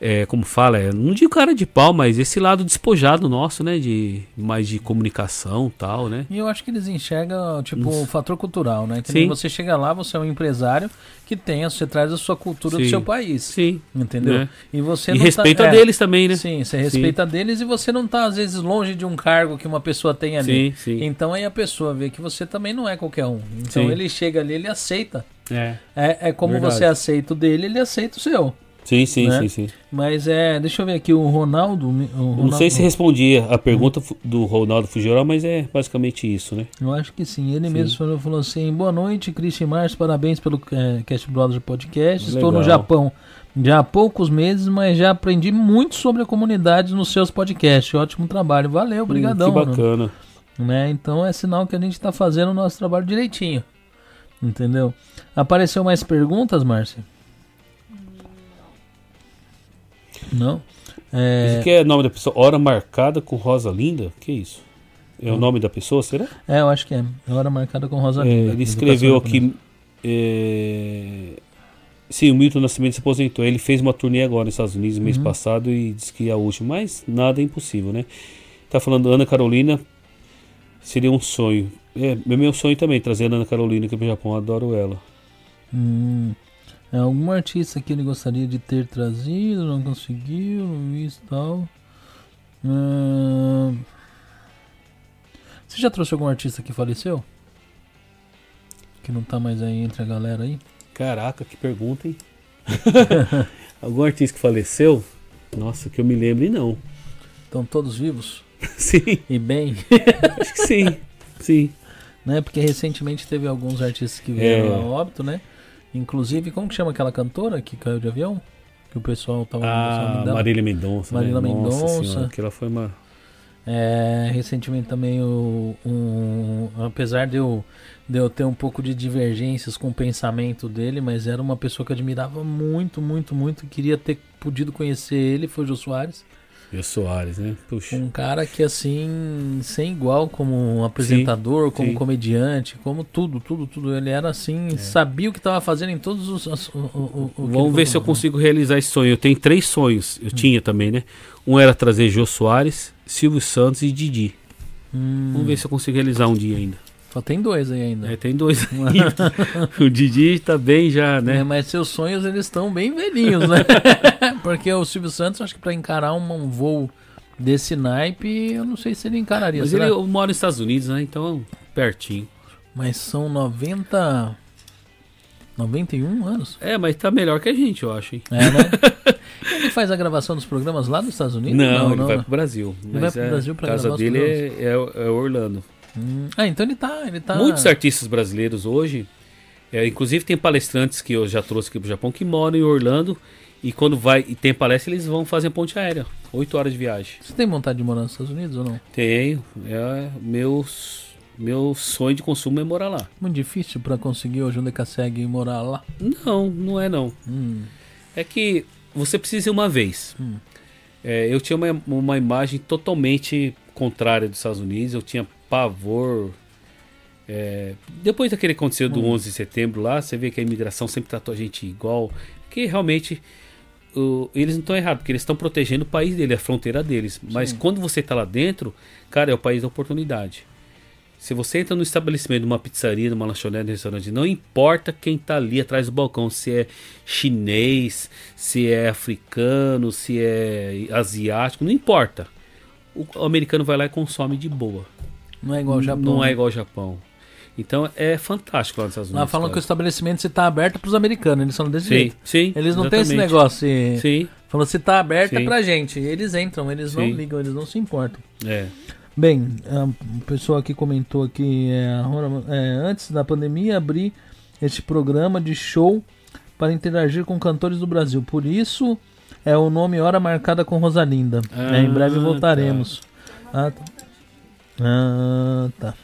Speaker 2: É, como fala, é, não digo cara de pau, mas esse lado despojado nosso, né? De mais de comunicação e tal, né?
Speaker 1: E eu acho que eles enxergam, tipo, o fator cultural, né? Que
Speaker 2: Sim.
Speaker 1: você chega lá, você é um empresário que tem, você traz a sua cultura do
Speaker 2: Sim.
Speaker 1: seu país.
Speaker 2: Sim.
Speaker 1: Entendeu?
Speaker 2: né?
Speaker 1: E você
Speaker 2: E
Speaker 1: tá,
Speaker 2: a
Speaker 1: é,
Speaker 2: deles também, né?
Speaker 1: Sim, você respeita deles e você não tá, às vezes, longe de um cargo que uma pessoa tem ali.
Speaker 2: Sim, sim.
Speaker 1: Então aí a pessoa vê que você também não é qualquer um. Então
Speaker 2: Sim.
Speaker 1: ele chega ali, ele aceita.
Speaker 2: É.
Speaker 1: É, é como
Speaker 2: Verdade.
Speaker 1: você aceita o dele, ele aceita o seu.
Speaker 2: Sim, sim,
Speaker 1: Né?
Speaker 2: sim, sim.
Speaker 1: Mas é, deixa eu ver aqui, o Ronaldo. o Ronaldo
Speaker 2: não sei se respondi a pergunta do Ronaldo Fujiwara, mas é basicamente isso, né?
Speaker 1: Eu acho que sim. Ele mesmo falou, falou assim: boa noite, Christian Mars, parabéns pelo é, Cast Brothers Podcast. Estou no
Speaker 2: Legal.
Speaker 1: Japão já há poucos meses, mas já aprendi muito sobre a comunidade nos seus podcasts. Ótimo trabalho. Valeu, obrigadão.
Speaker 2: Hum, que bacana.
Speaker 1: Né? Então é sinal que a gente está fazendo o nosso trabalho direitinho. Entendeu? Apareceu mais perguntas, Márcia? Não? É,
Speaker 2: Isso aqui é nome da pessoa. Hora marcada com Rosa Linda? Que isso? É
Speaker 1: Hum.
Speaker 2: o nome da pessoa, será?
Speaker 1: é, eu acho que é. É hora marcada com Rosa
Speaker 2: É,
Speaker 1: Linda.
Speaker 2: ele
Speaker 1: Educação
Speaker 2: escreveu aqui. é, Sim, o Milton Nascimento se aposentou. Ele fez uma turnê agora nos Estados Unidos no mês
Speaker 1: Uhum.
Speaker 2: passado e disse que é a última, mas nada é impossível, né? Tá falando Ana Carolina, seria um sonho. É, meu sonho também, trazer a Ana Carolina aqui pro Japão, adoro ela.
Speaker 1: Hum, é, algum artista que ele gostaria de ter trazido, não conseguiu, isso e tal. Hum, você já trouxe algum artista que faleceu? Que não tá mais aí entre a galera aí?
Speaker 2: Caraca, que pergunta, hein? Algum artista que faleceu? Nossa, que eu me lembre, não.
Speaker 1: Estão todos vivos
Speaker 2: Sim,
Speaker 1: e bem,
Speaker 2: acho que sim. Sim.
Speaker 1: né? Porque recentemente teve alguns artistas que vieram
Speaker 2: É.
Speaker 1: a óbito, né? Inclusive, como que chama aquela cantora que caiu de avião? Que o pessoal tava
Speaker 2: A
Speaker 1: gostando dela?
Speaker 2: Marília Mendonça.
Speaker 1: Marília
Speaker 2: né?
Speaker 1: Mendonça.
Speaker 2: Aquela foi uma.
Speaker 1: É, recentemente também o, um, apesar de eu, de eu ter um pouco de divergências com o pensamento dele, mas era uma pessoa que eu admirava muito, muito, muito, queria ter podido conhecer ele, foi o Jô Soares.
Speaker 2: E o Soares, né? Puxa.
Speaker 1: Um cara que assim, sem igual como um apresentador, como
Speaker 2: sim.
Speaker 1: comediante, como tudo, tudo, tudo. Ele era assim, sabia o que estava fazendo em todos os. os-
Speaker 2: Vamos ver se eu consigo realizar esse sonho. Eu tenho três sonhos. Eu tinha também, né? Um era trazer Jô Soares, Silvio Santos e Didi.
Speaker 1: Hum,
Speaker 2: Vamos ver se eu consigo realizar um dia ainda.
Speaker 1: Só tem dois aí ainda.
Speaker 2: É, tem dois o Didi tá bem já,
Speaker 1: É,
Speaker 2: né?
Speaker 1: mas seus sonhos eles estão bem velhinhos, né? Porque o Silvio Santos, acho que pra encarar um, um voo desse naipe, eu não sei se ele encararia.
Speaker 2: Mas
Speaker 1: será?
Speaker 2: ele mora nos Estados Unidos, né? Então, pertinho.
Speaker 1: Mas são 90. 91 anos?
Speaker 2: É, mas tá melhor que a gente, eu acho, hein?
Speaker 1: É, né? ele faz a gravação dos programas lá nos Estados Unidos?
Speaker 2: Não, ele
Speaker 1: não,
Speaker 2: vai
Speaker 1: não.
Speaker 2: pro Brasil.
Speaker 1: Ele vai pro
Speaker 2: é,
Speaker 1: Brasil pra
Speaker 2: A casa dele é, é, é Orlando.
Speaker 1: Hum, Ah, então ele tá. Ele tá...
Speaker 2: Muitos artistas brasileiros hoje, é, inclusive tem palestrantes que eu já trouxe aqui pro Japão que moram em Orlando e quando vai e tem palestra eles vão fazer ponte aérea, oito horas de viagem.
Speaker 1: Você tem vontade de morar nos Estados Unidos ou não?
Speaker 2: Tenho, é meus meu sonho de consumo é morar lá.
Speaker 1: Muito difícil pra conseguir hoje onde consegue morar lá.
Speaker 2: Não, não é não.
Speaker 1: Hum,
Speaker 2: É que você precisa ir uma vez.
Speaker 1: Hum.
Speaker 2: É, eu tinha uma, uma imagem totalmente contrária dos Estados Unidos. Eu tinha pavor. É, depois daquele que aconteceu do 11 de setembro lá, você vê que a imigração sempre tratou a gente igual. Que realmente o- eles não estão errados, porque eles estão protegendo o país dele, a fronteira deles. Mas quando você está lá dentro, cara, é o país da oportunidade. Se você entra no estabelecimento, numa pizzaria, numa lanchonete, num restaurante, não importa quem tá ali atrás do balcão, se é chinês, se é africano, se é asiático, não importa. O americano vai lá e consome de boa.
Speaker 1: Não é igual o Japão.
Speaker 2: Não é
Speaker 1: né?
Speaker 2: igual ao Japão. Então é fantástico lá nos Estados Unidos.
Speaker 1: Lá falam que o estabelecimento se tá aberto pros americanos, eles são desse
Speaker 2: Sim,
Speaker 1: jeito.
Speaker 2: sim.
Speaker 1: Eles não têm esse
Speaker 2: exatamente.
Speaker 1: negócio. se-
Speaker 2: Sim,
Speaker 1: Falando se tá aberto é
Speaker 2: Sim.
Speaker 1: pra gente. Eles entram, eles não
Speaker 2: Sim.
Speaker 1: ligam, eles não se importam.
Speaker 2: é.
Speaker 1: Bem, a pessoa aqui comentou aqui, é, é, antes da pandemia, abri este programa de show para interagir com cantores do Brasil. Por isso é o nome Hora Marcada com Rosalinda. É, em breve
Speaker 2: Ah,
Speaker 1: voltaremos. Ah, tá. Ah, tá.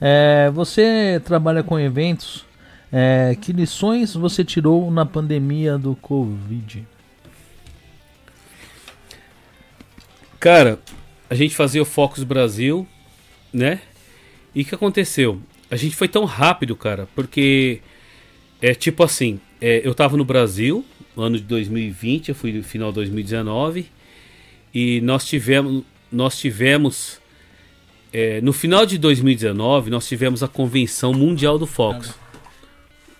Speaker 1: É, você trabalha com eventos. É, que lições você tirou na pandemia do Covid?
Speaker 2: Cara, a gente fazia o Focus Brasil, né? E o que aconteceu? A gente foi tão rápido, cara, porque é tipo assim, é, eu tava no Brasil, no ano de 2020, eu fui no final de 2019, e nós tivemos, nós tivemos é, no final de 2019, nós tivemos a convenção mundial do Fox.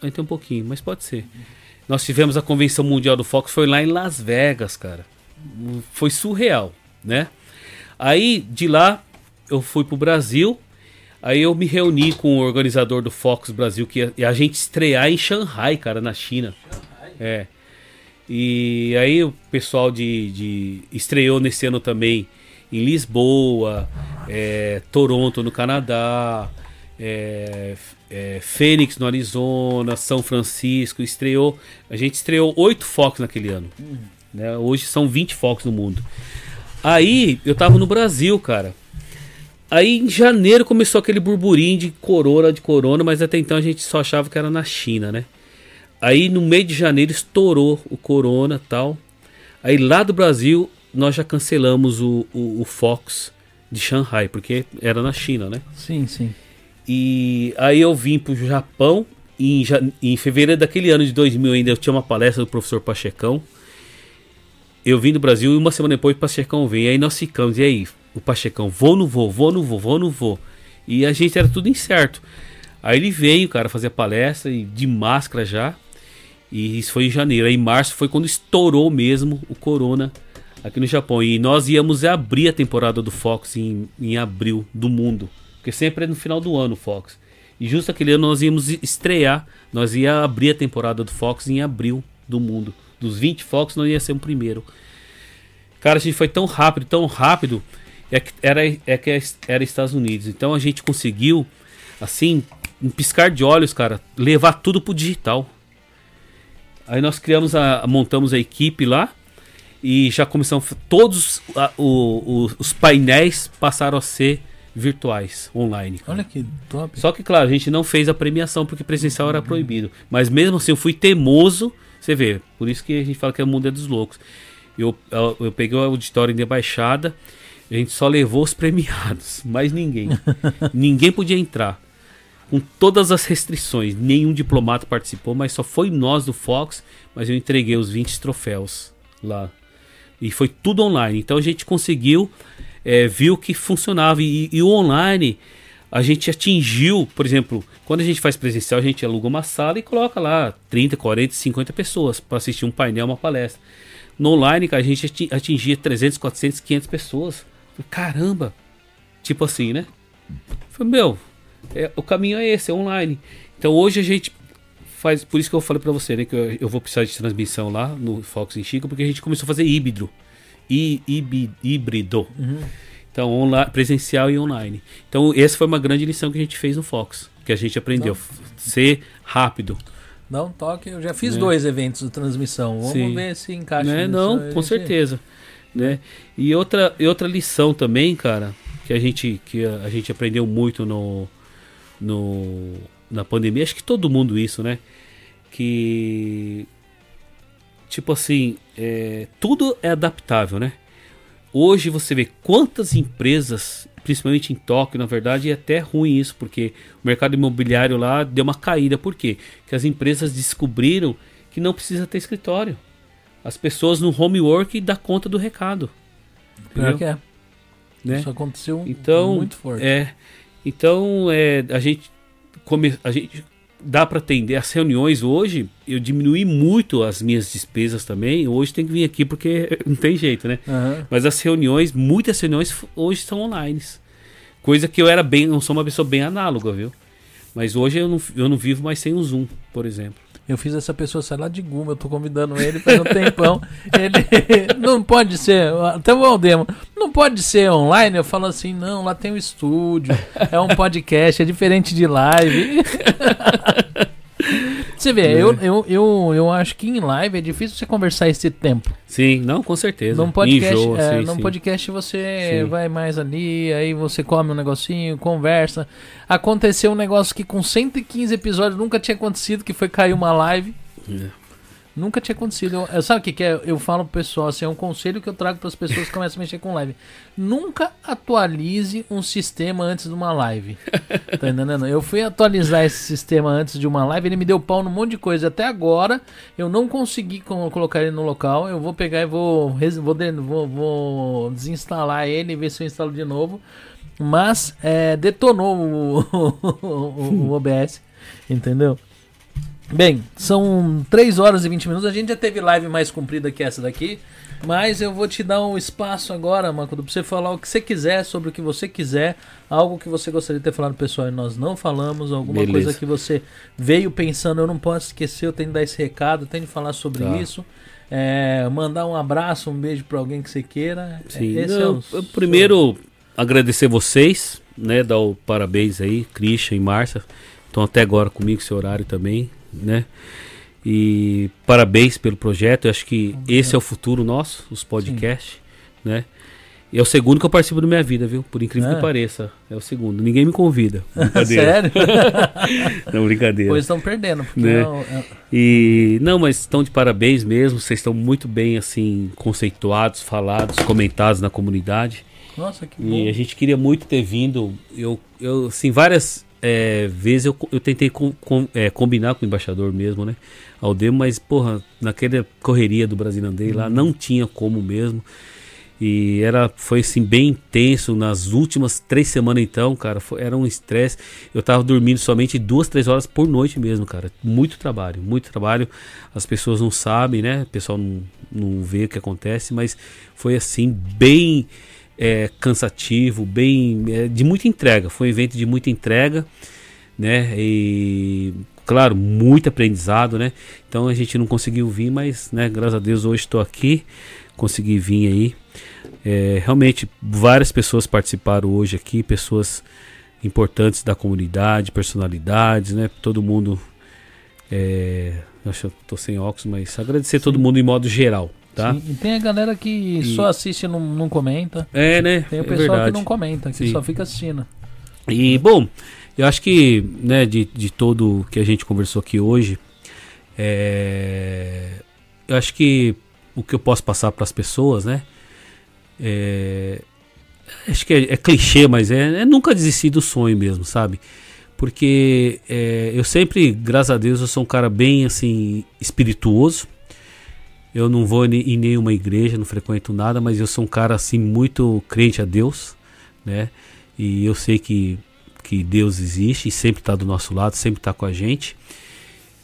Speaker 2: Aí tem um pouquinho, mas pode ser. Nós tivemos a convenção mundial do Fox, foi lá em Las Vegas, cara. Foi surreal, né? Aí de lá eu fui pro Brasil. Aí eu me reuni com o organizador do Fox Brasil, que ia, ia a gente estrear em Shanghai, cara, na China. É. E aí o pessoal de, de estreou nesse ano também em Lisboa, é, Toronto no Canadá, é, é, Phoenix no Arizona, São Francisco, estreou. A gente estreou oito Fox naquele ano. né? Hoje são 20 Fox no mundo. Aí eu tava no Brasil, cara. Aí em janeiro começou aquele burburinho de corona, de corona, mas até então a gente só achava que era na China, né? Aí no meio de janeiro estourou o corona tal. Aí lá do Brasil nós já cancelamos o, o, o Fox de Shanghai, porque era na China, né?
Speaker 1: Sim, sim.
Speaker 2: E aí eu vim pro Japão. e Em, em fevereiro daquele ano de 2000 ainda eu tinha uma palestra do professor Pachecão. Eu vim do Brasil e uma semana depois o Pachecão veio. Aí nós ficamos. E aí, o Pachecão, vou ou não vou, vou ou não vou, vou ou não vou. E a gente era tudo incerto. Aí ele veio, cara, fazer a palestra e de máscara já. E isso foi em janeiro. Aí em março foi quando estourou mesmo o corona aqui no Japão. E nós íamos abrir a temporada do Fox em, em abril do mundo. Porque sempre é no final do ano o Fox. E justo aquele ano nós íamos estrear. Nós ia abrir a temporada do Fox em abril do mundo. Dos 20 Fox nós ia ser o primeiro. Cara, a gente foi tão rápido, tão rápido. É que era, é que era Estados Unidos. Então a gente conseguiu, assim, um piscar de olhos, cara, levar tudo pro digital. Aí nós criamos a. montamos a equipe lá e já começamos. Todos a- o- o- os painéis passaram a ser virtuais, online. cara.
Speaker 1: Olha que top.
Speaker 2: Só que, claro, a gente não fez a premiação porque presencial era proibido. Mas mesmo assim, eu fui teimoso. Você vê, por isso que a gente fala que o mundo é dos loucos. Eu, eu, eu peguei o auditório em Baixada, a gente só levou os premiados, mais ninguém. ninguém podia entrar. Com todas as restrições, nenhum diplomata participou, mas só foi nós do Fox, mas eu entreguei os 20 troféus lá. E foi tudo online. Então a gente conseguiu, é, viu que funcionava. E, e o online, a gente atingiu, por exemplo, quando a gente faz presencial, a gente aluga uma sala e coloca lá 30, 40, 50 pessoas para assistir um painel, uma palestra. No online, a gente ati- atingia 300, 400, 500 pessoas. Caramba! Tipo assim, né? Falei, meu, é, o caminho é esse, é online. Então hoje a gente faz, por isso que eu falei pra você, né, que eu, eu vou precisar de transmissão lá no Fox em Chico, porque a gente começou a fazer híbrido. Hí- híbi- híbrido. Então, online, presencial e online. Então, essa foi uma grande lição que a gente fez no Fox, que a gente aprendeu. F- Ser rápido.
Speaker 1: Dá um toque. Eu já fiz
Speaker 2: Né?
Speaker 1: dois eventos de transmissão. Vamos
Speaker 2: Sim.
Speaker 1: ver se encaixa.
Speaker 2: Né? Não, com
Speaker 1: gente-
Speaker 2: certeza. Né? E outra, e outra lição também, cara, que a gente, que a, a gente aprendeu muito no, no, na pandemia, acho que todo mundo isso, né? Que, tipo assim, é, tudo é adaptável, né? Hoje você vê quantas empresas, principalmente em Tóquio, na verdade, é até ruim isso, porque o mercado imobiliário lá deu uma caída. Por quê? Porque as empresas descobriram que não precisa ter escritório. As pessoas no homework dá conta do recado.
Speaker 1: Pior que é.
Speaker 2: Né?
Speaker 1: Isso aconteceu
Speaker 2: Então,
Speaker 1: muito forte.
Speaker 2: É, então é, a gente come, a gente dá para atender as reuniões hoje. Eu diminui muito as minhas despesas também. Hoje tem que vir aqui porque não tem jeito, né?
Speaker 1: Aham.
Speaker 2: Mas as reuniões, muitas reuniões hoje são online. Coisa que eu era bem, não sou uma pessoa bem análoga, viu? Mas hoje eu não, eu não vivo mais sem o Zoom, por exemplo.
Speaker 1: Eu fiz essa pessoa sair lá de Guma, eu tô convidando ele faz um tempão. Ele não pode ser, até o Aldemo, não pode ser online. Eu falo assim, não, lá tem o estúdio, é um podcast, é diferente de live. Você vê, eu, eu, eu, eu acho que em live é difícil você conversar esse tempo.
Speaker 2: Sim, não, com certeza.
Speaker 1: Num podcast,
Speaker 2: Enjoa,
Speaker 1: é,
Speaker 2: sim,
Speaker 1: num
Speaker 2: sim.
Speaker 1: podcast você
Speaker 2: Sim.
Speaker 1: vai mais ali, aí você come um negocinho, conversa. Aconteceu um negócio que com 115 episódios nunca tinha acontecido, que foi cair uma live.
Speaker 2: É.
Speaker 1: Nunca tinha acontecido. Eu, eu- sabe o que, que é? Eu falo pro pessoal, assim, é um conselho que eu trago para as pessoas que começam a mexer com live. Nunca atualize um sistema antes de uma live. Tá entendendo? Eu fui atualizar esse sistema antes de uma live, ele me deu pau num monte de coisa. Até agora, eu não consegui co- colocar ele no local. Eu vou pegar e vou, vou, vou- desinstalar ele e ver se eu instalo de novo. Mas é, detonou o, o- o OBS, entendeu? Bem, são 3 horas e 20 minutos. A gente já teve live mais comprida que essa daqui. Mas eu vou te dar um espaço agora, Macodo, pra você falar o que você quiser, sobre o que você quiser. Algo que você gostaria de ter falado, pessoal, e nós não falamos. Alguma
Speaker 2: Beleza.
Speaker 1: coisa que você veio pensando, eu não posso esquecer, eu tenho que dar esse recado, tenho que falar sobre
Speaker 2: Tá.
Speaker 1: isso. É, mandar um abraço, um beijo pra alguém que você queira.
Speaker 2: Sim,
Speaker 1: Esse
Speaker 2: não,
Speaker 1: é o-
Speaker 2: primeiro agradecer vocês, né, dar o parabéns aí, Christian e Márcia, estão até agora comigo esse horário também, né? E parabéns pelo projeto, eu acho que esse é o futuro nosso, os podcasts, né? E é o segundo que eu participo da minha vida, viu? Por incrível
Speaker 1: Ah.
Speaker 2: que pareça, é o segundo. Ninguém me convida.
Speaker 1: Sério?
Speaker 2: Não, brincadeira.
Speaker 1: pois estão perdendo.
Speaker 2: Né?
Speaker 1: é o- é-
Speaker 2: E não, mas estão de parabéns mesmo. Vocês estão muito bem assim conceituados, falados, comentados na comunidade.
Speaker 1: Nossa, que
Speaker 2: E
Speaker 1: bom.
Speaker 2: a gente queria muito ter vindo. Eu, eu assim, várias é, vezes eu, eu tentei com- com- é, combinar com o embaixador mesmo, né? Ao demo, mas porra, naquela correria do Brasilandei lá não tinha como mesmo. E era, foi assim, bem intenso nas últimas três semanas então, cara, foi- era um estresse. Eu tava dormindo somente duas, três horas por noite mesmo, cara. Muito trabalho, muito trabalho. As pessoas não sabem, né? O pessoal não, não vê o que acontece, mas foi assim, bem é, cansativo, bem é, de muita entrega. Foi um evento de muita entrega, né? E claro, muito aprendizado, né? Então a gente não conseguiu vir, mas, né? Graças a Deus hoje estou aqui, consegui vir aí. É, realmente várias pessoas participaram hoje aqui, pessoas importantes da comunidade, personalidades, né? Todo mundo. É, acho que tô sem óculos, mas agradecer todo mundo em modo geral, tá?
Speaker 1: Sim, E tem a galera que
Speaker 2: E-
Speaker 1: só assiste e não, não comenta.
Speaker 2: É, né?
Speaker 1: Tem o
Speaker 2: é
Speaker 1: pessoal
Speaker 2: verdade.
Speaker 1: que não comenta, que
Speaker 2: Sim.
Speaker 1: só fica assistindo.
Speaker 2: E bom, eu acho que né, de, de todo que a gente conversou aqui hoje, é, eu acho que o que eu posso passar para as pessoas, né? é, acho que é, é clichê, mas é, é nunca desistir do sonho mesmo, sabe? Porque é, eu sempre, graças a Deus, eu sou um cara bem assim espirituoso. Eu não vou em nenhuma igreja, não frequento nada, mas eu sou um cara assim muito crente a Deus, né? E eu sei que, que Deus existe e sempre está do nosso lado, sempre está com a gente.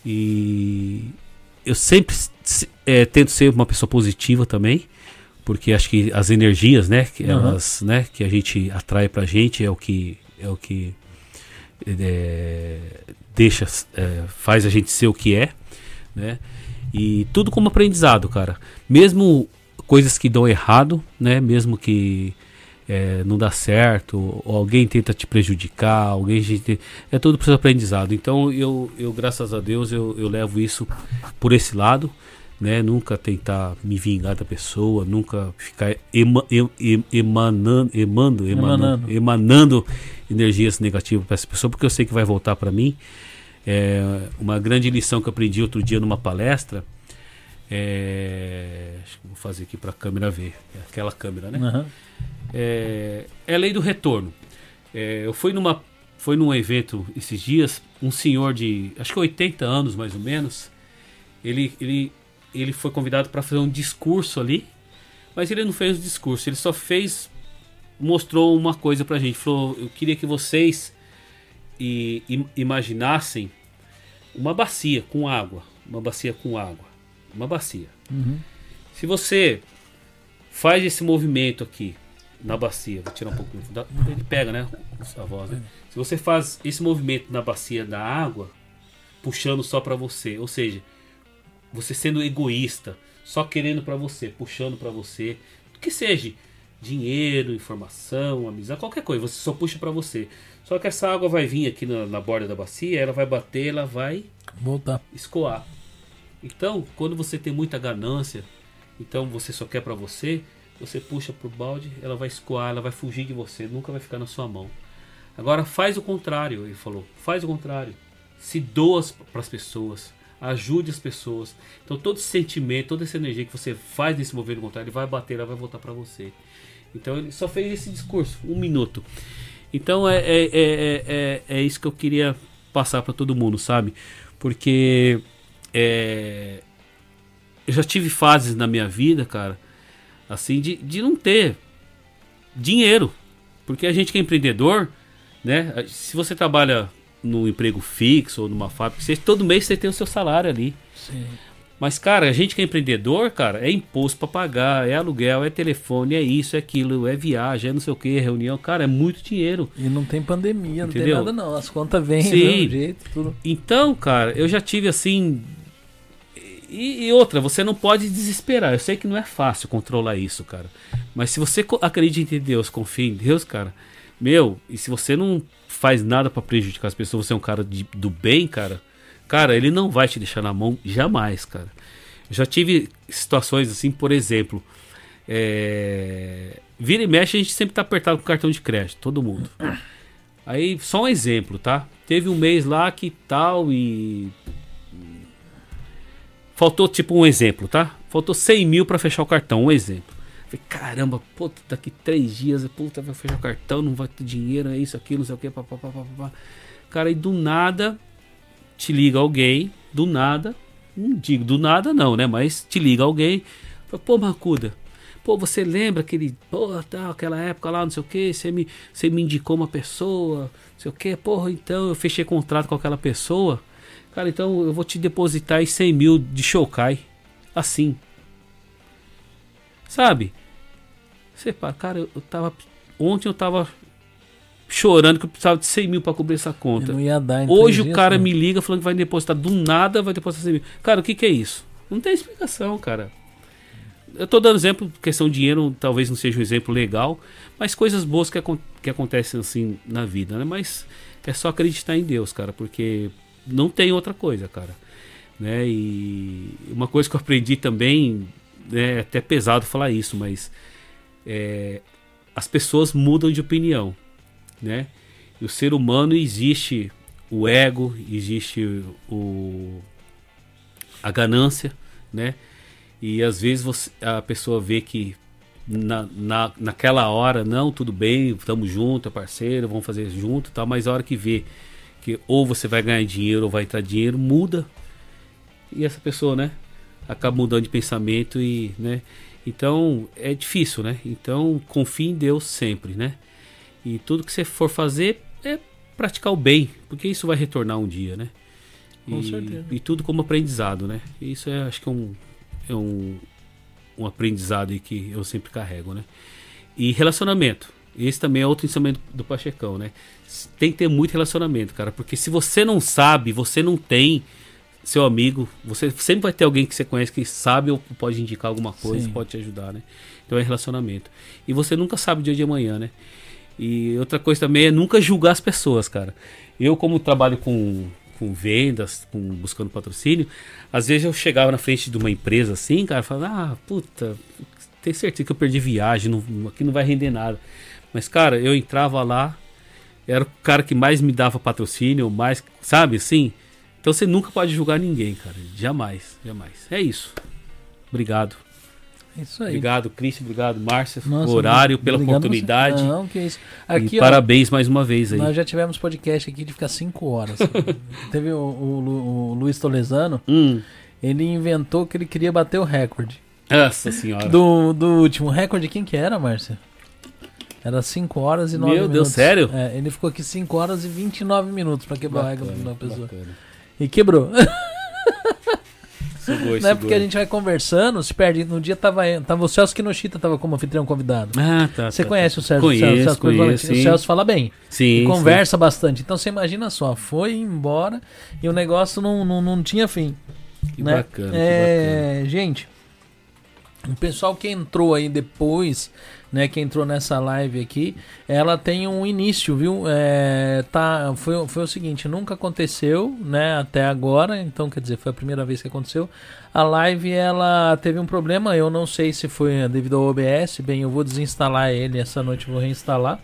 Speaker 2: E eu sempre se- é, tento ser uma pessoa positiva também, porque acho que as energias, né, que elas, né, que a gente atrai pra gente é o que é o que é, deixa, é, faz a gente ser o que é, né? E tudo como aprendizado, cara. Mesmo coisas que dão errado, né? Mesmo que é, não dá certo, alguém tenta te prejudicar, alguém te- é tudo para aprendizado. Então eu, eu graças a Deus eu, eu levo isso por esse lado, né? Nunca tentar me vingar da pessoa, nunca ficar ema, em- em- emanando, emando, emanando,
Speaker 1: Emanando.
Speaker 2: emanando energias negativas para essa pessoa, porque eu sei que vai voltar para mim. É, uma grande lição que eu aprendi outro dia numa palestra. É, vou fazer aqui para a câmera ver. É aquela câmera, né?
Speaker 1: Aham.
Speaker 2: é, é a lei do retorno. É, eu fui numa foi num evento esses dias, um senhor de acho que 80 anos mais ou menos, ele ele ele foi convidado para fazer um discurso ali, mas ele não fez o discurso, ele só fez mostrou uma coisa pra gente, falou, eu queria que vocês im- imaginassem uma bacia com água, uma bacia com água, uma bacia.
Speaker 1: Uhum.
Speaker 2: Se você faz esse movimento aqui, na bacia, vou tirar um pouco, ele pega, né, a voz, né? Se você faz esse movimento na bacia da água, puxando só pra você, ou seja, você sendo egoísta, só querendo pra você, puxando pra você, que seja dinheiro, informação, amizade, qualquer coisa, você só puxa pra você. Só que essa água vai vir aqui na, na borda da bacia, ela vai bater, ela vai
Speaker 1: Voltar.
Speaker 2: escoar. Então, quando você tem muita ganância, então você só quer pra você, você puxa pro balde, ela vai escoar, ela vai fugir de você, nunca vai ficar na sua mão. Agora faz o contrário, ele falou. Faz o contrário. Se doa para as pessoas, ajude as pessoas. Então todo esse sentimento, toda essa energia que você faz nesse movimento contrário, ele vai bater, ela vai voltar para você. Então ele só fez esse discurso, um minuto. Então é, é, é, é, é, é isso que eu queria passar para todo mundo, sabe? Porque é, eu já tive fases na minha vida, cara, assim, de, de não ter dinheiro. Porque a gente que é empreendedor, né? Se você trabalha no emprego fixo ou numa fábrica, você, todo mês você tem o seu salário ali.
Speaker 1: Sim.
Speaker 2: Mas, cara, a gente que é empreendedor, cara, é imposto pra pagar, é aluguel, é telefone, é isso, é aquilo, é viagem, é não sei o que, reunião. Cara, é muito dinheiro.
Speaker 1: E não tem pandemia, não
Speaker 2: Entendeu?
Speaker 1: tem nada não. As contas vêm
Speaker 2: Sim.
Speaker 1: do mesmo jeito, tudo.
Speaker 2: Então, cara, eu já tive assim. E, e outra, você não pode desesperar. Eu sei que não é fácil controlar isso, cara. Mas se você acredita em Deus, confia em Deus, cara, meu, e se você não faz nada pra prejudicar as pessoas, você é um cara de- do bem, cara, cara, ele não vai te deixar na mão jamais, cara. Já tive situações assim, por exemplo, é, vira e mexe, a gente sempre tá apertado com cartão de crédito, todo mundo. Aí, só um exemplo, tá? Teve um mês lá que tal e. Faltou tipo um exemplo, tá? Faltou 100 mil pra fechar o cartão, um exemplo. Falei, caramba, puta, daqui três dias, puta, vai fechar o cartão, não vai ter dinheiro, é isso, aquilo, não sei o que, papapá. Cara, e do nada te liga alguém, do nada, não digo do nada não, né? Mas te liga alguém, pô, Marcuda, pô, você lembra aquele, pô, aquela época lá, não sei o que, você me, você me indicou uma pessoa, não sei o que, porra, então eu fechei contrato com aquela pessoa, cara, então eu vou te depositar aí 100 mil de Shokai, assim, sabe? Você cara, eu, eu tava, ontem eu tava chorando que eu precisava de 100 mil pra cobrir essa conta.
Speaker 1: dar
Speaker 2: Hoje o cara
Speaker 1: né?
Speaker 2: me liga falando que vai depositar do nada, vai depositar 100 mil. Cara, o que, que é isso? Não tem explicação, cara. Eu tô dando exemplo, questão de dinheiro talvez não seja um exemplo legal, mas coisas boas que, acon- que acontecem assim na vida, né? Mas é só acreditar em Deus, cara, porque não tem outra coisa, cara. Né? E uma coisa que eu aprendi também, né, é até pesado falar isso, mas é, as pessoas mudam de opinião, né? E o ser humano existe o ego, existe o a ganância, né? E às vezes você, a pessoa vê que na, na, naquela hora, não, tudo bem, estamos juntos, é parceiro, vamos fazer junto tal, mas a hora que vê que ou você vai ganhar dinheiro ou vai entrar dinheiro, muda. E essa pessoa, né, acaba mudando de pensamento e, né, então é difícil, né? Então confie em Deus sempre, né? E tudo que você for fazer é praticar o bem, porque isso vai retornar um dia, né?
Speaker 1: Com
Speaker 2: e,
Speaker 1: certeza.
Speaker 2: E tudo como aprendizado, né? E isso é, acho que é um, é um, um aprendizado que eu sempre carrego, né? E relacionamento. Esse também é outro ensinamento do Pachecão, né? Tem que ter muito relacionamento, cara, porque se você não sabe, você não tem seu amigo, você sempre vai ter alguém que você conhece que sabe ou pode indicar alguma coisa,
Speaker 1: Sim.
Speaker 2: pode te ajudar, né? Então é relacionamento. E você nunca sabe o dia de amanhã, né? E outra coisa também é nunca julgar as pessoas, cara. Eu, como trabalho com, com vendas, com buscando patrocínio, às vezes eu chegava na frente de uma empresa assim, cara, falava, ah, puta, tenho certeza que eu perdi viagem, não, aqui não vai render nada. Mas, cara, eu entrava lá, era o cara que mais me dava patrocínio, mais, sabe assim? Então você nunca pode julgar ninguém, cara. Jamais, jamais. É isso. Obrigado.
Speaker 1: É Isso aí.
Speaker 2: Obrigado, Cristian. Obrigado, Márcia.
Speaker 1: Nossa,
Speaker 2: o horário, pela oportunidade.
Speaker 1: Não, que isso.
Speaker 2: e
Speaker 1: Aqui, ó,
Speaker 2: parabéns mais uma vez aí.
Speaker 1: nós já tivemos podcast aqui de ficar 5 horas. Teve o, o o Luiz Tolesano,
Speaker 2: Hum,
Speaker 1: ele inventou que ele queria bater o recorde.
Speaker 2: nossa senhora.
Speaker 1: Do, do último recorde, quem que era, Márcia? Era 5 horas e 9
Speaker 2: Meu
Speaker 1: minutos.
Speaker 2: Deus, sério?
Speaker 1: É, ele ficou aqui 5 horas e 29 minutos pra quebrar o recorde da
Speaker 2: Bacana,
Speaker 1: pessoa.
Speaker 2: bacana.
Speaker 1: E quebrou.
Speaker 2: Sugoi,
Speaker 1: né?
Speaker 2: sugoi.
Speaker 1: Porque a gente vai conversando, se perde. No dia tava, tava o Celso Kinoshita tava como anfitrião convidado.
Speaker 2: Ah, tá.
Speaker 1: Você
Speaker 2: tá,
Speaker 1: conhece
Speaker 2: tá.
Speaker 1: o Celso?
Speaker 2: Conheço,
Speaker 1: Celso, Celso
Speaker 2: conheço.
Speaker 1: O Celso fala bem.
Speaker 2: Sim,
Speaker 1: E
Speaker 2: sim.
Speaker 1: conversa bastante. Então você imagina só, foi embora e o negócio não, não, não tinha fim.
Speaker 2: Que
Speaker 1: né?
Speaker 2: bacana, que
Speaker 1: É, Gente, o pessoal que entrou aí depois, né, que entrou nessa live aqui, ela tem um início, viu? É, tá, foi, foi o seguinte, nunca aconteceu, né, até agora, então quer dizer, foi a primeira vez que aconteceu. A live, ela teve um problema, eu não sei se foi devido ao OBS, bem, eu vou desinstalar ele essa noite, vou reinstalar.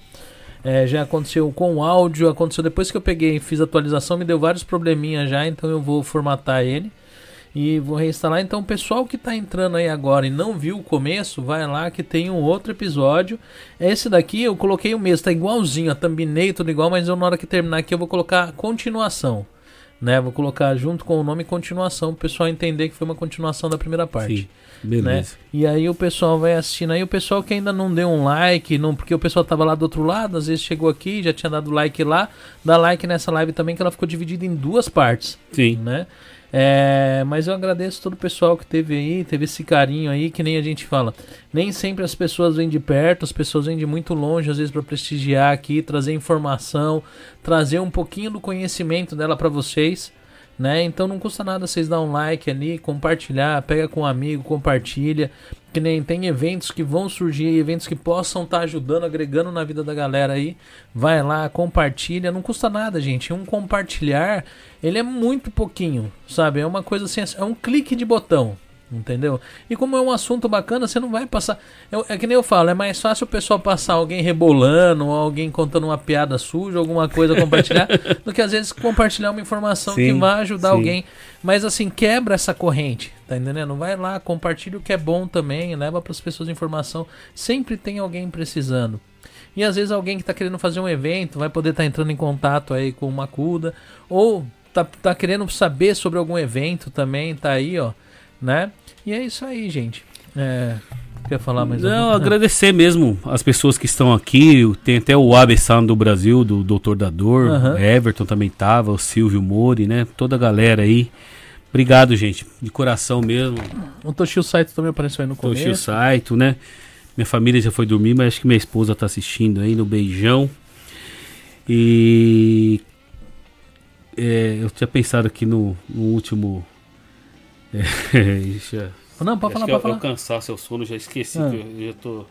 Speaker 1: É, já aconteceu com o áudio, aconteceu depois que eu peguei e fiz atualização, me deu vários probleminhas já, então eu vou formatar ele e vou reinstalar. Então, o pessoal que está entrando aí agora e não viu o começo, vai lá que tem um outro episódio. Esse daqui eu coloquei o mesmo, tá igualzinho, a thumbnail, tudo igual, mas eu, na hora que terminar aqui eu vou colocar continuação. Né, vou colocar junto com o nome continuação, o pessoal entender que foi uma continuação da primeira parte
Speaker 2: Sim, beleza.
Speaker 1: e aí o pessoal vai assistindo. Aí o pessoal que ainda não deu um like, não, porque o pessoal tava lá do outro lado, às vezes chegou aqui, já tinha dado like lá, dá like nessa live também, que ela ficou dividida em duas partes,
Speaker 2: Sim.
Speaker 1: né? É, mas eu agradeço todo o pessoal que teve aí, teve esse carinho aí, que nem a gente fala. Nem sempre as pessoas vêm de perto, as pessoas vêm de muito longe, às vezes para prestigiar aqui, trazer informação, trazer um pouquinho do conhecimento dela para vocês né? Então não custa nada vocês dar um like ali, compartilhar, pega com um amigo, compartilha. Que nem tem eventos que vão surgir, eventos que possam estar ajudando, agregando na vida da galera aí. Vai lá, compartilha, não custa nada, gente. Um compartilhar, ele é muito pouquinho, sabe? É uma coisa assim, é um clique de botão. Entendeu? E como é um assunto bacana, você não vai passar. É, é que nem eu falo, é mais fácil o pessoal passar alguém rebolando, ou alguém contando uma piada suja, alguma coisa compartilhar, do que às vezes compartilhar uma informação que
Speaker 2: Sim,
Speaker 1: vai ajudar
Speaker 2: sim.
Speaker 1: alguém. Mas assim, quebra essa corrente, tá entendendo? Vai lá, compartilha o que é bom também, leva para as pessoas informação. Sempre tem alguém precisando. E às vezes alguém que está querendo fazer um evento vai poder estar entrando em contato aí com uma CUDA, ou tá, tá querendo saber sobre algum evento também, tá aí, ó, né? E é isso aí, gente. É, quer falar mais
Speaker 2: Não,
Speaker 1: alguma-
Speaker 2: agradecer mesmo as pessoas que estão aqui. Tem até o Abesan do Brasil, do Doutor da Dor. O Everton também tava, o Silvio Mori, né? Toda a galera aí. Obrigado, gente. De coração mesmo.
Speaker 1: O Toshio Saito também apareceu aí no
Speaker 2: Toshio
Speaker 1: começo.
Speaker 2: Saito, né? Minha família já foi dormir, mas acho que minha esposa tá assistindo aí no beijão. E é, eu tinha pensado aqui no, no último. É, já-
Speaker 1: Não, pode
Speaker 2: acho
Speaker 1: falar, pode
Speaker 2: é, é
Speaker 1: falar.
Speaker 2: cansaço, é o sono, já esqueci
Speaker 1: Ah.
Speaker 2: que eu já tô.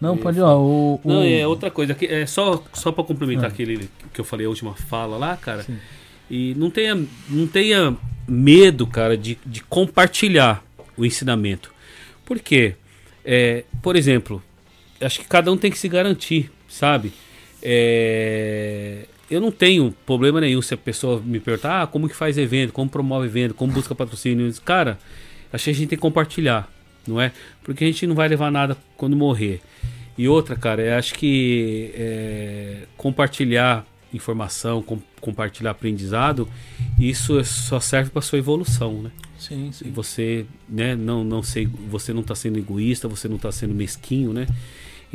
Speaker 1: Não, pode, ó, o... o-
Speaker 2: Não, é outra coisa. que- É só, só para complementar
Speaker 1: Ah.
Speaker 2: aquele que eu falei a última fala lá, cara.
Speaker 1: Sim.
Speaker 2: E não tenha, não tenha medo, cara, de, de compartilhar o ensinamento. Por quê? É, por exemplo, acho que cada um tem que se garantir, sabe? É, eu não tenho problema nenhum se a pessoa me perguntar ah, como que faz evento, como promove evento, como busca patrocínio. Cara, acho que a gente tem que compartilhar, não é? Porque a gente não vai levar nada quando morrer. E outra, cara, eu acho que é, compartilhar informação, com- compartilhar aprendizado, isso é- só serve para sua evolução, né?
Speaker 1: Sim,
Speaker 2: E
Speaker 1: sim.
Speaker 2: você, né, não, não sei, você não tá sendo egoísta, você não tá sendo mesquinho, né?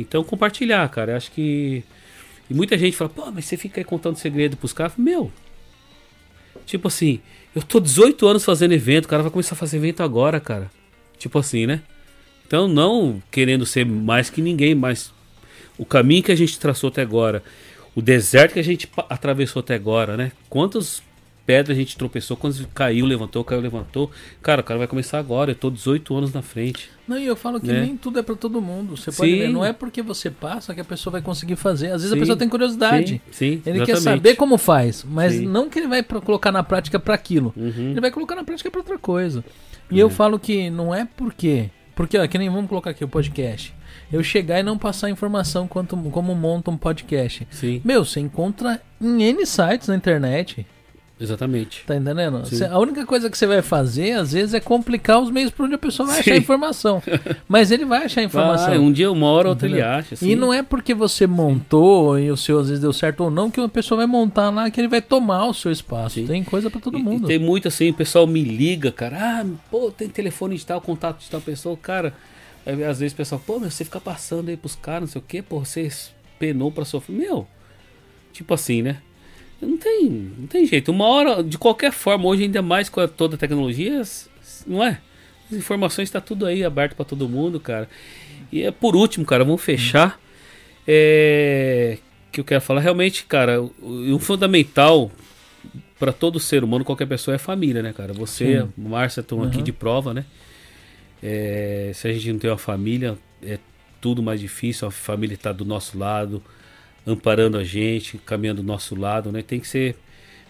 Speaker 2: Então compartilhar, cara, eu acho que e muita gente fala, pô, mas você fica aí contando segredo pros caras, meu. Tipo assim, eu tô 18 anos fazendo evento, o cara vai começar a fazer evento agora, cara. Tipo assim, né? Então não querendo ser mais que ninguém, mas o caminho que a gente traçou até agora, o deserto que a gente atravessou até agora, né? Quantas pedras a gente tropeçou, quantas caiu, levantou, caiu, levantou. Cara, o cara vai começar agora, eu tô 18 anos na frente.
Speaker 1: Não, e eu falo que
Speaker 2: Né?
Speaker 1: nem tudo é pra todo mundo. Você pode
Speaker 2: Sim.
Speaker 1: ver, não é porque você passa que a pessoa vai conseguir fazer. Às vezes a
Speaker 2: Sim.
Speaker 1: pessoa tem curiosidade.
Speaker 2: Sim, sim,
Speaker 1: Ele quer
Speaker 2: exatamente.
Speaker 1: saber como faz, mas não que ele vai colocar na prática pra aquilo.
Speaker 2: Uhum.
Speaker 1: Ele vai colocar na prática pra outra coisa. E eu falo que não é porque. Porque, ó, que nem vamos colocar aqui o podcast. Eu chegar e não passar informação quanto, como monta um podcast.
Speaker 2: Sim,
Speaker 1: Meu, você encontra em N sites na internet.
Speaker 2: Exatamente.
Speaker 1: Tá entendendo?
Speaker 2: Sim.
Speaker 1: Cê- a única coisa que você vai fazer, às vezes, é complicar os meios por onde a pessoa vai
Speaker 2: Sim.
Speaker 1: achar a informação. Mas ele vai achar a informação.
Speaker 2: Vai, um dia, uma hora, outra ele acha. assim.
Speaker 1: E não é porque você montou e o seu às vezes deu certo ou não que uma pessoa vai montar lá que ele vai tomar o seu espaço.
Speaker 2: Sim.
Speaker 1: Tem coisa pra todo
Speaker 2: E-
Speaker 1: mundo.
Speaker 2: E tem muito assim, o pessoal me liga, cara. Ah, pô, tem telefone de tal, contato de tal pessoa. Cara, aí, às vezes o pessoal, pô, mas você fica passando aí pros caras, não sei o quê, pô, você penou pra sofrer. Meu, tipo assim, né? Não tem, não tem jeito. Uma hora, de qualquer forma, hoje ainda mais com toda a tecnologia, não é. As informações está tudo aí aberto para todo mundo, cara. E é por último, cara, vamos fechar. É, que eu quero falar realmente, cara, o, o fundamental para todo ser humano, qualquer pessoa é família, né, cara? Você,
Speaker 1: Sim.
Speaker 2: Márcia, estão aqui
Speaker 1: Uhum.
Speaker 2: de prova, né? É, se a gente não tem uma família, é tudo mais difícil. A família está do nosso lado, amparando a gente, caminhando do nosso lado, né? Tem que ser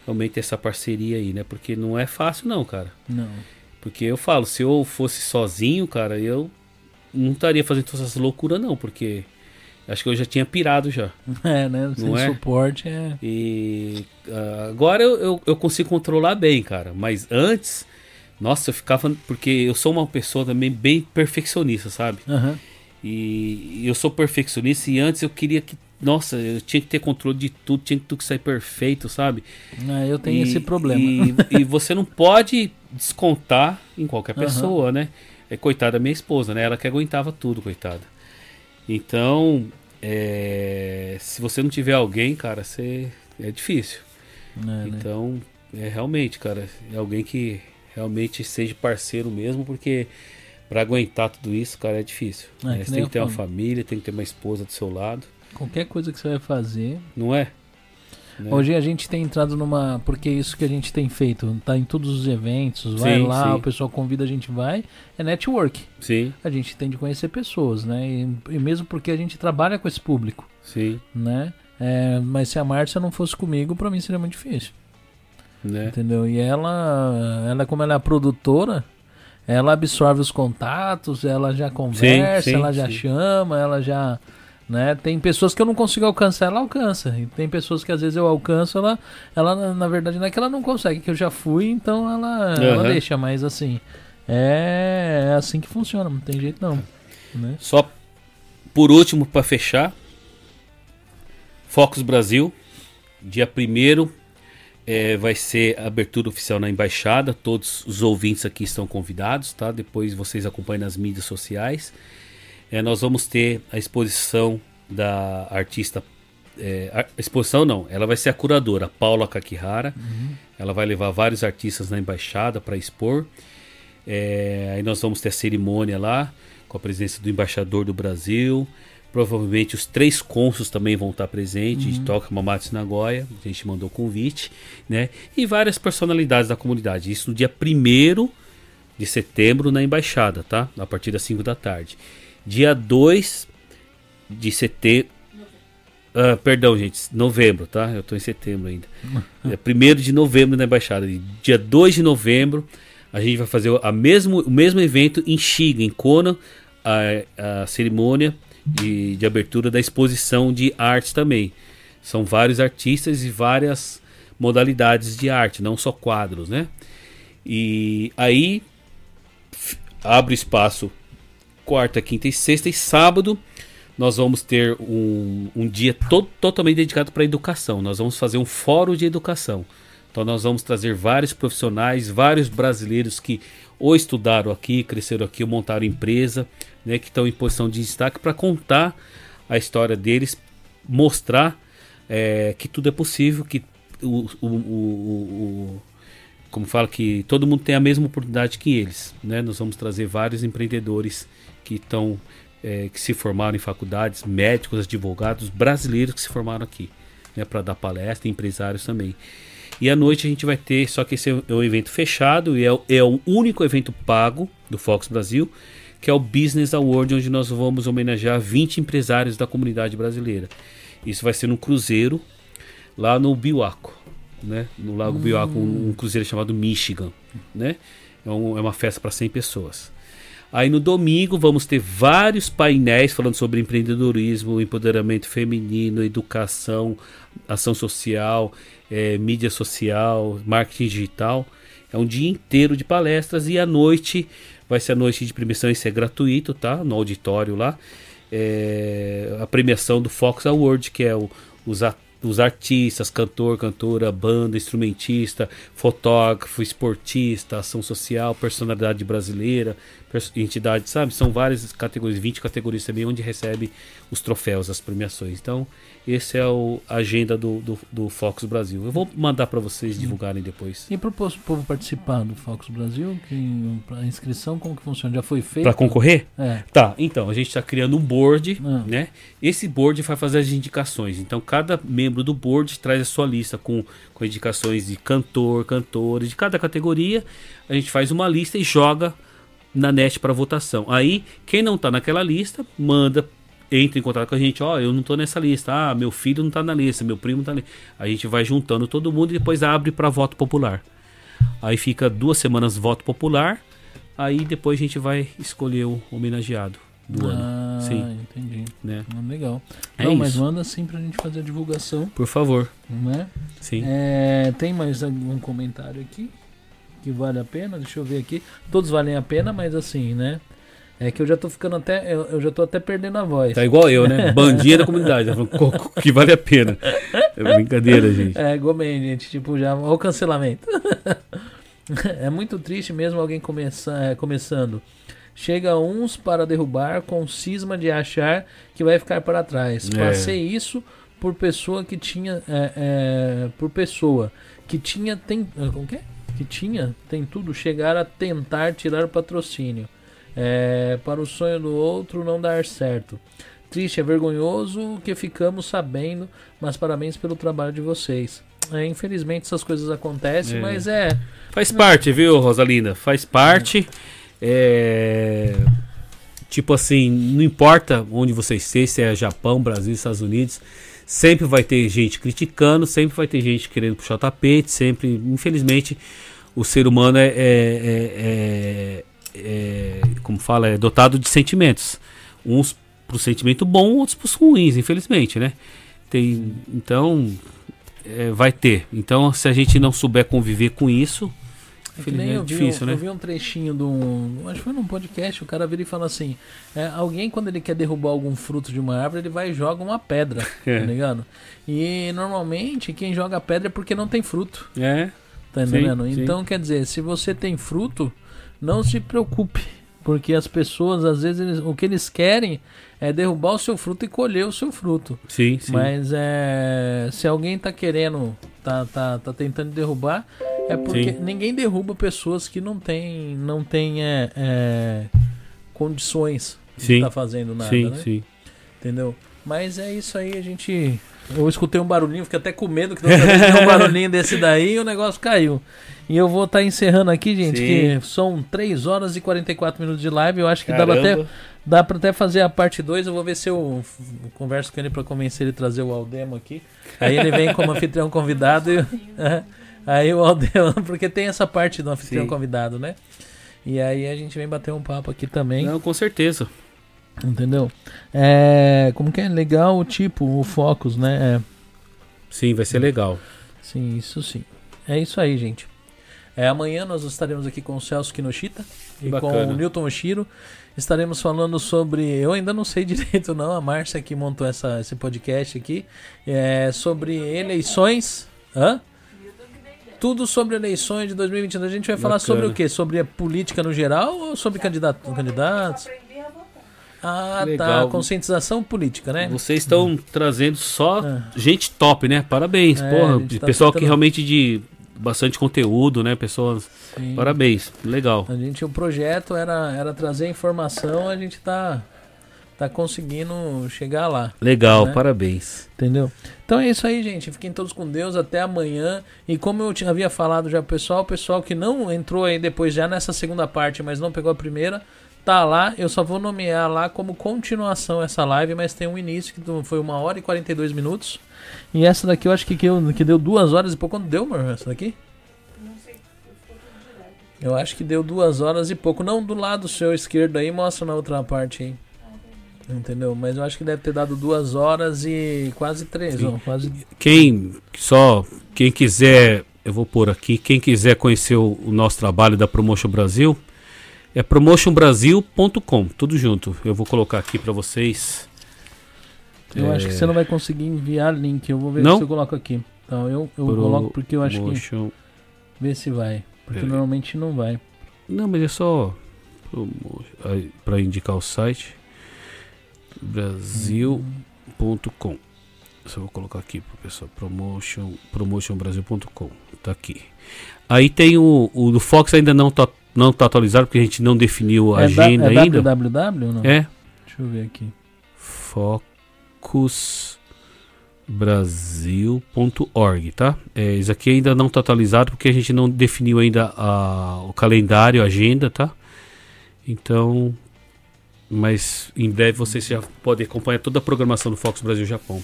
Speaker 2: realmente essa parceria aí, né? Porque não é fácil, não, cara.
Speaker 1: Não.
Speaker 2: Porque eu falo, se eu fosse sozinho, cara, eu não estaria fazendo todas essas loucuras, não, porque acho que eu já tinha pirado já.
Speaker 1: É, né? Sem
Speaker 2: Não é?
Speaker 1: suporte é.
Speaker 2: E ah, agora eu, eu, eu consigo controlar bem, cara. Mas antes, nossa, eu ficava. Porque eu sou uma pessoa também bem perfeccionista, sabe?
Speaker 1: Aham.
Speaker 2: E eu sou perfeccionista e antes eu queria que. Nossa, eu tinha que ter controle de tudo, tinha que tudo sair perfeito, sabe?
Speaker 1: É, eu tenho
Speaker 2: E-
Speaker 1: esse problema.
Speaker 2: E, e você não pode descontar em qualquer pessoa, né? É coitada da minha esposa, né? Ela que aguentava tudo, coitada. Então, é, se você não tiver alguém, cara, você é difícil.
Speaker 1: É, né?
Speaker 2: Então, é realmente, cara, é alguém que realmente seja parceiro mesmo, porque pra aguentar tudo isso, cara, é difícil.
Speaker 1: É,
Speaker 2: né? Você tem que ter uma família, tem que ter uma esposa do seu lado,
Speaker 1: Qualquer coisa que você vai fazer.
Speaker 2: não é? Né?
Speaker 1: Hoje a gente tem entrado numa. Porque é isso que a gente tem feito. Tá em todos os eventos. Vai
Speaker 2: Sim,
Speaker 1: lá,
Speaker 2: sim.
Speaker 1: o pessoal convida, a gente vai. É network.
Speaker 2: Sim,
Speaker 1: A gente tem de conhecer pessoas, né? E, e mesmo porque a gente trabalha com esse público,
Speaker 2: sim,
Speaker 1: né? É, mas se a Márcia não fosse comigo, pra mim seria muito difícil.
Speaker 2: né?
Speaker 1: Entendeu? E ela, ela como ela é a produtora, ela absorve os contatos, ela já conversa,
Speaker 2: sim,
Speaker 1: ela já chama, ela já, né? Tem pessoas que eu não consigo alcançar, ela alcança. E tem pessoas que às vezes eu alcanço, ela, ela na- verdade não é que ela não consegue, que eu já fui, então ela, ela
Speaker 2: Aham.
Speaker 1: deixa, mas assim, é, é assim que funciona, não tem jeito não. Né?
Speaker 2: Só por último, para fechar, Focus Brasil, dia 1 é, vai ser a abertura oficial na embaixada. Todos os ouvintes aqui estão convidados, tá? Depois vocês acompanham nas mídias sociais. É, nós vamos ter a exposição da artista. É, a exposição não, ela vai ser a curadora, Paula Kakihara. Ela vai levar vários artistas na embaixada para expor. É, aí nós vamos ter a cerimônia lá, com a presença do embaixador do Brasil. Provavelmente os três cônsuls também vão estar presentes. De Toca Mamatsu Nagoya, a gente mandou convite, né? E várias personalidades da comunidade. Isso no dia 1 de setembro na embaixada, tá? A partir das 5 da tarde. Dia 2 de setembro. Ah, perdão, gente, novembro, tá? Eu tô em setembro ainda. É 1 de novembro na embaixada. Dia 2 de novembro a gente vai fazer a mesmo, o mesmo evento em Shiga, em Kona, a, a cerimônia de, de abertura da exposição de arte também. São vários artistas e várias modalidades de arte, não só quadros, né? E aí abre espaço quarta, quinta e sexta e sábado nós vamos ter um, um dia to totalmente dedicado para educação. Nós vamos fazer um fórum de educação. Então nós vamos trazer vários profissionais, vários brasileiros que ou estudaram aqui, cresceram aqui, ou montaram empresa, né, que estão em posição de destaque para contar a história deles, mostrar é, que tudo é possível, que o, o, o, o- como fala que todo mundo tem a mesma oportunidade que eles, né? Nós vamos trazer vários empreendedores que estão é, que se formaram em faculdades, médicos, advogados brasileiros que se formaram aqui, né? Para dar palestra, empresários também. E à noite a gente vai ter, só que esse é um evento fechado e é, o- é o único evento pago do Fox Brasil, que é o Business Award, onde nós vamos homenagear 20 empresários da comunidade brasileira. Isso vai ser no cruzeiro lá no Biwaco, né? No Lago Biwaco, um, um cruzeiro chamado Michigan, né? É, um- é uma festa para 100 pessoas. Aí no domingo vamos ter vários painéis falando sobre empreendedorismo, empoderamento feminino, educação, ação social, eh, mídia social, marketing digital. É um dia inteiro de palestras e à noite vai ser a noite de premiação, isso é gratuito, tá? No auditório lá. É, a premiação do Fox Award, que é o- os, a- os artistas, cantor, cantora, banda, instrumentista, fotógrafo, esportista, ação social, personalidade brasileira, entidade, sabe? São várias categorias, 20 categorias também, onde recebe os troféus, as premiações. Então, esse é o, a agenda do, do, do Focus Brasil. Eu vou mandar para vocês divulgarem depois.
Speaker 1: E pro pos- povo participar do Focus Brasil, que, a inscrição como que funciona? Já foi feito?
Speaker 2: Para concorrer?
Speaker 1: É.
Speaker 2: Tá, então, a gente está criando um board,
Speaker 1: Ah.
Speaker 2: né? Esse board vai fazer as indicações. Então, cada membro do board traz a sua lista com, com indicações de cantor, cantora, de cada categoria. A gente faz uma lista e joga na net para votação. Aí, quem não tá naquela lista, manda, entra em contato com a gente. Ó, eu não tô nessa lista. Ah, meu filho não tá na lista, meu primo tá na lista. A gente vai juntando todo mundo e depois abre para voto popular. Aí fica duas semanas voto popular. Aí depois a gente vai escolher o homenageado do
Speaker 1: ah,
Speaker 2: ano. Sim,
Speaker 1: entendi.
Speaker 2: né?
Speaker 1: Ah, Legal.
Speaker 2: É
Speaker 1: Não, mas
Speaker 2: isso.
Speaker 1: manda sim pra gente fazer a divulgação,
Speaker 2: Por favor.
Speaker 1: né?
Speaker 2: Sim.
Speaker 1: É, tem mais algum comentário aqui que vale a pena? Deixa eu ver aqui. Todos valem a pena, mas assim, né? É que eu já tô ficando até. Eu, eu já tô até perdendo a voz.
Speaker 2: Tá igual eu, né? Bandinha da comunidade. Tá falando, "Co- co- que vale a pena. É brincadeira, gente.
Speaker 1: É, Gomen, gente, tipo, já. Olha o cancelamento. é muito triste mesmo alguém começa, é, começando. Chega uns para derrubar com cisma de achar que vai ficar para trás.
Speaker 2: É.
Speaker 1: Passei isso por pessoa que tinha. é, é, por pessoa que tinha. Tem, como que é? Que tinha, tem tudo, chegar a tentar tirar o patrocínio. É, para o sonho do outro não dar certo. Triste, é vergonhoso que ficamos sabendo, mas parabéns pelo trabalho de vocês. É, infelizmente essas coisas acontecem,
Speaker 2: É.
Speaker 1: mas é.
Speaker 2: Faz parte, viu, Rosalinda? Faz parte. É... Tipo assim, não importa onde você esteja, se é Japão, Brasil, Estados Unidos, sempre vai ter gente criticando, sempre vai ter gente querendo puxar o tapete, sempre, infelizmente, o ser humano é, é- é- como fala, é dotado de sentimentos. Uns pro sentimento bom, outros pros ruins, infelizmente, né? Tem, então, é, vai ter. Então, se a gente não souber conviver com isso,
Speaker 1: É nem
Speaker 2: é
Speaker 1: eu vi,
Speaker 2: difícil,
Speaker 1: um,
Speaker 2: né?
Speaker 1: eu vi um trechinho de um. Acho que foi num podcast, o cara vira e fala assim: é, alguém, quando ele quer derrubar algum fruto de uma árvore, ele vai e joga uma pedra,
Speaker 2: É.
Speaker 1: tá ligado? E normalmente quem joga pedra é porque não tem fruto,
Speaker 2: É,
Speaker 1: tá
Speaker 2: Sim,
Speaker 1: entendendo?
Speaker 2: sim.
Speaker 1: Então, quer dizer, se você tem fruto, não se preocupe. Porque as pessoas, às vezes, eles- o que eles querem é derrubar o seu fruto e colher o seu fruto.
Speaker 2: sim, sim.
Speaker 1: Mas é, se alguém tá querendo, tá, tá, tá tentando derrubar, é porque
Speaker 2: Sim.
Speaker 1: ninguém derruba pessoas que não tem, não tem é, é, condições de estar fazendo nada,
Speaker 2: sim,
Speaker 1: né?
Speaker 2: sim.
Speaker 1: Entendeu? Mas é isso aí, a gente. Eu escutei um barulhinho, fiquei até com medo que toda vez que um barulhinho desse daí e o negócio caiu. E eu vou estar encerrando aqui, gente,
Speaker 2: Sim.
Speaker 1: que são 3 horas e 44 minutos de live. Eu acho que dá pra até
Speaker 2: Caramba.
Speaker 1: Dá pra até fazer a parte 2, eu vou ver se eu converso com ele pra convencer ele a trazer o Aldemo aqui. Aí ele vem como anfitrião convidado e. Aí o Aldemo, porque tem essa parte do anfitrião
Speaker 2: Sim.
Speaker 1: convidado, né? E aí a gente vem bater um papo aqui também,
Speaker 2: Não, com certeza.
Speaker 1: entendeu? É, como que é legal o tipo, o Focus, né? É,
Speaker 2: Sim, vai ser legal.
Speaker 1: sim, isso sim. É isso aí, gente. É, amanhã nós estaremos aqui com o Celso Kinoshita e com
Speaker 2: Bacana.
Speaker 1: o Newton Oshiro. Estaremos falando sobre. Eu ainda não sei direito, não. A Márcia que montou essa, esse podcast aqui. É sobre eleições. Hã? Tudo sobre eleições de 2022. A gente vai falar
Speaker 2: Bacana.
Speaker 1: sobre o quê? Sobre a política no geral ou sobre candidato, candidatos?
Speaker 3: Aprendi a votar.
Speaker 1: Ah, tá.
Speaker 2: Legal.
Speaker 1: Conscientização política, né?
Speaker 2: Vocês estão trazendo só
Speaker 1: É.
Speaker 2: gente top, né? Parabéns,
Speaker 1: É,
Speaker 2: porra.
Speaker 1: tá
Speaker 2: Pessoal que
Speaker 1: tentando-
Speaker 2: realmente de bastante conteúdo, né? Pessoas.
Speaker 1: Sim.
Speaker 2: Parabéns, legal.
Speaker 1: A gente, o projeto era, era trazer informação, a gente tá, tá conseguindo chegar lá.
Speaker 2: Legal,
Speaker 1: Né?
Speaker 2: parabéns.
Speaker 1: Entendeu? Então é isso aí, gente. Fiquem todos com Deus. Até amanhã. E como eu tinha- havia falado já pro pessoal, o pessoal que não entrou aí depois já nessa segunda parte, mas não pegou a primeira, tá lá. Eu só vou nomear lá como continuação essa live, mas tem um início que foi uma hora e 42 minutos. E essa daqui eu acho que, que, eu- que deu duas horas e pouco. Quanto deu, amor? Essa daqui?
Speaker 3: Não sei.
Speaker 1: Eu acho que deu duas horas e pouco. Não do lado seu esquerdo aí, mostra na outra parte aí. Entendeu? Mas eu acho que deve ter dado duas horas e quase três. Ó, quase
Speaker 2: Quem só quem quiser, eu vou pôr aqui, quem quiser conhecer o, o nosso trabalho da Promotion Brasil, é promotionbrasil.com, tudo junto. Eu vou colocar aqui para vocês.
Speaker 1: Eu acho que você não vai conseguir enviar link. Eu vou ver
Speaker 2: Não?
Speaker 1: se eu coloco aqui. Então eu, eu
Speaker 2: Pro-
Speaker 1: coloco porque eu acho que.
Speaker 2: Motion.
Speaker 1: Ver se vai. Porque
Speaker 2: Peraí.
Speaker 1: normalmente não vai.
Speaker 2: Não, mas é só para indicar o site brasil.com. Só vou colocar aqui pro pessoal promotion promotionbrasil.com. Tá aqui. Aí tem o, o do Fox ainda não tá não tá atualizado porque a gente não definiu a
Speaker 1: é da-
Speaker 2: agenda
Speaker 1: é
Speaker 2: ainda.
Speaker 1: www não?
Speaker 2: É
Speaker 1: Deixa eu ver aqui.
Speaker 2: focusbrasil.org, tá? É, isso aqui ainda não está atualizado porque a gente não definiu ainda a- o calendário, a agenda, tá? Então, mas em breve vocês já podem acompanhar toda a programação do Focus Brasil Japão.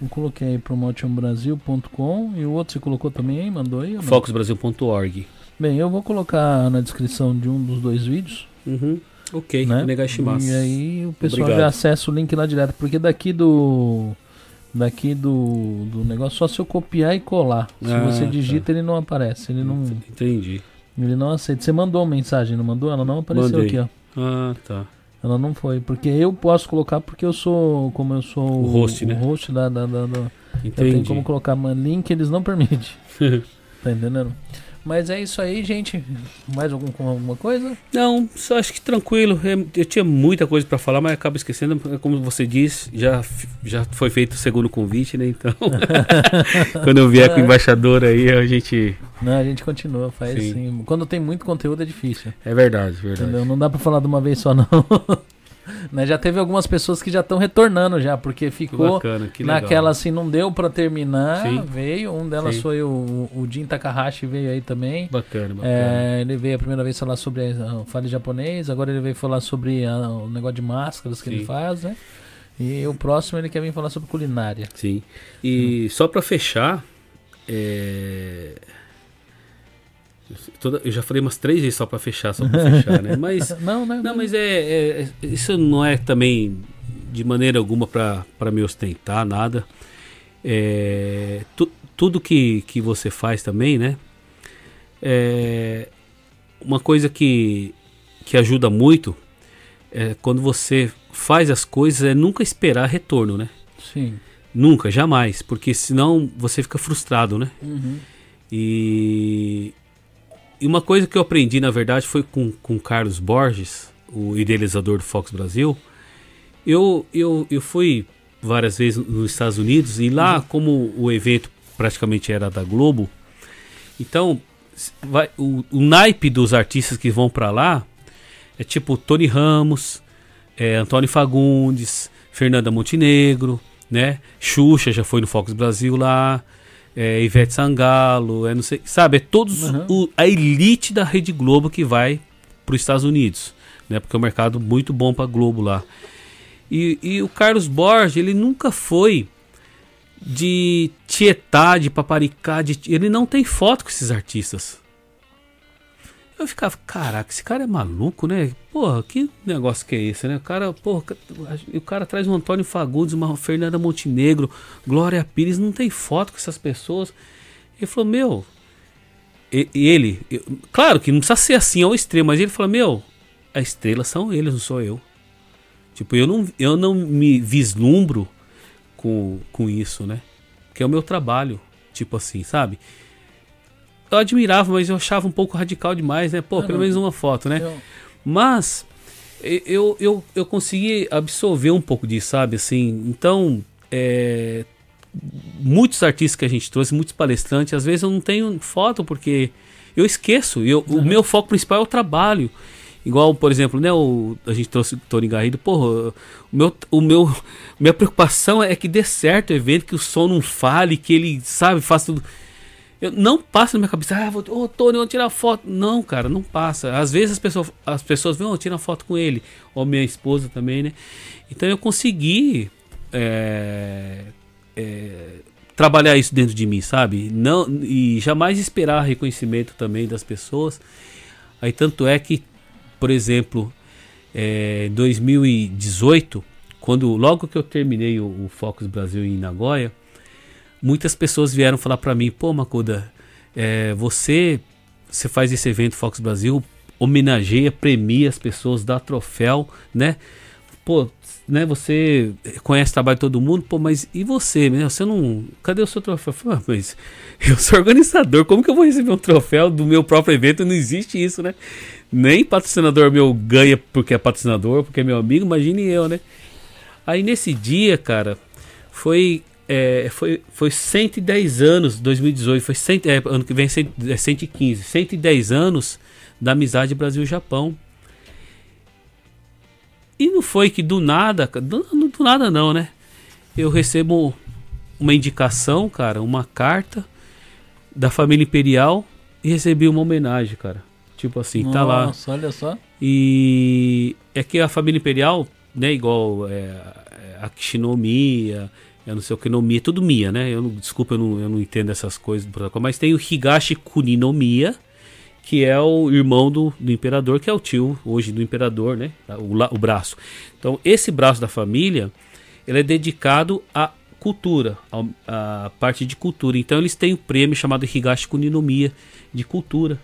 Speaker 1: Eu coloquei aí promotionbrasil.com e o outro você colocou também aí? Mandou aí?
Speaker 2: Focusbrasil.org.
Speaker 1: Bem, eu vou colocar na descrição de um dos dois vídeos.
Speaker 2: Uhum. Ok,
Speaker 1: né?
Speaker 2: Negashimasu.
Speaker 1: E aí o pessoal
Speaker 2: Obrigado.
Speaker 1: já acessa o link lá direto. Porque daqui do. Daqui do, do negócio, só se eu copiar e colar. Se
Speaker 2: Ah,
Speaker 1: você
Speaker 2: tá.
Speaker 1: digita, ele não aparece. Ele não,
Speaker 2: Entendi.
Speaker 1: ele não aceita. Você mandou uma mensagem, não mandou? Ela não apareceu
Speaker 2: Mandei.
Speaker 1: aqui, ó.
Speaker 2: Ah, tá.
Speaker 1: Ela não foi. Porque eu posso colocar porque eu sou. Como eu sou
Speaker 2: O host,
Speaker 1: o
Speaker 2: né?
Speaker 1: host da. da, da, da- eu tenho
Speaker 2: Entendi.
Speaker 1: como colocar man- link, eles não permitem. tá entendendo? Mas é isso aí, gente. Mais algum, alguma coisa?
Speaker 2: Não, só acho que tranquilo. É, Eu tinha muita coisa para falar, mas acabo esquecendo. É Como você disse, já, já foi feito o segundo convite, né? Então, quando eu vier com o embaixador aí, a gente.
Speaker 1: Não, a gente continua, faz
Speaker 2: Sim.
Speaker 1: assim. Quando tem muito conteúdo é difícil.
Speaker 2: É verdade, verdade.
Speaker 1: Entendeu? Não dá pra falar de uma vez só, não. Né, Já teve algumas pessoas que já estão retornando já, porque
Speaker 2: Que
Speaker 1: ficou
Speaker 2: bacana, que
Speaker 1: naquela assim, não deu pra terminar,
Speaker 2: Sim.
Speaker 1: veio. Um delas
Speaker 2: Sim.
Speaker 1: foi o, o Jin Takahashi, veio aí também.
Speaker 2: Bacana, bacana.
Speaker 1: É, ele veio a primeira vez falar sobre a fale japonês, agora ele veio falar sobre a- o negócio de máscaras que
Speaker 2: Sim.
Speaker 1: ele faz, né? E o próximo ele quer vir falar sobre culinária.
Speaker 2: Sim. E só para fechar, é... toda- eu já falei umas três vezes só para fechar, só para fechar, né? Mas
Speaker 1: Não, né?
Speaker 2: Não, mas é, é- é- isso não é também de maneira alguma para me ostentar nada. É, tu- tudo que, que você faz também, né? É, uma coisa que, que ajuda muito é quando você faz as coisas é nunca esperar retorno, né?
Speaker 1: Sim.
Speaker 2: Nunca, jamais, porque senão você fica frustrado, né?
Speaker 1: Uhum.
Speaker 2: E, e uma coisa que eu aprendi, na verdade, foi com, com Carlos Borges, o idealizador do Fox Brasil. Eu, eu, eu fui várias vezes nos Estados Unidos e lá, como o evento praticamente era da Globo, então vai, o, o naipe dos artistas que vão para lá é tipo Tony Ramos, é, Antônio Fagundes, Fernanda Montenegro, né? Xuxa já foi no Fox Brasil lá, é, Ivete Sangalo, é não sei, sabe, é todos
Speaker 1: Uhum.
Speaker 2: o- a elite da Rede Globo que vai para os Estados Unidos, né? Porque é um mercado muito bom para Globo lá. E, e o Carlos Borges, ele nunca foi de tietar, de paparicar, de, ele não tem foto com esses artistas. Eu ficava, caraca, esse cara é maluco, né? Porra, que negócio que é esse, né? O cara, porra, o cara traz um Antônio Fagundes, uma Fernanda Montenegro, Glória Pires, não tem foto com essas pessoas. Ele falou, meu, e- ele, eu- claro que não precisa ser assim ao extremo, mas ele falou, meu, a estrela são eles, não sou eu. Tipo, eu não, eu não me vislumbro com, com isso, né? Que é o meu trabalho, tipo assim, sabe? Eu admirava, mas eu achava um pouco radical demais, né? Pô,
Speaker 1: Ah,
Speaker 2: pelo
Speaker 1: não.
Speaker 2: menos uma foto, né?
Speaker 1: Eu-
Speaker 2: Mas eu, eu, eu consegui absorver um pouco disso, sabe? Assim, então, é, muitos artistas que a gente trouxe, muitos palestrantes, às vezes eu não tenho foto porque eu esqueço. Eu, O meu foco principal é o trabalho. Igual, por exemplo, né, o, a gente trouxe o Tony Garrido, porra, o meu, o meu, minha preocupação é que dê certo o evento, que o som não fale, que ele, sabe, faça tudo. Eu, não passa na minha cabeça, ah, vou, ô Tony, vou tirar foto. Não, cara, não passa. Às vezes as pessoas, as pessoas vão, tirar foto com ele, ou minha esposa também, né? Então eu consegui é, é, trabalhar isso dentro de mim, sabe? Não, e jamais esperar reconhecimento também das pessoas. Aí tanto é que, por exemplo, é, 2018, quando logo que eu terminei o, o Focus Brasil em Nagoya, muitas pessoas vieram falar para mim, pô, Makuda, é, você, você faz esse evento Fox Brasil, homenageia, premia as pessoas, dá troféu, né? pô, né, você conhece o trabalho de todo mundo, pô, mas e você, né? Você não. Cadê o seu troféu? Falei, ah, mas eu sou organizador, como que eu vou receber um troféu do meu próprio evento? Não existe isso, né? Nem patrocinador meu ganha porque é patrocinador, porque é meu amigo, imagine eu, né? Aí nesse dia, cara, foi. É, foi, foi 110 anos, 2018, foi 100, é, ano que vem é, é 115, 110 anos da amizade Brasil-Japão. E não foi que do nada, do, do nada não, né? Eu recebo uma indicação, cara, uma carta da família imperial e recebi uma homenagem, cara. Tipo assim,
Speaker 1: Nossa,
Speaker 2: tá lá.
Speaker 1: olha só.
Speaker 2: E é que a família imperial, né, igual é, a Kishinomiya, eu não sei o que Nomiya, tudo Miya, né? Eu desculpa, eu não, eu não entendo essas coisas, mas tem o Higashi Kuninomiya, que é o irmão do, do imperador, que é o tio hoje do imperador, né? O, o braço. Então, esse braço da família, ele é dedicado à cultura, ao- à parte de cultura. Então, eles têm o prêmio chamado Higashi Kuninomiya de cultura.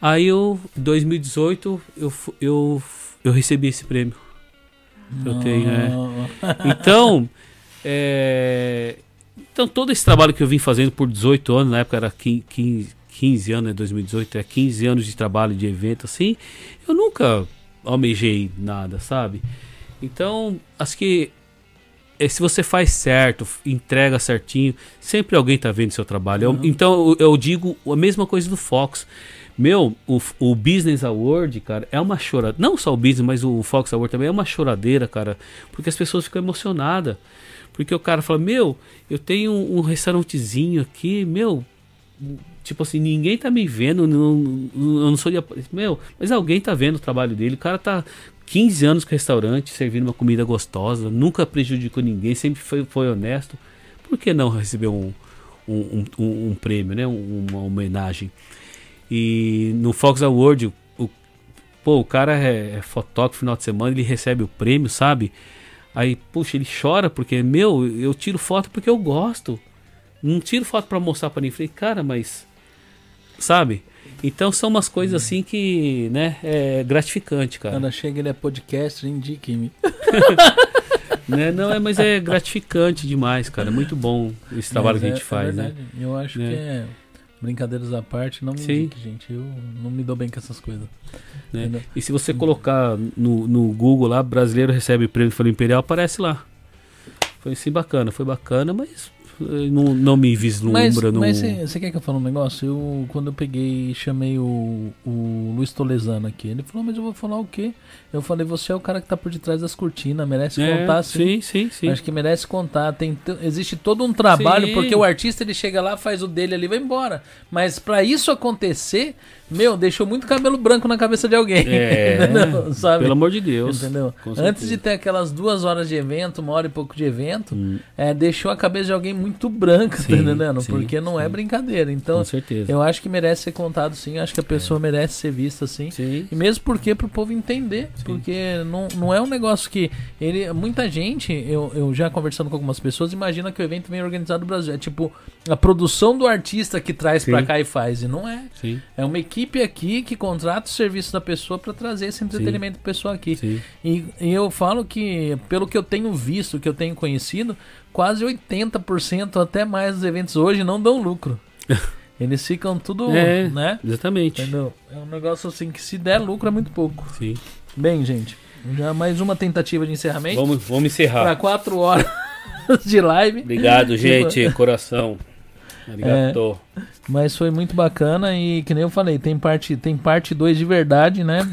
Speaker 2: Aí, em 2018, eu, eu, eu recebi esse prêmio. Eu tenho, é. Então, é, então todo esse trabalho que eu vim fazendo por 18 anos, na época era 15, 15, 15 anos, né, 2018, é 15 anos de trabalho de evento assim, eu nunca almejei nada, sabe? Então, acho que é, se você faz certo, entrega certinho, sempre alguém tá vendo seu trabalho. Eu- então, eu, eu digo a mesma coisa do Fox. Meu, o, o Business Award, cara, é uma choradeira. Não só o Business, mas o Fox Award também é uma choradeira, cara. Porque as pessoas ficam emocionadas. Porque o cara fala, meu, eu tenho um, um restaurantezinho aqui, meu. Tipo assim, ninguém tá me vendo, não, não- eu não sou de. Meu, mas alguém tá vendo o trabalho dele. O cara tá 15 anos com restaurante, servindo uma comida gostosa, nunca prejudicou ninguém, sempre foi, foi honesto. Por que não receber um, um, um, um- prêmio, né? Um- uma homenagem? E no Fox Award, o, pô, o cara é, é fotógrafo final de semana, ele recebe o prêmio, sabe? Aí, puxa, ele chora porque, meu, eu tiro foto porque eu gosto. Não tiro foto pra mostrar pra ninguém. Falei, cara, mas. Sabe? Então são umas coisas assim que, né, é gratificante, cara.
Speaker 1: Quando chega ele é podcast, indique-me.
Speaker 2: Né? Não, é, mas é gratificante demais, cara. Muito bom esse trabalho
Speaker 1: Mas
Speaker 2: que a
Speaker 1: é-
Speaker 2: gente
Speaker 1: é
Speaker 2: faz, né?
Speaker 1: verdade. Eu acho
Speaker 2: Né?
Speaker 1: que é. Brincadeiras à parte, não me
Speaker 2: Sim.
Speaker 1: indique, gente. Eu não me dou bem com essas coisas.
Speaker 2: né? E se você colocar no, no Google lá, brasileiro recebe prêmio Folha Imperial, aparece lá. Foi assim bacana, foi bacana, mas não, não me
Speaker 1: Mas
Speaker 2: vislumbra. não...
Speaker 1: mas você você quer que eu fale um negócio? Eu, quando eu peguei e chamei o, o Luiz Tolesano aqui, ele falou, mas eu vou falar o quê? Eu falei, você é o cara que tá por detrás das cortinas, merece
Speaker 2: É,
Speaker 1: contar sim.
Speaker 2: sim, sim, sim.
Speaker 1: Acho que merece contar. Tem, existe todo um trabalho,
Speaker 2: Sim.
Speaker 1: porque o artista ele chega lá, faz o dele ali e vai embora. Mas pra isso acontecer, meu, deixou muito cabelo branco na cabeça de alguém.
Speaker 2: É,
Speaker 1: Entendeu? Sabe?
Speaker 2: pelo amor de Deus.
Speaker 1: Entendeu? Antes de ter aquelas duas horas de evento, uma hora e pouco de evento,
Speaker 2: Hum,
Speaker 1: é, deixou a cabeça de alguém muito branca,
Speaker 2: Sim,
Speaker 1: tá entendendo?
Speaker 2: sim,
Speaker 1: Porque não é
Speaker 2: sim.
Speaker 1: brincadeira. Então,
Speaker 2: com certeza.
Speaker 1: eu acho que merece ser contado sim. Acho que a pessoa merece ser vista assim.
Speaker 2: Sim.
Speaker 1: E mesmo porque pro povo entender, porque não, não é um negócio que ele muita gente, eu, eu já conversando com algumas pessoas, imagina que o evento vem organizado no Brasil, é tipo a produção do artista que traz
Speaker 2: Sim.
Speaker 1: cá e faz, e não é. É uma equipe aqui que contrata o serviço da pessoa pra trazer esse entretenimento pra pessoa aqui. E, e eu falo que, pelo que eu tenho visto, que eu tenho conhecido, quase 80% até mais dos eventos hoje não dão lucro. Eles ficam tudo,
Speaker 2: É.
Speaker 1: né?
Speaker 2: Exatamente.
Speaker 1: Entendeu? É um negócio assim que se der lucro é muito pouco.
Speaker 2: Sim.
Speaker 1: Bem, gente, já mais uma tentativa de encerramento
Speaker 2: Vamos, vamos
Speaker 1: para
Speaker 2: encerrar.
Speaker 1: quatro horas de live.
Speaker 2: Obrigado, gente. Coração. Obrigado.
Speaker 1: Mas foi muito bacana e que nem eu falei, tem parte tem parte 2 de verdade, né?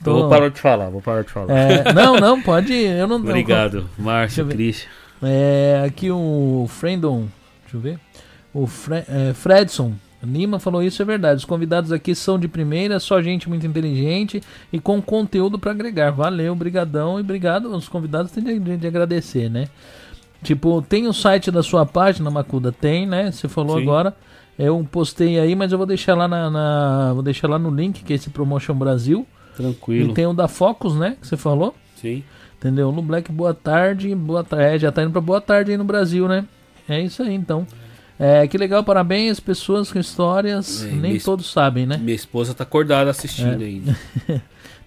Speaker 2: Então, vou parar de falar, vou parar de falar.
Speaker 1: É, não, não, pode. Eu não.
Speaker 2: Obrigado,
Speaker 1: Deixa
Speaker 2: Márcio. Christian.
Speaker 1: É, aqui o Frendon, deixa eu ver. O Fre é, Fredson Lima falou isso, é verdade. Os convidados aqui são de primeira, só gente muito inteligente e com conteúdo para agregar. Valeu, brigadão e obrigado. Os convidados têm de, de agradecer, né? Tipo, tem o site da sua página, Macuda? Tem, né? Você falou
Speaker 2: Sim.
Speaker 1: agora. Eu postei aí, mas eu vou deixar lá na, na- vou deixar lá no link que é esse Promotion Brasil.
Speaker 2: Tranquilo.
Speaker 1: E tem o da Focus, né? Que você falou.
Speaker 2: Sim.
Speaker 1: Entendeu? No Black, boa tarde. Boa tarde. É, já tá indo pra boa tarde aí no Brasil, né? É isso aí, então. É, que legal, parabéns, pessoas com histórias,
Speaker 2: É,
Speaker 1: nem todos sabem, né?
Speaker 2: Minha esposa tá acordada assistindo
Speaker 1: É.
Speaker 2: ainda.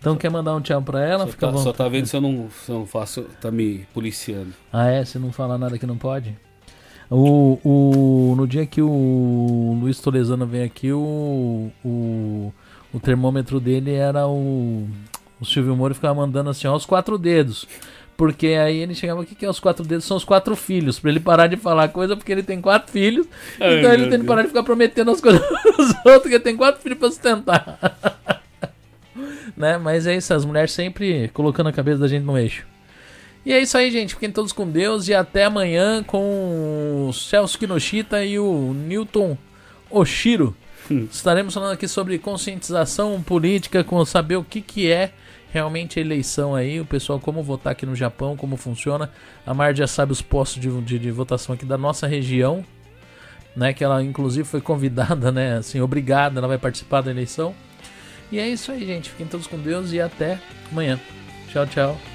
Speaker 1: Então quer mandar um tchau pra ela?
Speaker 2: Só
Speaker 1: Fica
Speaker 2: tá,
Speaker 1: bom.
Speaker 2: só tá vendo se eu não, se eu não faço, tá me policiando.
Speaker 1: Ah, é? Você não fala nada que não pode? O, o, no dia que o Luiz Tolesano veio aqui, o, o, o termômetro dele era o. O Silvio Moro ficava mandando assim, ó, os quatro dedos. Porque aí ele chegava, o que, que é os quatro dedos? São os quatro filhos. Pra ele parar de falar coisa, porque ele tem quatro filhos.
Speaker 2: Ai,
Speaker 1: então ele tem que parar de ficar prometendo as coisas pros outros, porque tem quatro filhos pra sustentar. né? Mas é isso, as mulheres sempre colocando a cabeça da gente no eixo. E é isso aí, gente. Fiquem todos com Deus e até amanhã com o Celso Kinoshita e o Newton Oshiro. Estaremos falando aqui sobre conscientização política, com saber o que, que é realmente a eleição aí, o pessoal como votar aqui no Japão, como funciona. A Mar já sabe os postos de, de, de votação aqui da nossa região, né? Que ela inclusive foi convidada, né? Assim, obrigada, ela vai participar da eleição. E é isso aí, gente. Fiquem todos com Deus e até amanhã. Tchau, tchau.